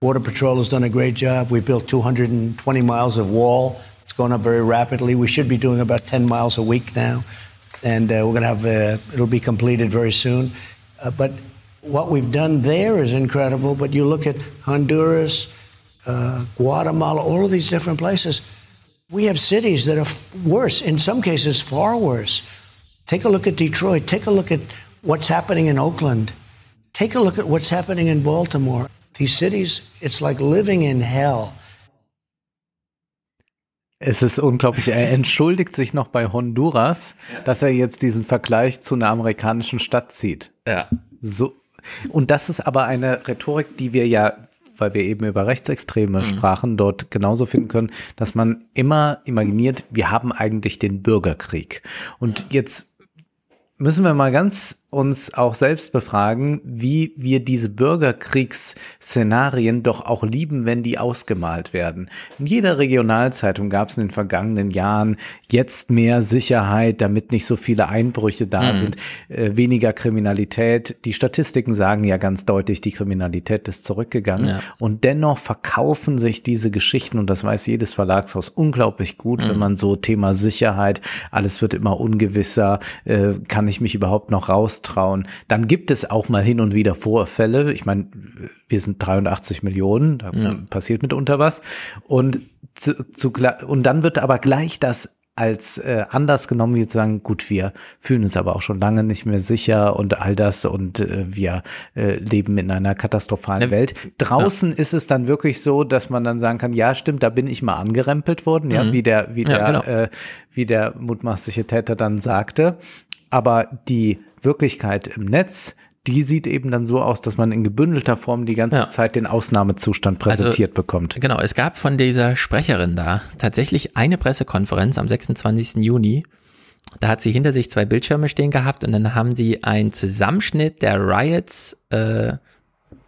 Border Patrol has done a great job. We built 220 miles of wall. It's going up very rapidly. We should be doing about 10 miles a week now. And uh, we're going to have, uh, it'll be completed very soon. Uh, but what we've done there is incredible. But you look at Honduras, uh, Guatemala, all of these different places. We have cities that are f- worse, in some cases, far worse. Take a look at Detroit. Take a look at what's happening in Oakland. Take a look at what's happening in Baltimore. These cities, it's like living in hell.
Es ist unglaublich. Er entschuldigt sich noch bei Honduras, dass er jetzt diesen Vergleich zu einer amerikanischen Stadt zieht.
Ja.
So. Und das ist aber eine Rhetorik, die wir ja, weil wir eben über Rechtsextreme
Mhm.
sprachen, dort genauso finden können, dass man immer imaginiert, wir haben eigentlich den Bürgerkrieg. Und jetzt müssen wir mal ganz uns auch selbst befragen, wie wir diese Bürgerkriegsszenarien doch auch lieben, wenn die ausgemalt werden. In jeder Regionalzeitung gab es in den vergangenen Jahren jetzt mehr Sicherheit, damit nicht so viele Einbrüche da
Mhm.
sind, äh, weniger Kriminalität. Die Statistiken sagen ja ganz deutlich, die Kriminalität ist zurückgegangen.
Ja.
Und dennoch verkaufen sich diese Geschichten, und das weiß jedes Verlagshaus unglaublich gut, wenn
Mhm.
man so Thema Sicherheit, alles wird immer ungewisser, äh, kann ich mich überhaupt noch raustrauen? Dann gibt es auch mal hin und wieder Vorfälle. Ich meine, wir sind 83 Millionen, da
Ja.
passiert mitunter was. Und, zu, zu, und dann wird aber gleich das als äh, anders genommen, wie zu sagen, gut, wir fühlen uns aber auch schon lange nicht mehr sicher und all das und äh, wir äh, leben in einer katastrophalen Welt. Draußen ist es dann wirklich so, dass man dann sagen kann, ja, stimmt, da bin ich mal angerempelt worden, ja,
Mhm.
wie der, wie
Ja,
der,
genau.
äh, wie der mutmaßliche Täter dann sagte. Aber die Wirklichkeit im Netz, die sieht eben dann so aus, dass man in gebündelter Form die ganze Zeit den Ausnahmezustand präsentiert bekommt.
Genau, es gab von dieser Sprecherin da tatsächlich eine Pressekonferenz am 26. Juni. Da hat sie hinter sich zwei Bildschirme stehen gehabt und dann haben die einen Zusammenschnitt der Riots äh,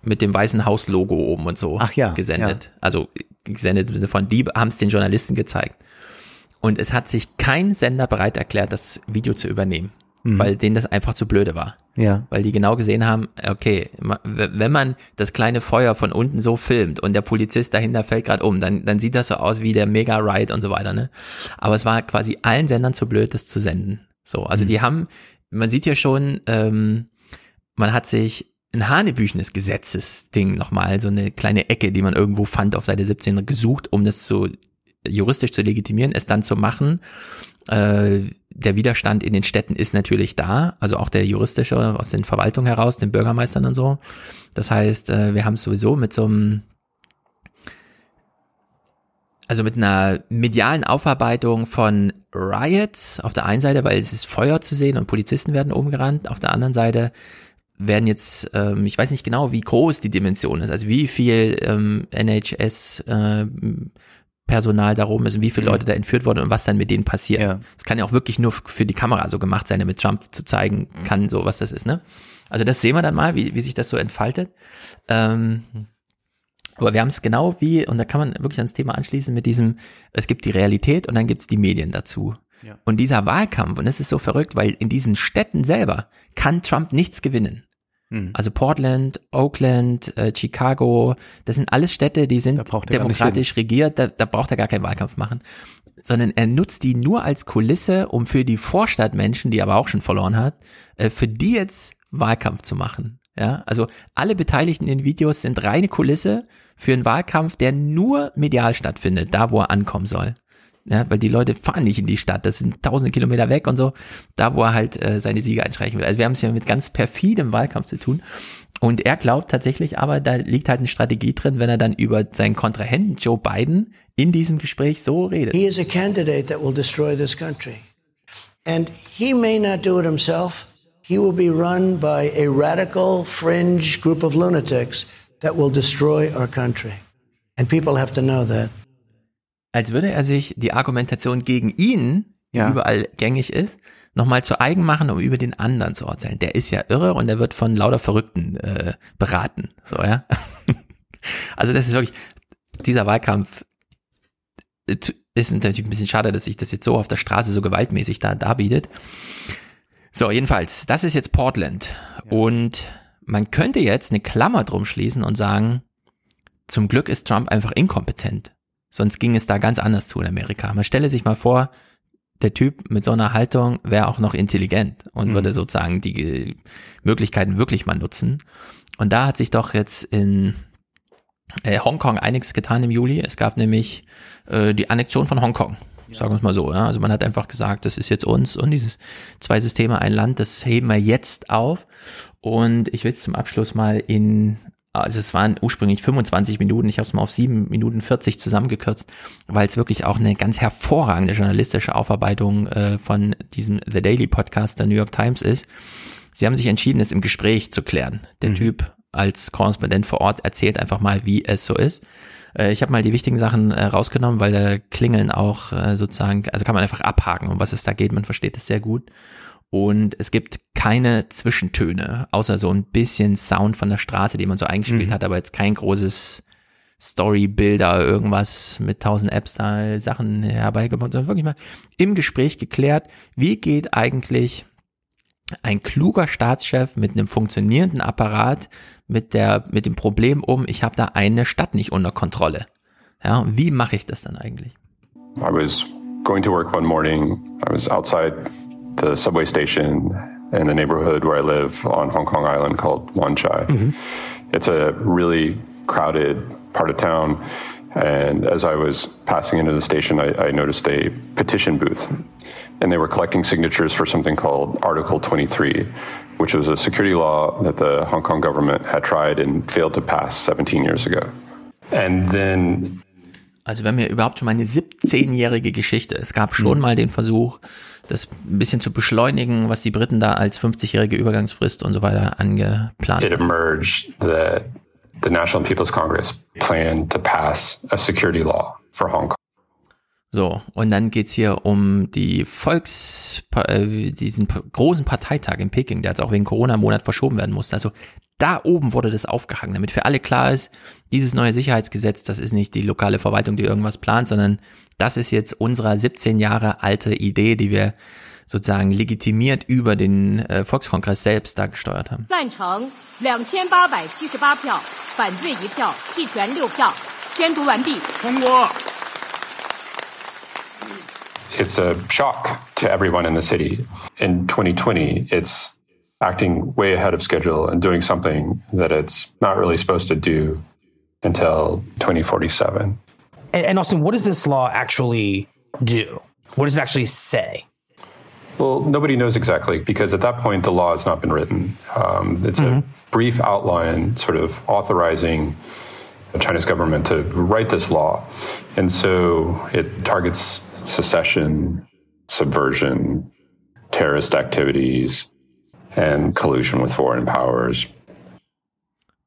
mit dem Weißen Haus Logo oben und so
Ach ja,
gesendet. Also gesendet im Sinne von, die haben es den Journalisten gezeigt. Und es hat sich kein Sender bereit erklärt, das Video zu übernehmen,
Mhm.
weil denen das einfach zu blöde war.
Ja.
Weil die genau gesehen haben, okay, wenn man das kleine Feuer von unten so filmt und der Polizist dahinter fällt gerade um, dann, dann sieht das so aus wie der Mega Ride und so weiter, ne? Aber es war quasi allen Sendern zu blöd, das zu senden. So, also die haben, man sieht ja schon, ähm, man hat sich ein hanebüchenes Gesetzesding nochmal, so eine kleine Ecke, die man irgendwo fand auf Seite 17 gesucht, um das so juristisch zu legitimieren, es dann zu machen. Äh, der Widerstand in den Städten ist natürlich da, also auch der juristische aus den Verwaltungen heraus, den Bürgermeistern und so. Das heißt, äh, wir haben es sowieso mit so einem also mit einer medialen Aufarbeitung von Riots auf der einen Seite, weil es ist Feuer zu sehen und Polizisten werden umgerannt, auf der anderen Seite werden jetzt, ähm, ich weiß nicht genau, wie groß die Dimension ist, also wie viel ähm, NHS äh, Personal darum ist wie viele Leute da entführt wurden und was dann mit denen passiert. Es kann ja auch wirklich nur für die Kamera so gemacht sein, damit Trump zu zeigen kann, so was das ist, ne? Also das sehen wir dann mal, wie, wie sich das so entfaltet. Ähm, aber wir haben es genau wie, und da kann man wirklich ans Thema anschließen mit diesem, es gibt die Realität und dann gibt es die Medien dazu.
Ja.
Und dieser Wahlkampf, und das ist so verrückt, weil in diesen Städten selber kann Trump nichts gewinnen.
Mhm.
Also Portland, Oakland, äh, Chicago, das sind alles Städte, die sind demokratisch regiert, da, da braucht er gar keinen Wahlkampf machen, sondern er nutzt die nur als Kulisse, um für die Vorstadtmenschen, die er aber auch schon verloren hat, äh, für die jetzt Wahlkampf zu machen. Ja, also alle Beteiligten in den Videos sind reine Kulisse für einen Wahlkampf, der nur medial stattfindet, da wo er ankommen soll. Ja, weil die Leute fahren nicht in die Stadt, das sind tausende Kilometer weg und so, da wo er halt äh, seine Siege einstreichen will. Also wir haben es ja mit ganz perfidem Wahlkampf zu tun. Und er glaubt tatsächlich aber, da liegt halt eine Strategie drin, wenn er dann über seinen Kontrahenten Joe Biden in diesem Gespräch so redet.
He is a candidate that will destroy this country. And he may not do it himself. He will be run by a radical fringe group of lunatics that will destroy our country. And people have to know that.
Als würde er sich die Argumentation gegen ihn, die
Ja.
überall gängig ist, nochmal zu eigen machen, um über den anderen zu urteilen. Der ist ja irre und er wird von lauter Verrückten äh, beraten. So, ja. also das ist wirklich, dieser Wahlkampf äh, ist natürlich ein bisschen schade, dass sich das jetzt so auf der Straße so gewaltmäßig da darbietet. So, jedenfalls, das ist jetzt Portland. Und man könnte jetzt eine Klammer drum schließen und sagen, zum Glück ist Trump einfach inkompetent. Sonst ging es da ganz anders zu in Amerika. Man stelle sich mal vor, der Typ mit so einer Haltung wäre auch noch intelligent und
Mhm.
würde sozusagen die Möglichkeiten wirklich mal nutzen. Und da hat sich doch jetzt in äh, Hongkong einiges getan im Juli. Es gab nämlich äh, die Annexion von Hongkong. Sagen wir es mal so. Ja? Also man hat einfach gesagt, das ist jetzt uns und dieses zwei Systeme, ein Land, das heben wir jetzt auf. Und ich will es zum Abschluss mal in also es waren ursprünglich 25 Minuten, ich habe es mal auf 7 Minuten 40 zusammengekürzt, weil es wirklich auch eine ganz hervorragende journalistische Aufarbeitung äh, von diesem The Daily Podcast der New York Times ist. Sie haben sich entschieden, es im Gespräch zu klären. Der mhm. Typ als Korrespondent vor Ort erzählt einfach mal, wie es so ist. Äh, ich habe mal die wichtigen Sachen äh, rausgenommen, weil da klingeln auch äh, sozusagen, also kann man einfach abhaken, um was es da geht, man versteht es sehr gut und es gibt keine Zwischentöne, außer so ein bisschen Sound von der Straße, die man so eingespielt mhm. hat, aber jetzt kein großes Storybilder, irgendwas mit tausend Apps da Sachen herbeigebaut, sondern wirklich mal im Gespräch geklärt, wie geht eigentlich ein kluger Staatschef mit einem funktionierenden Apparat mit der mit dem Problem um, ich habe da eine Stadt nicht unter Kontrolle. Ja, wie mache ich das dann eigentlich?
I was going to work one morning. I was outside the subway station in the neighborhood where I live on Hong Kong Island called Wan Chai. Mm-hmm. It's a really crowded part of town. And as I was passing into the station, I, I, noticed a petition booth. And they were collecting signatures for something called Article 23, which was a security law that the Hong Kong government had tried and failed to pass 17 years ago. And then.
Also, wir haben hier überhaupt schon mal eine 17-jährige Geschichte. Es gab schon mhm. mal den Versuch, das ein bisschen zu beschleunigen, was die Briten da als 50-jährige Übergangsfrist und so weiter angeplant
It emerged that the National People's Congress planned to pass a security law for Hong Kong.
So, und dann geht's hier um die Volks, äh, diesen großen Parteitag in Peking, der jetzt auch wegen Corona im Monat verschoben werden musste. Also da oben wurde das aufgehangen, damit für alle klar ist, dieses neue Sicherheitsgesetz, das ist nicht die lokale Verwaltung, die irgendwas plant, sondern das ist jetzt unsere 17 Jahre alte Idee, die wir sozusagen legitimiert über den äh, Volkskongress selbst da gesteuert haben.
It's a shock to everyone in the city. In 2020, it's acting way ahead of schedule and doing something that it's not really supposed to do until 2047.
And, and Austin, what does this law actually do? What does it actually say?
Well, nobody knows exactly because at that point the law has not been written. Um, it's mm-hmm. a brief outline, sort of authorizing the Chinese government to write this law, and so it targets secession, subversion, terrorist activities, and collusion with foreign powers.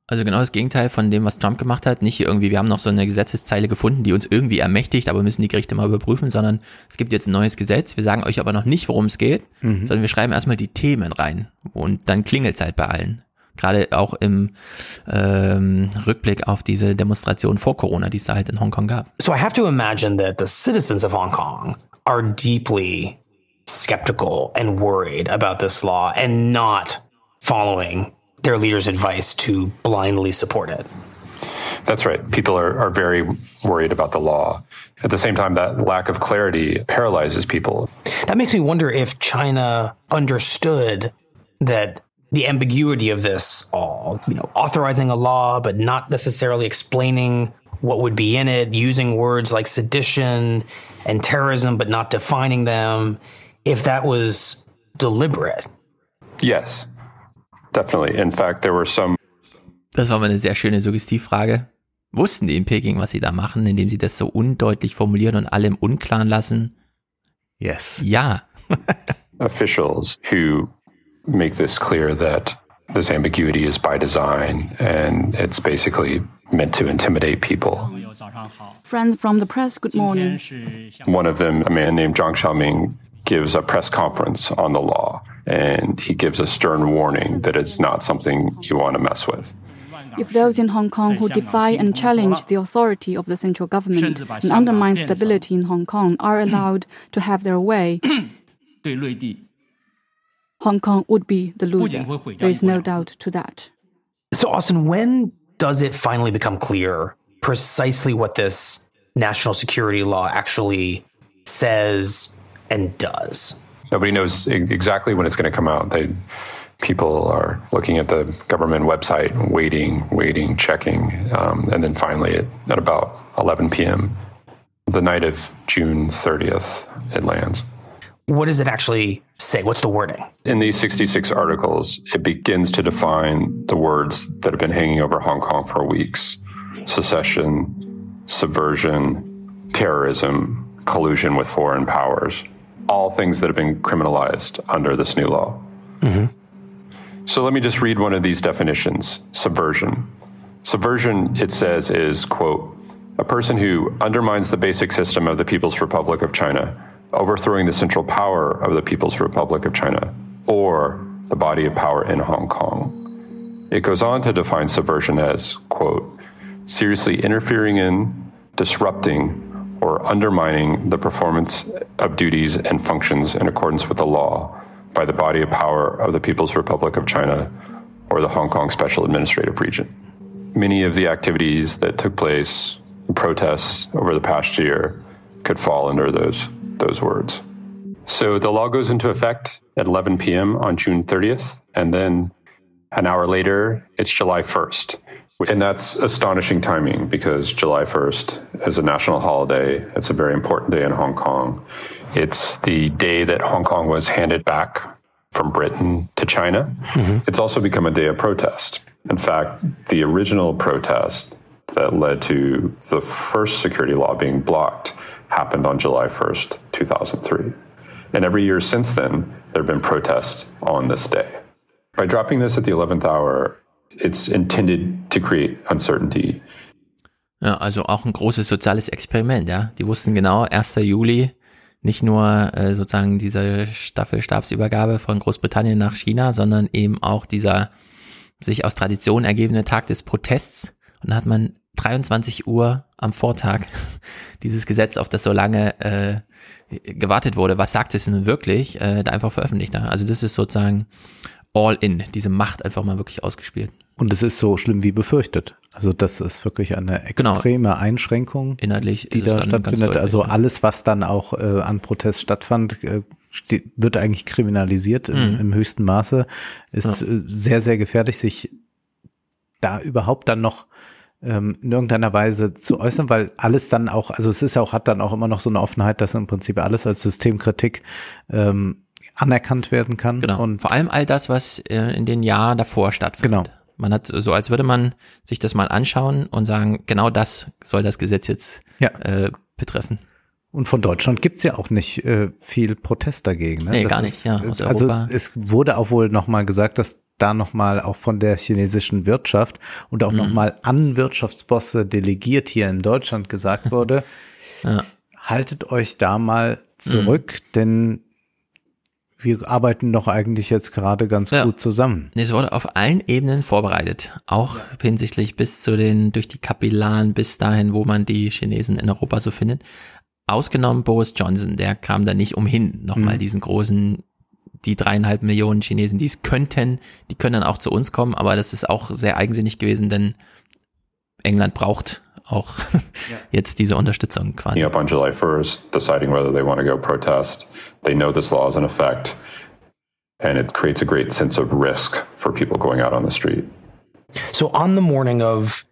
Also genau das Gegenteil von dem, was Trump gemacht hat. Nicht irgendwie, wir haben noch so eine Gesetzeszeile gefunden, die uns irgendwie ermächtigt, aber müssen die Gerichte mal überprüfen, sondern es gibt jetzt ein neues Gesetz. Wir sagen euch aber noch nicht, worum es geht, mhm. sondern wir schreiben erstmal die Themen rein und dann klingelt es halt bei allen. Gerade auch im ähm, Rückblick auf diese Demonstration vor Corona, die es da halt in Hongkong gab.
So I have to imagine that the citizens of Hong Kong are deeply skeptical and worried about this law and not following their leaders' advice to blindly support it.
That's right. People are, are very worried about the law. At the same time, that lack of clarity paralyzes people.
That makes me wonder if China understood that the ambiguity of this all, you know, authorizing a law, but not necessarily explaining what would be in it, using words like sedition and terrorism, but not defining them, if that was deliberate.
Yes. Definitely. In fact, there were some.
Das war mal eine sehr schöne Suggestivfrage. Wussten die in Peking, was sie da machen, indem sie das so undeutlich formulieren und alle im Unklaren lassen?
Yes.
Ja.
Officials who make this clear that this ambiguity is by design and it's basically meant to intimidate people.
Friends from the press, good morning.
One of them, a man named Zhang Xiaoming, gives a press conference on the law and he gives a stern warning that it's not something you want to mess with.
If those in Hong Kong who defy and challenge the authority of the central government and undermine stability in Hong Kong are allowed to have their way, Hong Kong would be the loser. There is no doubt to that.
So, Austin, when does it finally become clear precisely what this national security law actually says and does?
Nobody knows exactly when it's going to come out. They people are looking at the government website, waiting, waiting, checking. Um, and then finally, at, at about 11 p.m., the night of June 30th, it lands.
What does it actually say? What's the wording?
In these 66 articles, it begins to define the words that have been hanging over Hong Kong for weeks secession, subversion, terrorism, collusion with foreign powers, all things that have been criminalized under this new law. Mm-hmm. So let me just read one of these definitions subversion. Subversion, it says, is, quote, a person who undermines the basic system of the People's Republic of China, overthrowing the central power of the People's Republic of China, or the body of power in Hong Kong. It goes on to define subversion as, quote, seriously interfering in, disrupting, or undermining the performance of duties and functions in accordance with the law by the body of power of the People's Republic of China or the Hong Kong Special Administrative Region. Many of the activities that took place, protests over the past year, could fall under those, those words. So the law goes into effect at 11 p.m. on June 30th, and then an hour later, it's July 1st. And that's astonishing timing because July 1st is a national holiday. It's a very important day in Hong Kong. It's the day that Hong Kong was handed back from Britain to China. Mm-hmm. It's also become a day of protest. In fact, the original protest that led to the first security law being blocked happened on July 1st, 2003. And every year since then, there have been protests on this day. By dropping this at the 11th hour, it's intended to create uncertainty.
Ja, also auch ein großes soziales Experiment, ja. Die wussten genau, 1. Juli, nicht nur äh, sozusagen diese Staffelstabsübergabe von Großbritannien nach China, sondern eben auch dieser sich aus Tradition ergebene Tag des Protests. Und da hat man 23 Uhr am Vortag dieses Gesetz, auf das so lange äh, gewartet wurde, was sagt es nun wirklich, äh, da einfach veröffentlicht. Also das ist sozusagen all in, diese Macht einfach mal wirklich ausgespielt.
Und es ist so schlimm wie befürchtet. Also das ist wirklich eine genau. extreme genau. Einschränkung,
Inhaltlich
die da stattfindet. also alles, was dann auch äh, an Protest stattfand, äh, wird eigentlich kriminalisiert mhm. im, im, höchsten Maße. Ist ja. Äh, sehr, sehr gefährlich, sich da überhaupt dann noch ähm, in irgendeiner Weise zu äußern, weil alles dann auch, also es ist ja auch, hat dann auch immer noch so eine Offenheit, dass im Prinzip alles als Systemkritik ähm, anerkannt werden kann.
Genau. Und vor allem all das, was äh, in den Jahren davor stattfindet. Genau. Man hat so, als würde man sich das mal anschauen und sagen, genau das soll das Gesetz jetzt ja. äh, betreffen.
Und von Deutschland gibt's ja auch nicht äh, viel Protest dagegen. Ne?
Nee, das gar nicht, ja.
Aus also Europa. es wurde auch wohl nochmal gesagt, dass da nochmal auch von der chinesischen Wirtschaft und auch mhm. nochmal an Wirtschaftsbosse delegiert hier in Deutschland gesagt wurde, ja. haltet euch da mal zurück, mhm. denn wir arbeiten doch eigentlich jetzt gerade ganz ja. gut zusammen.
Es wurde auf allen Ebenen vorbereitet, auch ja. hinsichtlich bis zu den, durch die Kapillaren bis dahin, wo man die Chinesen in Europa so findet. Ausgenommen Boris Johnson, der kam da nicht umhin, nochmal mhm. diesen großen, die dreieinhalb Millionen Chinesen, die es könnten, die können dann auch zu uns kommen, aber das ist auch sehr eigensinnig gewesen, denn England braucht auch yeah. jetzt diese Unterstützung quasi.
Up on July 1st, deciding whether they want to go protest. They know this law is in effect, and it creates a great sense of risk for people going out on the street.
So on the morning of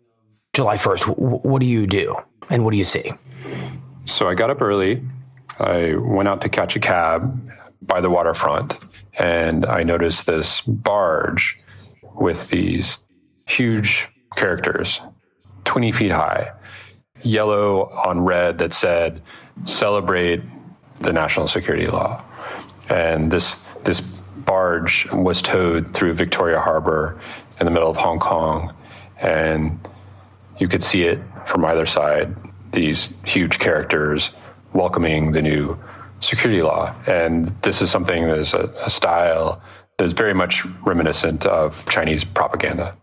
July 1st, what do you do and what do you see?
So I got up early. I went out to catch a cab by the waterfront, and I noticed this barge with these huge characters 20 feet high, yellow on red that said, celebrate the national security law. And this, this barge was towed through Victoria Harbor in the middle of Hong Kong. And you could see it from either side, these huge characters welcoming the new security law. And this is something that is a, a style that is very much reminiscent of Chinese propaganda.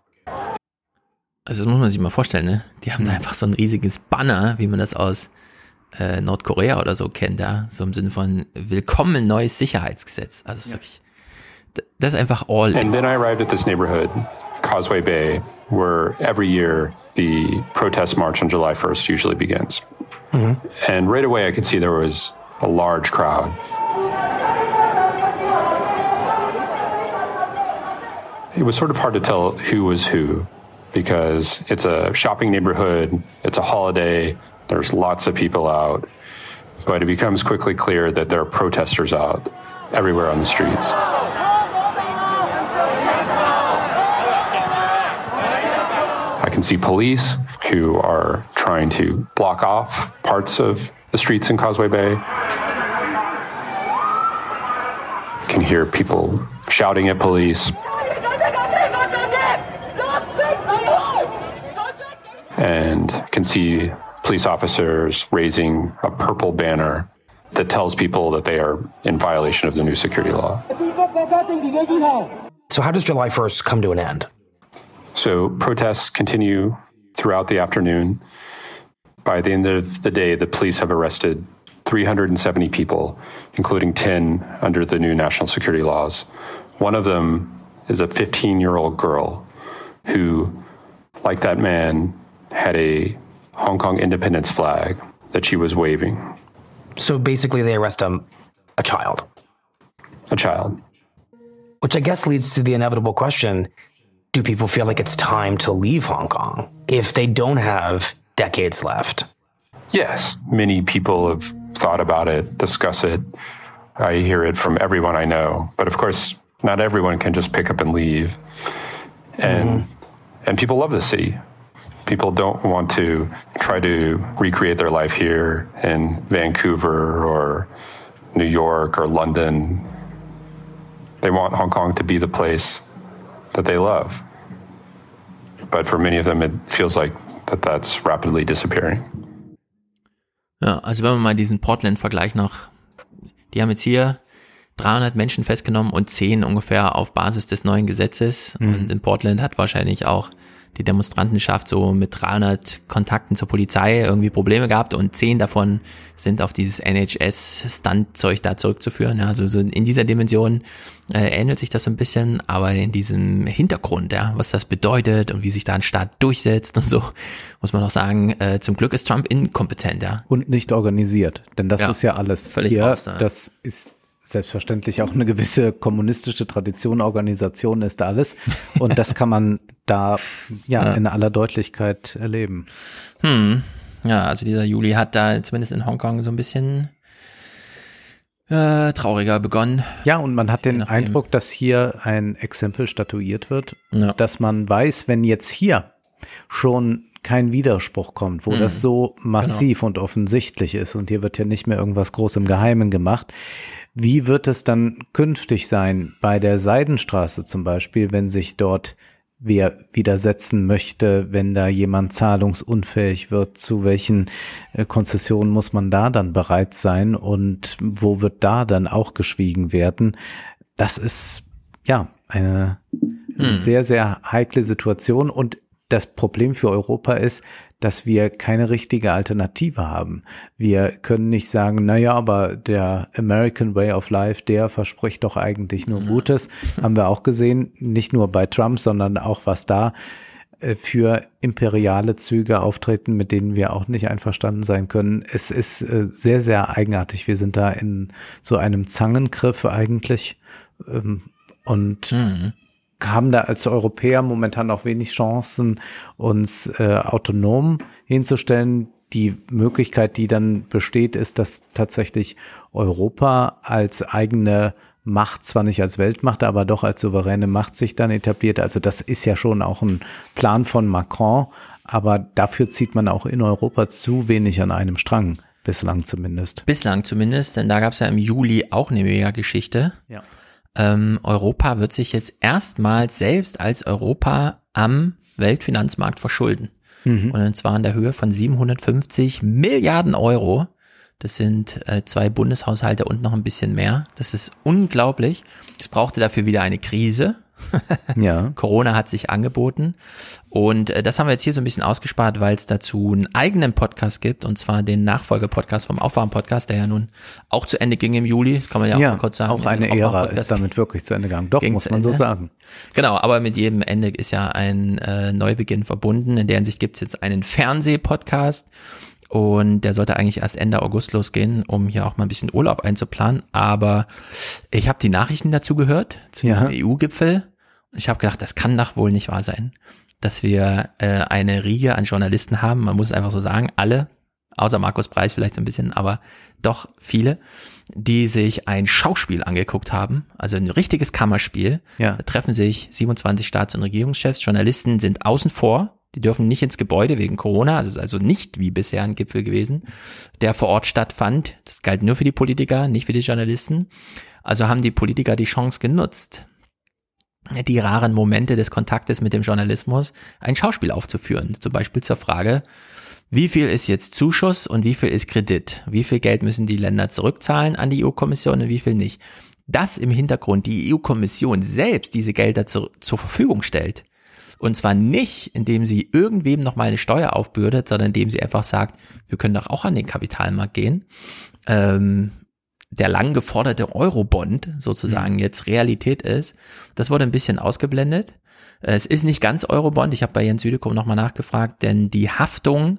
Also das muss man sich mal vorstellen, ne? Die haben da hm. einfach so ein riesiges Banner, wie man das aus äh, Nordkorea oder so kennt, ja. So im Sinne von Willkommen neues Sicherheitsgesetz. Also ja. wirklich, das ist einfach all.
And then I arrived at this neighborhood, Causeway Bay, where every year the protest march on July 1st usually begins. Mm-hmm. And right away I could see there was a large crowd. it was sort of hard to tell who was who because it's a shopping neighborhood, it's a holiday, there's lots of people out. But it becomes quickly clear that there are protesters out everywhere on the streets. I can see police who are trying to block off parts of the streets in Causeway Bay. I Can hear people shouting at police. And can see police officers raising a purple banner that tells people that they are in violation of the new security law.
So, how does July 1st come to an end?
So, protests continue throughout the afternoon. By the end of the day, the police have arrested 370 people, including 10 under the new national security laws. One of them is a 15 year old girl who, like that man, had a Hong Kong independence flag that she was waving.
So basically, they arrest a, a child.
A child.
Which I guess leads to the inevitable question do people feel like it's time to leave Hong Kong if they don't have decades left?
Yes, many people have thought about it, discuss it. I hear it from everyone I know. But of course, not everyone can just pick up and leave. And mm-hmm. and people love the city. People don't want to try to recreate their life here in Vancouver or New York or London. They want Hong Kong to be the place that they love. But for many of them, it feels like that that's rapidly disappearing.
Ja, also wenn man mal diesen Portland-Vergleich noch, die haben jetzt hier 300 Menschen festgenommen und 10 ungefähr auf Basis des neuen Gesetzes. Mhm. Und in Portland hat wahrscheinlich auch die Demonstrantenschaft so mit 300 Kontakten zur Polizei irgendwie Probleme gehabt und 10 davon sind auf dieses NHS-Stunt-Zeug da zurückzuführen. Also so in dieser Dimension äh, ähnelt sich das so ein bisschen, aber in diesem Hintergrund, ja, was das bedeutet und wie sich da ein Staat durchsetzt und so, muss man auch sagen, äh, zum Glück ist Trump inkompetent, ja.
Und nicht organisiert, denn das ja, ist ja alles völlig hier, raus, ja. das ist selbstverständlich auch eine gewisse kommunistische Tradition, Organisation ist alles. Und das kann man da ja, ja. in aller Deutlichkeit erleben.
Hm. Ja, also dieser Juli hat da zumindest in Hongkong so ein bisschen äh, trauriger begonnen.
Ja, und man hat den Eindruck, dass hier ein Exempel statuiert wird, ja. dass man weiß, wenn jetzt hier schon kein Widerspruch kommt, wo mhm. das so massiv genau. und offensichtlich ist und hier wird ja nicht mehr irgendwas groß im Geheimen gemacht, wie wird es dann künftig sein bei der Seidenstraße zum Beispiel, wenn sich dort wer widersetzen möchte, wenn da jemand zahlungsunfähig wird, zu welchen äh, Konzessionen muss man da dann bereit sein und wo wird da dann auch geschwiegen werden? Das ist ja eine hm. sehr, sehr heikle Situation und das Problem für Europa ist, dass wir keine richtige Alternative haben. Wir können nicht sagen, naja, aber der American Way of Life, der verspricht doch eigentlich nur Gutes. haben wir auch gesehen, nicht nur bei Trump, sondern auch was da äh, für imperiale Züge auftreten, mit denen wir auch nicht einverstanden sein können. Es ist äh, sehr, sehr eigenartig. Wir sind da in so einem Zangengriff eigentlich. Ähm, und mhm haben da als Europäer momentan auch wenig Chancen, uns äh, autonom hinzustellen. Die Möglichkeit, die dann besteht, ist, dass tatsächlich Europa als eigene Macht, zwar nicht als Weltmacht, aber doch als souveräne Macht sich dann etabliert. Also das ist ja schon auch ein Plan von Macron, aber dafür zieht man auch in Europa zu wenig an einem Strang. Bislang zumindest.
Bislang zumindest, denn da gab es ja im Juli auch eine Mega-Geschichte. Ja ähm, Europa wird sich jetzt erstmals selbst als Europa am Weltfinanzmarkt verschulden. Mhm. Und zwar in der Höhe von 750 Milliarden Euro. Das sind äh, zwei Bundeshaushalte und noch ein bisschen mehr. Das ist unglaublich. Es brauchte dafür wieder eine Krise. ja. Corona hat sich angeboten. Und äh, das haben wir jetzt hier so ein bisschen ausgespart, weil es dazu einen eigenen Podcast gibt, und zwar den Nachfolgepodcast vom Aufwärm-Podcast, der ja nun auch zu Ende ging im Juli. Das kann man ja, ja auch mal kurz sagen.
Auch eine Ära ist damit wirklich zu Ende gegangen. Doch, muss man so sagen.
Genau, aber mit jedem Ende ist ja ein äh, Neubeginn verbunden. In der Hinsicht gibt es jetzt einen Fernsehpodcast. Und der sollte eigentlich erst Ende August losgehen, um hier auch mal ein bisschen Urlaub einzuplanen. Aber ich habe die Nachrichten dazu gehört, zu diesem EU-Gipfel. Ich habe gedacht, das kann doch wohl nicht wahr sein, dass wir äh, eine Riege an Journalisten haben. Man muss es einfach so sagen, alle, außer Markus Preis vielleicht so ein bisschen, aber doch viele, die sich ein Schauspiel angeguckt haben, also ein richtiges Kammerspiel.
Ja.
Da treffen sich 27 Staats- und Regierungschefs. Journalisten sind außen vor. Die dürfen nicht ins Gebäude wegen Corona. Es ist also nicht wie bisher ein Gipfel gewesen, der vor Ort stattfand. Das galt nur für die Politiker, nicht für die Journalisten. Also haben die Politiker die Chance genutzt, die raren Momente des Kontaktes mit dem Journalismus ein Schauspiel aufzuführen. Zum Beispiel zur Frage, wie viel ist jetzt Zuschuss und wie viel ist Kredit? Wie viel Geld müssen die Länder zurückzahlen an die EU-Kommission und wie viel nicht? Dass im Hintergrund die EU-Kommission selbst diese Gelder zu, zur Verfügung stellt. Und zwar nicht, indem sie irgendwem nochmal eine Steuer aufbürdet, sondern indem sie einfach sagt, wir können doch auch an den Kapitalmarkt gehen. Ähm, der lang geforderte Eurobond sozusagen jetzt Realität ist. Das wurde ein bisschen ausgeblendet. Es ist nicht ganz Eurobond. Ich habe bei Jens Südekum nochmal nachgefragt, denn die Haftung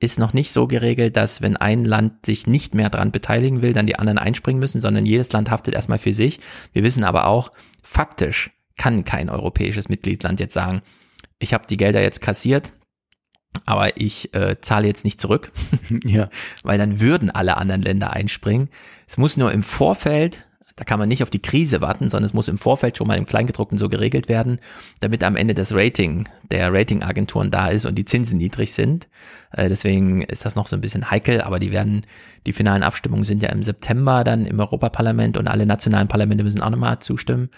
ist noch nicht so geregelt, dass wenn ein Land sich nicht mehr dran beteiligen will, dann die anderen einspringen müssen, sondern jedes Land haftet erstmal für sich. Wir wissen aber auch, faktisch kann kein europäisches Mitgliedsland jetzt sagen, ich habe die Gelder jetzt kassiert, aber ich äh, zahle jetzt nicht zurück,
ja.
weil dann würden alle anderen Länder einspringen. Es muss nur im Vorfeld, da kann man nicht auf die Krise warten, sondern es muss im Vorfeld schon mal im Kleingedruckten so geregelt werden, damit am Ende das Rating der Ratingagenturen da ist und die Zinsen niedrig sind. Äh, deswegen ist das noch so ein bisschen heikel, aber die werden, die finalen Abstimmungen sind ja im September dann im Europaparlament und alle nationalen Parlamente müssen auch nochmal zustimmen.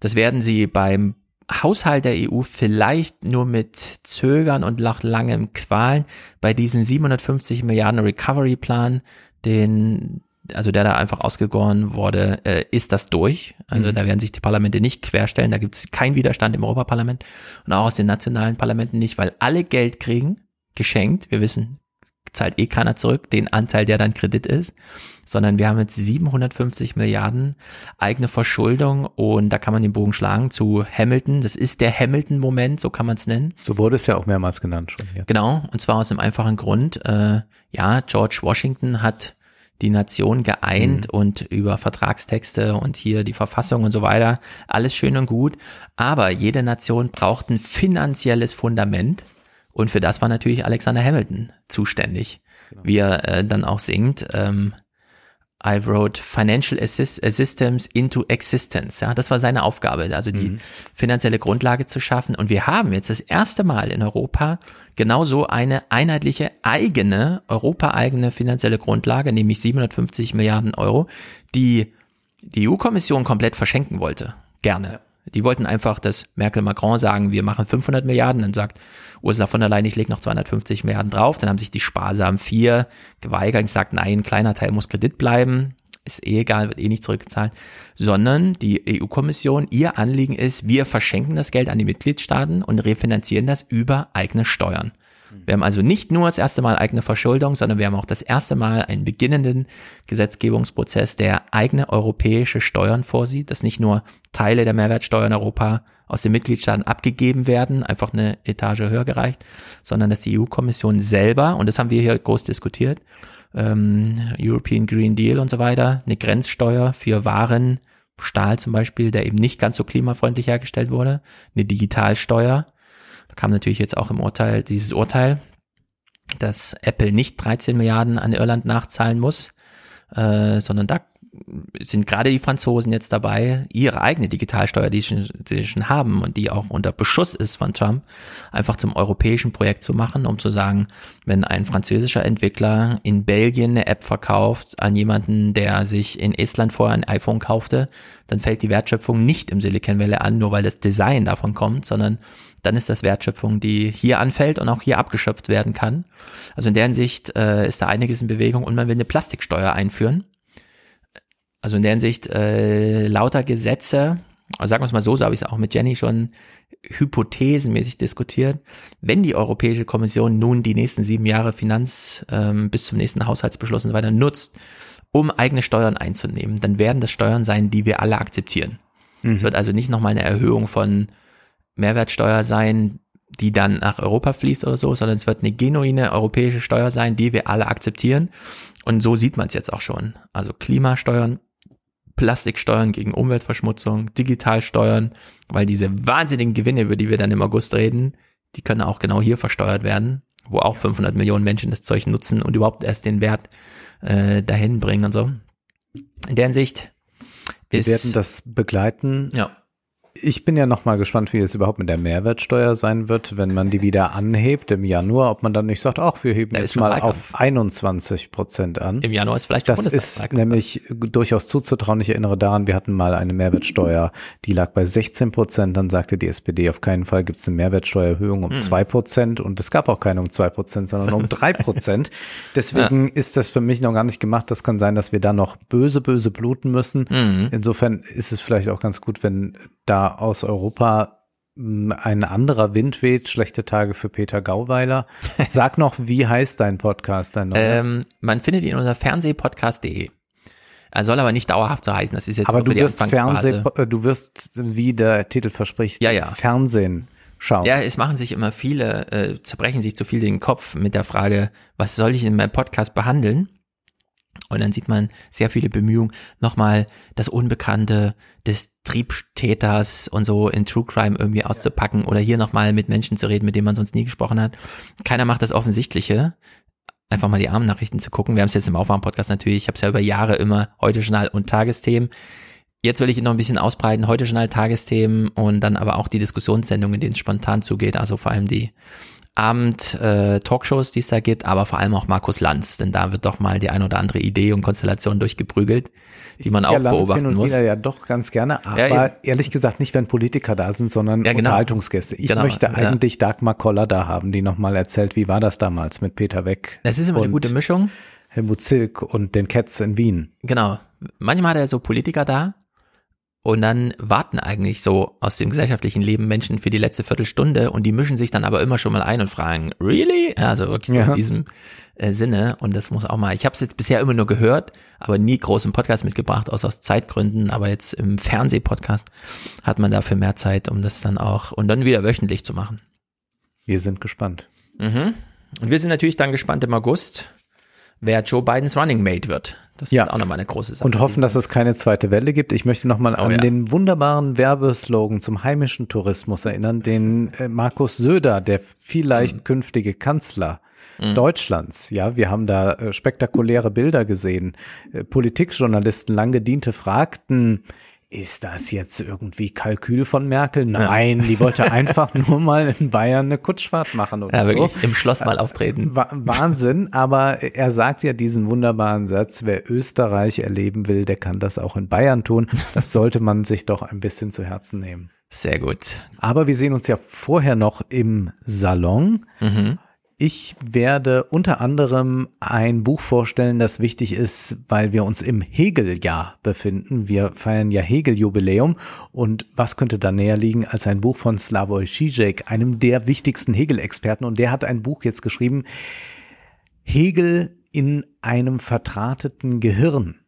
Das werden sie beim Haushalt der EU vielleicht nur mit Zögern und nach langem Qualen bei diesen 750 Milliarden Recovery Plan, den also der da einfach ausgegoren wurde, äh, ist das durch. Also
Mhm.
da werden sich die Parlamente nicht querstellen, da gibt es keinen Widerstand im Europaparlament und auch aus den nationalen Parlamenten nicht, weil alle Geld kriegen, geschenkt. Wir wissen, zahlt eh keiner zurück, den Anteil, der dann Kredit ist, sondern wir haben jetzt 750 Milliarden eigene Verschuldung und da kann man den Bogen schlagen zu Hamilton. Das ist der Hamilton-Moment, so kann man es nennen.
So wurde es ja auch mehrmals genannt schon. Jetzt.
Genau, und zwar aus dem einfachen Grund, äh, ja, George Washington hat die Nation geeint
Mhm.
und über Vertragstexte und hier die Verfassung und so weiter, alles schön und gut, aber jede Nation braucht ein finanzielles Fundament und für das war natürlich Alexander Hamilton zuständig, wie er äh, dann auch singt, ähm, I wrote Financial Assist Systems into Existence. Ja, das war seine Aufgabe, also die finanzielle Grundlage zu schaffen. Und wir haben jetzt das erste Mal in Europa genau so eine einheitliche eigene, europaeigene finanzielle Grundlage, nämlich 750 Milliarden Euro, die die EU-Kommission komplett verschenken wollte. Gerne. Die wollten einfach, dass Merkel Macron sagen, wir machen 500 Milliarden, dann sagt Ursula von der Leyen, ich lege noch 250 Milliarden drauf, dann haben sich die sparsamen vier geweigert und gesagt, nein, ein kleiner Teil muss Kredit bleiben, ist eh egal, wird eh nicht zurückgezahlt, sondern die EU-Kommission, ihr Anliegen ist, wir verschenken das Geld an die Mitgliedstaaten und refinanzieren das über eigene Steuern. Wir haben also nicht nur das erste Mal eigene Verschuldung, sondern wir haben auch das erste Mal einen beginnenden Gesetzgebungsprozess, der eigene europäische Steuern vorsieht, dass nicht nur Teile der Mehrwertsteuer in Europa aus den Mitgliedstaaten abgegeben werden, einfach eine Etage höher gereicht, sondern dass die EU-Kommission selber, und das haben wir hier groß diskutiert, ähm, European Green Deal und so weiter, eine Grenzsteuer für Waren, Stahl zum Beispiel, der eben nicht ganz so klimafreundlich hergestellt wurde, eine Digitalsteuer, kam natürlich jetzt auch im Urteil dieses Urteil, dass Apple nicht 13 Milliarden an Irland nachzahlen muss, äh, sondern da sind gerade die Franzosen jetzt dabei, ihre eigene Digitalsteuer, die sie schon, haben und die auch unter Beschuss ist von Trump, einfach zum europäischen Projekt zu machen, um zu sagen, wenn ein französischer Entwickler in Belgien eine App verkauft an jemanden, der sich in Estland vorher ein iPhone kaufte, dann fällt die Wertschöpfung nicht im Silicon Valley an, nur weil das Design davon kommt, sondern dann ist das Wertschöpfung, die hier anfällt und auch hier abgeschöpft werden kann. Also in der Hinsicht äh, ist da einiges in Bewegung und man will eine Plastiksteuer einführen. Also in der Hinsicht äh, lauter Gesetze, also sagen wir es mal so, so habe ich es auch mit Jenny schon hypothesenmäßig diskutiert. Wenn die Europäische Kommission nun die nächsten sieben Jahre Finanz ähm, bis zum nächsten Haushaltsbeschluss und so weiter nutzt, um eigene Steuern einzunehmen, dann werden das Steuern sein, die wir alle akzeptieren. Es wird also nicht nochmal eine Erhöhung von Mehrwertsteuer sein, die dann nach Europa fließt oder so, sondern es wird eine genuine europäische Steuer sein, die wir alle akzeptieren. Und so sieht man es jetzt auch schon. Also Klimasteuern Plastiksteuern gegen Umweltverschmutzung, Digitalsteuern, weil diese wahnsinnigen Gewinne, über die wir dann im August reden, die können auch genau hier versteuert werden, wo auch 500 Millionen Menschen das Zeug nutzen und überhaupt erst den Wert äh, dahin bringen und so. In der Hinsicht ist...
Wir werden das begleiten.
Ja.
Ich bin ja noch mal gespannt, wie es überhaupt mit der Mehrwertsteuer sein wird, wenn man die wieder anhebt im Januar, ob man dann nicht sagt, ach, wir heben
Da
jetzt mal
Wahlkampf.
auf 21 Prozent an.
Im Januar ist vielleicht
Das ist nämlich durchaus zuzutrauen. Ich erinnere daran, wir hatten mal eine Mehrwertsteuer, die lag bei 16 Prozent. Dann sagte die SPD, auf keinen Fall gibt es eine Mehrwertsteuererhöhung um
Hm.
zwei Prozent. Und es gab auch keine um zwei Prozent, sondern um drei Prozent. Deswegen ist das für mich noch gar nicht gemacht. Das kann sein, dass wir da noch böse, böse bluten müssen.
Mhm.
Insofern ist es vielleicht auch ganz gut, wenn da aus Europa mh, ein anderer Wind weht. Schlechte Tage für Peter Gauweiler. Sag noch, wie heißt dein Podcast? Neuer?
Ähm, man findet ihn unter fernsehpodcast.de. Er soll aber nicht dauerhaft so heißen. Das ist jetzt
Aber du wirst. Fernseh, äh, du wirst, wie der Titel verspricht,
Ja, ja.
Fernsehen schauen.
Ja, es machen sich immer viele, äh, zerbrechen sich zu viel den Kopf mit der Frage, was soll ich in meinem Podcast behandeln? Und dann sieht man sehr viele Bemühungen, nochmal das Unbekannte des Triebtäters und so in True Crime irgendwie auszupacken oder hier nochmal mit Menschen zu reden, mit denen man sonst nie gesprochen hat. Keiner macht das Offensichtliche, einfach mal die armen Nachrichten zu gucken. Wir haben es jetzt im Aufwärm-Podcast natürlich, ich habe es ja über Jahre immer heute Journal und Tagesthemen. Jetzt will ich ihn noch ein bisschen ausbreiten, heute Journal, Tagesthemen und dann aber auch die Diskussionssendungen, in denen es spontan zugeht, also vor allem die Abend äh, Talkshows, die es da gibt, aber vor allem auch Markus Lanz, denn da wird doch mal die ein oder andere Idee und Konstellation durchgeprügelt, die man auch
ja, Lanz
beobachten
hin und
muss.
wieder ja doch ganz gerne, aber
Ja,
ehrlich gesagt nicht, wenn Politiker da sind, sondern
Ja, genau.
Unterhaltungsgäste. Ich
Genau,
möchte eigentlich Dagmar Koller da haben, die nochmal erzählt, wie war das damals mit Peter Weck.
Das ist immer eine gute Mischung.
Helmut Zilk und den Cats in Wien.
Genau. Manchmal hat er so Politiker da und dann warten eigentlich so aus dem gesellschaftlichen Leben Menschen für die letzte Viertelstunde und die mischen sich dann aber immer schon mal ein und fragen, really? Ja, Also wirklich so
Ja.
in diesem äh, Sinne und das muss auch mal, ich habe es jetzt bisher immer nur gehört, aber nie groß im Podcast mitgebracht, außer aus Zeitgründen, aber jetzt im Fernsehpodcast hat man dafür mehr Zeit, um das dann auch und dann wieder wöchentlich zu machen.
Wir sind gespannt.
Mhm. Und wir sind natürlich dann gespannt im August, wer Joe Bidens Running Mate wird. Das
Ja.
wird auch nochmal eine große Sache.
Und hoffen, dass es keine zweite Welle gibt. Ich möchte nochmal an
Oh ja.
den wunderbaren Werbeslogan zum heimischen Tourismus erinnern, den äh, Markus Söder, der vielleicht
Mhm.
künftige Kanzler Deutschlands, ja, wir haben da äh, spektakuläre Bilder gesehen. Äh, Politikjournalisten, lang gediente, fragten, ist das jetzt irgendwie Kalkül von Merkel? Nein, die wollte einfach nur mal in Bayern eine Kutschfahrt machen. Oder
Ja, wirklich,
so.
im Schloss mal auftreten.
Wa- Wahnsinn, aber er sagt ja diesen wunderbaren Satz, wer Österreich erleben will, der kann das auch in Bayern tun. Das sollte man sich doch ein bisschen zu Herzen nehmen.
Sehr gut.
Aber wir sehen uns ja vorher noch im Salon.
Mhm.
Ich werde unter anderem ein Buch vorstellen, das wichtig ist, weil wir uns im Hegel-Jahr befinden. Wir feiern ja Hegel-Jubiläum. Und was könnte da näher liegen als ein Buch von Slavoj Žižek, einem der wichtigsten Hegel-Experten. Und der hat ein Buch jetzt geschrieben, Hegel in einem vertrateten Gehirn.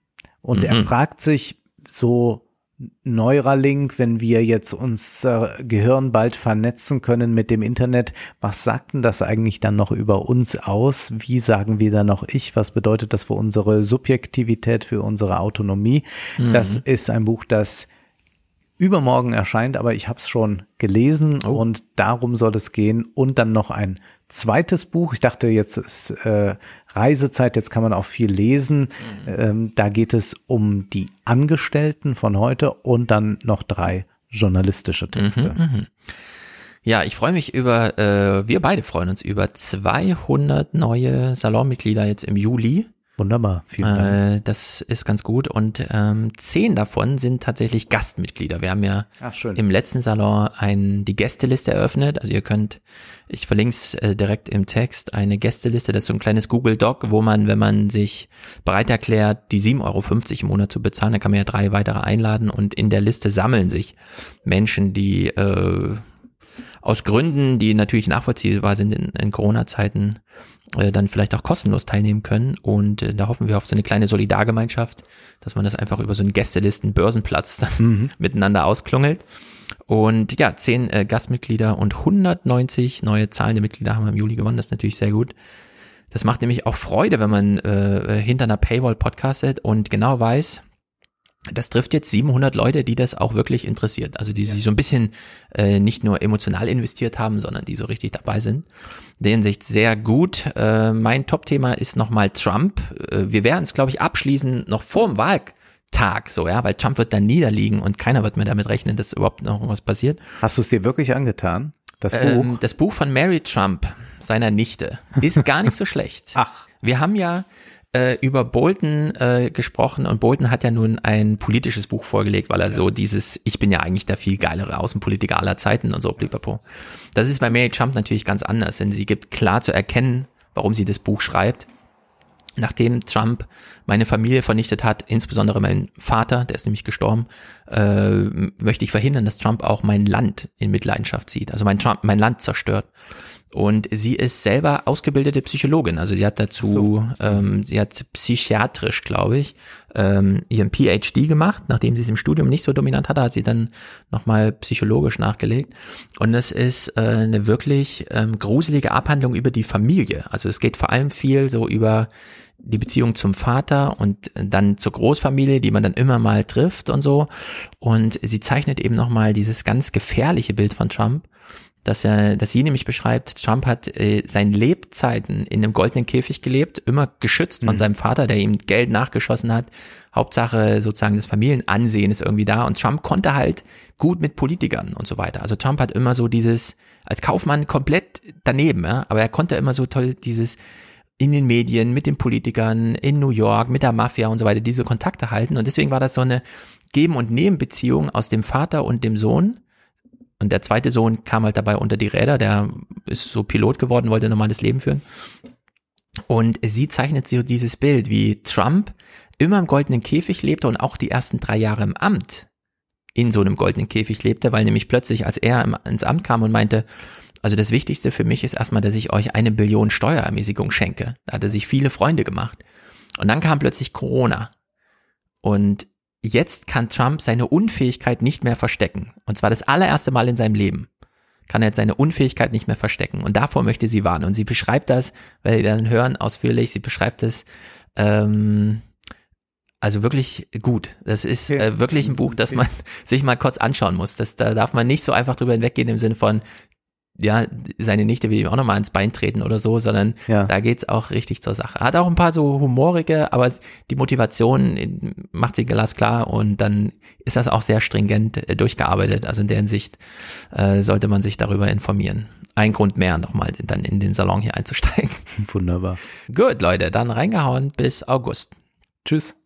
Und er
Mhm.
fragt sich so, Neuralink, wenn wir jetzt unser Gehirn bald vernetzen können mit dem Internet, was sagt denn das eigentlich dann noch über uns aus? Wie sagen wir dann noch ich? Was bedeutet das für unsere Subjektivität, für unsere Autonomie?
Mhm.
Das ist ein Buch, das übermorgen erscheint, aber ich habe es schon gelesen
Oh.
und darum soll es gehen. Und dann noch ein zweites Buch. Ich dachte, jetzt ist äh, Reisezeit, jetzt kann man auch viel lesen. Ähm, da geht es um die Angestellten von heute und dann noch drei journalistische Texte.
Mhm, mhm. Ja, ich freue mich über, äh, wir beide freuen uns über 200 neue Salonmitglieder jetzt im Juli.
Wunderbar, vielen Dank.
Äh, das ist ganz gut und ähm, zehn davon sind tatsächlich Gastmitglieder. Wir haben ja
Ach, schön.
im letzten Salon ein, die Gästeliste eröffnet. Also ihr könnt, ich verlinke es äh, direkt im Text, eine Gästeliste, das ist so ein kleines Google Doc, wo man, wenn man sich bereit erklärt, die 7,50 Euro im Monat zu bezahlen, dann kann man ja drei weitere einladen und in der Liste sammeln sich Menschen, die äh, aus Gründen, die natürlich nachvollziehbar sind in, in Corona-Zeiten, äh, dann vielleicht auch kostenlos teilnehmen können. Und äh, da hoffen wir auf so eine kleine Solidargemeinschaft, dass man das einfach über so einen Gästelisten-Börsenplatz dann
Mhm.
miteinander ausklungelt. Und ja, zehn äh, Gastmitglieder und 190 neue zahlende Mitglieder haben wir im Juli gewonnen. Das ist natürlich sehr gut. Das macht nämlich auch Freude, wenn man äh, hinter einer Paywall podcastet und genau weiß, das trifft jetzt 700 Leute, die das auch wirklich interessiert. Also die sich so ein bisschen äh, nicht nur emotional investiert haben, sondern die so richtig dabei sind. In der Hinsicht sehr gut. Äh, mein Top-Thema ist nochmal Trump. Äh, wir werden es, glaube ich, abschließen noch vor dem Wahltag, so, ja, weil Trump wird dann niederliegen und keiner wird mehr damit rechnen, dass überhaupt noch was passiert.
Hast du es dir wirklich angetan?
Das Buch? Ähm, das Buch von Mary Trump, seiner Nichte, ist gar nicht so schlecht.
Ach.
Wir haben ja äh, über Bolton äh, gesprochen und Bolton hat ja nun ein politisches Buch vorgelegt, weil er ja. so dieses, ich bin ja eigentlich der viel geilere Außenpolitiker aller Zeiten und so, blipapo. Das ist bei Mary Trump natürlich ganz anders, denn sie gibt klar zu erkennen, warum sie das Buch schreibt. Nachdem Trump meine Familie vernichtet hat, insbesondere mein Vater, der ist nämlich gestorben, äh, möchte ich verhindern, dass Trump auch mein Land in Mitleidenschaft zieht, also mein, Trump, mein Land zerstört. Und sie ist selber ausgebildete Psychologin. Also sie hat dazu, so. ähm, sie hat psychiatrisch, glaube ich, ähm, ihren PhD gemacht. Nachdem sie es im Studium nicht so dominant hatte, hat sie dann nochmal psychologisch nachgelegt. Und es ist äh, eine wirklich ähm, gruselige Abhandlung über die Familie. Also es geht vor allem viel so über die Beziehung zum Vater und dann zur Großfamilie, die man dann immer mal trifft und so. Und sie zeichnet eben nochmal dieses ganz gefährliche Bild von Trump dass er, dass sie nämlich beschreibt, Trump hat äh, seine Lebzeiten in einem goldenen Käfig gelebt, immer geschützt von mhm. seinem Vater, der ihm Geld nachgeschossen hat. Hauptsache sozusagen das Familienansehen ist irgendwie da und Trump konnte halt gut mit Politikern und so weiter. Also Trump hat immer so dieses, als Kaufmann komplett daneben, ja, aber er konnte immer so toll dieses in den Medien, mit den Politikern, in New York, mit der Mafia und so weiter, diese Kontakte halten. Und deswegen war das so eine Geben- und Nehmen-Beziehung aus dem Vater und dem Sohn und der zweite Sohn kam halt dabei unter die Räder, der ist so Pilot geworden, wollte ein normales Leben führen. Und sie zeichnet so dieses Bild, wie Trump immer im goldenen Käfig lebte und auch die ersten drei Jahre im Amt in so einem goldenen Käfig lebte, weil nämlich plötzlich, als er ins Amt kam und meinte, also das Wichtigste für mich ist erstmal, dass ich euch eine Billion Steuerermäßigung schenke. Da hat er sich viele Freunde gemacht. Und dann kam plötzlich Corona. Und jetzt kann Trump seine Unfähigkeit nicht mehr verstecken. Und zwar das allererste Mal in seinem Leben kann er jetzt seine Unfähigkeit nicht mehr verstecken. Und davor möchte sie warnen. Und sie beschreibt das, weil ihr dann hören ausführlich, sie beschreibt es ähm, also wirklich gut. Das ist äh, wirklich ein Buch, das man sich mal kurz anschauen muss. Das, da darf man nicht so einfach drüber hinweggehen im Sinne von, ja, seine Nichte will ihm auch nochmal ins Bein treten oder so, sondern ja. da geht's auch richtig zur Sache. Hat auch ein paar so humorige, aber die Motivation macht sie glasklar und dann ist das auch sehr stringent äh, durchgearbeitet. Also in der Hinsicht äh, sollte man sich darüber informieren. Ein Grund mehr nochmal dann in den Salon hier einzusteigen.
Wunderbar.
Gut, Leute, dann reingehauen bis August.
Tschüss.